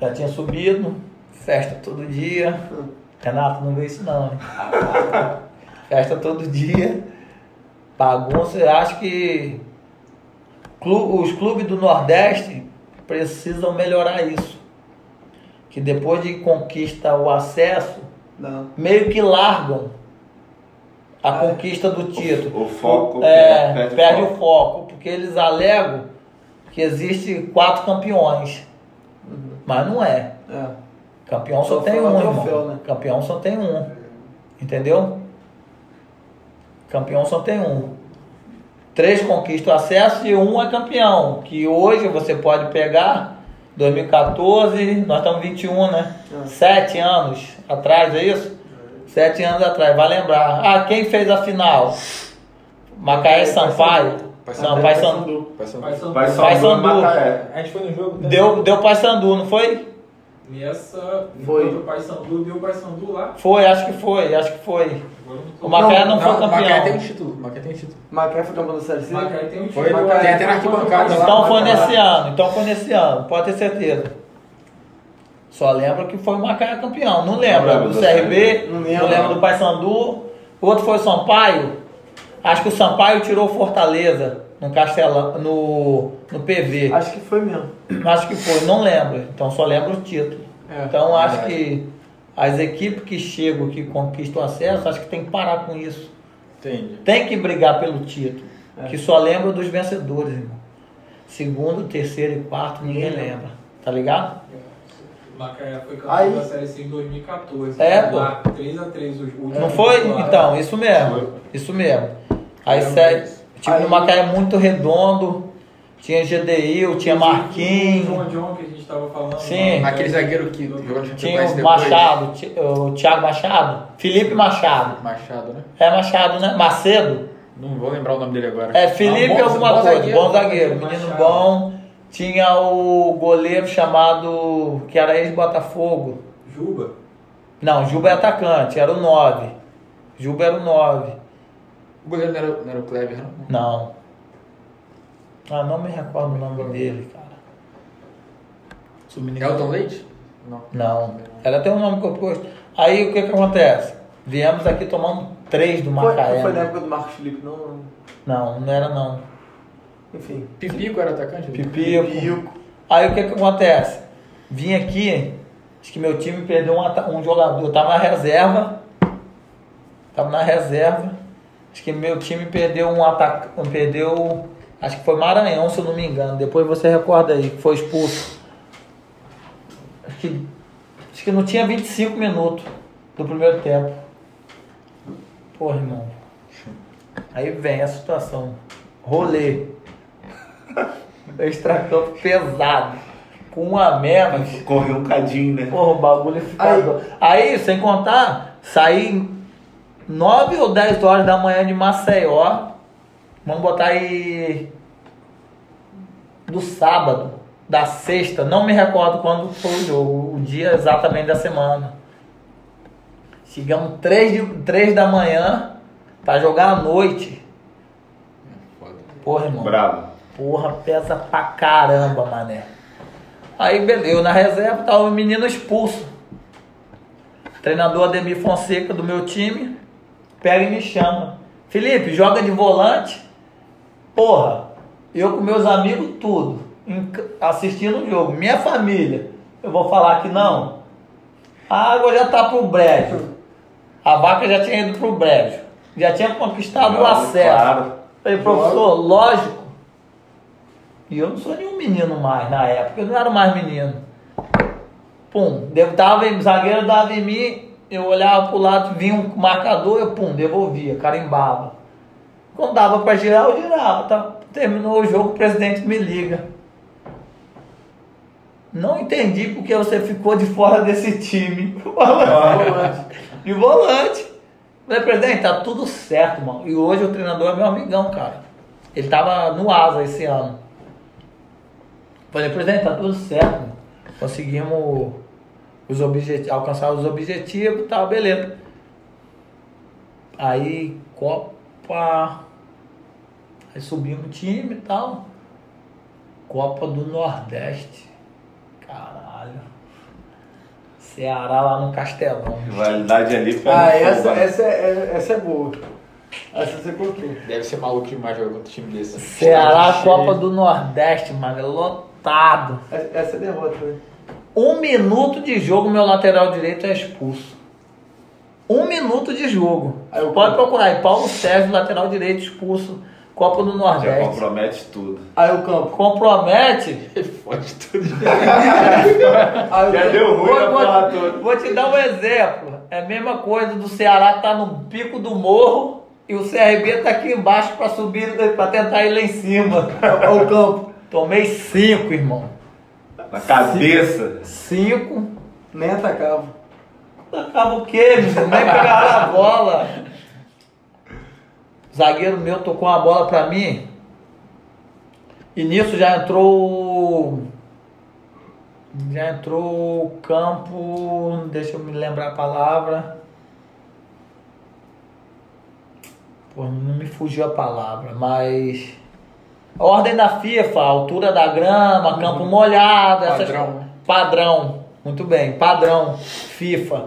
Já tinha subido, festa todo dia. Renato, não vê isso não, hein? festa todo dia. Bagunça, eu acho que os clubes do Nordeste precisam melhorar isso. Que depois de conquista o acesso, Não. meio que largam a Ah, é. conquista do título. O foco É, perde, perde, o o foco, porque eles alegam que existe quatro campeões, mas não é. É. Campeão só Só tem um, troféu, irmão. né? Campeão só tem um. Entendeu? Campeão só tem um. Três conquistam o acesso e um é campeão. Que hoje você pode pegar 2014, nós estamos 21, né? Ah. Sete anos atrás, é isso? Sete anos atrás, vai lembrar. Ah, quem fez a final? Macaé e Sampaio. Não, Pai Sandu. Pai Sandu. Paysandu. Macaé. A gente foi no jogo. Deu, deu Pai Sandu, não foi? E essa. Foi. O Pai Sandu deu o Pai Sandu lá. Foi, acho que foi, acho que foi. O Macaé não, Não, foi o Macaé tem um campeão. título. O Macaé tem um título. Macaé foi campeão da Série C? Macaé tem um Foi, time. Macaé tem até na foi arquibancada lá. Então foi nesse ano, então foi nesse ano, pode ter certeza. Só lembro que foi o Macaé campeão. Não lembro lembro do CRB, Não não lembro. lembro do Paysandu. O outro foi o Sampaio. Acho que o Sampaio tirou o Fortaleza no Castelão, no, no PV. Acho que foi mesmo. Acho que foi, não lembro. Então só lembro o título. É, então acho verdade. que as equipes que chegam, que conquistam acesso, acho que tem que parar com isso. Entendi. Tem que brigar pelo título. É. Que só lembra dos vencedores, irmão. Segundo, terceiro e quarto, ninguém lembra. Tá ligado? Macaé foi Aí- campeão da Série C em 2014. É, pô. Lá, 3x3 os últimos. Não foi? Então, isso mesmo. Isso mesmo. Aí. Tipo, Aí- o Macaé é muito redondo. Tinha GDI, tinha O Marquinhos. João John que a gente tava falando. Sim. lá, Aquele é, zagueiro que Tinha o. Machado, o Thiago Machado. Felipe Machado. Machado, né? É Machado, né? Macedo? Não vou lembrar o nome dele agora. É Felipe Ah, bom- alguma bom coisa. zagueiro, bom zagueiro. Menino Machado. bom. Tinha o goleiro chamado. que era ex-Botafogo. Juba. Não, Juba é atacante, era o 9. Juba era o 9. O goleiro não era, não era o Clever, não? Não. Ah, não me recordo o nome dele, cara. Se o menino- Elton Leite? Não. Não. Era até um nome que eu pus. Aí o que que acontece? Viemos aqui tomando três do Foi, Macaé. foi na né? época do Marcos Felipe, não. Não, não era não. Enfim. Pipico era atacante? Pipico. Pipico. Aí o que que acontece? Vim aqui, acho que meu time perdeu um, um jogador. Eu tava na reserva. Tava na reserva. Acho que meu time perdeu um ataque. Perdeu. Acho que foi Maranhão, se eu não me engano. Depois você recorda aí, que foi expulso. Acho que, acho que não tinha 25 minutos do primeiro tempo. Porra, irmão. Aí vem a situação. Rolê. Extracampo pesado. Com um a menos. Correu um cadinho, né? Porra, o bagulho fica. Aí- doido. Aí, sem contar, saí 9 ou 10 horas da manhã de Maceió. Vamos botar aí. Do sábado, da sexta, não me recordo quando foi o jogo, o dia exatamente da semana. Chegamos 3, de, 3 da manhã pra jogar à noite. Porra, irmão. Bravo. Porra, pesa pra caramba, mané. Aí, beleza, eu na reserva, tava o menino expulso. Treinador Ademir Fonseca do meu time, pega e me chama. Felipe, joga de volante. Porra, eu com meus amigos, tudo. Assistindo o jogo. Minha família. Eu vou falar que não. A água já tá pro brejo. A vaca já tinha ido pro brejo. Já tinha conquistado o acesso. Claro. Falei, professor, lógico. E eu não sou nenhum menino mais na época, eu não era mais menino. Pum, em, zagueiro dava em mim, eu olhava pro lado, vinha um marcador, eu pum, devolvia, carimbava. Quando dava pra girar, eu girava, tá? Terminou o jogo, o presidente me liga. Não entendi porque você ficou de fora desse time. Volante. De volante. Falei, presidente, tá tudo certo, mano. E hoje o treinador é meu amigão, cara. Ele tava no Asa esse ano. Falei, presidente, tá tudo certo, mano. Conseguimos os objetivos, alcançar os objetivos e tal, beleza. Aí, Copa. Aí subimos o time e tal. Copa do Nordeste. Caralho. Ceará lá no Castelão. Rivalidade ali foi. Ah, essa, essa, é, essa é boa. Essa você curtiu. Deve ser maluco demais jogar contra um time desse. Ceará, Cheio. Copa do Nordeste, mano, lotado. Essa, essa é derrota, né? Um minuto de jogo, meu lateral direito é expulso. Um minuto de jogo. Aí eu- Pode procurar aí, Paulo Sérgio, lateral direito expulso, Copa do Já Nordeste. compromete tudo. Aí o campo. Compromete. Fode tudo. Aí Já deu ruim Vou, a vou- porra toda. vou te dar um exemplo. É a mesma coisa do Ceará tá no pico do morro e o CRB tá aqui embaixo para subir, para tentar ir lá em cima. Olha o campo. Tomei cinco, irmão. Na cabeça. Cinco. Nem atacava. Acaba o quê, menino? Nem pegava a bola. Zagueiro meu tocou uma bola pra mim. E nisso já entrou. Já entrou o campo. Deixa eu me lembrar a palavra. Pô, não me fugiu a palavra, mas. Ordem da FIFA, altura da grama, campo molhado, essas Padrão, né? Padrão, muito bem, padrão, FIFA.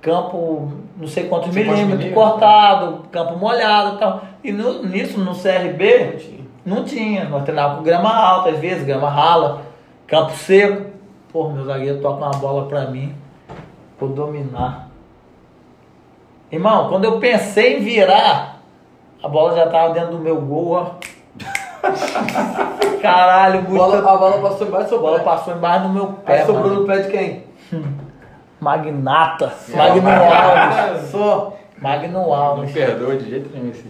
Campo, não sei quantos Não quantos milímetros, cortado, campo molhado e tal. E no- nisso, no CRB, não tinha. Nós treinávamos com grama alta, às vezes, grama rala, campo seco. Pô, meu zagueiro toca uma bola pra mim, vou dominar. Irmão, quando eu pensei em virar, a bola já tava dentro do meu gol, ó. Caralho, A muito. bola, a bola passou embaixo A do bola pé. passou embaixo do meu pé. Aí sobrou mano. no pé de quem? Magnata. Magno Alves. Só. Magno Não Alves. perdoa de jeito nenhum esse.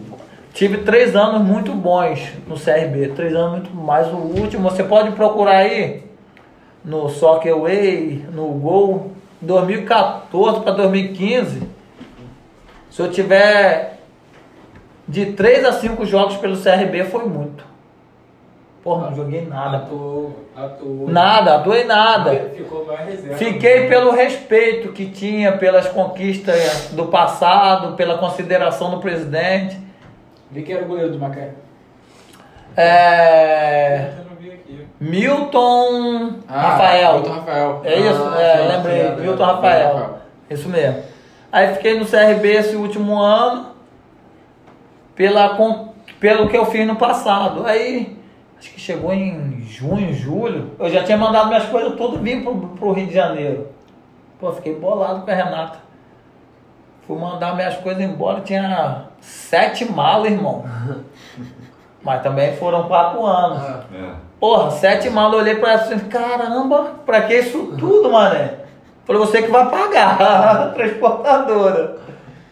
Tive três anos muito bons no CRB. Três anos muito mais. O último, você pode procurar aí no Soccer Way, no Gol. 2014 para 2015. Se eu tiver de 3 a 5 jogos pelo CRB, foi muito. Porra, não joguei nada. Atuou, atuou. Nada, atuei nada. Ficou mais reserva. Fiquei pelo respeito que tinha pelas conquistas do passado, pela consideração do presidente. Vi que era o goleiro do Macaé. É... Milton Rafael. Milton Rafael. É isso? Ah, é, sim, lembrei. sim, Milton Rafael. Rafael. Isso mesmo. Aí fiquei no CRB esse último ano, pela, pelo que eu fiz no passado. Aí, acho que chegou em junho, julho, eu já tinha mandado minhas coisas tudo vir pro, pro Rio de Janeiro. Pô, fiquei bolado com a Renata. Fui mandar minhas coisas embora, tinha sete malas, irmão. Mas também foram quatro anos. É. Porra, sete malas, eu olhei pra ela assim, caramba, pra que isso tudo, mané? Falei, você que vai pagar, a transportadora.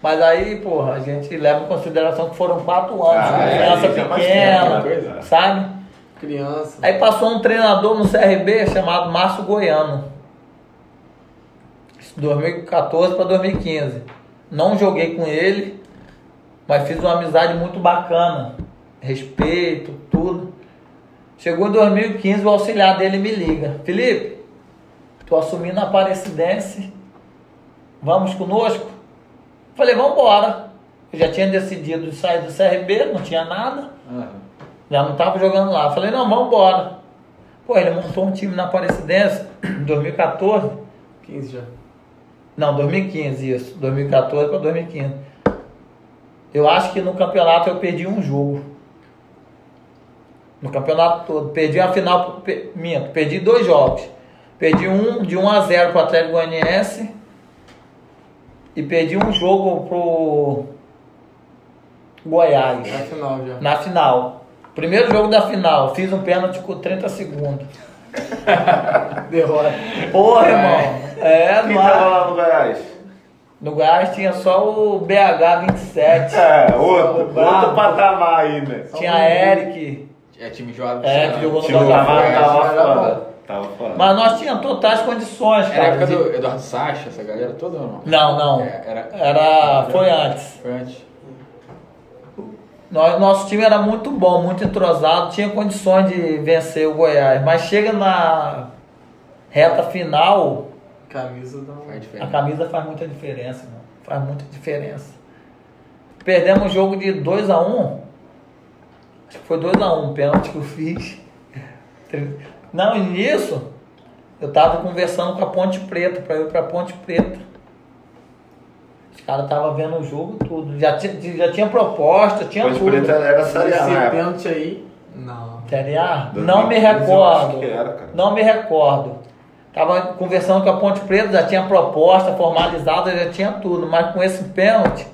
Mas aí, porra, a gente leva em consideração que foram quatro anos, Ah, é, criança é pequena, né? sabe? Criança. Aí passou um treinador no CRB chamado Márcio Goiano. Isso 2014 para 2015. Não joguei com ele, mas fiz uma amizade muito bacana. Respeito, tudo. Chegou em 2015, o auxiliar dele me liga. Felipe, tô assumindo a Aparecidense. Vamos conosco? Falei, vamos embora. Eu já tinha decidido sair do CRB, não tinha nada. Aham. Já não tava jogando lá. Falei, não, vamos embora. Pô, ele montou um time na Aparecidense em 2014. 15 já. Não, 2015, isso. 2014 para 2015. Eu acho que no campeonato eu perdi um jogo. No campeonato todo. Perdi a final, pro- pe- minto, perdi dois jogos. Perdi um de 1 a 0 pro Atlético Goianiense. E perdi um jogo pro Goiás. Na final já. Na final. Primeiro jogo da final, fiz um pênalti com 30 segundos. Derrota. Porra, irmão. É, Quem no, tava lá no Goiás? no Goiás tinha só o BH 27. É, outro, outro patamar aí, né? Tinha Eric. É time jovem. É, que jogou no Botafogo. tava, tava. Tava foda. Mas nós tínhamos totais condições, Era a cara. época do Eduardo Sacha, essa galera toda ou não? Não, não. É, era- Era. Foi antes. Foi antes. Nós, nosso time era muito bom, muito entrosado, tinha condições de vencer o Goiás. Mas chega na reta final, Camisa. Faz A camisa faz muita diferença, mano. Faz muita diferença. Perdemos o jogo de 2x1. Acho que foi 2x1 o pênalti que eu fiz. Não, e nisso, eu tava conversando com a Ponte Preta, pra ir pra Ponte Preta. Os caras estavam vendo o jogo tudo. Já tinha, já tinha proposta, tinha Ponte tudo. Preta era Série A época. pênalti aí. Não. Série A? 2015 Não me recordo. que era, cara. Não me recordo. Tava conversando com a Ponte Preta, já tinha proposta formalizada, já tinha tudo, mas com esse pênalti.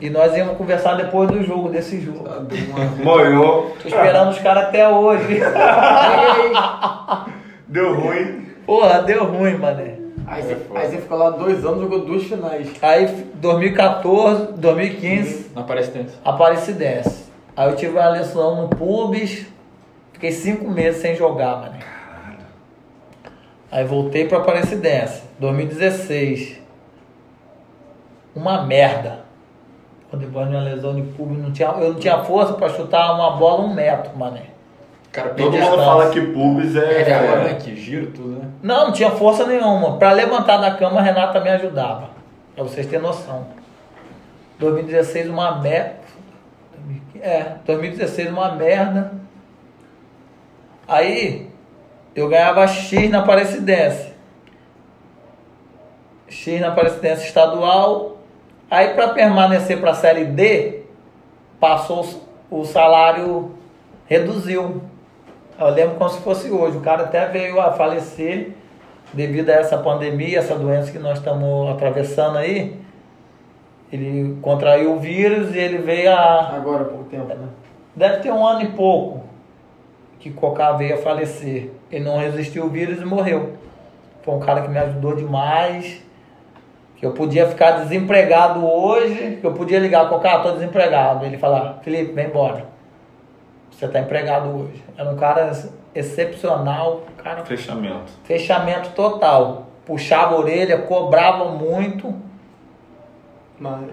E nós íamos conversar depois do jogo, desse jogo. Uma- Moiou. Tô esperando os caras até hoje. Deu ruim. Porra, deu ruim, mané. Aí você, aí você ficou lá dois anos, jogou duas finais. Aí 2014, 2015, Não aparece tanto. Aparecidense. Aí eu tive uma lesão no pubis, fiquei cinco meses sem jogar, mané. Aí voltei pra Aparecidense. 2016. Uma merda. Quando depois de uma lesão de público, não tinha, eu não tinha força pra chutar uma bola um metro, mané. Cara, Todo mundo a fala que pubis é. Perde agora, né? Que giro tudo, né? Não, não tinha força nenhuma. Pra levantar da cama, a Renata me ajudava. Pra vocês terem noção. 2016, uma merda. É, 2016, uma merda. Aí, eu ganhava X na Aparecidense. X na Aparecidense estadual. Aí, para permanecer para a Série D, passou o salário, reduziu. Eu lembro como se fosse hoje. O cara até veio a falecer devido a essa pandemia, essa doença que nós estamos atravessando aí. Ele contraiu o vírus e ele veio a. Agora pouco tempo, né? Deve ter um ano e pouco que Cocá veio a falecer. Ele não resistiu ao vírus e morreu. Foi um cara que me ajudou demais. Que eu podia ficar desempregado hoje, que eu podia ligar, Cocá, tô desempregado. Ele falar, Felipe, vem embora. Você tá empregado hoje. Era um cara excepcional, cara Fechamento. fechamento total. Puxava a orelha, cobrava muito. Mas.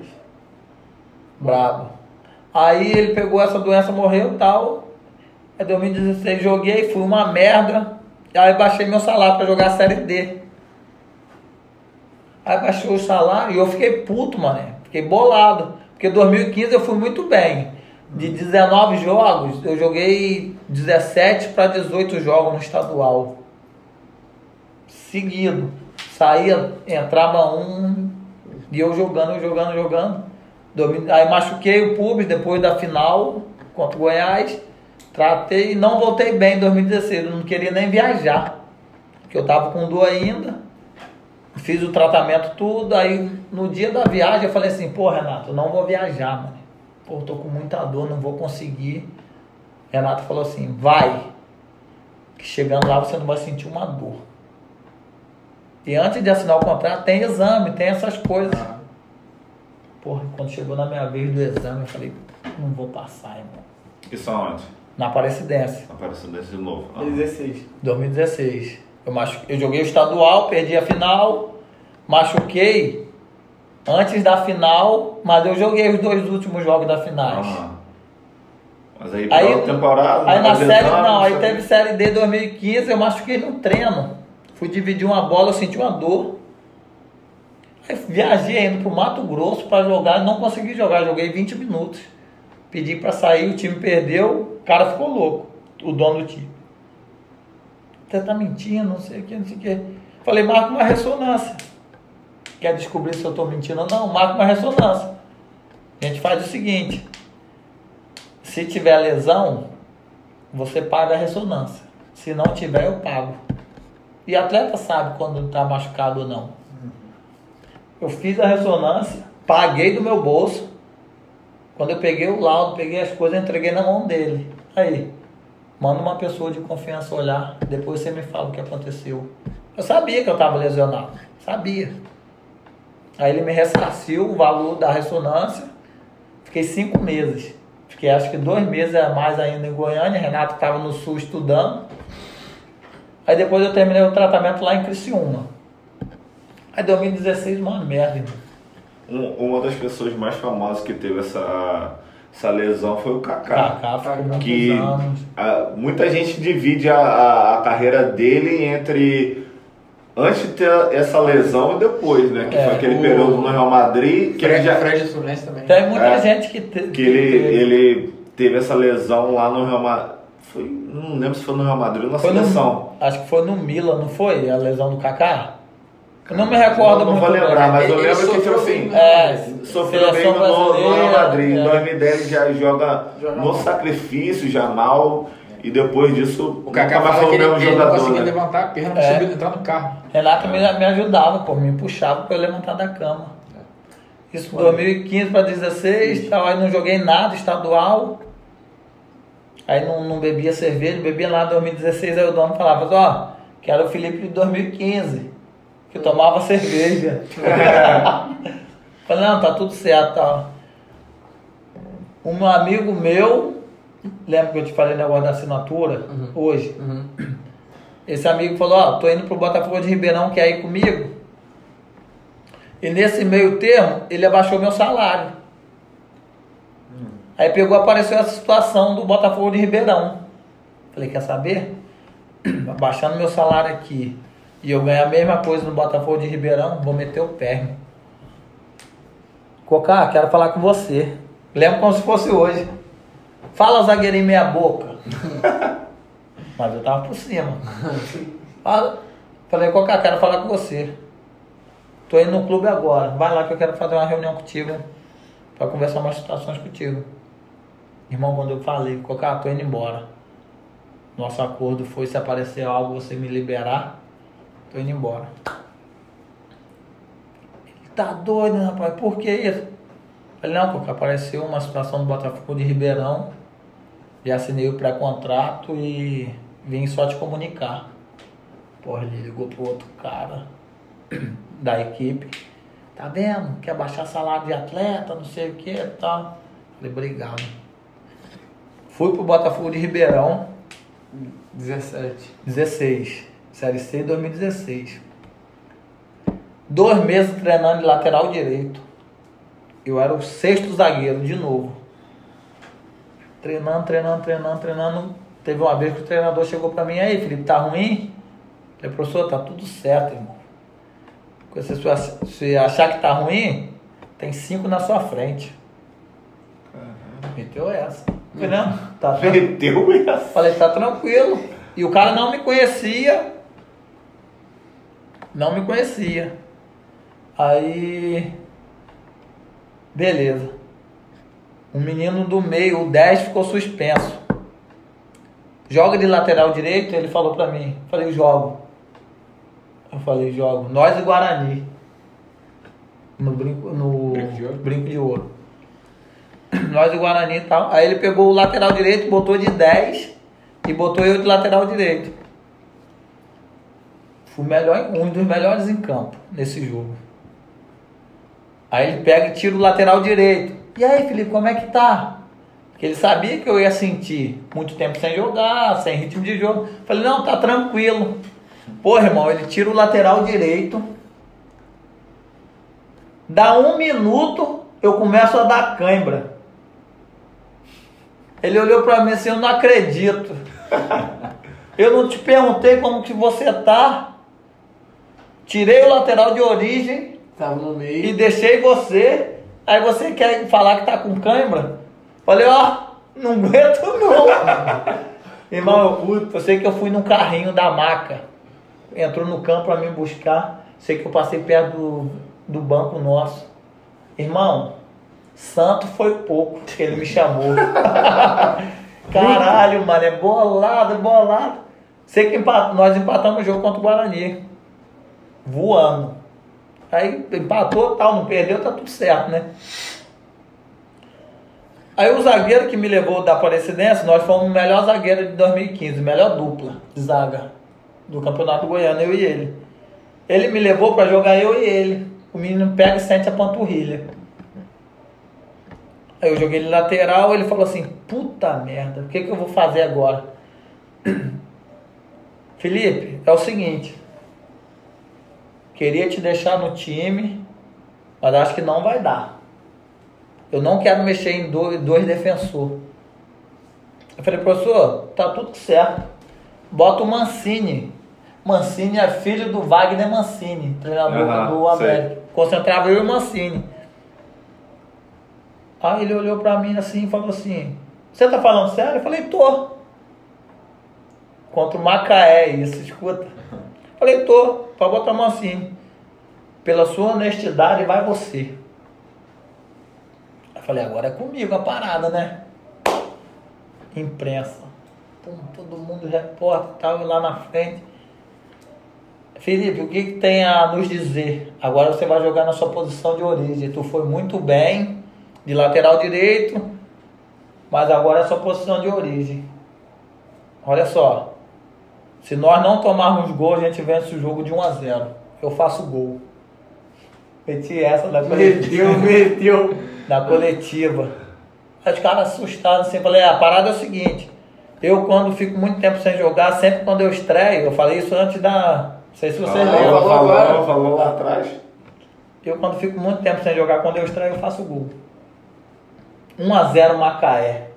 Brabo. Aí ele pegou essa doença, morreu e tal. Aí 2016 joguei, fui uma merda. Aí baixei meu salário pra jogar a série D. Aí baixou o salário e eu fiquei puto, mané. Fiquei bolado. Porque 2015 eu fui muito bem. De 19 jogos, eu joguei 17 para 18 jogos no estadual. Seguido. Saía, entrava um, e eu jogando, jogando, jogando. Aí machuquei o pubis depois da final contra o Goiás. Tratei e não voltei bem em 2016. Eu não queria nem viajar. Porque eu tava com dor ainda. Fiz o tratamento tudo. Aí no dia da viagem eu falei assim, pô Renato, não vou viajar, mano. Pô, tô com muita dor, não vou conseguir. Renato falou assim, vai. Que chegando lá você não vai sentir uma dor. E antes de assinar o contrato, tem exame, tem essas coisas. Porra, quando chegou na minha vez do exame, eu falei, não vou passar, irmão. Isso aonde? Na Aparecidense, Apareceu desse de novo. Ah. 16. 2016. Eu, machu... eu joguei o estadual, perdi a final, machuquei antes da final, mas eu joguei os dois últimos jogos da finais. Ah. Mas aí, Aí- temporada. Aí na série, exame, não, aí teve série D 2015, eu machuquei no treino. Fui dividir uma bola, eu senti uma dor. Aí viajei indo pro Mato Grosso pra jogar, não consegui jogar, joguei 20 minutos. Pedi pra sair, o time perdeu, o cara ficou louco, o dono do time. Você tá mentindo, não sei o que, não sei o que. Falei, marca uma ressonância. Quer descobrir se eu tô mentindo ou não? Marca uma ressonância. A gente faz o seguinte, se tiver lesão, você paga a ressonância. Se não tiver, eu pago. E atleta sabe quando está machucado ou não. Eu fiz a ressonância, paguei do meu bolso. Quando eu peguei o laudo, peguei as coisas, entreguei na mão dele. Aí, manda uma pessoa de confiança olhar, depois você me fala o que aconteceu. Eu sabia que eu estava lesionado, sabia. Aí ele me ressarciu o valor da ressonância. Fiquei cinco meses. Fiquei acho que dois meses a mais ainda em Goiânia. Renato estava no sul estudando. Aí depois eu terminei o tratamento lá em Criciúma. Aí 2016, uma merda. irmão. Um- uma das pessoas mais famosas que teve essa, essa lesão foi o Kaká. Kaká que anos. a- muita gente divide a, a, a carreira dele entre antes de ter essa lesão e depois, né? Que É, foi aquele o- período no Real Madrid que ele Fred, já Fred Fluminense também. Tem muita É. gente que, te, que ele, teve. ele teve essa lesão lá no Real Madrid. Foi, não lembro se foi no Real Madrid ou na Foi seleção. no, acho que foi no Milan, não foi? A lesão do Kaká? Eu não me recordo não, não muito vou lembrar, bem. mas eu Ele lembro que tipo sofreu assim. bem, né? É, Sofreu bem no, no Real Madrid. Em é. 2010 ele já joga Joga no mal. sacrifício, já mal. E depois disso, O Kaká mais foi o ele, mesmo ele não jogador. conseguia né? levantar a perna, não É. conseguia entrar no carro. Renato me, me ajudava, pô, me puxava pra eu levantar da cama. Isso 2015 para 16, tal, aí não joguei nada, estadual. Aí não, não bebia cerveja, não bebia nada em 2016, aí o dono falava, ó, que era o Felipe de 2015, que tomava cerveja. Falei, não, tá tudo certo, tal. Um amigo meu, lembra que eu te falei o negócio da assinatura? Hoje. Esse amigo falou, ó, tô indo pro Botafogo de Ribeirão, quer ir comigo? E nesse meio termo, ele abaixou meu salário. Aí pegou, apareceu essa situação do Botafogo de Ribeirão. Falei, quer saber? Abaixando meu salário aqui e eu ganhar a mesma coisa no Botafogo de Ribeirão, vou meter o pé. Cocá, quero falar com você. Lembro como se fosse hoje. Fala, zagueirinho meia boca. Mas eu tava por cima. Fala. Falei, Cocá, quero falar com você. Tô indo no clube agora. Vai lá que eu quero fazer uma reunião contigo. Pra conversar umas situações contigo. Irmão, quando eu falei, Cocá, tô indo embora. Nosso acordo foi se aparecer algo, você me liberar. Tô indo embora. Ele tá doido, rapaz? Por que isso? Falei, não, porque apareceu uma situação do Botafogo de Ribeirão. E assinei o pré-contrato e vim só te comunicar. Porra, ele ligou pro outro cara da equipe. Tá vendo? Quer baixar salário de atleta, não sei o que e tal. Falei, obrigado. Fui pro Botafogo de Ribeirão, 17. 16. Série C 2016. Dois meses treinando de lateral direito. Eu era o sexto zagueiro de novo. Treinando, treinando, treinando, treinando. Teve uma vez que o treinador chegou pra mim, aí, Felipe, tá ruim? Eu falei, professor, tá tudo certo, irmão. Se você se achar que tá ruim, tem cinco na sua frente. Meteu essa. Falei, não, tá. Meteu essa. Falei, tá tranquilo. E o cara não me conhecia. Não me conhecia. Aí. Beleza. O menino do meio, o 10, ficou suspenso. Joga de lateral direito, ele falou pra mim. Falei, jogo. Eu falei, jogo. Nós e Guarani. No brinco, no Brinco de ouro? brinco de ouro. Nós e Guarani e tal. Aí ele pegou o lateral direito, botou de 10 e botou eu de lateral direito. Fui melhor, um dos melhores em campo nesse jogo. Aí ele pega e tira o lateral direito. E aí, Felipe, como é que tá? Porque ele sabia que eu ia sentir muito tempo sem jogar, sem ritmo de jogo. Falei, não, tá tranquilo. Pô, irmão, ele tira o lateral direito. Dá um minuto, eu começo a dar cãibra. Ele olhou pra mim assim, eu não acredito. Eu não te perguntei como que você tá. Tirei o lateral de origem Tava no e meio. deixei você. Aí você quer falar que tá com cãibra? Falei, ó, não aguento não. Irmão, eu, eu sei que eu fui num carrinho da maca. Entrou no campo pra me buscar. Sei que eu passei perto do, do banco nosso. Irmão, santo foi pouco que ele me chamou. Caralho, mano, é bolado, bolado. Sei que empa- nós empatamos o jogo contra o Guarani. Voando. Aí empatou, tal, não perdeu, tá tudo certo, né? Aí o zagueiro que me levou da Aparecidense, nós fomos o melhor zagueiro de 2015, melhor dupla de zaga do Campeonato Goiano, eu e ele. Ele me levou pra jogar eu e ele. O menino pega e sente a panturrilha. Aí eu joguei ele lateral, ele falou assim, puta merda, o que, que eu vou fazer agora? Felipe, é o seguinte, queria te deixar no time, mas acho que não vai dar. Eu não quero mexer em dois, dois defensores. Eu falei, professor, tá tudo certo. Bota o Mancini. Mancini é filho do Wagner Mancini, treinador Aham, do. América. Concentrava eu e o Mancini. Aí ele olhou pra mim assim e falou assim: Você tá falando sério? Eu falei: Tô. Contra o Macaé, isso, escuta. Falei: Tô, pra botar o Mancini. Pela sua honestidade, vai você. Eu falei: Agora é comigo a parada, né? Imprensa. Pum, todo mundo, repórter, tava lá na frente. Felipe, o que, que tem a nos dizer? Agora você vai jogar na sua posição de origem. Tu foi muito bem de lateral direito, mas agora é a sua posição de origem. Olha só. Se nós não tomarmos gol, a gente vence o jogo de 1 a 0. Eu faço gol. Meti essa da coletiva. Meteu, meteu. Da coletiva. Aí os caras assustados assim, falei, "Ah, a parada é o seguinte, Eu, quando fico muito tempo sem jogar, sempre quando eu estreio, eu falei isso antes da. Não sei se vocês Falou, lembram. falou falou, falou lá atrás. Eu, quando fico muito tempo sem jogar, quando eu estreio, eu faço gol. 1x0 Macaé.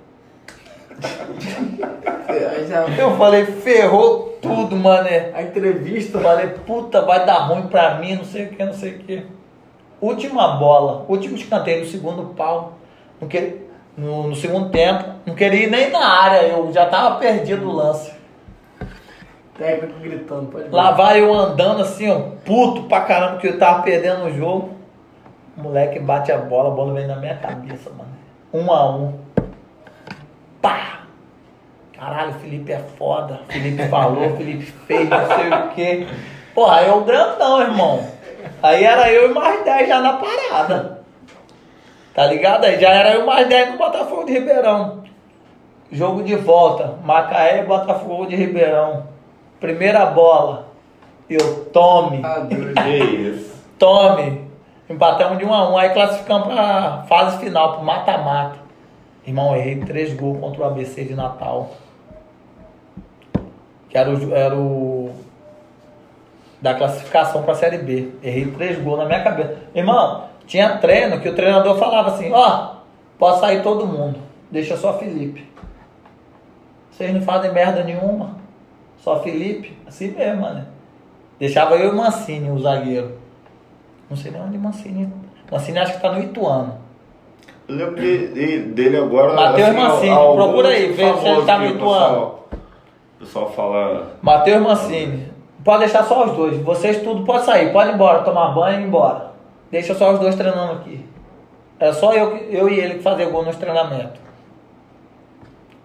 Aí já- Eu falei, ferrou tudo, mané. A entrevista. Falei, puta, vai dar ruim pra mim, não sei o que, não sei o que. Última bola, último escanteio do segundo pau. Não que- no, no segundo tempo. Não queria ir nem na área, eu já tava perdido o lance. Técnico gritando, pode. Lá vai eu andando assim, ó, puto pra caramba, porque eu tava perdendo o jogo. O moleque bate a bola, a bola vem na minha cabeça, mano. Um a um. Pá! Caralho, o Felipe é foda. O Felipe falou, o Felipe fez, não sei o quê. Porra, eu grandão, irmão. Aí era eu e mais 10 já na parada. Tá ligado? Aí já era eu mais 10 no Botafogo de Ribeirão. Jogo de volta. Macaé e Botafogo de Ribeirão. Primeira bola. Eu tome. Ah, Deus. Isso. Tome. Empatamos de 1 a 1 Aí classificamos pra fase final, pro mata-mata. Irmão, errei três gols contra o ABC de Natal. Que era o, era o da classificação pra Série B. Errei três gols na minha cabeça. Irmão, tinha treino que o treinador falava assim, ó, pode sair todo mundo. Deixa só Felipe. Vocês não fazem merda nenhuma. Só Felipe. Assim mesmo, mano. Deixava eu e o Mancini, o zagueiro. Não sei nem onde Mancini. Mancini acho que tá no Ituano. Eu lembro de- de- dele agora. Mateus Mancini, alguns procura aí, vê se ele tá no Ituano. Pessoal- O pessoal fala. Matheus Mancini. Pode deixar só os dois. Vocês tudo pode sair. Pode ir embora, tomar banho e ir embora. Deixa só os dois treinando aqui. É só eu, que- eu e ele que fazer gol nos treinamentos.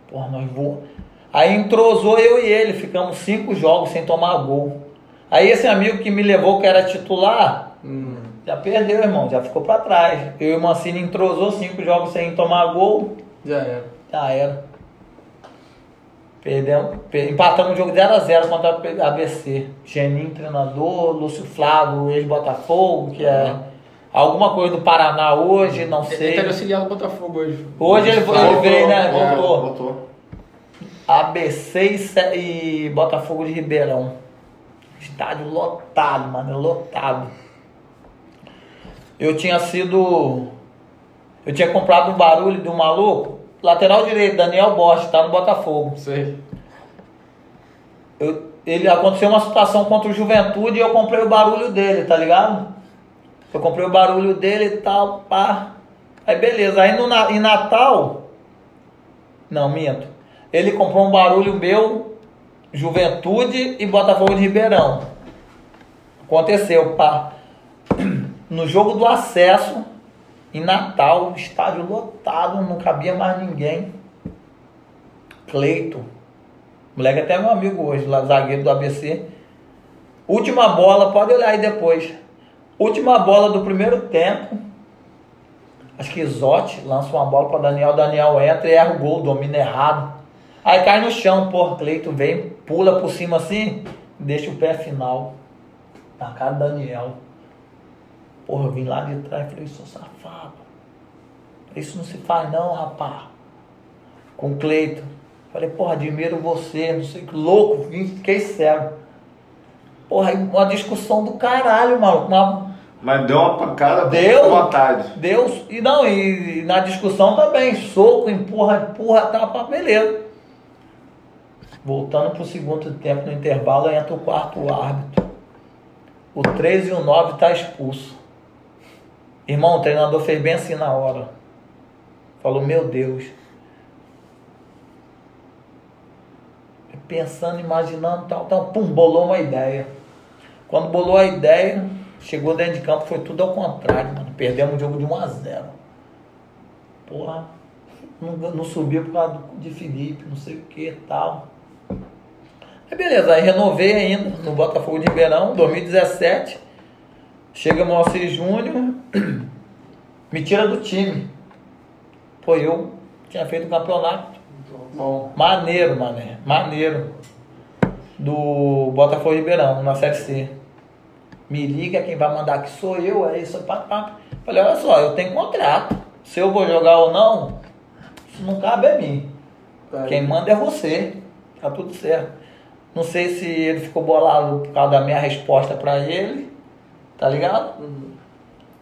Porra, nós voamos. Aí entrosou eu e ele. Ficamos cinco jogos sem tomar gol. Aí esse amigo que me levou, que era titular, Hum. já perdeu, irmão. Já ficou pra trás. Eu e o Mancini entrosou cinco jogos sem tomar gol. Já era. Já era. Perdemos, per- empatamos o jogo 0x0 contra a ABC. Geninho, treinador, Lúcio Flávio, ex-Botafogo, que é alguma coisa do Paraná hoje, não Ele sei. tá auxiliar do Botafogo hoje. Hoje ele, ele veio, né? voltou, Voltou. voltou. ABC e, e Botafogo de Ribeirão. Estádio lotado, mano, lotado. Eu tinha sido. Eu tinha comprado um barulho de um maluco. Lateral direito, Daniel Bosch, tá no Botafogo. Sei. Eu- ele aconteceu uma situação contra o Juventude e eu comprei o barulho dele, tá ligado? Eu comprei o barulho dele e tal, pá. Aí beleza, aí no, em Natal. Não, minto. Ele comprou um barulho meu, Juventude e Botafogo de Ribeirão. Aconteceu, pá. No jogo do acesso, em Natal, estádio lotado, não cabia mais ninguém. Cleito. Moleque até meu amigo hoje, lá, zagueiro do ABC. Última bola, pode olhar aí depois. Última bola do primeiro tempo. Acho que Zotti lança uma bola para Daniel, Daniel entra e erra o gol, domina errado. Aí cai no chão, porra, Cleito vem, pula por cima assim, deixa o pé final. Na cara do Daniel. Porra, eu vim lá de trás e falei, sou safado. Isso não se faz não, rapaz. Com o Cleito. Falei, porra, admiro você, não sei que. Louco, vim, fiquei cego. Porra, uma discussão do caralho, maluco. Uma, Mas deu uma pancada Deu? vontade. Deus. E não, e, e na discussão também. Soco, empurra, empurra, tapa, beleza. Voltando pro segundo tempo, no intervalo, entra o quarto árbitro. O 13 e o 9 tá expulso. Irmão, o treinador fez bem assim na hora. Falou, meu Deus. Pensando, imaginando, tal, tal, pum, bolou uma ideia. Quando bolou a ideia, chegou dentro de campo, foi tudo ao contrário, mano. Perdemos o jogo de 1 a 0 Porra, não, não subiu por causa de Felipe, não sei o que tal. Aí beleza, aí renovei ainda no Botafogo de Ribeirão, 2017. Chega Moacir Júnior, me tira do time. Pô, eu tinha feito um campeonato Bom. maneiro, mané, maneiro. Do Botafogo Ribeirão, na Série C. Me liga, quem vai mandar aqui sou eu, é isso, pá, pá. Falei, olha só, eu tenho contrato. Se eu vou jogar ou não, isso não cabe a mim. Quem manda é você. Tá tudo certo. Não sei se ele ficou bolado por causa da minha resposta pra ele, tá ligado? Uhum.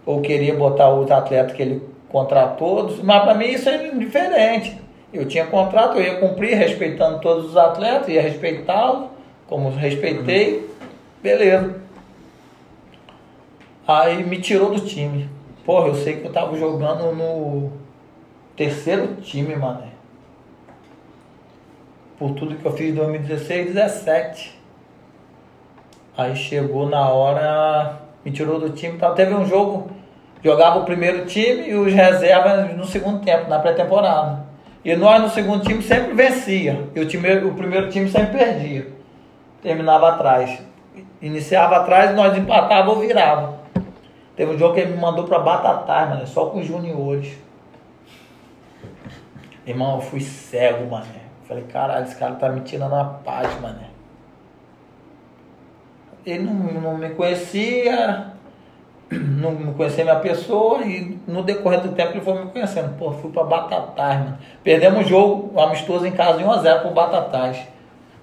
Ou queria botar os atletas que ele contratou, mas pra mim isso é indiferente. Eu tinha contrato, eu ia cumprir respeitando todos os atletas, ia respeitá-los, como respeitei, beleza. Aí me tirou do time. Porra, eu sei que eu tava jogando no terceiro time, mané. Por tudo que eu fiz em 2016 e 17. Aí chegou na hora, me tirou do time. Tá? Teve um jogo, jogava o primeiro time e os reservas no segundo tempo, na pré-temporada. E nós no segundo time sempre vencia. E o, time, o primeiro time sempre perdia. Terminava atrás. Iniciava atrás, nós empatava ou virava. Teve um jogo que ele me mandou pra Batatais, mano, só com os juniores. Irmão, eu fui cego, mané. Falei, caralho, esse cara tá me tirando a paz, mané. Ele não, não me conhecia, não me conhecia minha pessoa e no decorrer do tempo ele foi me conhecendo. Pô, fui pra Batatais, mano. Perdemos o jogo, amistoso em casa de 1x0 pro Batatais.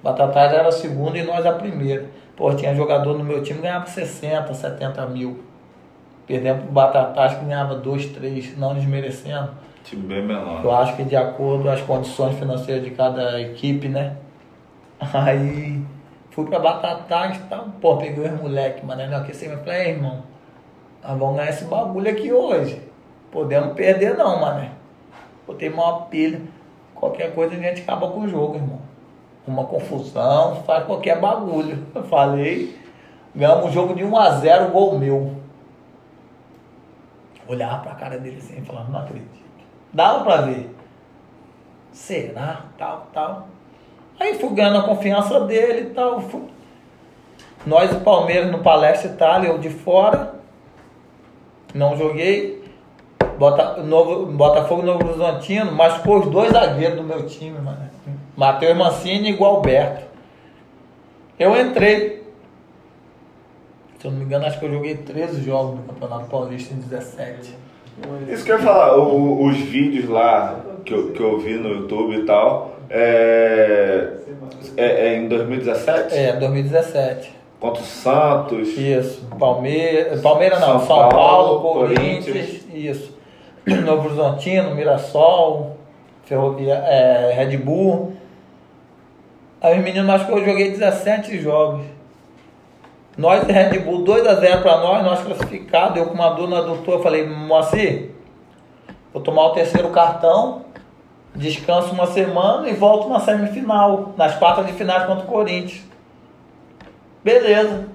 Batatais era a segunda e nós a primeira. Pô, tinha jogador no meu time que ganhava 60, 70 mil. Perdemos pro Batatais que ganhava 2, 3, não desmerecendo. Time bem menor. Eu acho que de acordo com as condições financeiras de cada equipe, né? Aí fui pra Batatais e tal. Pô, peguei os moleques, mano. Não, que você me falei, "Ei, irmão, nós vamos ganhar esse bagulho aqui hoje. Podemos perder não, mané. Botei uma pilha. Qualquer coisa a gente acaba com o jogo, irmão. Uma confusão, faz qualquer bagulho. Eu falei, ganhamos o jogo de 1x0, gol meu. Olhava pra cara dele assim falava, não acredito. Dava pra ver. Será? Tal, tal. Aí fui ganhando a confiança dele e tal. Fui... Nós, o Palmeiras, no Palestra Itália, eu de fora. Não joguei. Bota, novo, Botafogo Novo Horizontino, machucou os dois zagueiros do meu time, mano. Matheus Mancini e Gualberto. Eu entrei. Se eu não me engano, acho que eu joguei 13 jogos no Campeonato Paulista em 17. Isso que eu ia falar, o- os vídeos lá que eu, que eu vi no YouTube e tal, é, é, é em 2017? É, 2017. Contra o Santos. Isso. Palmeiras. Palmeiras não, São São, Paulo, Paulo, Corinthians. Corinthians. Isso. Novo Horizontino, Mirassol, Ferrovia, é, Red Bull. Aí os meninos, acho que eu joguei 17 jogos. Nós e Red Bull, 2x0 pra nós, nós classificados. Eu com uma dor na doutora, falei, Moacir, vou tomar o terceiro cartão, descanso uma semana e volto na semifinal, nas quartas de finais contra o Corinthians. Beleza.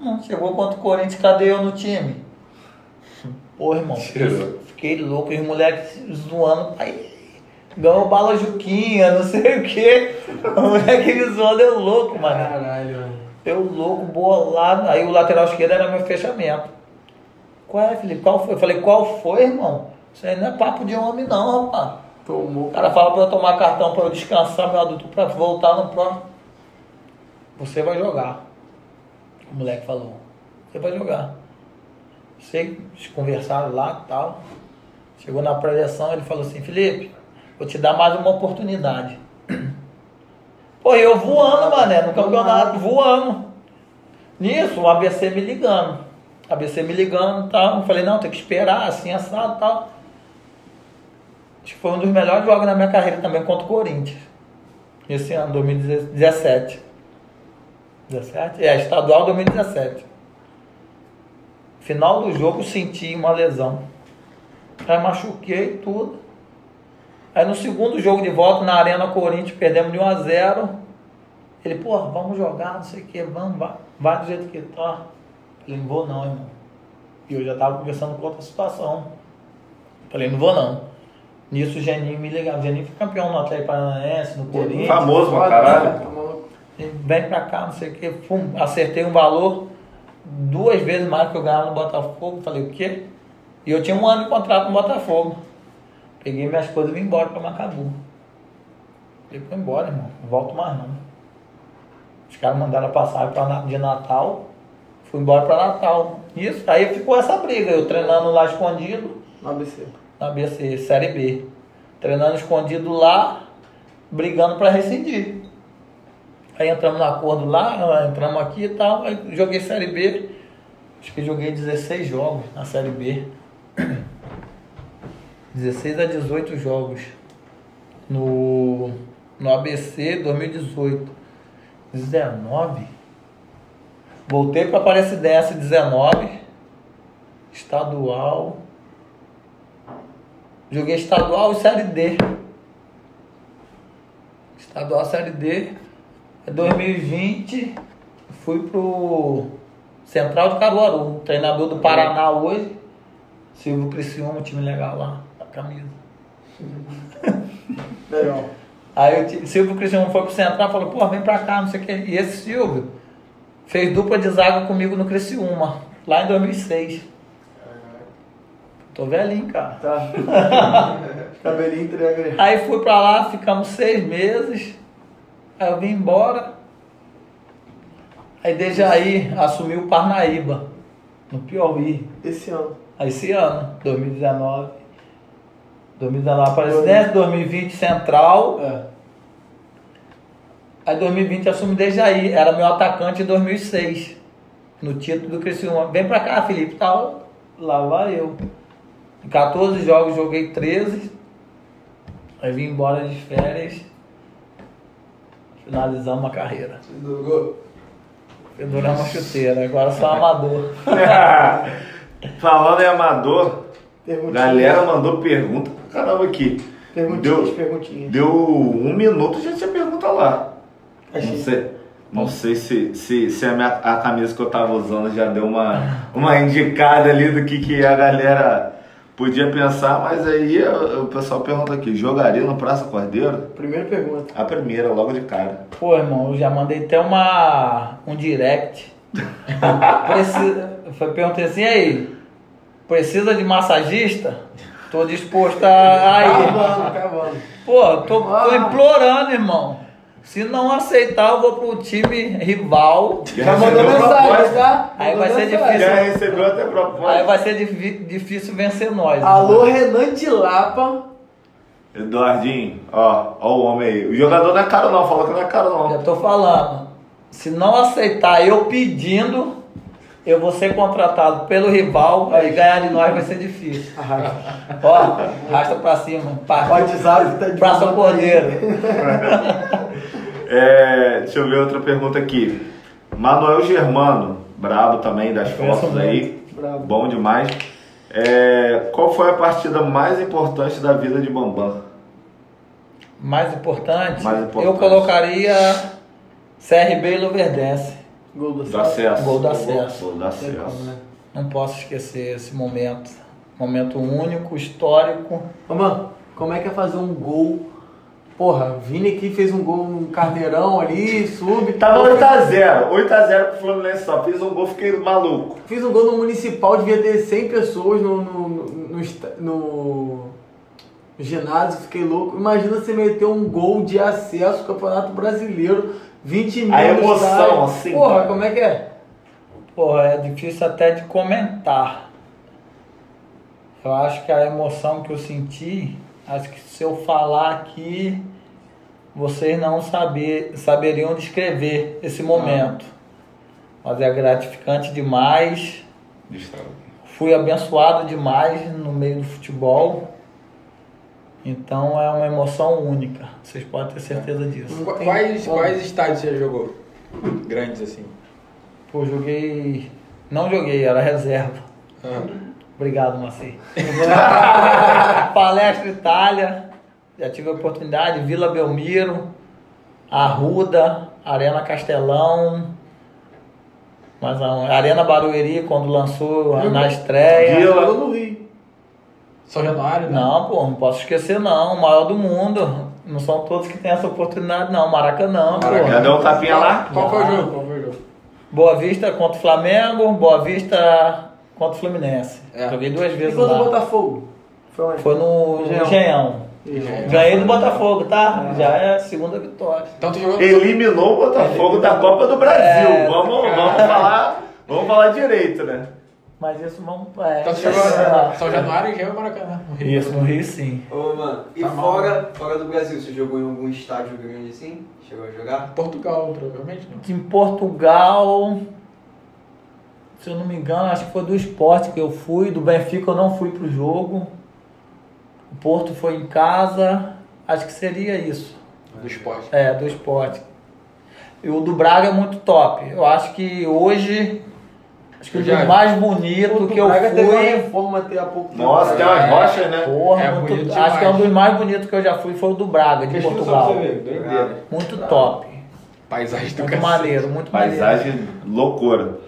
Hum, Chegou contra o Corinthians, cadê eu no time? Pô, irmão, Tirou. fiquei louco, e os moleques zoando, aí ganhou bala Juquinha, não sei o que. O moleque me zoando, eu louco, mano. Caralho, mano. Eu louco, bolado. Aí o lateral esquerdo era meu fechamento. Qual é, Felipe? Qual foi? Eu falei, qual foi, irmão? Isso aí não é papo de homem, não, rapaz. Tomou. O cara fala pra eu tomar cartão pra eu descansar meu adulto pra voltar no próximo. Você vai jogar. O moleque falou. Você vai jogar. Sei, eles conversaram lá e tal. Chegou na pré-eleição, ele falou assim, Felipe, vou te dar mais uma oportunidade. Pô, eu voando, mané, no campeonato, voando. Nisso, o ABC me ligando. ABC me ligando e tal. Eu falei, não, tem que esperar, assim, assado e tal. Foi um dos melhores jogos da minha carreira também contra o Corinthians. Esse ano, 2017. 17? É, estadual 2017. Final do jogo senti uma lesão. Aí machuquei tudo. Aí no segundo jogo de volta na Arena Corinthians, perdemos de 1 a 0 Ele, porra, vamos jogar, não sei o que, vamos, vai, vai do jeito que tá. Falei, não vou não, irmão. E eu já tava conversando com outra situação. Falei, não vou não. Nisso o Geninho me ligava. O Geninho foi campeão no Atlético Paranaense, no Corinthians. Famoso pra caralho. tá Vem pra cá, não sei o que. Pum, acertei um valor duas vezes mais que eu ganhava no Botafogo. Falei, o quê? E eu tinha um ano de contrato no Botafogo. Peguei minhas coisas e vim embora pra Macabu. Falei, vou embora, irmão. Não volto mais não. Os caras mandaram a passagem pra, de Natal. Fui embora pra Natal. Isso, aí ficou essa briga. Eu treinando lá escondido No ABC. Na BC, Série B. treinando escondido lá, brigando para rescindir. Aí entramos no acordo lá, entramos aqui e tal, aí joguei Série B, acho que joguei 16 jogos na Série B. 16 a 18 jogos no, no ABC 2018. 19? Voltei para Aparecidense 19, estadual. Joguei estadual e série D. Estadual série D. 2020 fui pro Central de Caruaru, treinador do Paraná hoje. Silvio Criciúma, time legal lá, a camisa. Legal. Aí o Silvio Cristiano foi pro Central e falou, pô, vem pra cá, não sei o quê. E esse Silvio fez dupla de zaga comigo no Criciúma, lá em 2006. Tô velhinho, cara. Tá. Cabelinho entrega aí. Fui pra lá, ficamos seis meses. Aí eu vim embora. Aí desde aí assumiu o Parnaíba, no Piauí. Esse ano. Aí Esse ano, 2019. 2019 Aparecidense, 2020 Central. É. Aí 2020 eu assumi desde aí, era meu atacante em 2006, no título do Criciúma. Vem pra cá, Felipe, tal. Lá vai eu. Em 14 jogos joguei 13. Aí vim embora de férias. Finalizamos a carreira. Penduramos a chuteira, agora sou amador. Falando em amador, galera mandou pergunta pra caramba aqui. Perguntinhas, Deu, perguntinhas. deu um minuto já tinha pergunta lá. Não Achei. sei, não sei se, se, se a, minha, a camisa que eu tava usando já deu uma, uma indicada ali do que, que a galera podia pensar, mas aí o, pessoal pergunta aqui, jogaria no Praça Cordeiro? Primeira pergunta. A primeira, logo de cara. Pô, irmão, eu já mandei até uma, um direct. Precisa, foi, perguntei assim, "E aí, precisa de massagista? Tô disposto a ir. Cavando, cavando. Pô, tô, tô Ah. implorando, irmão. Se não aceitar, eu vou pro time rival. Já mandou recebeu mensagem, proposta? tá? Aí Mandou vai ser mensagem. difícil. Já recebeu até proposta. Aí vai ser difícil vencer nós. Alô, irmão. Renan de Lapa. Eduardinho, ó, ó o homem aí. O jogador não é caro não, falou que não é caro Já não. tô falando. Se não aceitar eu pedindo, eu vou ser contratado pelo rival. Aí ganhar de nós vai ser difícil. Arrasta. Ó, arrasta pra cima. O Parte. WhatsApp tá de Praça Cordeiro. É, deixa eu ver outra pergunta aqui. Manuel Germano, brabo também das fotos aí. Brabo. Bom demais. É, qual foi a partida mais importante da vida de Bambam? Mais importante, Mais importante. eu colocaria CRB e Luverdense. Gol do Do acesso. Gol do acesso. Gol do acesso. como, né? Não posso esquecer esse momento. Momento único, histórico. Ô, mano, como é que é fazer um gol? Porra, Vini aqui fez um gol no carneirão ali, sub. Tava Eu 8x0. 8x0 pro Fluminense só. Fiz um gol, fiquei maluco. Fiz um gol no municipal, devia ter 100 pessoas no, no, no, no, ginásio, fiquei louco. Imagina você meter um gol de acesso ao Campeonato Brasileiro, 20 mil A emoção, estádio. assim, Porra, cara. como é que é? Pô, é difícil até de comentar. Eu acho que a emoção que eu senti, acho que se eu falar aqui, vocês não saber, saberiam descrever esse momento. Mas é gratificante demais. Fui abençoado demais no meio do futebol. Então é uma emoção única. Vocês podem ter certeza disso. Tem Quais, quais estádios você jogou? Grandes assim. Pô, joguei. Não joguei, era reserva. Ah. Obrigado, Maci. Palestra Itália, já tive a oportunidade, Vila Belmiro, Arruda, Arena Castelão, mas a Arena Barueri quando lançou na estreia. Vila. No Rio. São Januário, né? Não, pô, não posso esquecer não, o maior do mundo. Não são todos que têm essa oportunidade não, Maracanã, pô. Já deu um tapinha lá? Qual foi o Já. jogo? Qual foi o jogo? Boa Vista contra o Flamengo, Boa Vista contra o Fluminense. É. Joguei duas E vezes quando o lá. Botafogo? Foi onde? Foi no Engenhão. Engenhão. Engenhão. Ganhei do Botafogo, tá? Já é a segunda vitória. Então Eliminou o Botafogo da Copa do Brasil. É, vamos, vamos falar. Vamos falar direito, né? Mas isso vamos. É, Então você jogou São Januário e já é o Maracanã. no Rio. Isso, no Rio sim. Ô, mano, e Tá mal. fora, fora do Brasil, você jogou em algum estádio grande assim? Chegou a jogar? Portugal, provavelmente não. Em Portugal, se eu não me engano, acho que foi do esporte que eu fui. Do Benfica eu não fui pro jogo. O Porto foi em casa. Acho que seria isso. Do esporte. É, do esporte. E o do Braga é muito top. Eu acho que hoje. Acho que Eu o já- do mais bonito que eu Braga teve uma fui. reforma até há pouco tempo. Nossa, tem umas rochas, né? Porra, É muito- bonito acho que é um dos mais bonitos que eu já fui, foi o do Braga, de Pesquisa Portugal. ver. Muito top. Paisagem do Muito cacete. maneiro, muito maneiro. Paisagem loucura.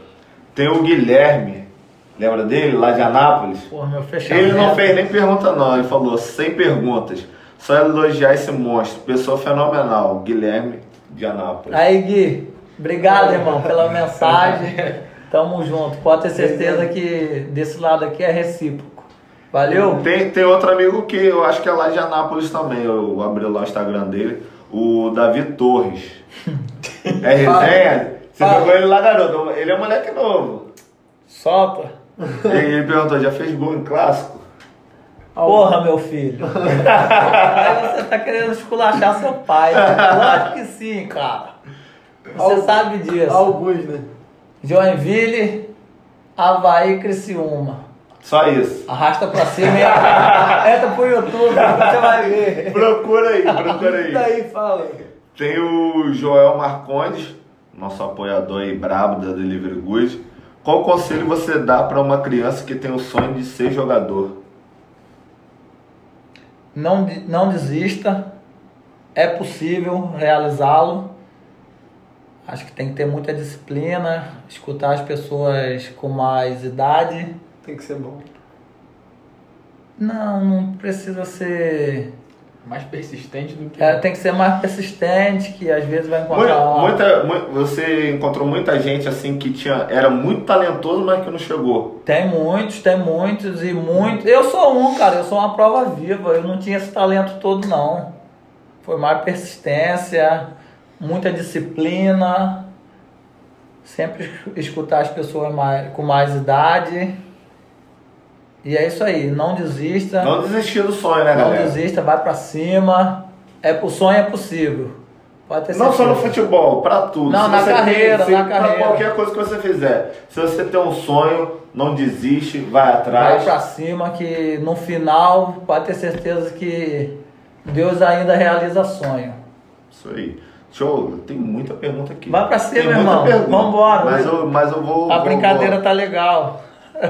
Tem o Guilherme, lembra dele? Lá de Anápolis. Porra, meu fechamento. Ele não fez nem pergunta não, ele falou sem perguntas. Só elogiar esse monstro. Pessoa fenomenal. Guilherme de Anápolis. Aí, Gui, obrigado, irmão, pela mensagem. Tamo junto. Pode ter certeza que desse lado aqui é recíproco. Valeu? Tem, tem outro amigo que eu acho que é lá de Anápolis também. Eu abri lá o Instagram dele. O Davi Torres. É resenha? Você Fala. pegou ele lá, garoto. Ele é moleque novo. Solta. E ele perguntou, já fez gol em clássico? Porra, meu filho. Aí você tá querendo esculachar seu pai. Lógico que sim, cara. Você sabe disso. Alguns, né? Joinville, Havaí, Criciúma. Só isso. Arrasta pra cima e entra pro YouTube, você vai ver. Procura aí, procura aí. Daí fala. Tem o Joel Marcondes, nosso apoiador aí brabo da Delivery Good. Qual conselho você dá para uma criança que tem o sonho de ser jogador? Não, não desista, é possível realizá-lo. Acho que tem que ter muita disciplina, escutar as pessoas com mais idade. Tem que ser bom. Não, não precisa ser. Mais persistente do que. é, tem que ser mais persistente, que às vezes vai Muita, encontrar. muita- mu- você encontrou muita gente assim que tinha, era muito talentoso, mas que não chegou. Tem muitos, tem muitos e muitos. Eu sou um, cara, eu sou uma prova viva. Eu não tinha esse talento todo, não. Foi mais persistência, muita disciplina, sempre escutar as pessoas mais, com mais idade. E é isso aí, não desista. Não desistir do sonho, né, Não galera? desista, vai pra cima. É, o sonho é possível. Pode ter Não só no futebol, pra tudo. Não, Se na carreira, se- na pra carreira. qualquer coisa que você fizer. Se você tem um sonho, não desiste, vai Vai atrás. pra cima que no final pode ter certeza que Deus ainda realiza sonho. Isso aí. Show, tem muita pergunta aqui. Vai pra cima, Tem irmão. Vambora. Mas eu, mas eu vou. A vou- brincadeira vou- tá legal.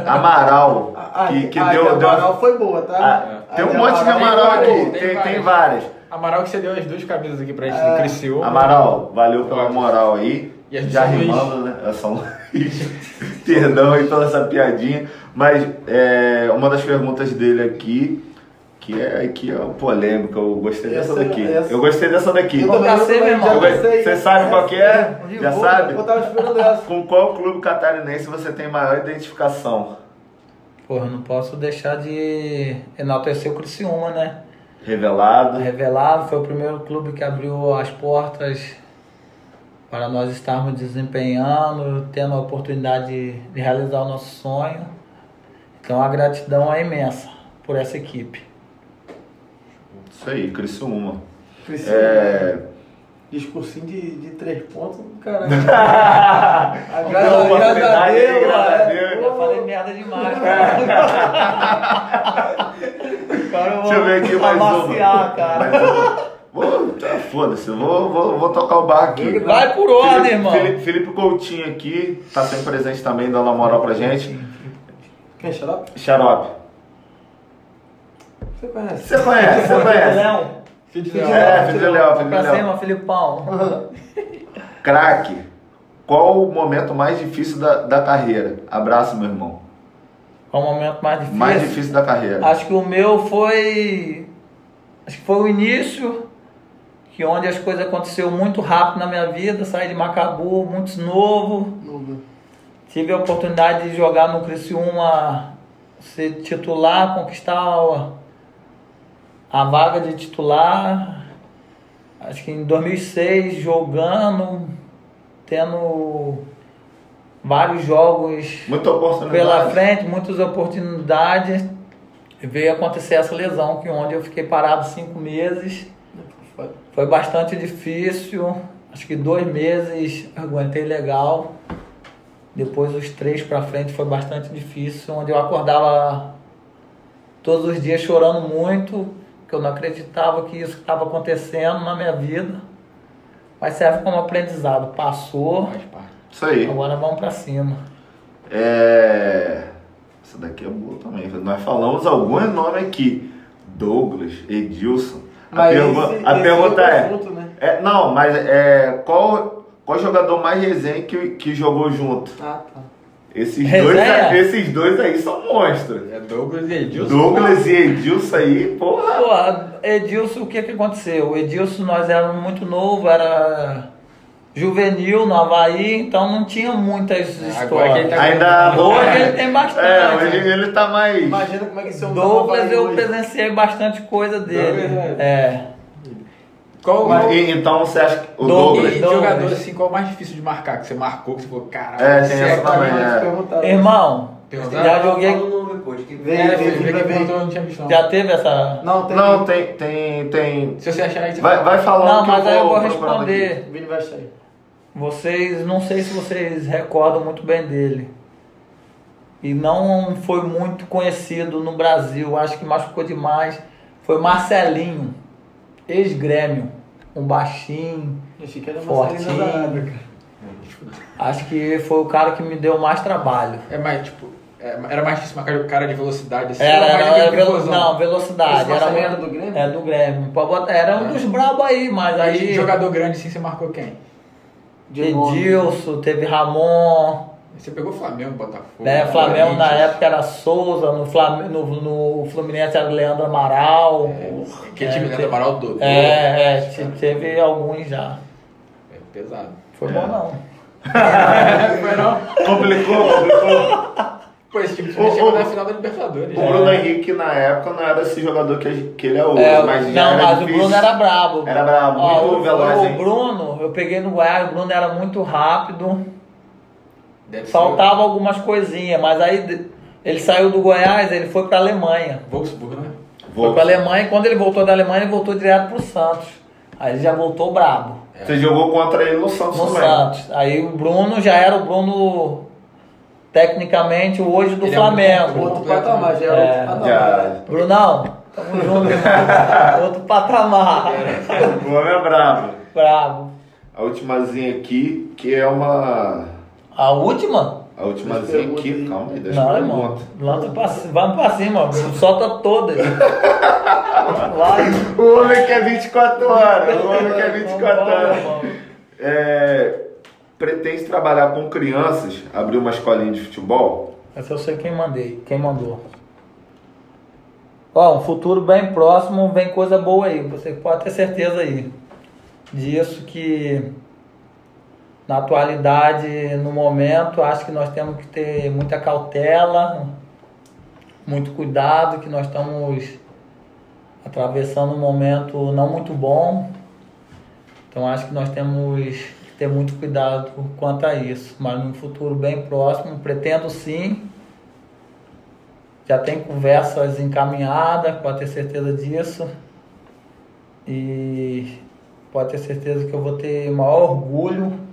Amaral. A, a, que que a deu, de deu Amaral foi boa, tá? Ah, tem A um monte de Amaral- aqui. várias, Tem, tem várias. Amaral que você deu as duas camisas aqui pra gente É. do Criciúma. Amaral, valeu pela moral aí. E Já rimando, né? É São Luís. Perdão aí pela essa piadinha. Mas é, uma das perguntas dele aqui, que é aqui é polêmica, eu gostei dessa Essa- daqui. essa- Eu gostei dessa daqui. Eu também, eu já gostei. Você sabe qual que é? Já sabe? Eu tava esperando essa. Com qual clube catarinense você tem maior identificação? Porra, não posso deixar de enaltecer o Criciúma, né? Revelado. Revelado, foi o primeiro clube que abriu as portas para nós estarmos desempenhando, tendo a oportunidade de, de realizar o nosso sonho. Então a gratidão é imensa por essa equipe. Isso aí, Criciúma. Precisa. É... Discursinho de, de três pontos, caralho. Graças a Deus, graças a é. Deus. Já falei merda demais, cara. cara eu Deixa eu ver aqui vou mais amaciar, uma. cara. Mais uma. Vou, tá, foda-se, eu vou, vou, vou tocar o barco aqui. Vai por ordem, Felipe, irmão. Felipe, Felipe Coutinho aqui, tá sempre presente também, dando uma moral pra gente. Quem é xarope? Xarope. Você conhece? Você conhece, você conhece. Léo, Filho de Filho Léo. de É, filho de Léo, filho de pra Léo. cima, Filipão. Craque, qual o momento mais difícil da, da carreira? Abraço, meu irmão. Qual o momento mais difícil? Mais difícil da carreira. Acho que o meu foi. Acho que foi o início, que onde as coisas aconteceram muito rápido na minha vida. Saí de Macabu, muito novo. Novo. Tive a oportunidade de jogar no Criciúma, ser titular, conquistar a, vaga de titular. Acho que em 2006, jogando, tendo vários jogos pela frente, muitas oportunidades. E veio acontecer essa lesão, que onde eu fiquei parado cinco meses. Foi bastante difícil. Acho que dois meses aguentei legal. Depois os três pra frente foi bastante difícil, onde eu acordava todos os dias chorando muito, que eu não acreditava que isso estava acontecendo na minha vida. Mas serve como aprendizado. Passou. Isso aí. agora vamos pra cima. É. Essa daqui é boa também. Nós falamos alguns nomes aqui. Douglas, Edilson. A, Mas pergu- esse- a esse pergunta é é, o conjunto, né? é. Não, mas é. Qual, qual jogador mais resenha que, que jogou junto? Ah, tá. Esses dois, aí- esses dois aí são monstros. É Douglas e Edilson. Douglas e Edilson aí, porra. Pô, Edilson, o que que aconteceu? O Edilson, nós éramos muito novo, era juvenil no Havaí, então não tinha muitas Agora que ele histórias. tá Ainda. Hoje ele tem bastante. É, hoje ele tá mais. Imagina como é que esse homem Douglas, eu hoje. presenciei bastante coisa dele. Douglas, É. Qual E- então você acha que o Douglas. Douglas. Jogador assim, qual é o mais difícil de marcar? Que você marcou, que você falou, caralho. É, tem essa também, é. Irmão, Perguntaram? já joguei. É, eu. Já teve essa. Não, tem. Não, tem, tem, tem. Se você achar aí, você Vai, vai falando Não, mas aí eu vou responder. Vini vai sair. Vocês, não sei se vocês recordam muito bem dele. E não foi muito conhecido no Brasil, acho que machucou demais. Foi Marcelinho, ex-grêmio, um baixinho. Achei que era uma Fortinho. Acho que foi o cara que me deu mais trabalho. É mais, tipo, é, era mais difícil marcar o cara de velocidade assim. Era, era, de era velo- não, velocidade. Era, era do Grêmio? É do Grêmio. Era um É. dos brabos aí, mas Aí, aí. jogador grande assim, você marcou quem? De nome. Edilson, teve Ramon. Você pegou Flamengo, Botafogo. Né? Flamengo na época era Souza, no, Flam... no, no Fluminense era Leandro Amaral. Que É, time Leandro Amaral do. É, é, te- teve alguns já. É pesado. Foi bom não. Foi não? Complicou, complicou. Pô, esse time Ô, chegou na final da Libertadores. O Bruno Henrique na época não era esse jogador que, que ele é hoje, É, mas não, era mas o difícil. Bruno era brabo. Era brabo, Ó, muito o, veloz, o hein? Bruno, eu peguei no Goiás, o Bruno era muito rápido. Deve ser Faltava algumas coisinhas, mas aí ele saiu do Goiás, ele foi pra Alemanha. o Wolfsburg, né? Foi pra Alemanha e quando ele voltou da Alemanha, ele voltou direto pro Santos. Aí ele já voltou brabo. Você jogou contra ele no Santos no também. Santos. Aí o Bruno já era o Bruno, tecnicamente, o hoje do Ele é Flamengo. muito Outro patamar, já era É, outro patamar. Já. Brunão, tamo junto. Outro patamar. O homem é brabo. Bravo. A ultimazinha aqui, que é uma. A última? A ultimazinha Pergunta aqui, calma aí, deixa Não, eu irmão. Lança pra, vamos pra cima, solta todas. Vai. O homem quer 24 horas. O homem quer 24 Vambora, horas. É, pretende trabalhar com crianças, abrir uma escolinha de futebol? Essa eu sei quem mandei, quem mandou. Ó, um futuro bem próximo vem coisa boa aí, você pode ter certeza aí. Disso que na atualidade, no momento, acho que nós temos que ter muita cautela, muito cuidado, que nós estamos atravessando um momento não muito bom. Então acho que nós temos que ter muito cuidado quanto a isso. Mas no futuro bem próximo, pretendo sim. Já tem conversas encaminhadas, pode ter certeza disso. E pode ter certeza que eu vou ter maior orgulho,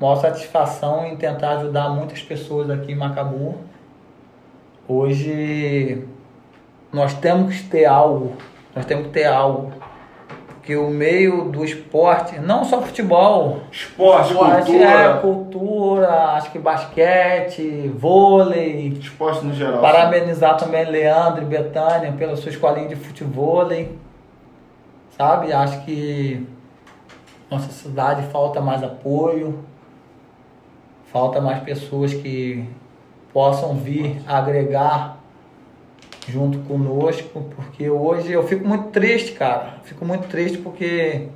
maior satisfação em tentar ajudar muitas pessoas aqui em Macabu. Hoje nós temos que ter algo, nós temos que ter algo. Porque o meio do esporte, não só futebol, Esporte, Acho que cultura. é cultura, acho que basquete, vôlei. Esporte no geral. Parabenizar também Leandro e Betânia pela sua escolinha de futebol. Sabe? Acho que nossa cidade falta mais apoio, falta mais pessoas que possam vir agregar junto conosco, porque hoje eu fico muito triste, cara. Fico muito triste porque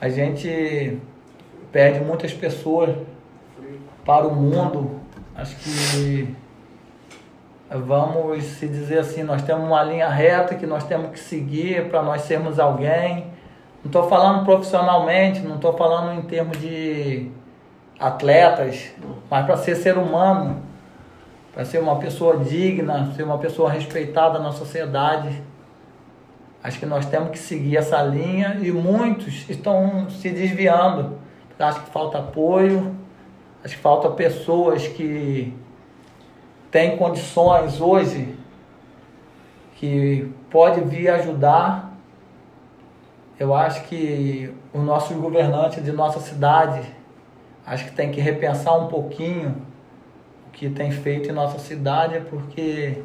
a gente perde muitas pessoas para o mundo. Acho que vamos se dizer assim, nós temos uma linha reta que nós temos que seguir para nós sermos alguém. Não estou falando profissionalmente, não estou falando em termos de atletas, mas para ser ser humano, para ser uma pessoa digna, ser uma pessoa respeitada na sociedade. Acho que nós temos que seguir essa linha e muitos estão se desviando. Acho que falta apoio, acho que falta pessoas que têm condições hoje que pode vir ajudar. Eu acho que os nossos governantes de nossa cidade acho que tem que repensar um pouquinho o que tem feito em nossa cidade, porque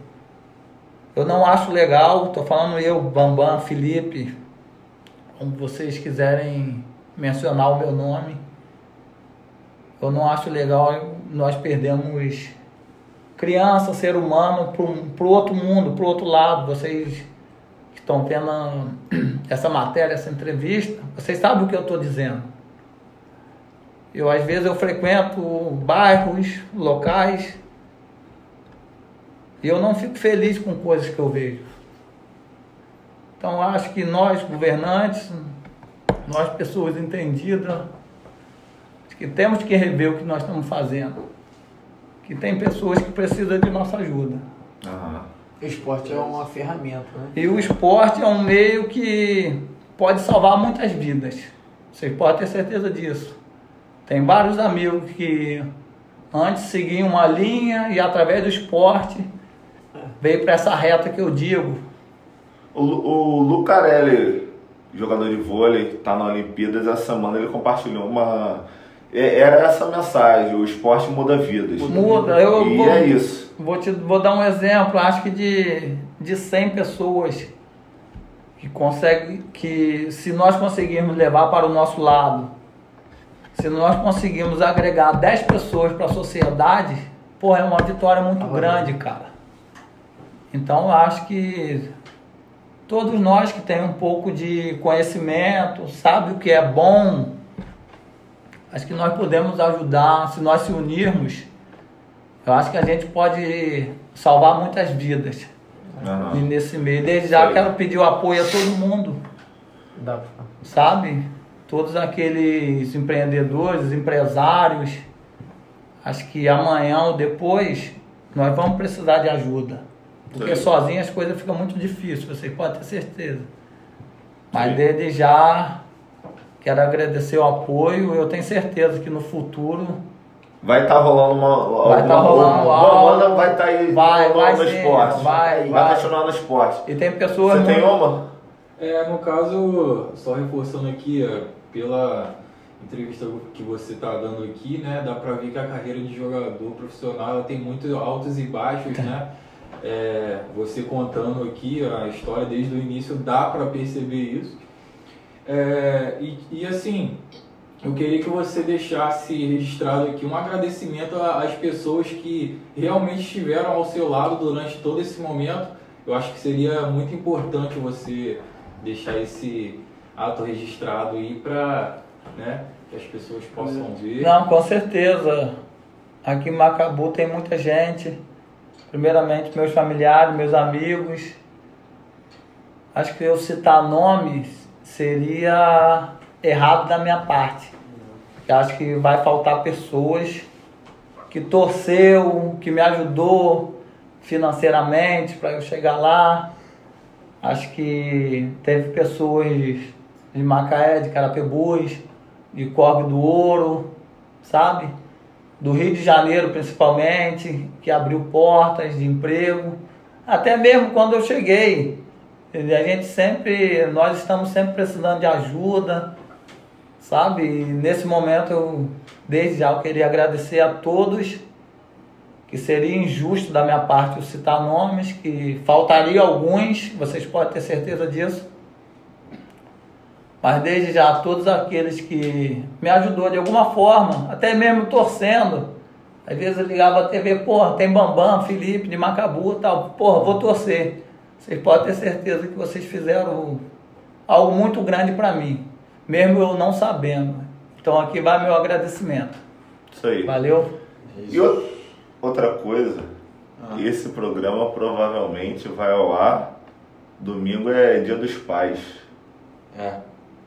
eu não acho legal, estou falando eu, Bambam, Felipe, como vocês quiserem mencionar o meu nome. Eu não acho legal nós perdemos criança, ser humano, para o outro mundo, para o outro lado. Vocês que estão vendo essa matéria, essa entrevista, vocês sabem o que eu estou dizendo. Eu, às vezes, eu frequento bairros, locais, e eu não fico feliz com coisas que eu vejo. Então, acho que nós, governantes, nós, pessoas entendidas, que temos que rever o que nós estamos fazendo. Que tem pessoas que precisam de nossa ajuda. Aham. O esporte é uma ferramenta, né? E o esporte é um meio que pode salvar muitas vidas. Vocês podem ter certeza disso. Tem vários amigos que antes seguiam uma linha e através do esporte veio para essa reta que eu digo. O, o Lucarelli, jogador de vôlei, tá na Olimpíadas, essa semana ele compartilhou uma. é- Era essa mensagem, o esporte muda vidas. Muda, eu e vou, é isso. Vou, te, vou dar um exemplo, acho que de, de 100 pessoas que consegue, que se nós conseguirmos levar para o nosso lado, se nós conseguirmos agregar 10 pessoas para a sociedade, pô, é uma vitória muito grande, cara. Então eu acho que todos nós que temos um pouco de conhecimento, sabe o que é bom, acho que nós podemos ajudar, se nós se unirmos, eu acho que a gente pode salvar muitas vidas Aham. e nesse meio. Desde já quero pedir o apoio a todo mundo, sabe? Todos aqueles empreendedores, empresários. Acho que amanhã ou depois nós vamos precisar de ajuda. Porque Sim. sozinho as coisas ficam muito difíceis, vocês podem ter certeza. Mas Sim. desde já quero agradecer o apoio. Eu tenho certeza que no futuro Vai estar rolando uma. Vai tá alguma- rolando uma banda vai estar aí Vai, rolando vai no sim, esporte. vai, vai. continuar no esporte. e tem pessoas Você tem uma? É, no caso, só reforçando aqui, ó, pela entrevista que você está dando aqui, né, dá para ver que a carreira de jogador profissional ela tem muitos altos e baixos, né? É, você contando aqui a história desde o início, dá para perceber isso. É, e, e assim, eu queria que você deixasse registrado aqui um agradecimento às pessoas que realmente estiveram ao seu lado durante todo esse momento. Eu acho que seria muito importante você deixar esse ato registrado aí para né, que as pessoas possam ver. Não, com certeza. Aqui em Macabu tem muita gente. Primeiramente, meus familiares, meus amigos. Acho que eu citar nomes seria errado da minha parte. Eu acho que vai faltar pessoas que torceu, que me ajudou financeiramente para eu chegar lá. Acho que teve pessoas de Macaé, de Carapebus, de Corgue do Ouro, sabe? Do Rio de Janeiro principalmente, que abriu portas de emprego. Até mesmo quando eu cheguei, a gente sempre, nós estamos sempre precisando de ajuda, sabe? E nesse momento eu, desde já, eu queria agradecer a todos, que seria injusto da minha parte eu citar nomes, que faltaria alguns, vocês podem ter certeza disso. Mas desde já, todos aqueles que me ajudou de alguma forma, até mesmo torcendo. Às vezes eu ligava a TV, porra, tem Bambam, Felipe, de Macabu e tal. Porra, vou torcer. Vocês podem ter certeza que vocês fizeram algo muito grande para mim, mesmo eu não sabendo. Então aqui vai meu agradecimento. Isso aí. Valeu? E o- outra coisa, Ah. esse programa provavelmente vai ao ar. Domingo é dia dos pais. É.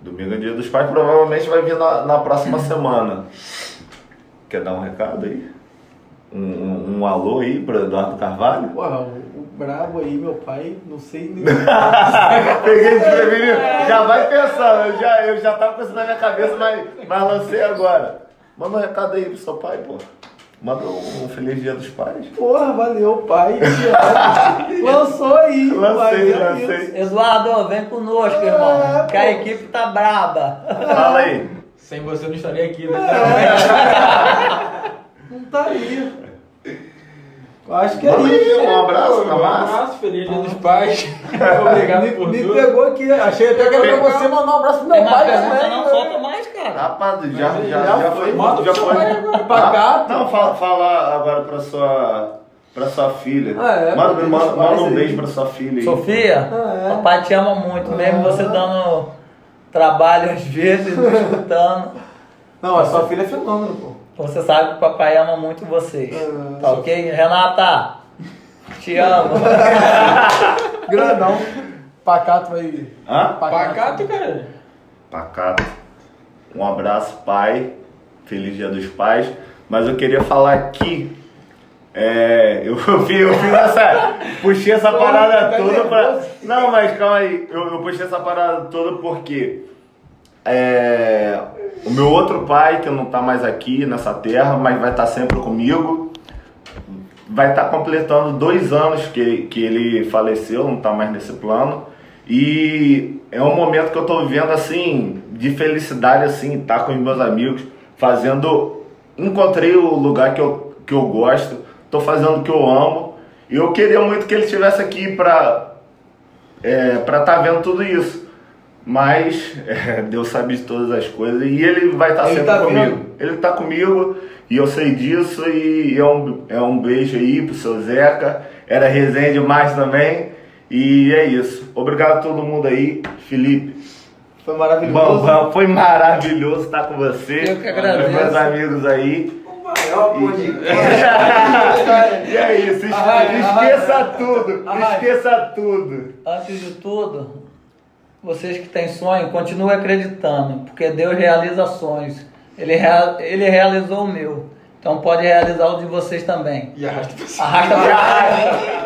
Domingo é dia dos pais, provavelmente vai vir na, na próxima semana. Quer dar um recado aí? Um, um, um alô aí para Eduardo Carvalho? Porra, o, o brabo aí, meu pai, não sei nem. Peguei desprevenido. Já vai pensando, eu já, eu já tava pensando na minha cabeça, mas, mas lancei agora. Manda um recado aí pro seu pai, pô. Manda um, um feliz dia dos pais. Porra, valeu, pai. Lançou aí, Lancei, pai. lancei. Eduardo, vem conosco, irmão. É, que a equipe tá braba. Fala aí. Sem você eu não estaria aqui, É. né? Não tá aí. Eu acho que é isso. um abraço Um abraço, feliz dia dos pais. Obrigado Me, por me tudo. pegou aqui. Achei até que era pra você mandar um abraço pro meu mais pai pergunta, também. não né? Cara. Rapaz, já, já, já já, foi. Manda já foi. agora. Pacato. Não, fala, fala agora pra sua, pra sua filha. Ah, é, manda, manda, manda um beijo pra sua filha aí. Sofia, Ah, é. papai te ama muito, mesmo Ah. você dando trabalho às vezes, não escutando. Não, a sua filha é fenômeno, pô. Você sabe que o papai ama muito vocês. Ah, Tá ok? Renata, te amo. Grandão. Pacato aí. Hã? Pacato, cara. Pacato. Um abraço, pai. Feliz Dia dos Pais. Mas eu queria falar aqui. É, eu fui, eu fiz essa. Puxei essa parada tá toda pra. Não, mas calma aí. Eu, eu puxei essa parada toda porque. É, o meu outro pai, que não tá mais aqui nessa terra, mas vai estar sempre comigo, vai estar completando dois anos que, que ele faleceu, não tá mais nesse plano. E é um momento que eu tô vivendo assim, de felicidade, assim, estar com os meus amigos, fazendo. Encontrei o lugar que eu, que eu gosto, tô fazendo o que eu amo. E eu queria muito que ele estivesse aqui pra é, para estar vendo tudo isso. Mas é, Deus sabe de todas as coisas e ele vai estar Ele sempre tá comigo. vendo? Ele tá comigo e eu sei disso e é um, é um beijo aí pro seu Zeca. Era resenha demais também. E é isso. Obrigado a todo mundo aí. Felipe, Foi maravilhoso. Bambam, foi maravilhoso estar com você. Eu que agradeço. Com meus amigos aí. O maior podcast. e é isso. Esqueça tudo. Esqueça tudo. Antes de tudo, vocês que têm sonho, continuem acreditando, porque Deus realiza sonhos. Ele, rea- ele realizou o meu. Então pode realizar o de vocês também. E arrasta pra cima. Arrasta pra cima.